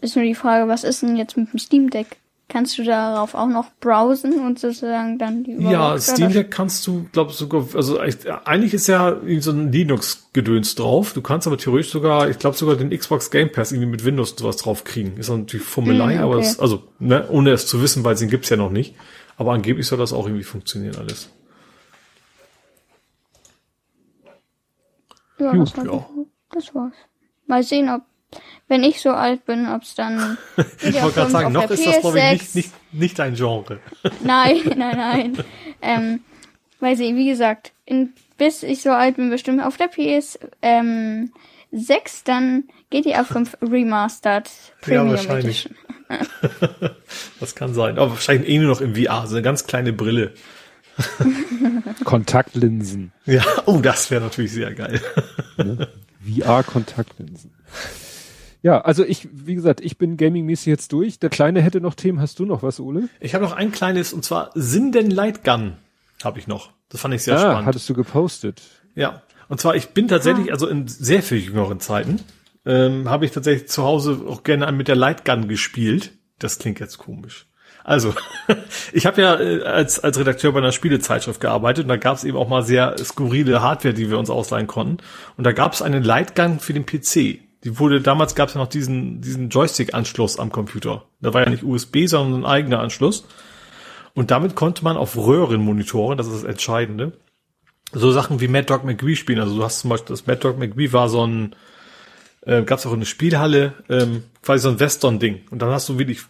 A: Ist nur die Frage, was ist denn jetzt mit dem Steam Deck? Kannst du darauf auch noch browsen und sozusagen dann die
C: Ja, Steam Deck kannst du, glaube sogar, also eigentlich ist ja so ein Linux-Gedöns drauf. Du kannst aber theoretisch sogar, ich glaube sogar den Xbox Game Pass irgendwie mit Windows und sowas drauf kriegen. Ist natürlich Fummelei, aber
A: okay.
C: es, also, ne, ohne es zu wissen, weil den gibt's ja noch nicht. Aber angeblich soll das auch irgendwie funktionieren alles.
A: Ja,
B: Gut,
A: das, war
C: ja.
A: das war's. Mal sehen, ob, wenn ich so alt bin, ob's dann.
C: Ich wollte gerade sagen, noch ist das, glaube ich, nicht, nicht, nicht dein Genre.
A: Nein, nein, nein. ähm, weil sie, wie gesagt, in, bis ich so alt bin, bestimmt auf der PS ähm, 6, dann GTA 5 Remastered Premium
C: ja, wahrscheinlich.
A: Edition.
C: das kann sein. Aber wahrscheinlich eh nur noch im VR, so eine ganz kleine Brille.
B: Kontaktlinsen.
C: Ja, oh, das wäre natürlich sehr geil.
B: Ne? VR-Kontaktlinsen. Ja, also ich, wie gesagt, ich bin gaming-mäßig jetzt durch. Der Kleine hätte noch Themen. Hast du noch was, Ole?
C: Ich habe noch ein kleines, und zwar Sinden Light Gun habe ich noch. Das fand ich sehr
B: ah,
C: spannend.
B: hattest du gepostet.
C: Ja, und zwar ich bin tatsächlich, also in sehr viel jüngeren Zeiten, ähm, habe ich tatsächlich zu Hause auch gerne mit der Light Gun gespielt. Das klingt jetzt komisch. Also, ich habe ja äh, als, als Redakteur bei einer Spielezeitschrift gearbeitet und da gab es eben auch mal sehr skurrile Hardware, die wir uns ausleihen konnten. Und da gab es eine Lightgun für den PC. Die wurde, damals gab es ja noch diesen, diesen Joystick-Anschluss am Computer. Da war ja nicht USB, sondern ein eigener Anschluss. Und damit konnte man auf Röhrenmonitoren, das ist das Entscheidende, so Sachen wie Mad Dog McGree spielen. Also du hast zum Beispiel, das Mad Dog McGree war so ein, äh, gab es auch eine Spielhalle, ähm, quasi so ein Western-Ding. Und dann hast du wirklich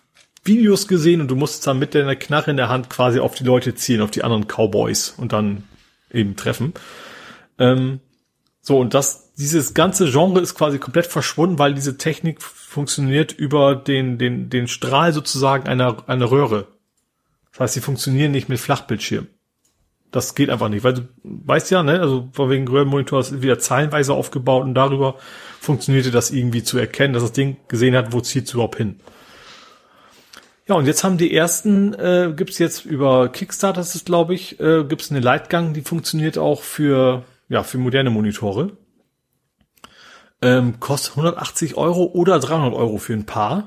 C: Videos gesehen und du musstest dann mit deiner Knarre in der Hand quasi auf die Leute zielen, auf die anderen Cowboys und dann eben treffen. Ähm, so, und das, dieses ganze Genre ist quasi komplett verschwunden, weil diese Technik funktioniert über den, den, den Strahl sozusagen einer, einer Röhre. Das heißt, sie funktionieren nicht mit Flachbildschirm. Das geht einfach nicht, weil du weißt ja, ne, also von wegen Röhrenmonitor ist wieder zeilenweise aufgebaut und darüber funktionierte das irgendwie zu erkennen, dass das Ding gesehen hat, wo zieht's überhaupt hin. Ja, und jetzt haben die ersten, äh, gibt's jetzt über Kickstarter, das ist glaube ich, äh, gibt's eine Leitgang, die funktioniert auch für, ja, für moderne Monitore. Ähm, kostet 180 Euro oder 300 Euro für ein Paar.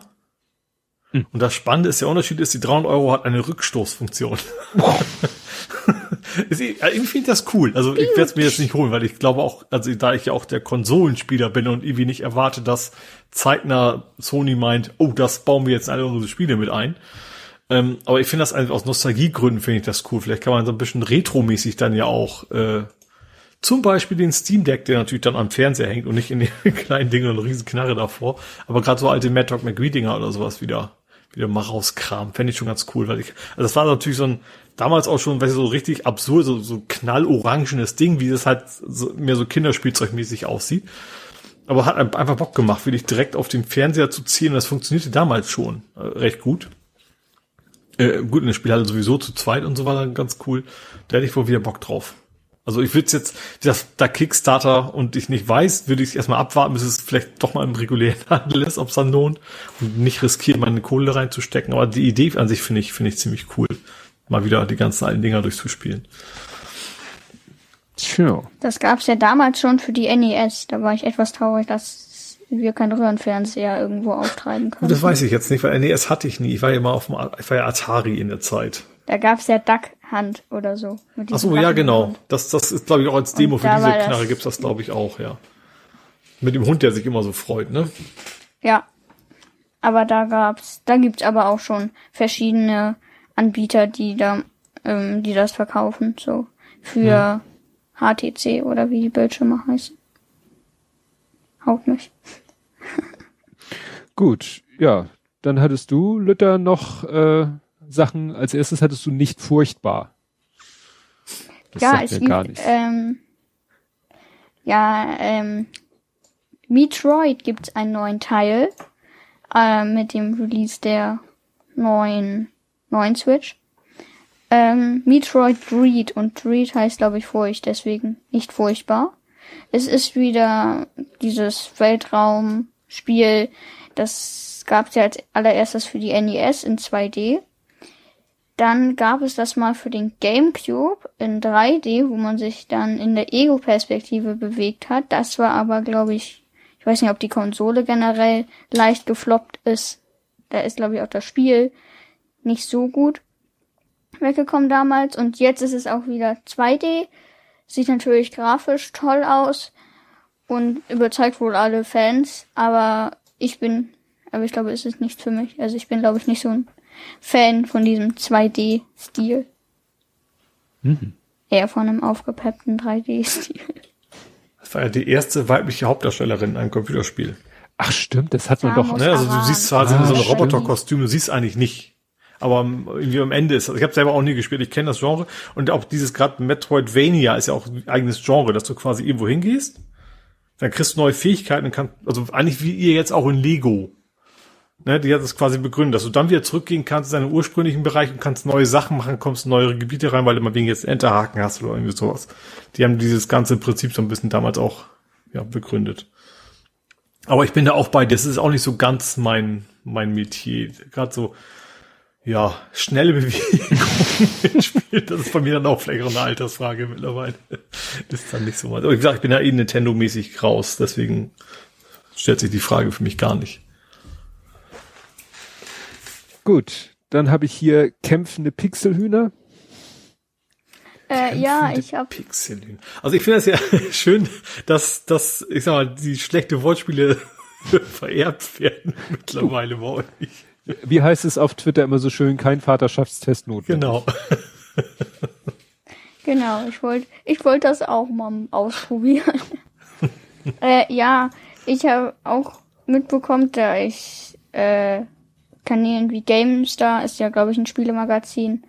C: Hm. Und das Spannende ist, der Unterschied ist, die 300 Euro hat eine Rückstoßfunktion. ich finde das cool. Also ich werde es mir jetzt nicht holen, weil ich glaube auch, also da ich ja auch der Konsolenspieler bin und irgendwie nicht erwarte, dass zeitnah Sony meint, oh, das bauen wir jetzt in alle unsere Spiele mit ein. Ähm, aber ich finde das einfach aus Nostalgiegründen finde ich das cool. Vielleicht kann man so ein bisschen retromäßig dann ja auch äh, zum Beispiel den Steam Deck, der natürlich dann am Fernseher hängt und nicht in den kleinen Dingen und riesen Knarre davor. Aber gerade so alte Mad Dog McGree Dinger oder sowas wieder wieder mal rauskramen. Fände ich schon ganz cool, weil ich, also das war natürlich so ein, damals auch schon, weißt du, so richtig absurd, so, so knallorangenes Ding, wie das halt so, mehr so Kinderspielzeugmäßig aussieht. Aber hat einfach Bock gemacht, wirklich direkt auf den Fernseher zu ziehen. Das funktionierte damals schon äh, recht gut. Äh, gut, in der Spielhalle sowieso zu zweit und so war dann ganz cool. Da hätte ich wohl wieder Bock drauf. Also ich würde jetzt, das, da Kickstarter und ich nicht weiß, würde ich erstmal abwarten, bis es vielleicht doch mal im regulären Handel ist, ob es dann lohnt und nicht riskieren, meine Kohle reinzustecken. Aber die Idee an sich finde ich, finde ich ziemlich cool, mal wieder die ganzen alten Dinger durchzuspielen.
A: Tja. Das gab's ja damals schon für die NES. Da war ich etwas traurig, dass wir keinen Röhrenfernseher irgendwo auftreiben können.
C: Das weiß ich jetzt nicht, weil NES hatte ich nie. Ich war ja immer auf dem, ich war ja Atari in der Zeit.
A: Da gab's ja Duck Hand oder so.
C: Ach so, ja, genau. Das, das ist, glaube ich, auch als Demo für diese Knarre gibt's das, glaube ich, auch, ja. Mit dem Hund, der sich immer so freut, ne?
A: Ja. Aber da gab's, da gibt's aber auch schon verschiedene Anbieter, die da, ähm, die das verkaufen, so. Für hm. HTC oder wie die Bildschirme heißen. Haut mich.
B: Gut, ja. Dann hattest du, Lütter, noch, äh, Sachen, als erstes hattest du nicht furchtbar.
A: Das ja, es gibt, ähm, ja, ähm, Metroid gibt einen neuen Teil äh, mit dem Release der neuen, neuen Switch. Ähm, Metroid Dread und Dread heißt, glaube ich, Furcht, deswegen nicht furchtbar. Es ist wieder dieses Weltraumspiel, das gab es ja als allererstes für die NES in 2D. Dann gab es das mal für den GameCube in 3D, wo man sich dann in der Ego-Perspektive bewegt hat. Das war aber, glaube ich, ich weiß nicht, ob die Konsole generell leicht gefloppt ist. Da ist, glaube ich, auch das Spiel nicht so gut weggekommen damals. Und jetzt ist es auch wieder 2D. Sieht natürlich grafisch toll aus und überzeugt wohl alle Fans. Aber ich bin, aber ich glaube, es ist nicht für mich. Also ich bin, glaube ich, nicht so ein Fan von diesem 2D-Stil. Mhm. Eher von einem aufgepeppten 3D-Stil.
C: Das war ja die erste weibliche Hauptdarstellerin in einem Computerspiel.
B: Ach stimmt, das hat man doch.
C: Ne, also du siehst zwar ah, so ein Roboterkostüm, du siehst eigentlich nicht. Aber irgendwie am Ende ist das. Ich habe selber auch nie gespielt, ich kenne das Genre. Und auch dieses gerade Metroidvania ist ja auch ein eigenes Genre, dass du quasi irgendwo hingehst Dann kriegst du neue Fähigkeiten und kannst, also eigentlich wie ihr jetzt auch in Lego. Ne, die hat das quasi begründet, dass du dann wieder zurückgehen kannst in deinen ursprünglichen Bereich und kannst neue Sachen machen, kommst in neue Gebiete rein, weil du mal wegen jetzt Enterhaken hast oder irgendwie sowas. Die haben dieses ganze Prinzip so ein bisschen damals auch ja, begründet. Aber ich bin da auch bei, das ist auch nicht so ganz mein, mein Metier. Gerade so, ja, schnelle Bewegung spielt, das ist bei mir dann auch vielleicht eine Altersfrage mittlerweile. ist dann nicht so mal. Aber wie gesagt, ich bin ja eh Nintendo-mäßig raus, deswegen stellt sich die Frage für mich gar nicht.
B: Gut, dann habe ich hier kämpfende Pixelhühner.
A: Äh, ja, ich habe
C: Pixelhühner. Also ich finde das ja schön, dass, dass, ich sag mal, die schlechte Wortspiele vererbt werden mittlerweile bei euch.
B: Wie heißt es auf Twitter immer so schön, kein Vaterschaftstest notwendig.
C: Genau.
A: Genau, ich wollte ich wollte das auch mal ausprobieren. äh, ja, ich habe auch mitbekommen, da ich äh, Kanälen wie GameStar ist ja, glaube ich, ein Spielemagazin,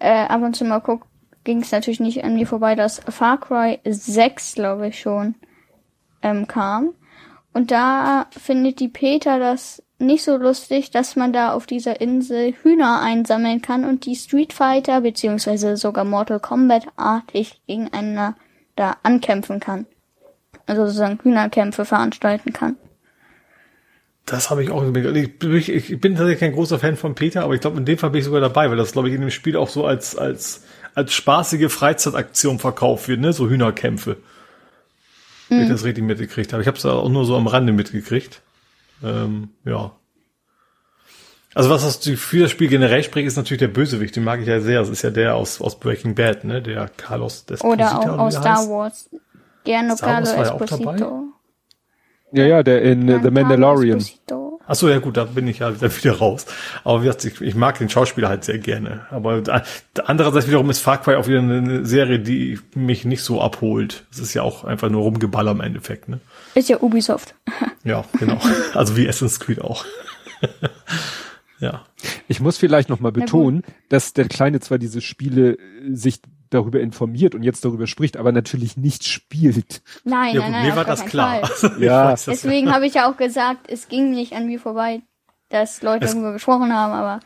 A: äh, ab und zu mal guck, ging es natürlich nicht an mir vorbei, dass Far Cry 6, glaube ich, schon ähm, kam. Und da findet die Peter das nicht so lustig, dass man da auf dieser Insel Hühner einsammeln kann und die Street Fighter beziehungsweise sogar Mortal Kombat artig gegeneinander da ankämpfen kann. Also sozusagen Hühnerkämpfe veranstalten kann.
C: Das habe ich auch ich, ich, ich bin tatsächlich kein großer Fan von Peter, aber ich glaube, in dem Fall bin ich sogar dabei, weil das, glaube ich, in dem Spiel auch so als, als, als spaßige Freizeitaktion verkauft wird, ne? So Hühnerkämpfe. Mhm. Wenn ich das richtig mitgekriegt habe. Ich habe es auch nur so am Rande mitgekriegt. Ähm, ja. Also was das für das Spiel generell spricht, ist natürlich der Bösewicht. Den mag ich ja sehr. Das ist ja der aus, aus Breaking Bad, ne? Der Carlos
A: Desposito. Oder auch aus Star heißt. Wars. Gerne Carlos
B: Esposito. Ja, ja, der in ja, The Mandalorian.
C: Ach so, ja gut, da bin ich ja wieder raus. Aber wie gesagt, ich, ich mag den Schauspieler halt sehr gerne. Aber da, andererseits wiederum ist Far Cry auch wieder eine Serie, die mich nicht so abholt. Es ist ja auch einfach nur Rumgeballer im Endeffekt, ne?
A: Ist ja Ubisoft.
C: ja, genau. Also wie Assassin's Creed auch. ja.
B: Ich muss vielleicht noch mal betonen, dass der Kleine zwar diese Spiele sich darüber informiert und jetzt darüber spricht, aber natürlich nicht spielt.
A: Nein, ja, nein, nein.
C: Mir war das klar.
B: ja.
A: Deswegen habe ich ja auch gesagt, es ging nicht an mir vorbei, dass Leute es darüber gesprochen haben, aber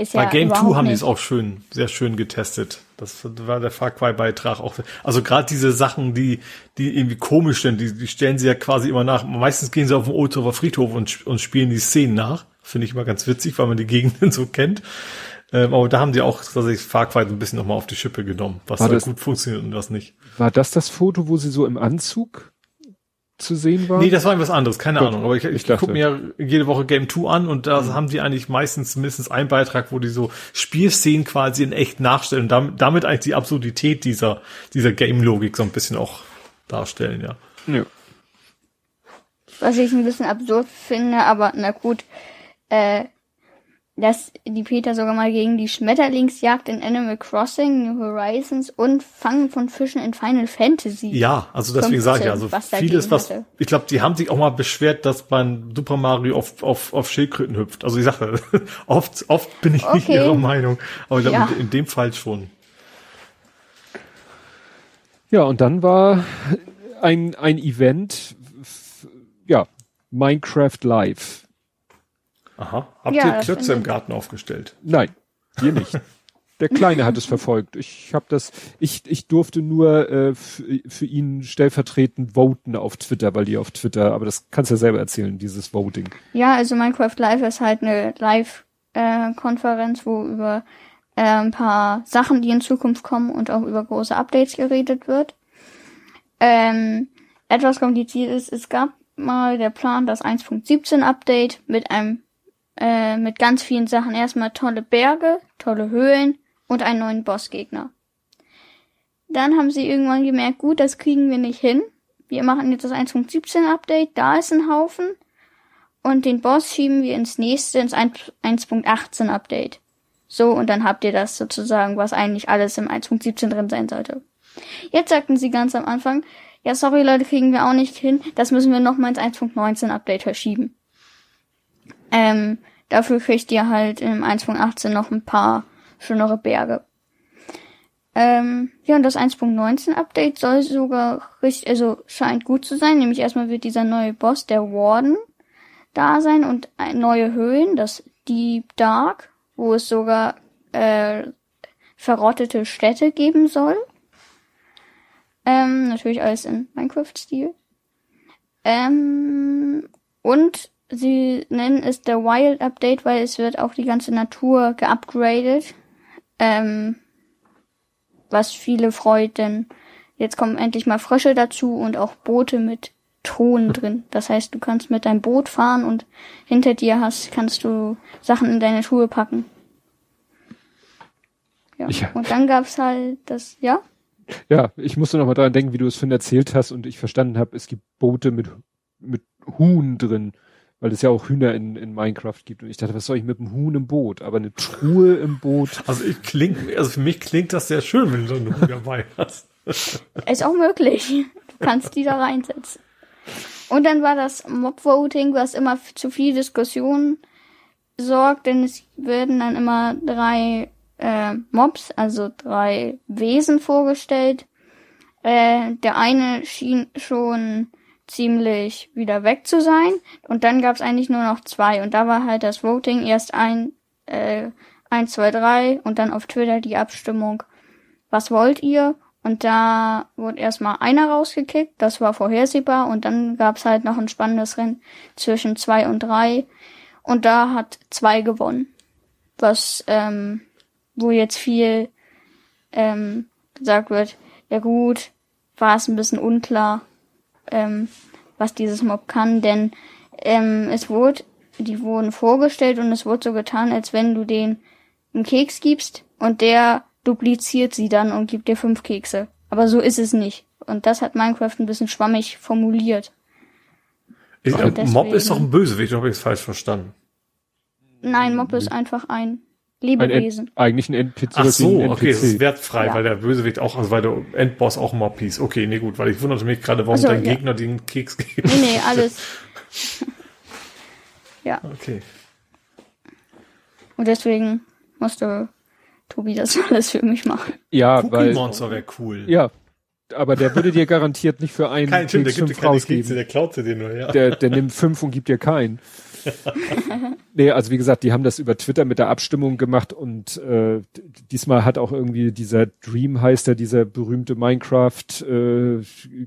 A: ist ja.
C: Bei Game 2 haben die es auch schön, sehr schön getestet. Das war der Far Cry Beitrag auch. Also gerade diese Sachen, die, die irgendwie komisch sind, die, die stellen sie ja quasi immer nach. Meistens gehen sie auf den Ultra Friedhof und, und spielen die Szenen nach. Finde ich immer ganz witzig, weil man die Gegenden so kennt. Ähm, aber da haben die auch tatsächlich Far Cry ein bisschen nochmal auf die Schippe genommen, was da gut funktioniert und was nicht.
B: War das das Foto, wo sie so im Anzug zu sehen war?
C: Nee, das war etwas anderes, keine Gut, Ahnung. Aber ich, ich, ich gucke mir jede Woche Game 2 an und da mhm. haben die eigentlich meistens mindestens einen Beitrag, wo die so Spielszenen quasi in echt nachstellen und damit, damit eigentlich die Absurdität dieser, dieser Game-Logik so ein bisschen auch darstellen, ja. ja.
A: Was ich ein bisschen absurd finde, aber na gut, äh, dass die Peter sogar mal gegen die Schmetterlingsjagd in Animal Crossing, New Horizons und Fangen von Fischen in Final Fantasy.
C: Ja, also deswegen sage ich, also was vieles, was, hatte. ich glaube, die haben sich auch mal beschwert, dass man Super Mario auf, auf, auf Schildkröten hüpft. Also ich sage, oft, oft bin ich okay. nicht ihrer Meinung, aber ich glaube, ja. in, in dem Fall schon.
B: Ja, und dann war ein, ein Event, ja, Minecraft Live.
C: Aha. Habt ja, ihr Klötze im Garten aufgestellt?
B: Nein, wir nicht. Der Kleine hat es verfolgt. Ich habe das, ich, ich durfte nur äh, für ihn stellvertretend voten auf Twitter, weil die auf Twitter, aber das kannst du ja selber erzählen, dieses Voting.
A: Ja, also Minecraft Live ist halt eine Live-Konferenz, äh, wo über äh, ein paar Sachen, die in Zukunft kommen und auch über große Updates geredet wird. Ähm, etwas kompliziert ist, es gab mal der Plan, das 1.17 Update mit einem äh, mit ganz vielen Sachen. Erstmal tolle Berge, tolle Höhlen und einen neuen Bossgegner. Dann haben sie irgendwann gemerkt, gut, das kriegen wir nicht hin. Wir machen jetzt das 1.17 Update, da ist ein Haufen. Und den Boss schieben wir ins nächste, ins 1.18 Update. So, und dann habt ihr das sozusagen, was eigentlich alles im 1.17 drin sein sollte. Jetzt sagten sie ganz am Anfang, ja, sorry Leute, kriegen wir auch nicht hin, das müssen wir nochmal ins 1.19 Update verschieben. Ähm, dafür kriegt ihr halt im 1.18 noch ein paar schönere Berge. Ähm, ja, und das 1.19 Update soll sogar richtig, also scheint gut zu sein. Nämlich erstmal wird dieser neue Boss, der Warden, da sein und neue Höhlen, das Deep Dark, wo es sogar äh, verrottete Städte geben soll. Ähm, natürlich alles in Minecraft-Stil. Ähm, und sie nennen es der Wild Update, weil es wird auch die ganze Natur geupgradet. Ähm, was viele freut, denn jetzt kommen endlich mal Frösche dazu und auch Boote mit Ton drin. Das heißt, du kannst mit deinem Boot fahren und hinter dir hast, kannst du Sachen in deine Schuhe packen. Ja. ja. Und dann gab's halt das, ja?
B: Ja, ich musste noch mal daran denken, wie du es vorhin erzählt hast und ich verstanden habe, es gibt Boote mit, mit Huhn drin, weil es ja auch Hühner in, in Minecraft gibt. Und ich dachte, was soll ich mit einem Huhn im Boot? Aber eine Truhe im Boot.
C: Also ich klingt, also für mich klingt das sehr schön, wenn du so einen Huhn dabei hast.
A: Ist auch möglich. Du kannst die da reinsetzen. Und dann war das Mob-Voting, was immer zu viel Diskussion sorgt, denn es werden dann immer drei äh, Mobs, also drei Wesen vorgestellt. Äh, der eine schien schon ziemlich wieder weg zu sein. Und dann gab es eigentlich nur noch zwei. Und da war halt das Voting erst ein, äh, eins, zwei, drei und dann auf Twitter die Abstimmung, was wollt ihr? Und da wurde erstmal einer rausgekickt, das war vorhersehbar. Und dann gab's halt noch ein spannendes Rennen zwischen zwei und drei. Und da hat zwei gewonnen. Was, ähm, wo jetzt viel ähm, gesagt wird, ja gut, war es ein bisschen unklar, ähm, was dieses Mob kann, denn ähm, es wurde, die wurden vorgestellt und es wurde so getan, als wenn du den einen Keks gibst und der dupliziert sie dann und gibt dir fünf Kekse. Aber so ist es nicht. Und das hat Minecraft ein bisschen schwammig formuliert.
C: Ich, äh, Mob ist doch ein Bösewicht, habe ich es falsch verstanden?
A: Nein, Mob ist einfach ein Lebewesen.
B: Ein eigentlich ein NPC.
C: Ach so, ein okay, es ist wertfrei, ja. weil der Bösewicht auch, also weil der Endboss auch Mob hieß. Okay, nee, gut, weil ich wunderte mich gerade, warum also, dein ja. Gegner den Keks gibt.
A: Nee, nee, alles. ja.
C: Okay.
A: Und deswegen musste Tobi das alles für mich machen.
B: Ja,
C: Cookie
B: weil.
C: Monster wäre cool.
B: Ja. Aber der würde dir garantiert nicht für einen
C: Kein, Keks der gibt fünf rausgeben. Kekse, der klaut dir den nur, ja.
B: Der, der nimmt fünf und gibt dir keinen. nee, also wie gesagt, die haben das über Twitter mit der Abstimmung gemacht und äh, diesmal hat auch irgendwie dieser Dream heißt er, dieser berühmte Minecraft äh,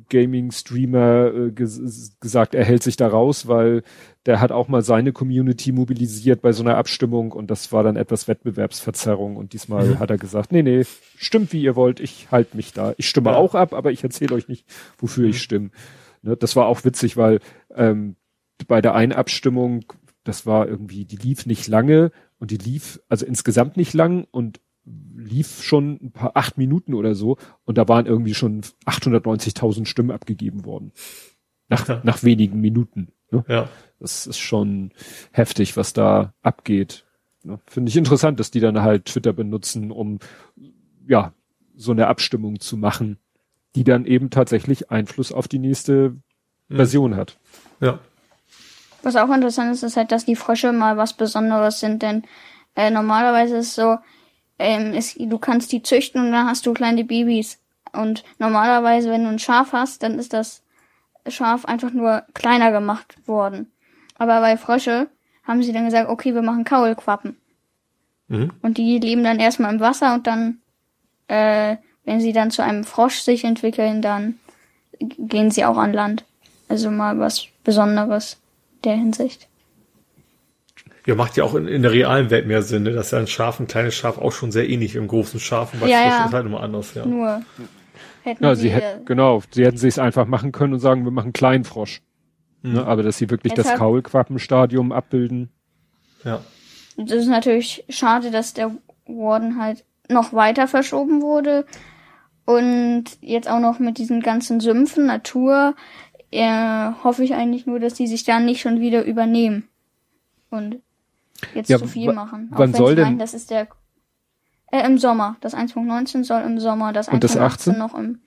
B: Gaming Streamer äh, ges gesagt, er hält sich da raus, weil der hat auch mal seine Community mobilisiert bei so einer Abstimmung und das war dann etwas Wettbewerbsverzerrung und diesmal mhm. hat er gesagt, nee, nee, stimmt wie ihr wollt, ich halte mich da. Ich stimme ja. auch ab, aber ich erzähle euch nicht, wofür mhm. ich stimme. Ne, das war auch witzig, weil ähm, bei der Einabstimmung, das war irgendwie, die lief nicht lange und die lief, also insgesamt nicht lang und lief schon ein paar acht Minuten oder so und da waren irgendwie schon 890.000 Stimmen abgegeben worden. Nach, ja. nach wenigen Minuten. Ne?
C: Ja.
B: Das ist schon heftig, was da abgeht. Ne? Finde ich interessant, dass die dann halt Twitter benutzen, um ja so eine Abstimmung zu machen, die dann eben tatsächlich Einfluss auf die nächste mhm. Version hat.
C: Ja.
A: Was auch interessant ist, ist halt, dass die Frösche mal was Besonderes sind, denn äh, normalerweise ist es so, ähm, ist, du kannst die züchten und dann hast du kleine Babys. Und normalerweise, wenn du ein Schaf hast, dann ist das Schaf einfach nur kleiner gemacht worden. Aber bei Frösche haben sie dann gesagt, okay, wir machen Kaulquappen. Mhm. Und die leben dann erstmal im Wasser und dann, äh, wenn sie dann zu einem Frosch sich entwickeln, dann gehen sie auch an Land. Also mal was Besonderes der Hinsicht.
C: Ja, macht ja auch in, in der realen Welt mehr Sinn, ne? dass ja ein Schaf, ein kleines Schaf auch schon sehr ähnlich im großen Schaf und bei
A: ja, ja.
C: ist halt immer anders, ja.
A: Nur.
B: Hätten ja, sie, sie hätten, genau, sie hätten sich einfach machen können und sagen, wir machen kleinen Frosch. Mhm. Ne? Aber dass sie wirklich Deshalb, das Kaulquappenstadium abbilden.
C: Ja.
A: Das ist natürlich schade, dass der Warden halt noch weiter verschoben wurde. Und jetzt auch noch mit diesen ganzen Sümpfen, Natur, äh, hoffe ich eigentlich nur, dass die sich dann nicht schon wieder übernehmen und jetzt ja, zu viel machen.
B: Auch wann soll denn? Meinen,
A: das ist der äh, im Sommer. Das 1.19 soll im Sommer, das
B: 1.18
A: noch im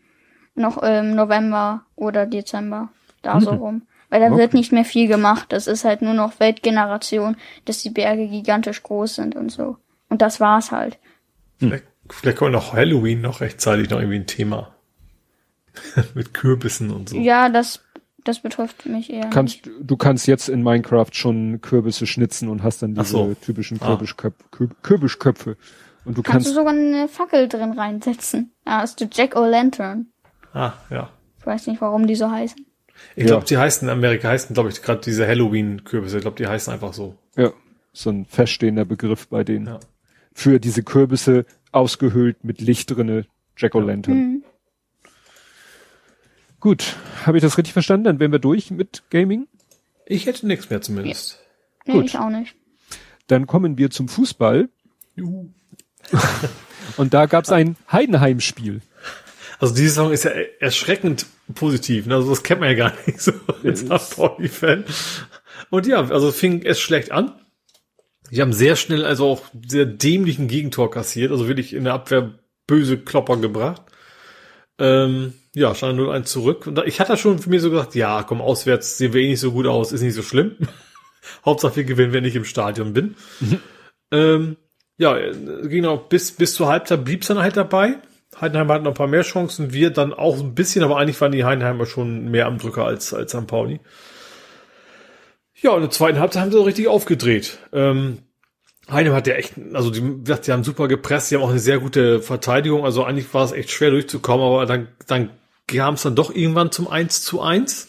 A: noch im November oder Dezember da mhm. so rum. Weil da okay. wird nicht mehr viel gemacht. Das ist halt nur noch Weltgeneration, dass die Berge gigantisch groß sind und so. Und das war's halt.
C: Vielleicht, Vielleicht kommt noch Halloween noch rechtzeitig noch irgendwie ein Thema. Mit Kürbissen und so.
A: Ja, das, das betrifft mich eher.
B: Kannst, du kannst jetzt in Minecraft schon Kürbisse schnitzen und hast dann diese
C: so.
B: typischen
C: Ah.
B: Kürbisköpfe, Kürbisköpfe. Und du
A: Kannst
B: kannst,
A: du sogar eine Fackel drin reinsetzen. Da hast du Jack O'Lantern.
C: Ah, ja.
A: Ich weiß nicht, warum die so heißen.
C: Ich
B: Ja.
C: glaube, die heißen in Amerika heißen, glaube ich, gerade diese Halloween-Kürbisse. Ich glaube, die heißen einfach so.
B: ja, so ein feststehender Begriff bei denen.
C: Ja.
B: Für diese Kürbisse ausgehöhlt mit Licht drinne, Jack O'Lantern.
A: Mhm.
B: Gut, habe ich das richtig verstanden? Dann wären wir durch mit Gaming.
C: Ich hätte nichts mehr zumindest.
A: Nee,
B: Gut.
A: ich auch nicht.
B: Dann kommen wir zum Fußball.
C: Juhu.
B: Und da gab es ein Heidenheim-Spiel.
C: Also diese Saison ist ja erschreckend positiv. Ne? Also das kennt man ja gar nicht so als. Pauli-Fan. Und ja, also es fing es schlecht an. Die haben sehr schnell also auch sehr dämlichen Gegentor kassiert. Also wirklich in der Abwehr böse Klopper gebracht. Ähm, ja, stand 0-1 zurück. Und da, ich hatte schon für mir so gesagt, ja, komm, auswärts sehen wir eh nicht so gut aus, ist nicht so schlimm. Hauptsache wir gewinnen, wenn ich im Stadion bin. Ähm, ja, ging noch bis, bis zur Halbzeit blieb's dann halt dabei. Heidenheim hat noch ein paar mehr Chancen, wir dann auch ein bisschen, aber eigentlich waren die Heidenheimer schon mehr am Drücker als, als St. Pauli. Ja, und in der zweiten Halbzeit haben sie auch richtig aufgedreht. Ähm, Heidenheim hat ja echt, also die, die haben super gepresst, die haben auch eine sehr gute Verteidigung, also eigentlich war es echt schwer durchzukommen, aber dann, dann kam es dann doch irgendwann zum 1 zu 1.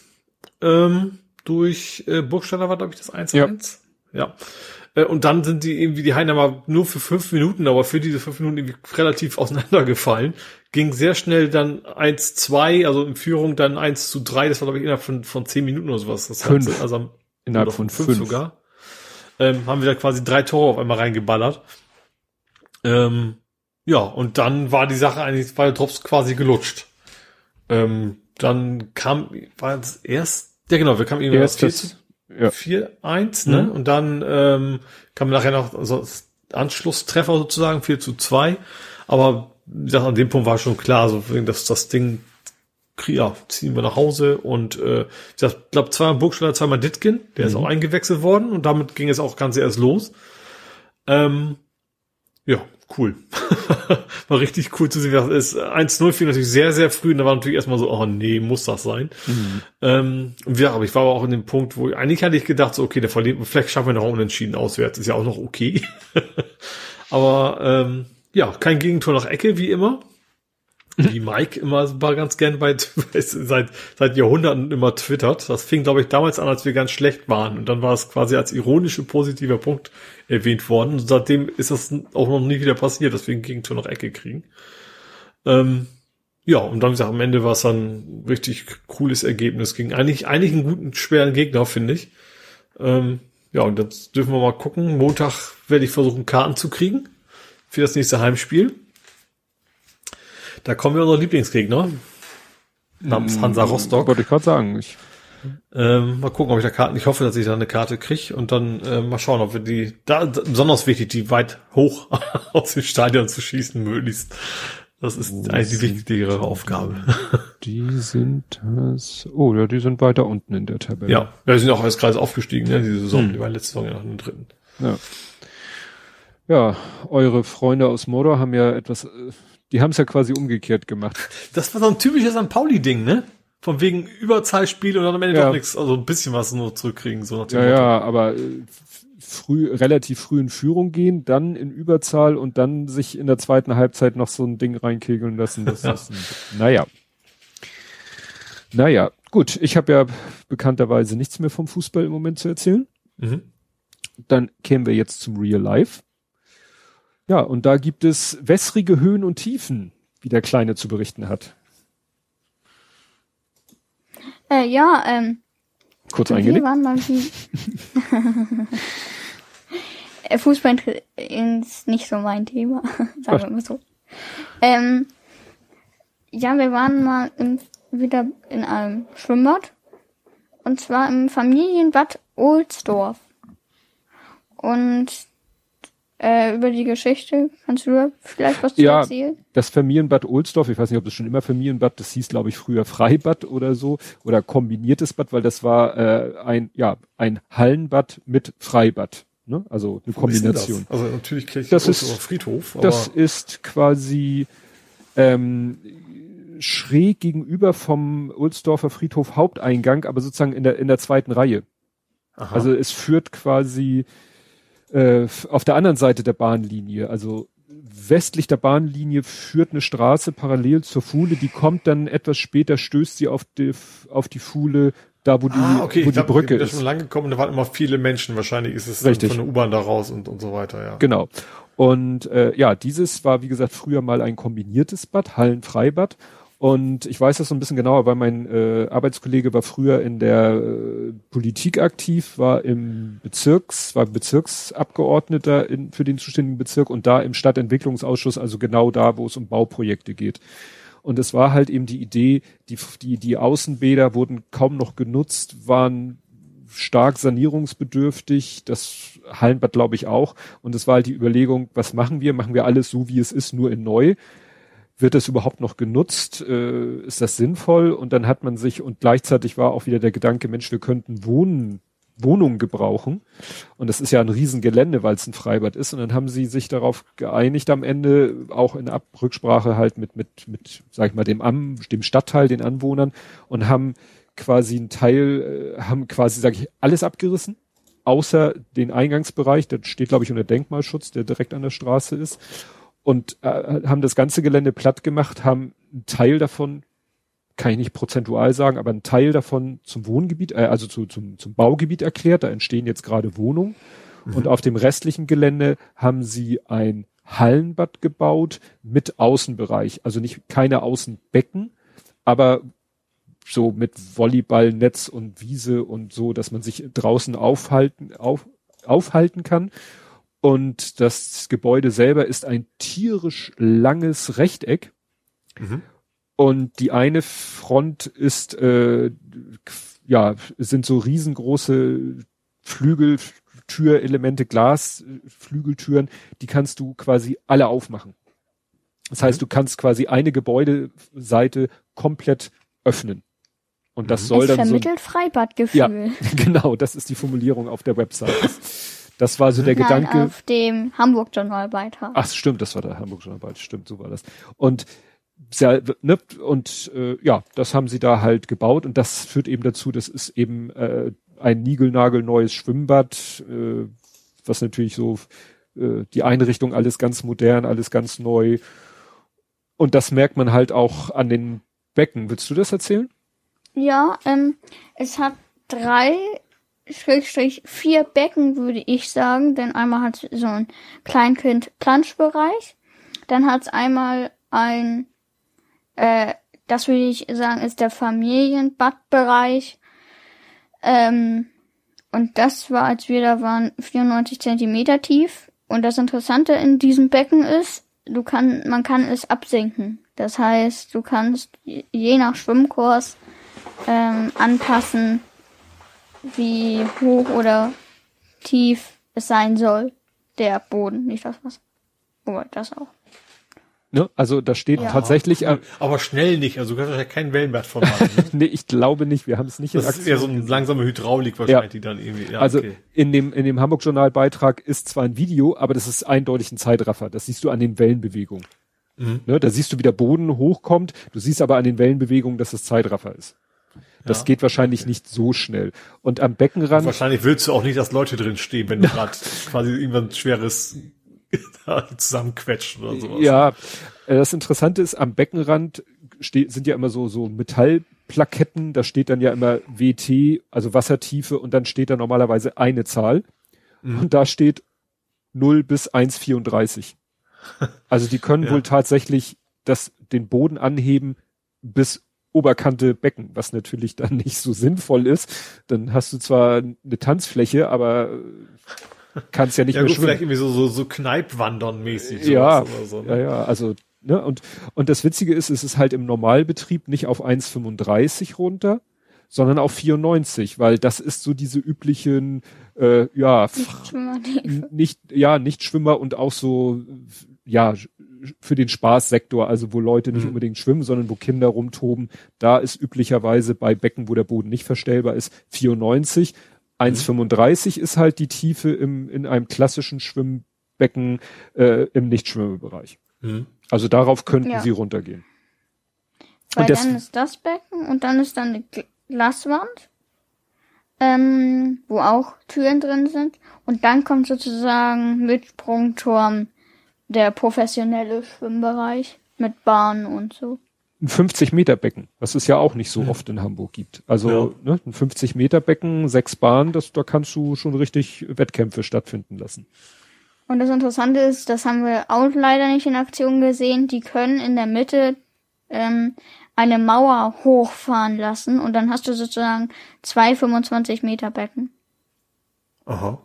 C: Ähm, durch äh, Burgstaller war, glaube ich, das 1 zu 1. Ja. Äh, Und dann sind die irgendwie, die Heidenheimer nur für fünf Minuten, aber für diese fünf Minuten irgendwie relativ auseinandergefallen. Ging sehr schnell dann 1-2, also in Führung dann 1 zu 3, das war glaube ich innerhalb von, von zehn Minuten oder sowas. Das
B: Fünf.
C: Ganze, also
B: Innerhalb von fünf.
C: sogar. Ähm, haben wir da quasi drei Tore auf einmal reingeballert. Ähm, ja, und dann war die Sache eigentlich, der Drops quasi gelutscht. Ähm, dann kam, war das erst, ja genau, wir kamen irgendwie auf 4 zu
B: Erstes, ja.
C: 4-1, ne?
B: Mhm.
C: Und dann ähm, kam nachher noch so Anschlusstreffer sozusagen, 4 zu 2. Aber wie gesagt, an dem Punkt war schon klar, so dass das Ding ja, ziehen wir nach Hause und äh, ich glaube zweimal Burgstaller, zweimal Ditkin, der ist
B: Mhm.
C: auch eingewechselt worden und damit ging es auch ganz erst los. Ähm, ja, cool. war richtig cool zu sehen. Das ist 1-0 fing natürlich sehr, sehr früh und da war natürlich erstmal so, oh nee, muss das sein. Ähm, und ja, aber ich war aber auch in dem Punkt, wo eigentlich hatte ich gedacht, so, okay, der verliert, vielleicht schaffen wir noch unentschieden auswärts, ist ja auch noch okay. aber ähm, ja, kein Gegentor nach Ecke, wie immer. Wie Mike immer war ganz gern bei seit seit Jahrhunderten immer twittert. Das fing, glaube ich, damals an, als wir ganz schlecht waren. Und dann war es quasi als ironische positiver Punkt erwähnt worden. Und seitdem ist das auch noch nie wieder passiert, dass wir ein Gegentor nach Ecke kriegen. Ähm, ja, und dann gesagt, am Ende war es dann richtig cooles Ergebnis gegen eigentlich, eigentlich einen guten, schweren Gegner, finde ich. Ähm, ja, und jetzt dürfen wir mal gucken. Montag werde ich versuchen, Karten zu kriegen für das nächste Heimspiel. Da kommen wir unser Lieblingsgegner. Namens Hansa Rostock.
B: Wollte ich gerade sagen. Ich,
C: Ähm, mal gucken, ob ich da Karten, ich hoffe, dass ich da eine Karte kriege und dann äh, mal schauen, ob wir die, da, besonders wichtig, die weit hoch aus dem Stadion zu schießen, möglichst. Das ist eigentlich die wichtigere Aufgabe.
B: die sind das. Oh, ja, die sind weiter unten in der Tabelle.
C: Ja, ja, die sind auch als Kreis aufgestiegen, ne, diese Saison,
B: Hm.
C: die war letzte Saison ja noch in der dritten.
B: Ja. Ja, eure Freunde aus Mordor haben ja etwas, äh, die haben es ja quasi umgekehrt gemacht.
C: Das war so ein typisches St. Pauli-Ding, ne? Von wegen Überzahlspiel und dann am Ende
B: Ja.
C: doch nichts, also ein bisschen was nur zurückkriegen, so dem
B: Ja, ja, aber äh, früh, relativ früh in Führung gehen, dann in Überzahl und dann sich in der zweiten Halbzeit noch so ein Ding reinkegeln lassen. Das ist, ein, naja. Naja, gut, ich habe ja bekannterweise nichts mehr vom Fußball im Moment zu erzählen.
C: Mhm.
B: Dann kämen wir jetzt zum Real Life. Ja, und da gibt es wässrige Höhen und Tiefen, wie der Kleine zu berichten hat.
A: Äh, ja, ähm,
B: Kurz
A: wir
B: eingelegt.
A: waren mal wie. Äh, Fußball ist nicht so mein Thema, sagen wir mal so. Ähm, ja, wir waren mal im, wieder in einem Schwimmbad. Und zwar im Familienbad Ohlsdorf. Und äh, über die Geschichte kannst du da vielleicht was zu
B: Ja.
A: erzählen?
B: Das Familienbad Ohlsdorf, ich weiß nicht, ob das schon immer Familienbad, das hieß, glaube ich, früher Freibad oder so, oder kombiniertes Bad, weil das war äh, ein, ja, ein Hallenbad mit Freibad. Ne? Also eine Kombination.
C: Also natürlich Kirche
B: das ist,
C: Friedhof.
B: das ist quasi ähm, schräg gegenüber vom Ulsdorfer Friedhof Haupteingang, aber sozusagen in der in der zweiten Reihe. Aha. Also es führt quasi äh, auf der anderen Seite der Bahnlinie, also westlich der Bahnlinie führt eine Straße parallel zur Fuhle, die kommt dann etwas später, stößt sie auf die, auf die Fuhle, da wo die, ah, okay. wo die glaub, Brücke ich bin ist.
C: schon lang gekommen, da waren immer viele Menschen, wahrscheinlich ist es
B: Richtig.
C: von der U-Bahn da raus und, und so weiter, ja.
B: Genau. Und äh, ja, dieses war, wie gesagt, früher mal ein kombiniertes Bad, Hallenfreibad. Und ich weiß das so ein bisschen genauer, weil mein äh, Arbeitskollege war früher in der äh, Politik aktiv, war im Bezirks, war Bezirksabgeordneter in, für den zuständigen Bezirk und da im Stadtentwicklungsausschuss, also genau da, wo es um Bauprojekte geht. Und es war halt eben die Idee, die, die, die Außenbäder wurden kaum noch genutzt, waren stark sanierungsbedürftig, das Hallenbad glaube ich auch. Und es war halt die Überlegung, was machen wir? Machen wir alles so, wie es ist, nur in neu? Wird das überhaupt noch genutzt? Äh, ist das sinnvoll? Und dann hat man sich, und gleichzeitig war auch wieder der Gedanke, Mensch, wir könnten Wohnen, Wohnungen gebrauchen. Und das ist ja ein Riesengelände, weil es ein Freibad ist. Und dann haben sie sich darauf geeinigt am Ende, auch in Abrücksprache halt mit, mit, mit, sag ich mal, dem Am, dem Stadtteil, den Anwohnern und haben quasi einen Teil, äh, haben quasi, sag ich, alles abgerissen außer den Eingangsbereich, der steht, glaube ich, unter Denkmalschutz, der direkt an der Straße ist und äh, haben das ganze Gelände platt gemacht, haben einen Teil davon, kann ich nicht prozentual sagen, aber einen Teil davon zum Wohngebiet, äh, also zu, zum, zum Baugebiet erklärt. Da entstehen jetzt gerade Wohnungen. Mhm. Und auf dem restlichen Gelände haben sie ein Hallenbad gebaut mit Außenbereich. Also nicht keine Außenbecken, aber so mit Volleyballnetz und Wiese und so, dass man sich draußen aufhalten, auf, aufhalten kann. Und das Gebäude selber ist ein tierisch langes Rechteck. Mhm. Und die eine Front ist, äh, ja, sind so riesengroße Flügeltürelemente, Glasflügeltüren, die kannst du quasi alle aufmachen. Das heißt, mhm. du kannst quasi eine Gebäudeseite komplett öffnen. Und das mhm. soll es dann
A: vermittelt
B: so,
A: Freibadgefühl.
B: Ja, genau, das ist die Formulierung auf der Website. Das war so der Nein, Gedanke.
A: Auf dem Hamburg Journalbeitrag.
B: Ach, stimmt, das war der Hamburg Journalbeitrag. Stimmt, so war das. Und sehr, ne, und äh, ja, das haben sie da halt gebaut und das führt eben dazu, das ist eben äh, ein niegelnagelneues Schwimmbad, äh, was natürlich so äh, die Einrichtung alles ganz modern, alles ganz neu. Und das merkt man halt auch an den Becken. Willst du das erzählen?
A: Ja, ähm, es hat drei Schrägstrich vier Becken, würde ich sagen, denn einmal hat so ein Kleinkind-Planschbereich, dann hat es einmal ein, äh, das würde ich sagen, ist der Familienbadbereich, ähm, und das war, als wir da waren, 94 Zentimeter tief. Und das Interessante in diesem Becken ist, du kann, man kann es absenken. Das heißt, du kannst je nach Schwimmkurs ähm, anpassen, wie hoch oder tief es sein soll, der Boden, nicht das Wasser. Aber das auch.
B: Ne? Also da steht ja. tatsächlich.
C: Äh, aber schnell nicht, also du kannst ja kein Wellenbad von machen.
B: Ne? nee, ich glaube nicht, wir haben es nicht
C: das in Aktion. Das ist ja so eine langsame Hydraulik wahrscheinlich, ja. die dann irgendwie.
B: Ja, also okay. in dem in dem Hamburg Journal Beitrag ist zwar ein Video, aber das ist eindeutig ein Zeitraffer. Das siehst du an den Wellenbewegungen. Mhm. Ne? Da siehst du, wie der Boden hochkommt. Du siehst aber an den Wellenbewegungen, dass es Zeitraffer ist. Das ja. geht wahrscheinlich okay. nicht so schnell. Und am Beckenrand. Und
C: wahrscheinlich willst du auch nicht, dass Leute drin stehen, wenn du gerade quasi irgendwann schweres zusammenquetscht oder sowas.
B: Ja, äh, das Interessante ist, am Beckenrand steht, sind ja immer so, so Metallplaketten, da steht dann ja immer WT, also Wassertiefe, und dann steht da normalerweise eine Zahl. Mhm. Und da steht 0 bis 1,34. Also die können ja. wohl tatsächlich das, den Boden anheben bis Oberkante Becken, was natürlich dann nicht so sinnvoll ist. Dann hast du zwar eine Tanzfläche, aber kannst ja nicht
C: ja,
B: mehr
C: gut, schwimmen. Vielleicht irgendwie so, so, so Kneipwandern mäßig.
B: Ja, so, ne? ja, ja, also, ne, und, und das Witzige ist, es ist halt im Normalbetrieb nicht auf 1,35 runter, sondern auf 94, weil das ist so diese üblichen, äh, ja, nicht, nicht, ja, nicht Schwimmer und auch so, ja, für den Spaßsektor, also wo Leute nicht mhm. unbedingt schwimmen, sondern wo Kinder rumtoben, da ist üblicherweise bei Becken, wo der Boden nicht verstellbar ist, 94. 1,35 ist halt die Tiefe im, in einem klassischen Schwimmbecken äh, im Nichtschwimmebereich.
C: Mhm.
B: Also darauf könnten
A: Ja.
B: sie runtergehen.
A: Weil
B: Und das-
A: dann ist das Becken und dann ist dann eine Gl- Glaswand, ähm, wo auch Türen drin sind. Und dann kommt sozusagen mit Sprungturm der professionelle Schwimmbereich mit Bahnen und so.
B: Ein 50 Meter Becken, was es ja auch nicht so oft in Hamburg gibt. Also ne, ein 50 Meter Becken, sechs Bahnen, das, da kannst du schon richtig Wettkämpfe stattfinden lassen.
A: Und das Interessante ist, das haben wir auch leider nicht in Aktion gesehen, die können in der Mitte ähm, eine Mauer hochfahren lassen und dann hast du sozusagen zwei 25 Meter Becken.
C: Aha.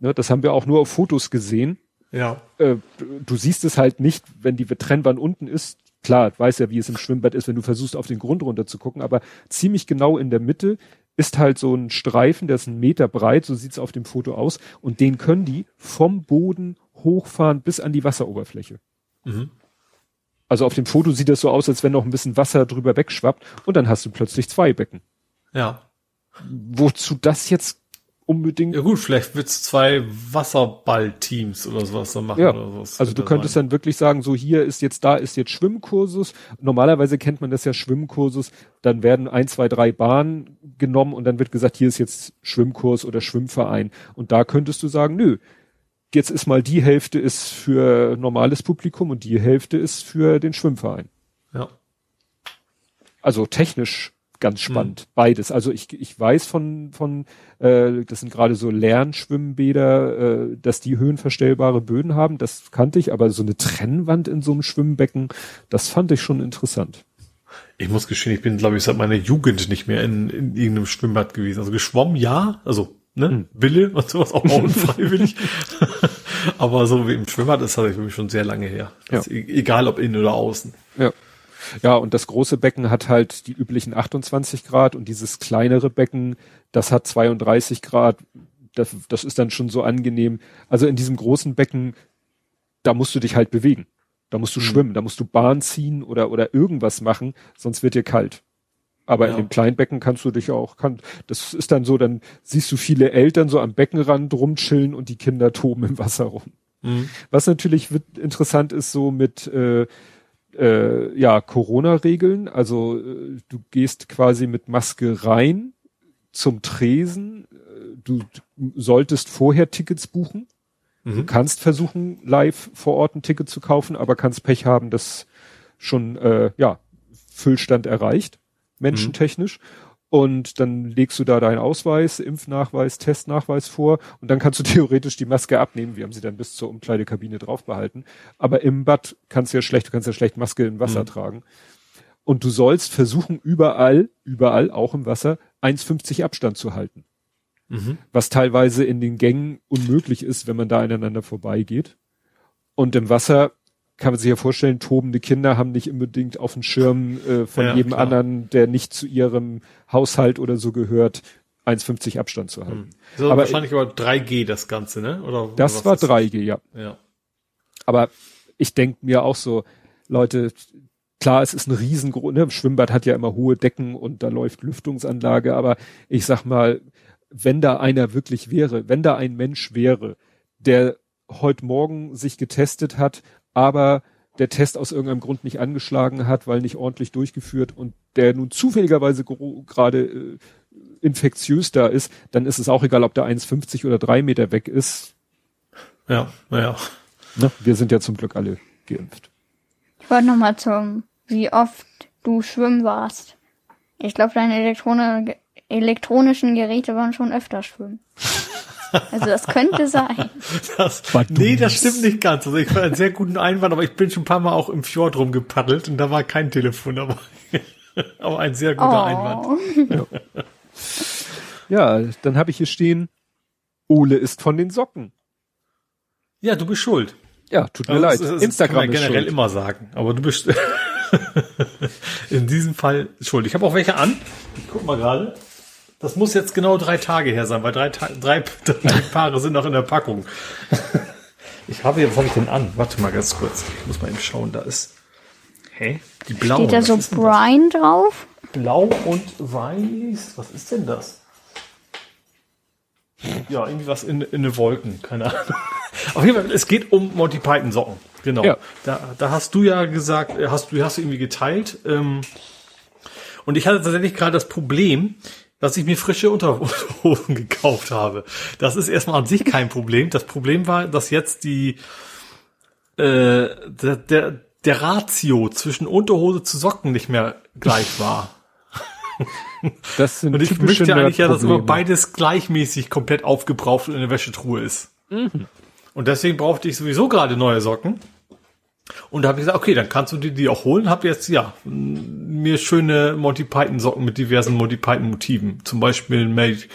B: Ne, das haben wir auch nur auf Fotos gesehen.
C: Ja.
B: äh, du siehst es halt nicht, wenn die Trennwand unten ist. Klar, weiß ja, wie es im Schwimmbad ist, wenn du versuchst, auf den Grund runter zu gucken, aber ziemlich genau in der Mitte ist halt so ein Streifen, der ist einen Meter breit, so sieht's auf dem Foto aus, und den können die vom Boden hochfahren bis an die Wasseroberfläche.
C: Mhm.
B: Also auf dem Foto sieht das so aus, als wenn noch ein bisschen Wasser drüber wegschwappt, und dann hast du plötzlich zwei Becken.
C: Ja.
B: Wozu das jetzt unbedingt
C: Ja gut, vielleicht wird's zwei Wasserballteams oder sowas dann machen
B: Ja,
C: oder sowas.
B: also du
C: Wird
B: könntest
C: sein.
B: dann wirklich sagen, so hier ist jetzt, da ist jetzt Schwimmkursus. Normalerweise kennt man das ja Schwimmkursus. Dann werden ein, zwei, drei Bahnen genommen und dann wird gesagt, hier ist jetzt Schwimmkurs oder Schwimmverein. Und da könntest du sagen, nö, jetzt ist mal die Hälfte ist für normales Publikum und die Hälfte ist für den Schwimmverein.
C: Ja.
B: Also technisch ganz spannend, beides. Also ich, ich weiß von, von äh, das sind gerade so Lernschwimmbäder, äh, dass die höhenverstellbare Böden haben, das kannte ich, aber so eine Trennwand in so einem Schwimmbecken, das fand ich schon interessant.
C: Ich muss gestehen, ich bin, glaube ich, seit meiner Jugend nicht mehr in, in irgendeinem Schwimmbad gewesen. Also geschwommen, ja, also ne,
B: Hm.
C: Wille und sowas, auch mal unfreiwillig. Aber so wie im Schwimmbad ist das für mich schon sehr lange her.
B: Ja.
C: e- Egal ob innen oder außen.
B: Ja. Ja, und das große Becken hat halt die üblichen 28 Grad und dieses kleinere Becken, das hat 32 Grad. Das, das ist dann schon so angenehm. Also in diesem großen Becken, da musst du dich halt bewegen. Da musst du schwimmen, da musst du Bahn ziehen oder, oder irgendwas machen, sonst wird dir kalt. Aber in
C: Ja.
B: dem kleinen Becken kannst du dich auch, kann, das ist dann so, dann siehst du viele Eltern so am Beckenrand rumchillen und die Kinder toben im Wasser rum.
C: Mhm.
B: Was natürlich interessant ist, so mit äh, äh, ja Corona-Regeln. Also äh, du gehst quasi mit Maske rein zum Tresen. Äh, Du solltest vorher Tickets buchen. Du kannst versuchen, live vor Ort ein Ticket zu kaufen, aber kannst Pech haben, dass schon äh, ja Füllstand erreicht, menschentechnisch. Und dann legst du da deinen Ausweis, Impfnachweis, Testnachweis vor und dann kannst du theoretisch die Maske abnehmen. Wir haben sie dann bis zur Umkleidekabine drauf behalten. Aber im Bad kannst du ja schlecht, du kannst ja schlecht Maske im Wasser tragen. Und du sollst versuchen, überall, überall, auch im Wasser, 1,50 Abstand zu halten.
C: Mhm.
B: Was teilweise in den Gängen unmöglich ist, wenn man da aneinander vorbeigeht. Und im Wasser kann man sich ja vorstellen, tobende Kinder haben nicht unbedingt auf dem Schirm äh, von
C: Ja,
B: jedem
C: klar.
B: anderen, der nicht zu ihrem Haushalt oder so gehört, 1,50 Abstand zu halten.
C: So
B: Aber
C: wahrscheinlich aber 3G das Ganze, ne? Oder
B: Das war
C: was ist
B: 3G, ja.
C: Ja.
B: Aber ich denke mir auch so, Leute, klar, es ist ein riesengroß, ne? Schwimmbad hat ja immer hohe Decken und da läuft Lüftungsanlage, aber ich sag mal, wenn da einer wirklich wäre, wenn da ein Mensch wäre, der heute Morgen sich getestet hat, aber der Test aus irgendeinem Grund nicht angeschlagen hat, weil nicht ordentlich durchgeführt und der nun zufälligerweise gerade äh, infektiös da ist, dann ist es auch egal, ob der 1,50 oder drei Meter weg ist.
C: Ja, naja.
B: Ne? Wir sind ja zum Glück alle geimpft.
A: Ich wollte noch mal zum, wie oft du schwimmen warst. Ich glaube, deine Elektrone, elektronischen Geräte waren schon öfter schwimmen. Also das könnte sein.
C: Das, nee, das stimmt nicht ganz. Also ich fand einen sehr guten Einwand, aber ich bin schon ein paar Mal auch im Fjord rumgepaddelt und da war kein Telefon dabei. aber ein sehr guter Einwand.
A: Oh.
B: Ja, dann habe ich hier stehen, Ole ist von den Socken.
C: Ja, du bist schuld.
B: Ja, tut mir
C: Also
B: leid.
C: das- das
B: Instagram
C: kann man
B: ist
C: generell
B: schuld.
C: immer sagen, aber du bist in diesem Fall schuld. Ich habe auch welche an. Ich guck mal gerade. Das muss jetzt genau drei Tage her sein, weil drei, Ta drei, drei Paare sind noch in der Packung. Ich habe hier, was habe ich denn an? Warte mal ganz kurz. Ich muss mal eben schauen, da ist. Hä? Die blauen.
A: Steht da so? Brian drauf?
C: Blau und weiß. Was ist denn das? Ja, irgendwie was in, in den Wolken, keine Ahnung. Auf jeden Fall, es geht um Monty Python Socken. Genau.
B: Ja.
C: Da, da hast du ja gesagt, äh, hast du hast du irgendwie geteilt. Ähm, und ich hatte tatsächlich gerade das Problem, dass ich mir frische Unterhosen gekauft habe. Das ist erstmal an sich kein Problem. Das Problem war, dass jetzt die äh, der, der, der Ratio zwischen Unterhose zu Socken nicht mehr gleich war.
B: Das sind
C: Und ich möchte eigentlich ja, dass immer beides gleichmäßig komplett aufgebraucht und in der Wäschetruhe ist. Und deswegen brauchte ich sowieso gerade neue Socken. Und da habe ich gesagt, okay, dann kannst du dir die auch holen. Hab jetzt, ja, mir schöne Monty Python Socken mit diversen Monty Python Motiven. Zum Beispiel Make,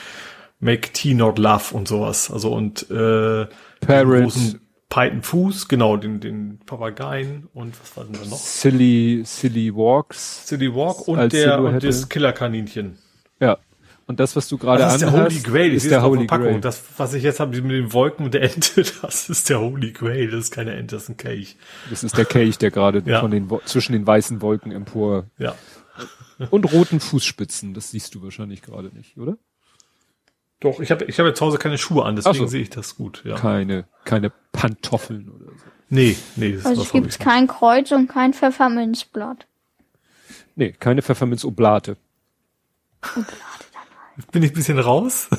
C: Make Tea Not Love und sowas. Also und äh, großen Python Fuß, genau, den, den Papageien und was war denn da noch?
B: Silly, Silly Walks.
C: City Walk und der und das Killerkaninchen.
B: Ja. Und das, was du gerade
C: Das ist der
B: anhast,
C: Holy Grail,
B: ist
C: ist
B: der Holy
C: Verpackung.
B: Grail.
C: Das, was ich jetzt habe mit den Wolken und der Ente, das ist der Holy Grail. Das ist keine Ente, das ist ein Kelch.
B: Das ist der Kelch, der gerade
C: Ja.
B: von den zwischen den weißen Wolken empor
C: Ja.
B: und roten Fußspitzen. Das siehst du wahrscheinlich gerade nicht, oder?
C: Doch, ich habe ich hab jetzt zu Hause keine Schuhe an, deswegen
B: so.
C: sehe ich das gut. Ja.
B: Keine, keine Pantoffeln oder so.
C: Nee, nee, das
A: Also es gibt kein Kreuz und kein Pfefferminzblatt.
B: Nee, keine Pfefferminz-Oblate.
C: nicht. Bin ich ein bisschen raus?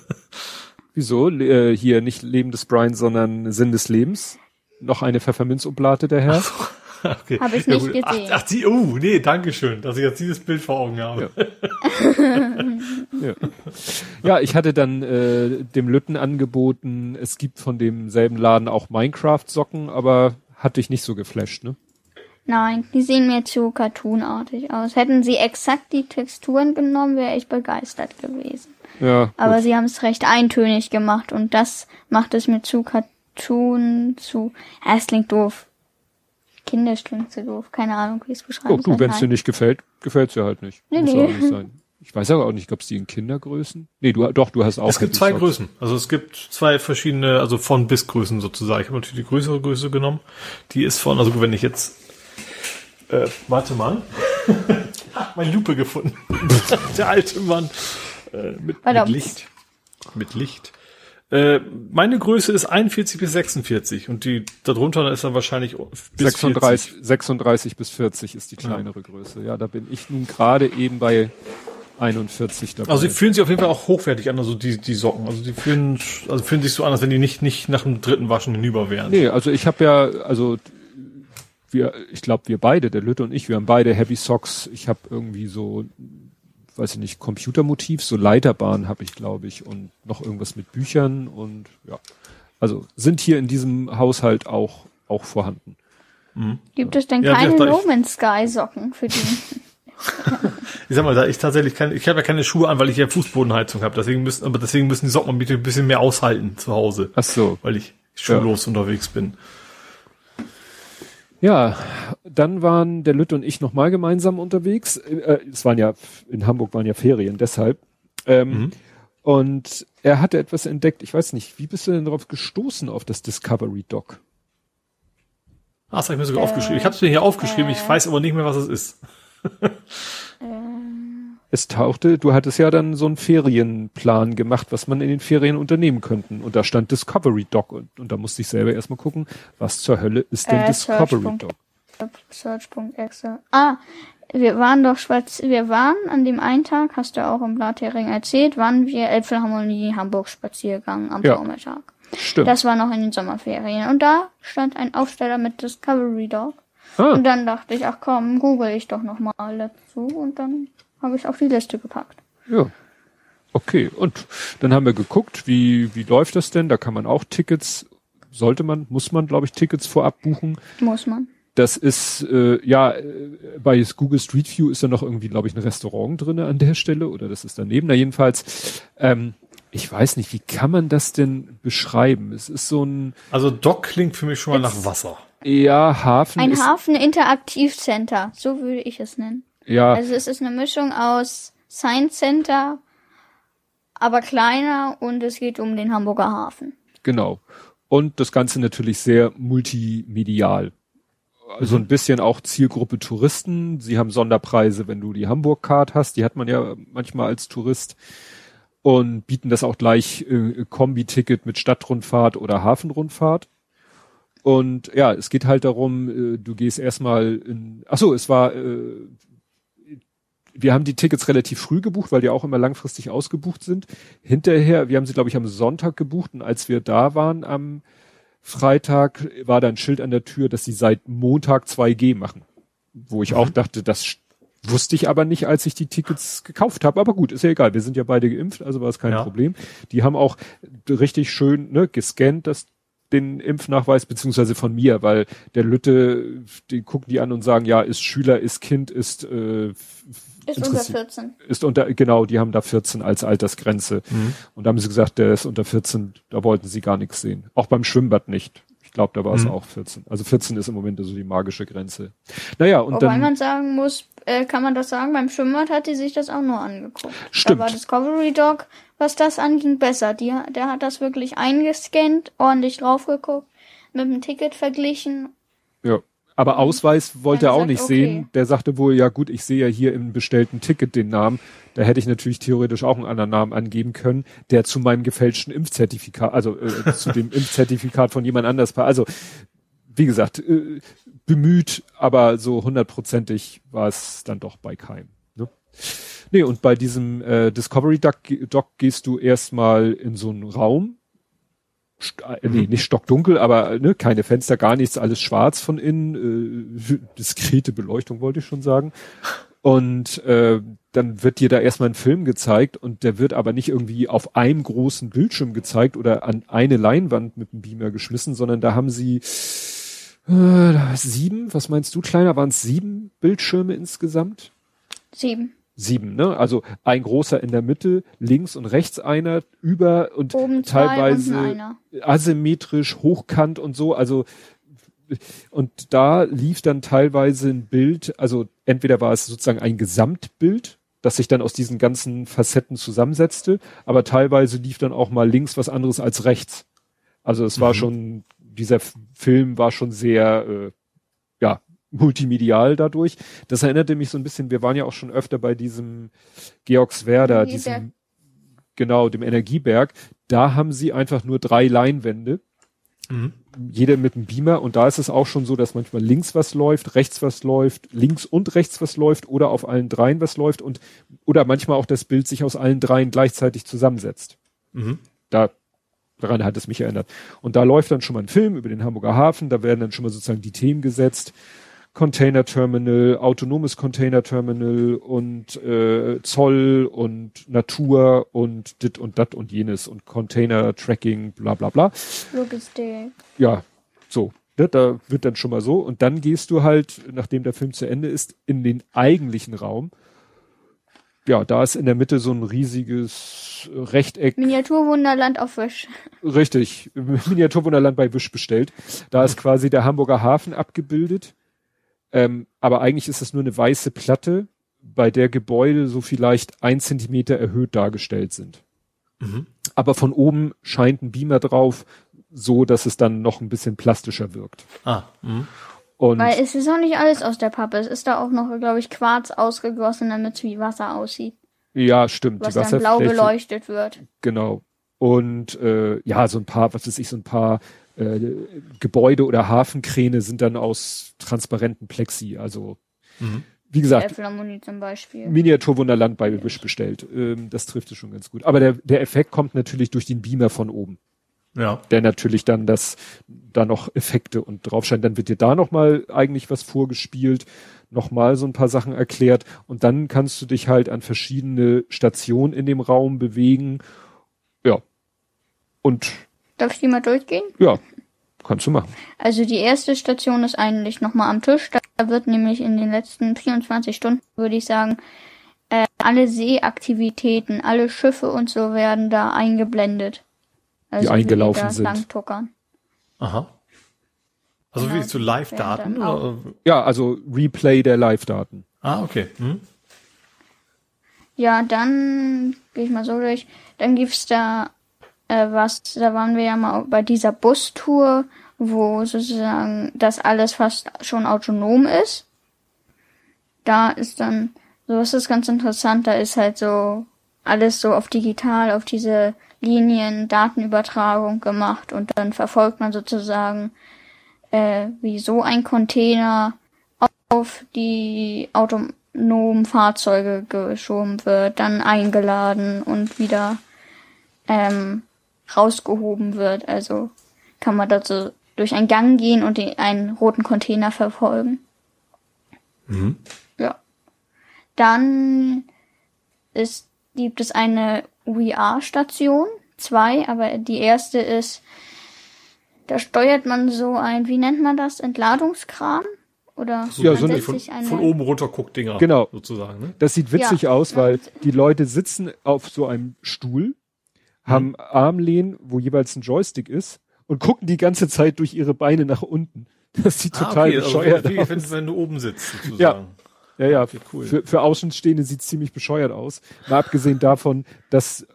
B: Wieso? Äh, hier nicht Leben des Brian, sondern Sinn des Lebens. Noch eine Pfefferminz-Oblate der Herr.
C: okay.
A: Hab ich nicht
C: gut.
A: gesehen.
C: Ach, ach die, oh, nee, danke schön, dass ich jetzt dieses Bild vor Augen habe.
B: Ja. ja, ich hatte dann äh, dem Lütten angeboten, es gibt von demselben Laden auch Minecraft-Socken, aber hat dich nicht so geflasht, ne?
A: Nein, die sehen mir zu cartoonartig aus. Hätten sie exakt die Texturen genommen, wäre ich begeistert gewesen.
B: Ja.
A: Aber
B: gut.
A: sie haben es recht eintönig gemacht und das macht es mir zu Cartoon, zu. Ja, es klingt doof. Kindisch klingt so doof. Keine Ahnung, wie ich es beschreiben
B: Oh, du,
A: soll.
B: wenn es dir nicht gefällt, gefällt's dir halt nicht.
A: Nee,
B: Muss
A: nee.
B: auch nicht sein. Ich weiß aber auch nicht, ob es die in Kindergrößen. Nee, du doch, du hast auch.
C: Es gibt zwei
B: Socks.
C: Größen. Also es gibt zwei verschiedene, also von bis Größen sozusagen. Ich habe natürlich die größere Größe genommen. Die ist von, also wenn ich jetzt, äh, warte mal, Hab meine Lupe gefunden. Der alte Mann äh, mit, mit. Licht, mit Licht. Äh, meine Größe ist 41 bis 46 und die darunter ist dann wahrscheinlich bis
B: 36,
C: 40.
B: 36 bis 40 ist die kleinere Größe. Ja, da bin ich nun gerade eben bei 41 dabei.
C: Also die fühlen sich auf jeden Fall auch hochwertig an, also die, die Socken. Also die fühlen, also fühlen sich so an, als wenn die nicht, nicht nach dem dritten Waschen hinüber wären.
B: nee, also ich habe ja, also wir, ich glaube, wir beide, der Lütte und ich, wir haben beide Heavy Socks. Ich habe irgendwie so, weiß ich nicht, Computermotiv, so Leiterbahn habe ich, glaube ich, und noch irgendwas mit Büchern und ja. Also sind hier in diesem Haushalt auch, auch vorhanden.
A: Gibt es denn
C: Ja,
A: keine No Man's Sky Socken für die?
C: Ich sag mal, da ich tatsächlich keine, ich habe ja keine Schuhe an, weil ich ja Fußbodenheizung habe. Deswegen müssen, aber deswegen müssen die Socken ein bisschen mehr aushalten zu Hause,
B: Ach so.
C: weil ich schuhlos unterwegs bin.
B: Ja, dann waren der Lütte und ich nochmal gemeinsam unterwegs. Äh, es waren ja, in Hamburg waren ja Ferien, deshalb. Ähm, Und er hatte etwas entdeckt, ich weiß nicht, wie bist du denn darauf gestoßen, auf das Discovery Dock?
C: Ah, das habe ich mir sogar aufgeschrieben. Ich habe es mir hier aufgeschrieben, ich weiß aber nicht mehr, was es ist.
B: Es tauchte, du hattest ja dann so einen Ferienplan gemacht, was man in den Ferien unternehmen könnten. Und da stand Discovery Dock und, und da musste ich selber erstmal gucken, was zur Hölle ist denn
A: Äh,
B: Discovery. Dock?
A: Search.exe. Ah, wir waren doch spaz wir waren an dem einen Tag, hast du auch im Blathering erzählt, waren wir Elbphilharmonie Hamburg Spaziergang am
B: Ja.
A: Vormittag.
B: Stimmt.
A: Das war noch in den Sommerferien. Und da stand ein Aufsteller mit Discovery Dog.
B: ah,
A: Und dann dachte ich, ach komm, google ich doch nochmal dazu. Und dann habe ich auf die Liste gepackt.
B: Ja. Okay, und dann haben wir geguckt, wie, wie läuft das denn? Da kann man auch Tickets, sollte man, muss man, glaube ich, Tickets vorab buchen.
A: Muss man.
B: Das ist, äh, ja, äh, bei Google Street View ist da noch irgendwie, glaube ich, ein Restaurant drinne an der Stelle oder das ist daneben. Na jedenfalls, ähm, ich weiß nicht, wie kann man das denn beschreiben? Es ist so ein,
C: Also Dock klingt für mich schon mal nach Wasser.
B: ja, Hafen
A: Ein
B: ist,
A: Hafen-Interaktiv-Center, so würde ich es nennen.
B: Ja,
A: Also es ist eine Mischung aus Science Center, aber kleiner und es geht um den Hamburger Hafen.
B: Genau. Und das Ganze natürlich sehr multimedial. Also ein bisschen auch Zielgruppe Touristen. Sie haben Sonderpreise, wenn du die Hamburg-Card hast. Die hat man ja manchmal als Tourist. und bieten das auch gleich äh, Kombi-Ticket mit Stadtrundfahrt oder Hafenrundfahrt. Und ja, es geht halt darum, äh, du gehst erstmal in, ach so, es war, äh, wir haben die Tickets relativ früh gebucht, weil die auch immer langfristig ausgebucht sind. Hinterher, wir haben sie, glaube ich, am Sonntag gebucht und als wir da waren am Freitag, war da ein Schild an der Tür, dass sie seit Montag 2G machen. Wo ich mhm. auch dachte, das wusste ich aber nicht, als ich die Tickets gekauft habe. Aber gut, ist ja egal. Wir sind ja beide geimpft, also war es kein ja. Problem. Die haben auch richtig schön ne, gescannt, das den Impfnachweis, beziehungsweise von mir, weil der Lütte, die gucken die an und sagen, ja, ist Schüler, ist Kind, ist äh,
A: ist unter 14.
B: Ist unter, genau, die haben da 14 als Altersgrenze. Mhm. Und da haben sie gesagt, der ist unter 14, da wollten sie gar nichts sehen. Auch beim Schwimmbad nicht. Ich glaube, da war es mhm. auch 14. Also 14 ist im Moment so die magische Grenze. Naja, und
A: Wobei
B: dann.
A: man sagen muss, äh, kann man das sagen, beim Schwimmbad hat die sich das auch nur angeguckt.
B: Stimmt.
A: Da war Discovery Dog was das anging, besser. Die, der hat das wirklich eingescannt, ordentlich drauf geguckt, mit dem Ticket verglichen.
B: Ja. Aber Ausweis wollte er auch nicht okay. sehen. Der sagte wohl, ja gut, ich sehe ja hier im bestellten Ticket den Namen. Da hätte ich natürlich theoretisch auch einen anderen Namen angeben können, der zu meinem gefälschten Impfzertifikat, also äh, zu dem Impfzertifikat von jemand anders war. Also, wie gesagt, äh, bemüht, aber so hundertprozentig war es dann doch bei keinem. Ne? Nee, und bei diesem äh, Discovery Dock, Dock gehst du erstmal in so einen Raum. Äh, nee, nicht stockdunkel, aber ne, keine Fenster, gar nichts, alles schwarz von innen. Äh, diskrete Beleuchtung wollte ich schon sagen. Und äh, dann wird dir da erstmal ein Film gezeigt und der wird aber nicht irgendwie auf einem großen Bildschirm gezeigt oder an eine Leinwand mit einem Beamer geschmissen, sondern da haben sie äh, sieben, was meinst du, kleiner, waren es sieben Bildschirme insgesamt?
A: Sieben
B: sieben, ne? Also ein großer in der Mitte, links und rechts einer, über und Oben teilweise asymmetrisch, hochkant und so. Also und da lief dann teilweise ein Bild, also entweder war es sozusagen ein Gesamtbild, das sich dann aus diesen ganzen Facetten zusammensetzte, aber teilweise lief dann auch mal links was anderes als rechts. Also es war mhm. schon, dieser Film war schon sehr, äh, multimedial dadurch. Das erinnerte mich so ein bisschen, wir waren ja auch schon öfter bei diesem Georgswerder, diesem, genau, dem Energieberg. Da haben sie einfach nur drei Leinwände. Mhm. Jeder mit einem Beamer und da ist es auch schon so, dass manchmal links was läuft, rechts was läuft, links und rechts was läuft oder auf allen dreien was läuft und oder manchmal auch das Bild sich aus allen dreien gleichzeitig zusammensetzt. Mhm. Da daran hat es mich erinnert. Und da läuft dann schon mal ein Film über den Hamburger Hafen, da werden dann schon mal sozusagen die Themen gesetzt. Container Terminal, autonomes Container Terminal und äh, Zoll und Natur und dit und dat und jenes und Container Tracking, bla bla bla.
A: Logistik.
B: Ja, so. Ne, da wird dann schon mal so. Und dann gehst du halt, nachdem der Film zu Ende ist, in den eigentlichen Raum. Ja, da ist in der Mitte so ein riesiges Rechteck.
A: Miniaturwunderland auf Wisch.
B: Richtig, Miniaturwunderland bei Wisch bestellt. Da ist quasi der Hamburger Hafen abgebildet ähm, aber eigentlich ist es nur eine weiße Platte, bei der Gebäude so vielleicht ein Zentimeter erhöht dargestellt sind. Mhm. Aber von oben scheint ein Beamer drauf, so dass es dann noch ein bisschen plastischer wirkt.
C: Ah. Mh.
A: Und Weil es ist auch nicht alles aus der Pappe. Es ist da auch noch, glaube ich, Quarz ausgegossen, damit es wie Wasser aussieht.
B: Ja, stimmt.
A: Was dann blau beleuchtet wird.
B: Genau. Und äh, ja, so ein paar, was weiß ich, so ein paar äh, Gebäude oder Hafenkräne sind dann aus transparenten Plexi. Also mhm. wie gesagt,
A: zum Beispiel.
B: Miniaturwunderland bei Wish bestellt. Ähm, das trifft es schon ganz gut. Aber der, der Effekt kommt natürlich durch den Beamer von oben.
C: Ja.
B: Der natürlich dann das, da noch Effekte und drauf scheint. Dann wird dir da nochmal eigentlich was vorgespielt, nochmal so ein paar Sachen erklärt und dann kannst du dich halt an verschiedene Stationen in dem Raum bewegen. Ja. Und
A: Darf ich die mal durchgehen?
B: Ja, kannst du machen.
A: Also die erste Station ist eigentlich nochmal am Tisch. Da wird nämlich in den letzten 24 Stunden, würde ich sagen, äh, alle Seeaktivitäten, alle Schiffe und so werden da eingeblendet.
B: Also die eingelaufen die sind.
C: Langtuckern. Aha. Also genau, wie zu Live-Daten?
B: Ja, also Replay der Live-Daten.
C: Ah, okay. Hm.
A: Ja, dann gehe ich mal so durch. Dann gibt's da äh, was, da waren wir ja mal bei dieser Bustour, wo sozusagen das alles fast schon autonom ist. Da ist dann, so ist das ganz interessant, da ist halt so alles so auf digital, auf diese Linien, Datenübertragung gemacht und dann verfolgt man sozusagen, äh, wie so ein Container auf die autonomen Fahrzeuge geschoben wird, dann eingeladen und wieder ähm, rausgehoben wird. Also kann man dazu durch einen Gang gehen und den, einen roten Container verfolgen.
C: Mhm.
A: Ja. Dann ist, gibt es eine VR-Station, zwei, aber die erste ist, da steuert man so ein, wie nennt man das, Entladungskran? Oder
C: So,
B: Ja,
A: man
B: so eine-
C: von,
A: eine,
C: von oben runter guckt Dinger.
B: Genau.
C: Sozusagen, ne?
B: Das sieht witzig
A: Ja.
B: aus, weil die Leute sitzen auf so einem Stuhl, haben Armlehnen, wo jeweils ein Joystick ist und gucken die ganze Zeit durch ihre Beine nach unten. Das sieht total
C: also
B: bescheuert
C: wie,
B: aus.
C: wenn, wenn du oben sitzt, sozusagen.
B: Ja, ja,
C: Okay, cool.
B: für, für Außenstehende sieht ziemlich bescheuert aus. Mal abgesehen davon, das äh,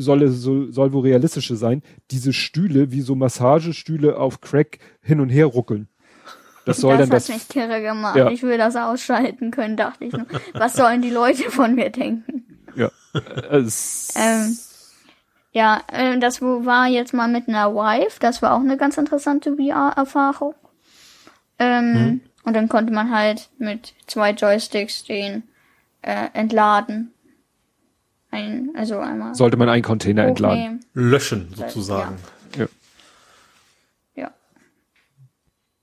B: soll, soll, soll wohl realistische sein, diese Stühle, wie so Massagestühle auf Crack hin und her ruckeln. Das soll
A: das
B: dann
A: hat
B: das,
A: mich kirre gemacht.
B: Ja.
A: Ich will das ausschalten können, dachte ich nur. Was sollen die Leute von mir denken?
B: ja, äh, es,
A: Ähm, ja, äh, das war jetzt mal mit einer Wife. Das war auch eine ganz interessante VR-Erfahrung. Ähm, Und dann konnte man halt mit zwei Joysticks den äh, entladen. Ein, also einmal
B: sollte man einen Container entladen.
A: hochnehmen.
C: Löschen, sozusagen.
B: Ja.
A: Ja.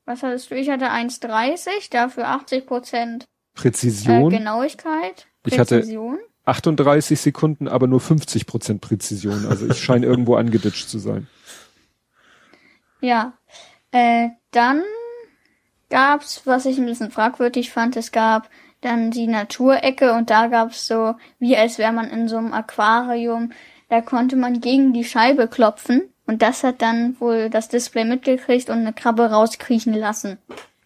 A: Was hattest du? Ich hatte 1,30, dafür 80 Prozent äh,
B: Präzision,
A: Genauigkeit.
B: Ich hatte-
A: Präzision.
B: 38 Sekunden, aber nur 50 Prozent Präzision. Also ich scheine irgendwo angeditscht zu sein.
A: Ja. Äh, dann gab's, was ich ein bisschen fragwürdig fand, es gab dann die Naturecke und da gab's so, wie als wäre man in so einem Aquarium, da konnte man gegen die Scheibe klopfen und das hat dann wohl das Display mitgekriegt und eine Krabbe rauskriechen lassen.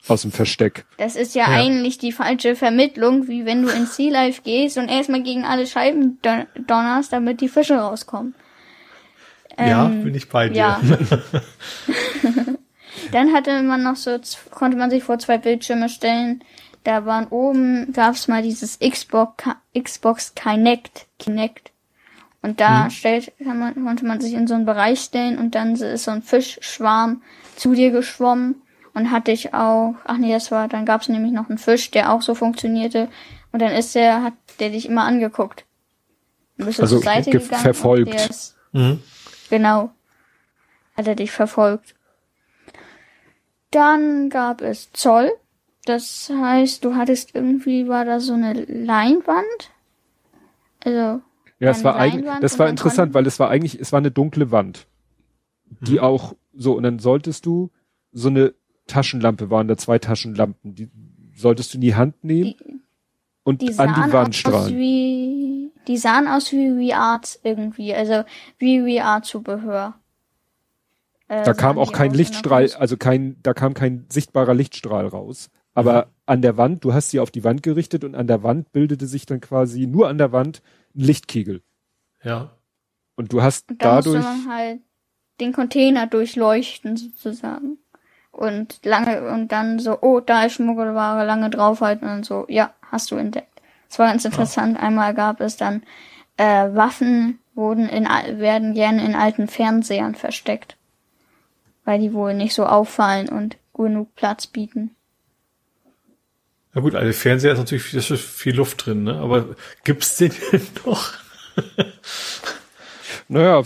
B: Aus dem Versteck.
A: Das ist ja, eigentlich die falsche Vermittlung, wie wenn du ins Sea Life gehst und erstmal gegen alle Scheiben don- donnerst, damit die Fische rauskommen.
C: ja,
A: Ähm,
C: bin ich bei dir.
A: Ja. Dann hatte man noch so, z- konnte man sich vor zwei Bildschirme stellen. Da waren oben, gab's mal dieses Xbox, Xbox Kinect, Kinect. Und da stellt, kann man, konnte man sich in so einen Bereich stellen und dann ist so ein Fischschwarm zu dir geschwommen und hat dich auch, ach nee, das war, dann gab's nämlich noch einen Fisch, der auch so funktionierte. Und dann ist der, hat der dich immer angeguckt. Du bist
B: Also
A: zur Seite
B: ge-
A: gegangen. und
B: verfolgt.
A: Ist,
C: Mhm.
A: Genau. Hat er dich verfolgt. Dann gab es Zoll. Das heißt, du hattest irgendwie, war da so eine Leinwand. Also,
B: Ja, es war eigentlich, das war interessant, weil es war eigentlich, es war eine dunkle Wand, die auch so und dann solltest du so eine Taschenlampe waren da zwei Taschenlampen, die solltest du in die Hand nehmen und
A: die
B: an die Wand
A: aus
B: strahlen.
A: wie, die sahen aus wie VR irgendwie, also wie VR-Zubehör. Äh,
B: Da kam auch
A: die
B: kein
A: aus
B: Lichtstrahl,
A: dann-
B: also kein, da kam kein sichtbarer Lichtstrahl raus. Aber an der Wand, du hast sie auf die Wand gerichtet und an der Wand bildete sich dann quasi nur an der Wand ein Lichtkegel.
C: Ja.
B: Und du hast
A: Und da
B: dadurch,
A: musste man halt den Container durchleuchten sozusagen. Und lange, und dann so, oh, da ist Schmuggelware, lange draufhalten und so, ja, hast du entdeckt. Das war ganz interessant. Einmal gab es dann, äh, Waffen wurden in, werden gerne in alten Fernsehern versteckt. Weil die wohl nicht so auffallen und genug Platz bieten.
C: Na gut, also Fernseher ist natürlich da ist viel Luft drin, ne? Aber gibt's den denn noch?
B: Naja,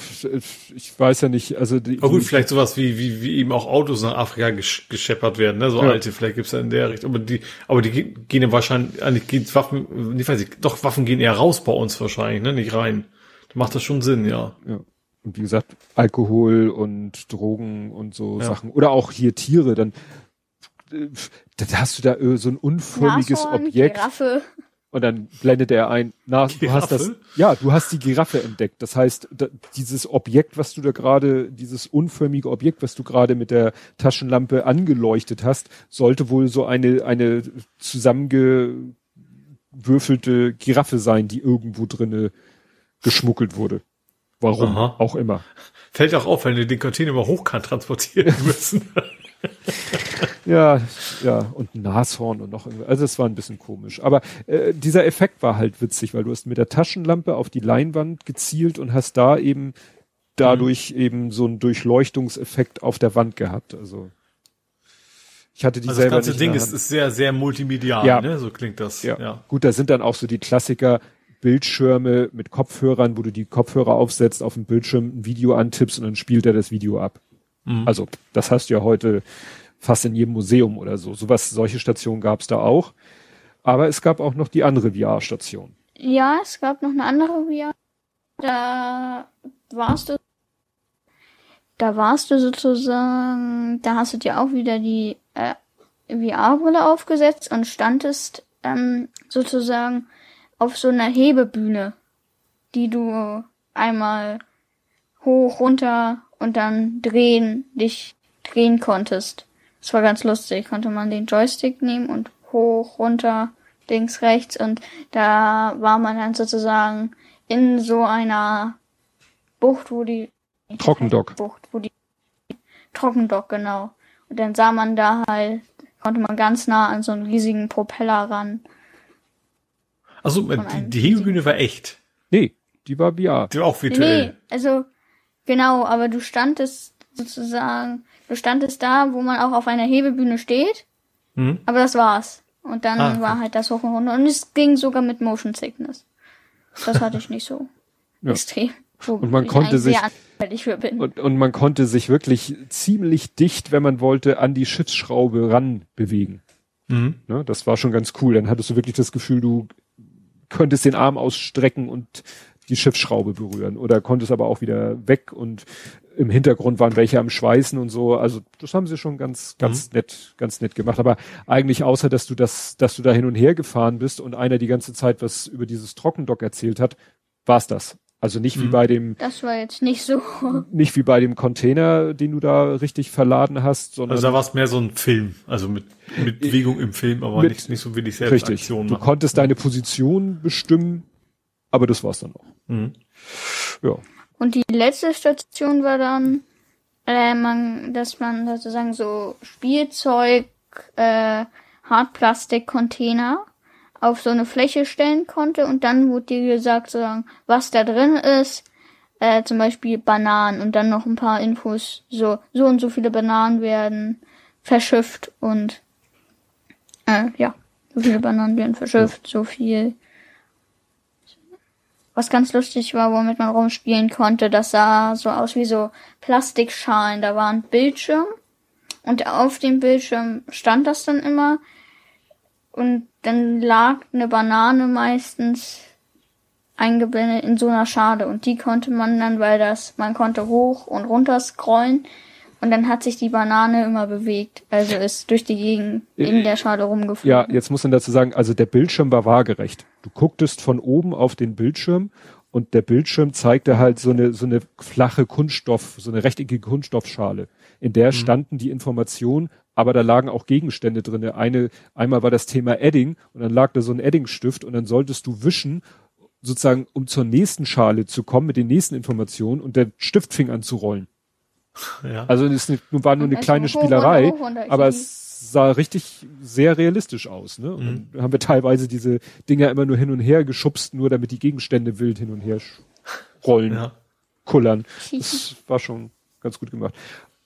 B: ich weiß ja nicht, also die,
C: Aber gut, vielleicht sowas wie, wie, wie eben auch Autos nach Afrika gesch gescheppert werden, ne? So
B: Ja.
C: alte, vielleicht gibt's ja in der Richtung. Aber die, aber die ge- gehen ja wahrscheinlich, eigentlich gehen Waffen, nicht weiß ich, doch Waffen gehen eher raus bei uns wahrscheinlich, ne? Nicht rein. Da macht das schon Sinn, ja.
B: Ja. Und wie gesagt, Alkohol und Drogen und so
C: Ja.
B: Sachen. Oder auch hier Tiere, dann äh, da hast du da äh, so ein unförmiges
A: Nashorn,
B: Objekt
A: Giraffe.
B: Und dann blendet er ein, na, du hast das,
C: Giraffe?
B: ja, du hast die Giraffe entdeckt. Das heißt, da, dieses Objekt, was du da gerade, dieses unförmige Objekt, was du gerade mit der Taschenlampe angeleuchtet hast, sollte wohl so eine, eine zusammengewürfelte Giraffe sein, die irgendwo drinne geschmuggelt wurde. Warum
C: Aha.
B: auch immer.
C: Fällt auch auf, wenn die den Container immer hochkant transportieren müssen.
B: Ja, ja, und ein Nashorn und noch irgendwas. Also es war ein bisschen komisch. Aber äh, dieser Effekt war halt witzig, weil du hast mit der Taschenlampe auf die Leinwand gezielt und hast da eben dadurch mhm. eben so einen Durchleuchtungseffekt auf der Wand gehabt. Also ich hatte die also selber
C: das ganze Ding ist, ist sehr, sehr multimedial, ja. ne? So klingt das.
B: Ja. ja. Gut, da sind dann auch so die Klassiker Bildschirme mit Kopfhörern, wo du die Kopfhörer aufsetzt, auf dem Bildschirm ein Video antippst und dann spielt er das Video ab. Mhm. Also, das hast du ja heute fast in jedem Museum oder so. Sowas, solche Stationen gab es da auch. Aber es gab auch noch die andere VR-Station.
A: Ja, es gab noch eine andere VR. Da warst du, da warst du sozusagen, da hast du dir auch wieder die äh, VR-Brille aufgesetzt und standest ähm, sozusagen auf so einer Hebebühne, die du einmal hoch, runter und dann drehen, dich drehen konntest. Das war ganz lustig. Konnte man den Joystick nehmen und hoch, runter, links, rechts und da war man dann sozusagen in so einer Bucht, wo die
B: Trockendock.
A: Bucht, wo die Trockendock, genau. Und dann sah man da halt, konnte man ganz nah an so einen riesigen Propeller ran.
C: Also die, die Hebebühne war echt.
B: Nee, die war VR.
C: Die war auch virtuell. Nee,
A: also genau, aber du standest sozusagen, du standest da, wo man auch auf einer Hebebühne steht. Mhm. Aber das war's. Und dann ah, okay. war halt das hoch und runter. Und es ging sogar mit Motion Sickness. Das hatte ich nicht so ja. extrem
B: und man konnte sich und, und, man konnte sich wirklich ziemlich dicht, wenn man wollte, an die Schiffsschraube ran bewegen. Mhm. Ne, das war schon ganz cool. Dann hattest du wirklich das Gefühl, du könntest den Arm ausstrecken und die Schiffsschraube berühren oder konntest aber auch wieder weg und im Hintergrund waren welche am Schweißen und so. Also das haben sie schon ganz, ganz mhm. nett, ganz nett gemacht. Aber eigentlich außer, dass du das, dass du da hin und her gefahren bist und einer die ganze Zeit was über dieses Trockendock erzählt hat, war's das. Also nicht mhm. wie bei dem.
A: Das war jetzt nicht so.
B: Nicht wie bei dem Container, den du da richtig verladen hast, sondern.
C: Also da war es mehr so ein Film, also mit, mit Bewegung im Film, aber mit, nicht, nicht so wenig
B: selbst Richtig. Aktion du konntest deine Position bestimmen, aber das war's dann auch. Mhm.
A: Ja. Und die letzte Station war dann, äh, man, dass man sozusagen so Spielzeug, äh, Hartplastik-Container auf so eine Fläche stellen konnte und dann wurde dir gesagt, so, was da drin ist, äh, zum Beispiel Bananen und dann noch ein paar Infos, so, so und so viele Bananen werden verschifft und äh, ja, so viele Bananen werden verschifft, so viel. Was ganz lustig war, womit man rumspielen konnte, das sah so aus wie so Plastikschalen. Da war ein Bildschirm und auf dem Bildschirm stand das dann immer und dann lag eine Banane meistens eingeblendet in so einer Schale und die konnte man dann, weil das, man konnte hoch und runter scrollen und dann hat sich die Banane immer bewegt, also ist durch die Gegend in der Schale rumgeflogen.
B: Ja, jetzt muss man dazu sagen, also der Bildschirm war waagerecht. Du gucktest von oben auf den Bildschirm und der Bildschirm zeigte halt so eine, so eine flache Kunststoff, so eine rechteckige Kunststoffschale. In der mhm. standen die Informationen aber da lagen auch Gegenstände drinne. Eine, einmal war das Thema Edding und dann lag da so ein Eddingstift und dann solltest du wischen, sozusagen, um zur nächsten Schale zu kommen mit den nächsten Informationen und der Stift fing an zu rollen. Ja. Also es war nur eine kleine Spielerei, aber es sah richtig sehr realistisch aus. Ne? Und mhm. dann haben wir teilweise diese Dinger immer nur hin und her geschubst, nur damit die Gegenstände wild hin und her rollen, ja. kullern. Das war schon ganz gut gemacht.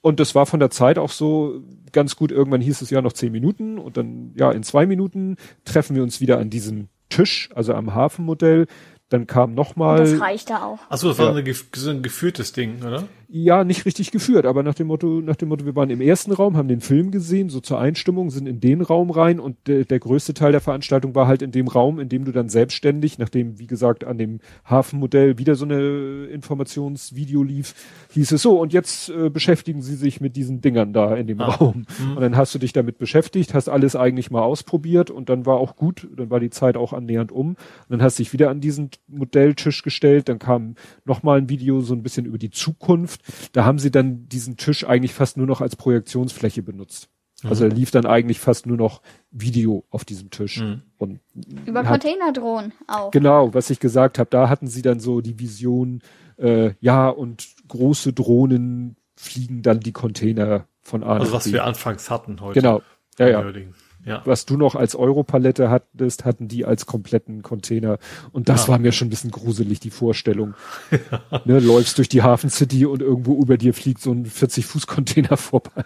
B: Und das war von der Zeit auch so ganz gut. Irgendwann hieß es ja noch zehn Minuten und dann, ja, in zwei Minuten treffen wir uns wieder an diesem Tisch, also am Hafenmodell. Dann kam nochmal. Das
A: reicht da auch.
C: Achso, das war ja. so ein geführtes Ding, oder?
B: Ja, nicht richtig geführt, aber nach dem Motto, nach dem Motto, wir waren im ersten Raum, haben den Film gesehen, so zur Einstimmung, sind in den Raum rein und der, der größte Teil der Veranstaltung war halt in dem Raum, in dem du dann selbstständig, nachdem, wie gesagt, an dem Hafenmodell wieder so eine Informationsvideo lief, hieß es so, und jetzt äh, beschäftigen sie sich mit diesen Dingern da in dem ah. Raum. Mhm. Und dann hast du dich damit beschäftigt, hast alles eigentlich mal ausprobiert und dann war auch gut, dann war die Zeit auch annähernd um. Und dann hast du dich wieder an diesen Modelltisch gestellt, dann kam nochmal ein Video so ein bisschen über die Zukunft. Da haben sie dann diesen Tisch eigentlich fast nur noch als Projektionsfläche benutzt. Mhm. Also lief dann eigentlich fast nur noch Video auf diesem Tisch. Mhm. Und
A: Über Containerdrohnen auch.
B: Genau, was ich gesagt habe, da hatten sie dann so die Vision, äh, ja, und große Drohnen fliegen dann die Container von A
C: Also was wir anfangs hatten heute.
B: Genau. Ja, ja.
C: Nörding. Ja.
B: Was du noch als Europalette hattest, hatten die als kompletten Container. Und das
C: Ja.
B: war mir schon ein bisschen gruselig, die Vorstellung. ne, läufst durch die Hafen City und irgendwo über dir fliegt so ein 40-Fuß-Container vorbei.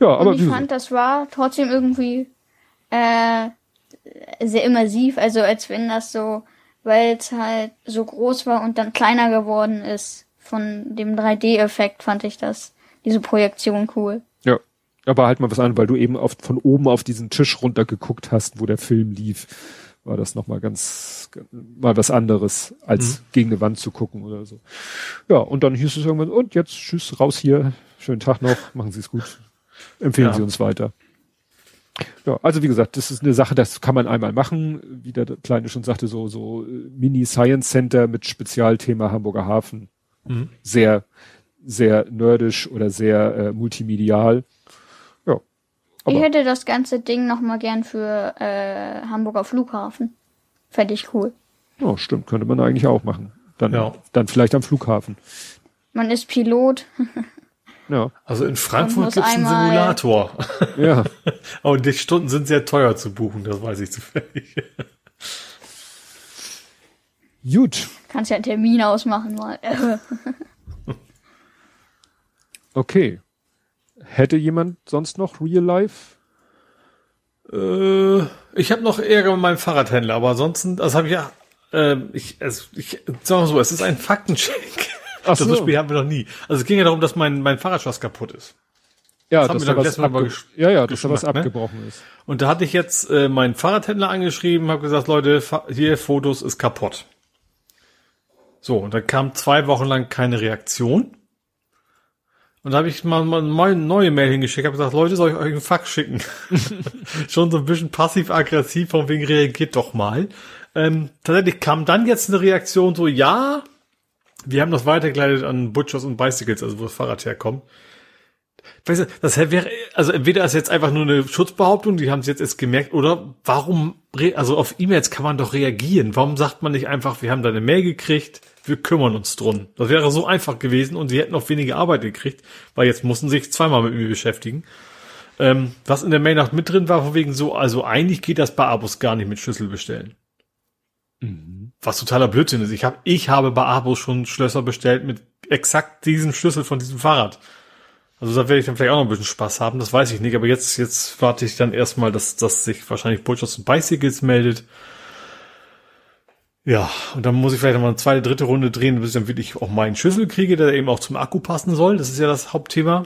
B: ja, aber
A: und ich fand, das war trotzdem irgendwie äh, sehr immersiv, also als wenn das so, weil es halt so groß war und dann kleiner geworden ist von dem 3D-Effekt, fand ich das, diese Projektion cool.
B: Ja, aber halt mal was an, weil du eben auf, von oben auf diesen Tisch runter geguckt hast, wo der Film lief, war das nochmal ganz, mal was anderes, als gegen eine Wand zu gucken oder so. Ja, und dann hieß es irgendwann, und jetzt tschüss, raus hier, schönen Tag noch, machen Sie es gut, empfehlen
C: Ja.
B: Sie uns weiter. Ja, also wie gesagt, das ist eine Sache, das kann man einmal machen, wie der Kleine schon sagte, so, so äh, Mini-Science Center mit Spezialthema Hamburger Hafen.
C: Mhm.
B: Sehr, sehr nerdisch oder sehr äh, multimedial. Ja.
A: ich
B: Aber,
A: hätte das ganze Ding noch mal gern für äh, Hamburger Flughafen. Fände ich cool.
B: ja, stimmt, könnte man eigentlich auch machen. Dann,
C: Ja.
B: dann vielleicht am Flughafen.
A: Man ist Pilot.
B: Ja,
C: Also in Frankfurt gibt es einen Simulator.
B: ja.
C: Aber die Stunden sind sehr teuer zu buchen, das weiß ich zufällig.
B: Gut.
A: Kannst ja einen Termin ausmachen mal.
B: Okay. Hätte jemand sonst noch Real Life?
C: Äh, ich habe noch Ärger mit meinem Fahrradhändler, aber ansonsten, das habe ich ja, äh, ich, es, ich sag mal so, es ist ein Faktencheck.
B: Ach
C: Das
B: so.
C: Spiel haben wir noch nie. Also es ging ja darum, dass mein, mein Fahrradschloss kaputt ist.
B: Ja,
C: Das haben
B: dass
C: wir
B: da
C: doch
B: was,
C: letztes Mal mal
B: ja, ja, dass da was
C: ne?
B: abgebrochen ist.
C: Und da hatte ich jetzt äh, meinen Fahrradhändler angeschrieben, habe gesagt, Leute, hier Fotos ist kaputt. So, und dann kam zwei Wochen lang keine Reaktion. Und da habe ich mal, mal eine neue Mail hingeschickt, habe gesagt, Leute, soll ich euch einen Fax schicken? Schon so ein bisschen passiv-aggressiv, von wegen reagiert doch mal. Ähm, tatsächlich kam dann jetzt eine Reaktion so, ja, wir haben das weitergeleitet an Butchers und Bicycles, also wo das Fahrrad herkommt. Weißt du, das wäre, also entweder ist jetzt einfach nur eine Schutzbehauptung, die haben es jetzt erst gemerkt, oder warum, also auf E-Mails kann man doch reagieren. Warum sagt man nicht einfach, wir haben da eine Mail gekriegt, wir kümmern uns drum. Das wäre so einfach gewesen und sie hätten auch weniger Arbeit gekriegt, weil jetzt mussten sie sich zweimal mit mir beschäftigen. Ähm, was in der Mail noch mit drin war, von wegen so, also eigentlich geht das bei Abos gar nicht mit Schlüssel bestellen. Was totaler Blödsinn ist. Ich habe ich habe bei Abos schon Schlösser bestellt mit exakt diesem Schlüssel von diesem Fahrrad. Also da werde ich dann vielleicht auch noch ein bisschen Spaß haben, das weiß ich nicht. Aber jetzt, jetzt warte ich dann erstmal, dass, dass sich wahrscheinlich Butchers und Bicycles meldet. Ja, und dann muss ich vielleicht noch mal eine zweite, dritte Runde drehen, bis ich dann wirklich auch meinen Schlüssel kriege, der eben auch zum Akku passen soll. Das ist ja das Hauptthema.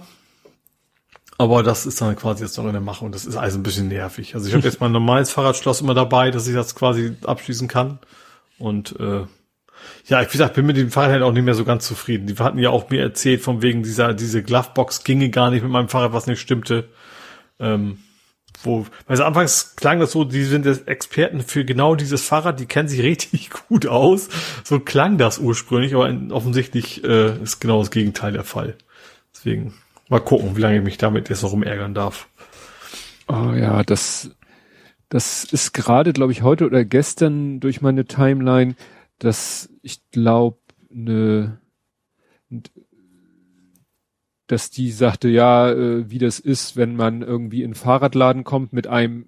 C: Aber das ist dann quasi jetzt noch in der Mache und das ist alles ein bisschen nervig. Also ich habe jetzt mein normales Fahrradschloss immer dabei, dass ich das quasi abschließen kann. Und äh, ja, ich wie gesagt, bin mit dem Fahrrad auch nicht mehr so ganz zufrieden. Die hatten ja auch mir erzählt, von wegen dieser, diese Glovebox ginge gar nicht mit meinem Fahrrad, was nicht stimmte. Ähm, wo, also anfangs klang das so, die sind jetzt Experten für genau dieses Fahrrad, die kennen sich richtig gut aus. So klang das ursprünglich, aber offensichtlich äh, ist genau das Gegenteil der Fall. Deswegen mal gucken, wie lange ich mich damit jetzt noch rumärgern darf.
B: Oh ja, das, das ist gerade, glaube ich, heute oder gestern durch meine Timeline, dass ich glaube, ne, dass die sagte, ja, äh, wie das ist, wenn man irgendwie in Fahrradladen kommt mit einem,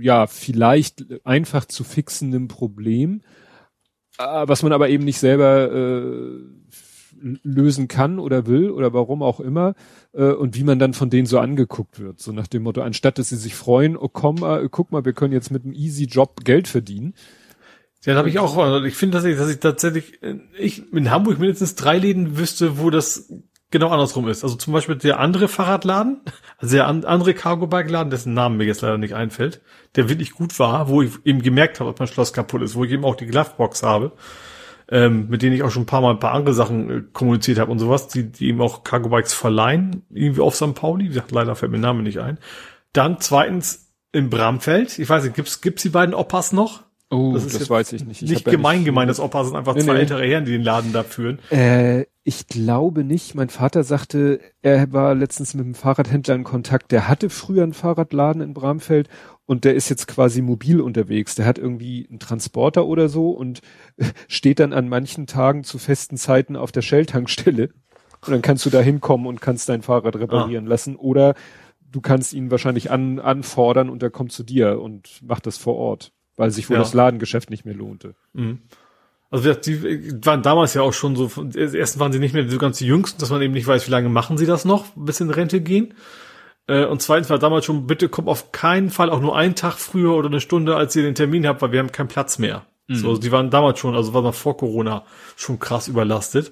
B: ja, vielleicht einfach zu fixenden Problem, äh, was man aber eben nicht selber äh, lösen kann oder will oder warum auch immer äh, und wie man dann von denen so angeguckt wird. So nach dem Motto, anstatt dass sie sich freuen, oh komm mal, guck mal, wir können jetzt mit einem easy Job Geld verdienen.
C: Ja, habe ich auch, also ich finde tatsächlich, dass ich tatsächlich, äh, ich in Hamburg mindestens drei Läden wüsste, wo das genau andersrum ist. Also zum Beispiel der andere Fahrradladen, also der an, andere Cargo-Bike-Laden, dessen Namen mir jetzt leider nicht einfällt, der wirklich gut war, wo ich eben gemerkt habe, ob mein Schloss kaputt ist, wo ich eben auch die Glovebox habe, ähm, mit denen ich auch schon ein paar Mal ein paar andere Sachen äh, kommuniziert habe und sowas, die, die eben auch Cargo-Bikes verleihen, irgendwie auf St. Pauli, wie gesagt, leider fällt mir der Name nicht ein. Dann zweitens in Bramfeld, ich weiß nicht, gibt's, gibt's die beiden Oppas noch?
B: Oh,
C: Das
B: das, weiß ich nicht. Ich
C: nicht
B: hab ja
C: gemein gemeint, das Opa sind einfach
B: Nee,
C: zwei
B: nee.
C: ältere Herren, die den Laden da führen.
B: Äh, ich glaube nicht. Mein Vater sagte, er war letztens mit einem Fahrradhändler in Kontakt. Der hatte früher einen Fahrradladen in Bramfeld und der ist jetzt quasi mobil unterwegs. Der hat irgendwie einen Transporter oder so und steht dann an manchen Tagen zu festen Zeiten auf der Shell-Tankstelle Und dann kannst du da hinkommen und kannst dein Fahrrad reparieren ah. lassen. Oder du kannst ihn wahrscheinlich an, anfordern und er kommt zu dir und macht das vor Ort, weil sich wohl ja. das Ladengeschäft nicht mehr lohnte. Mhm.
C: Also die waren damals ja auch schon so, erstens waren sie nicht mehr so ganz die Jüngsten, dass man eben nicht weiß, wie lange machen sie das noch, bis in Rente gehen. Äh, und zweitens war damals schon, bitte kommt auf keinen Fall auch nur einen Tag früher oder eine Stunde, als ihr den Termin habt, weil wir haben keinen Platz mehr. Mhm. So, also die waren damals schon, also war noch vor Corona schon krass überlastet.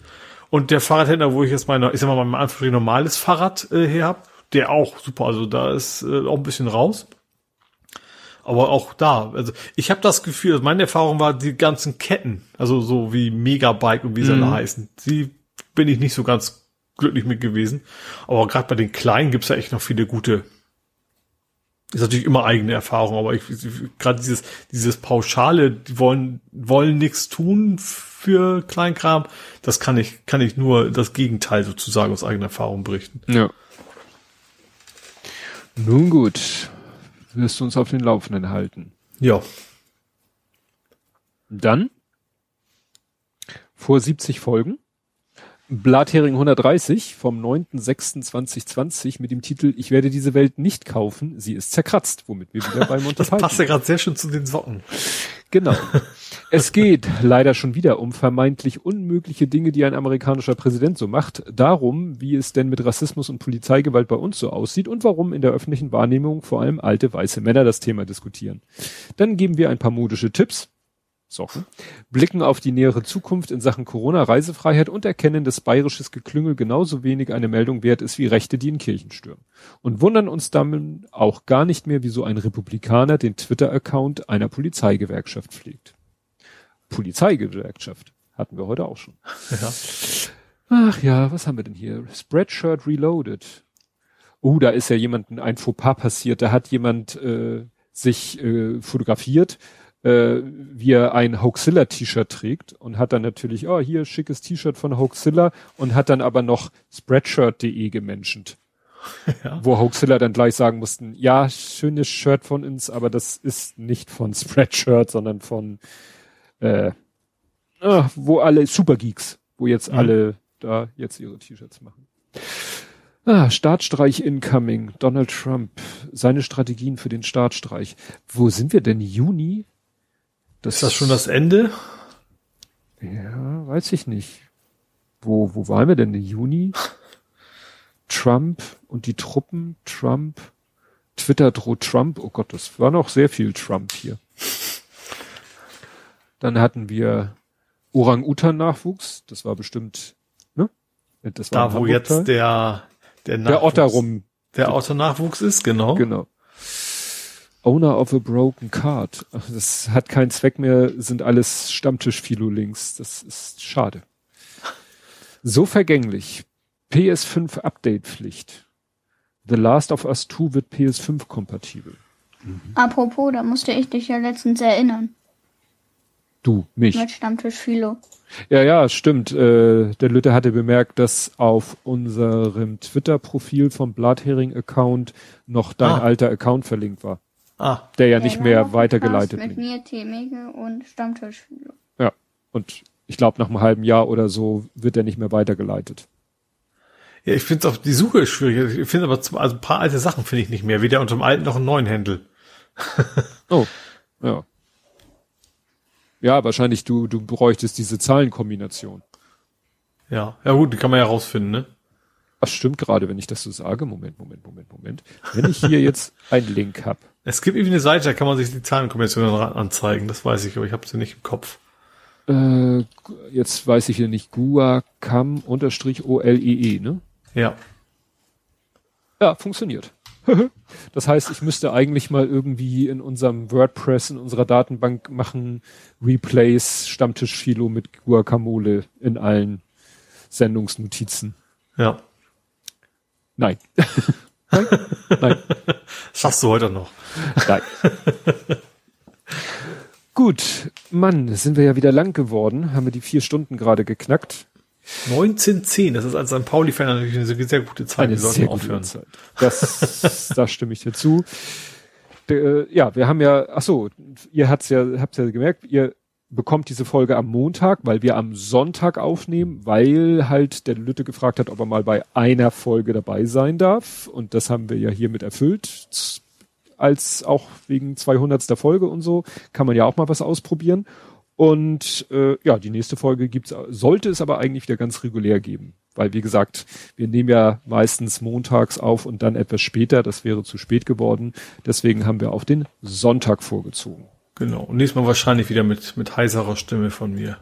C: Und der Fahrradhändler, wo ich jetzt meine, ich sag mal, mein normales Fahrrad äh, her hab, der auch super, also da ist äh, auch ein bisschen raus. Aber auch da, also ich habe das Gefühl, also meine Erfahrung war, die ganzen Ketten, also so wie Megabike und wie sie mhm. alle heißen, die bin ich nicht so ganz glücklich mit gewesen. Aber gerade bei den Kleinen gibt's ja echt noch viele gute. Ist natürlich immer eigene Erfahrung, aber ich gerade dieses dieses pauschale, die wollen wollen nichts tun für Kleinkram, das kann ich kann ich nur das Gegenteil sozusagen aus eigener Erfahrung berichten.
B: Ja. Nun gut, wirst du uns auf den Laufenden halten.
C: Ja.
B: Dann vor 70 Folgen Blathering 130 vom 9.06.2020 mit dem Titel Ich werde diese Welt nicht kaufen, sie ist zerkratzt, womit wir wieder beim
C: Das passt ja gerade sehr schön zu den Socken.
B: Genau. es geht leider schon wieder um vermeintlich unmögliche Dinge, die ein amerikanischer Präsident so macht, darum, wie es denn mit Rassismus und Polizeigewalt bei uns so aussieht und warum in der öffentlichen Wahrnehmung vor allem alte weiße Männer das Thema diskutieren. Dann geben wir ein paar modische Tipps, Socken, blicken auf die nähere Zukunft in Sachen Corona-Reisefreiheit und erkennen, dass bayerisches Geklüngel genauso wenig eine Meldung wert ist wie Rechte, die in Kirchen stürmen. Und wundern uns damit auch gar nicht mehr, wieso ein Republikaner den Twitter-Account einer Polizeigewerkschaft pflegt. Polizeigewerkschaft hatten wir heute auch schon. Ja. Ach ja, was haben wir denn hier? Spreadshirt Reloaded. Oh, da ist ja jemand ein Fauxpas passiert. Da hat jemand äh, sich äh, fotografiert äh, wie er ein Hoaxilla-T-Shirt trägt und hat dann natürlich, oh, hier schickes T-Shirt von Hoaxilla und hat dann aber noch spreadshirt.de gemenschent. Ja. Wo Hoaxilla dann gleich sagen mussten, ja, schönes Shirt von uns, aber das ist nicht von Spreadshirt, sondern von äh, ah, wo alle Supergeeks, wo jetzt mhm. alle da jetzt ihre T-Shirts machen. Ah, Staatsstreich incoming, Donald Trump, seine Strategien für den Staatsstreich. Wo sind wir denn? Juni
C: das ist das schon das Ende?
B: Ja, weiß ich nicht. Wo, wo waren wir denn im Juni? Trump und die Truppen, Trump, Twitter droht Trump. Oh Gott, das war noch sehr viel Trump hier. Dann hatten wir Orang-Utan-Nachwuchs. Das war bestimmt, ne?
C: Das war da, wo jetzt der,
B: der, der Otter rum.
C: Der Otter-Nachwuchs ist, genau.
B: Genau. Owner of a Broken Card. Das hat keinen Zweck mehr, sind alles Stammtisch-Filo-Links. Das ist schade. So vergänglich. PS5 Update-Pflicht. The Last of Us 2 wird PS5 kompatibel.
A: Mhm. Apropos, da musste ich dich ja letztens erinnern.
B: Du, mich.
A: Mit Stammtisch Philo.
B: Ja, ja, stimmt. Äh, der Lütte hatte bemerkt, dass auf unserem Twitter-Profil vom Blathering-Account noch dein ah. alter Account verlinkt war. Ah. Der ja nicht mehr weitergeleitet
A: wird. Mit mir, Themege und Stammtisch.
B: Ja. Und ich glaube, nach einem halben Jahr oder so wird er nicht mehr weitergeleitet.
C: Ja, ich finde es auch die Suche ist schwierig. Ich finde aber zum, also ein paar alte Sachen finde ich nicht mehr. Weder unter dem alten noch einen neuen Händel.
B: oh, ja. Ja, wahrscheinlich du, du bräuchtest diese Zahlenkombination.
C: Ja, ja gut, die kann man ja rausfinden, ne?
B: Das stimmt gerade, wenn ich das so sage. Moment, Moment, Moment, Moment. Wenn ich hier jetzt einen Link hab.
C: Es gibt irgendwie eine Seite, da kann man sich die Zahlenkombinationen anzeigen. Das weiß ich, aber ich habe sie nicht im Kopf.
B: Äh, jetzt weiß ich hier nicht. Guacam unterstrich O-L-E-E, -E, ne?
C: Ja.
B: Ja, funktioniert. das heißt, ich müsste eigentlich mal irgendwie in unserem WordPress, in unserer Datenbank machen, Replace Stammtisch-Philo mit Guacamole in allen Sendungsnotizen.
C: Ja.
B: Nein.
C: Nein. Nein. Schaffst du heute noch. Nein.
B: Gut, Mann, sind wir ja wieder lang geworden. Haben wir die vier Stunden gerade geknackt.
C: 1910, das ist als St. Pauli-Fan natürlich eine sehr gute Zeit.
B: Eine sehr gute Zeit. Das, da stimme ich dir zu. Äh, ja, wir haben ja, ach so, ihr habt's ja, habt's ja gemerkt, ihr bekommt diese Folge am Montag, weil wir am Sonntag aufnehmen, weil halt der Lütte gefragt hat, ob er mal bei einer Folge dabei sein darf. Und das haben wir ja hiermit erfüllt. Als auch wegen 200. Folge und so kann man ja auch mal was ausprobieren. Und äh, ja, die nächste Folge gibt's, sollte es aber eigentlich wieder ganz regulär geben. Weil, wie gesagt, wir nehmen ja meistens montags auf und dann etwas später. Das wäre zu spät geworden. Deswegen haben wir auf den Sonntag vorgezogen.
C: Genau. Und nächstes Mal wahrscheinlich wieder mit, mit heiserer Stimme von mir.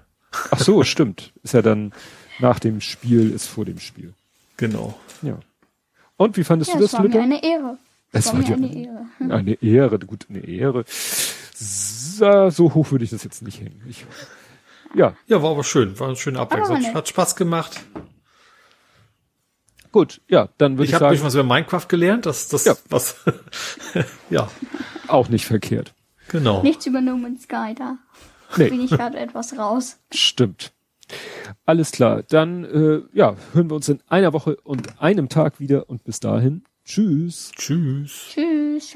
B: Ach so, stimmt. Ist ja dann nach dem Spiel, ist vor dem Spiel.
C: Genau.
B: Ja. Und wie fandest
A: Ja,
B: du
A: es
B: das,
A: war mir
B: Lütte?
A: eine Ehre.
B: Es
A: war
B: war
A: mir
B: dir
A: eine Ehre.
B: Eine Ehre, gut, eine Ehre. So, so hoch würde ich das jetzt nicht hängen. Ich, ja,
C: Ja, war aber schön. War eine schöne Abwechslung. Hat, Spaß gemacht.
B: gut, ja, dann würde ich,
C: Ich habe durch
B: sagen,
C: was über Minecraft gelernt. Das, das,
B: Ja.
C: was, ja,
B: auch nicht verkehrt.
C: Genau.
A: Nichts über No Man's Sky da.
B: Nee.
A: Bin ich gerade etwas raus.
B: Stimmt. Alles klar, dann äh, ja, hören wir uns in einer Woche und einem Tag wieder und bis dahin, tschüss.
C: Tschüss.
A: Tschüss.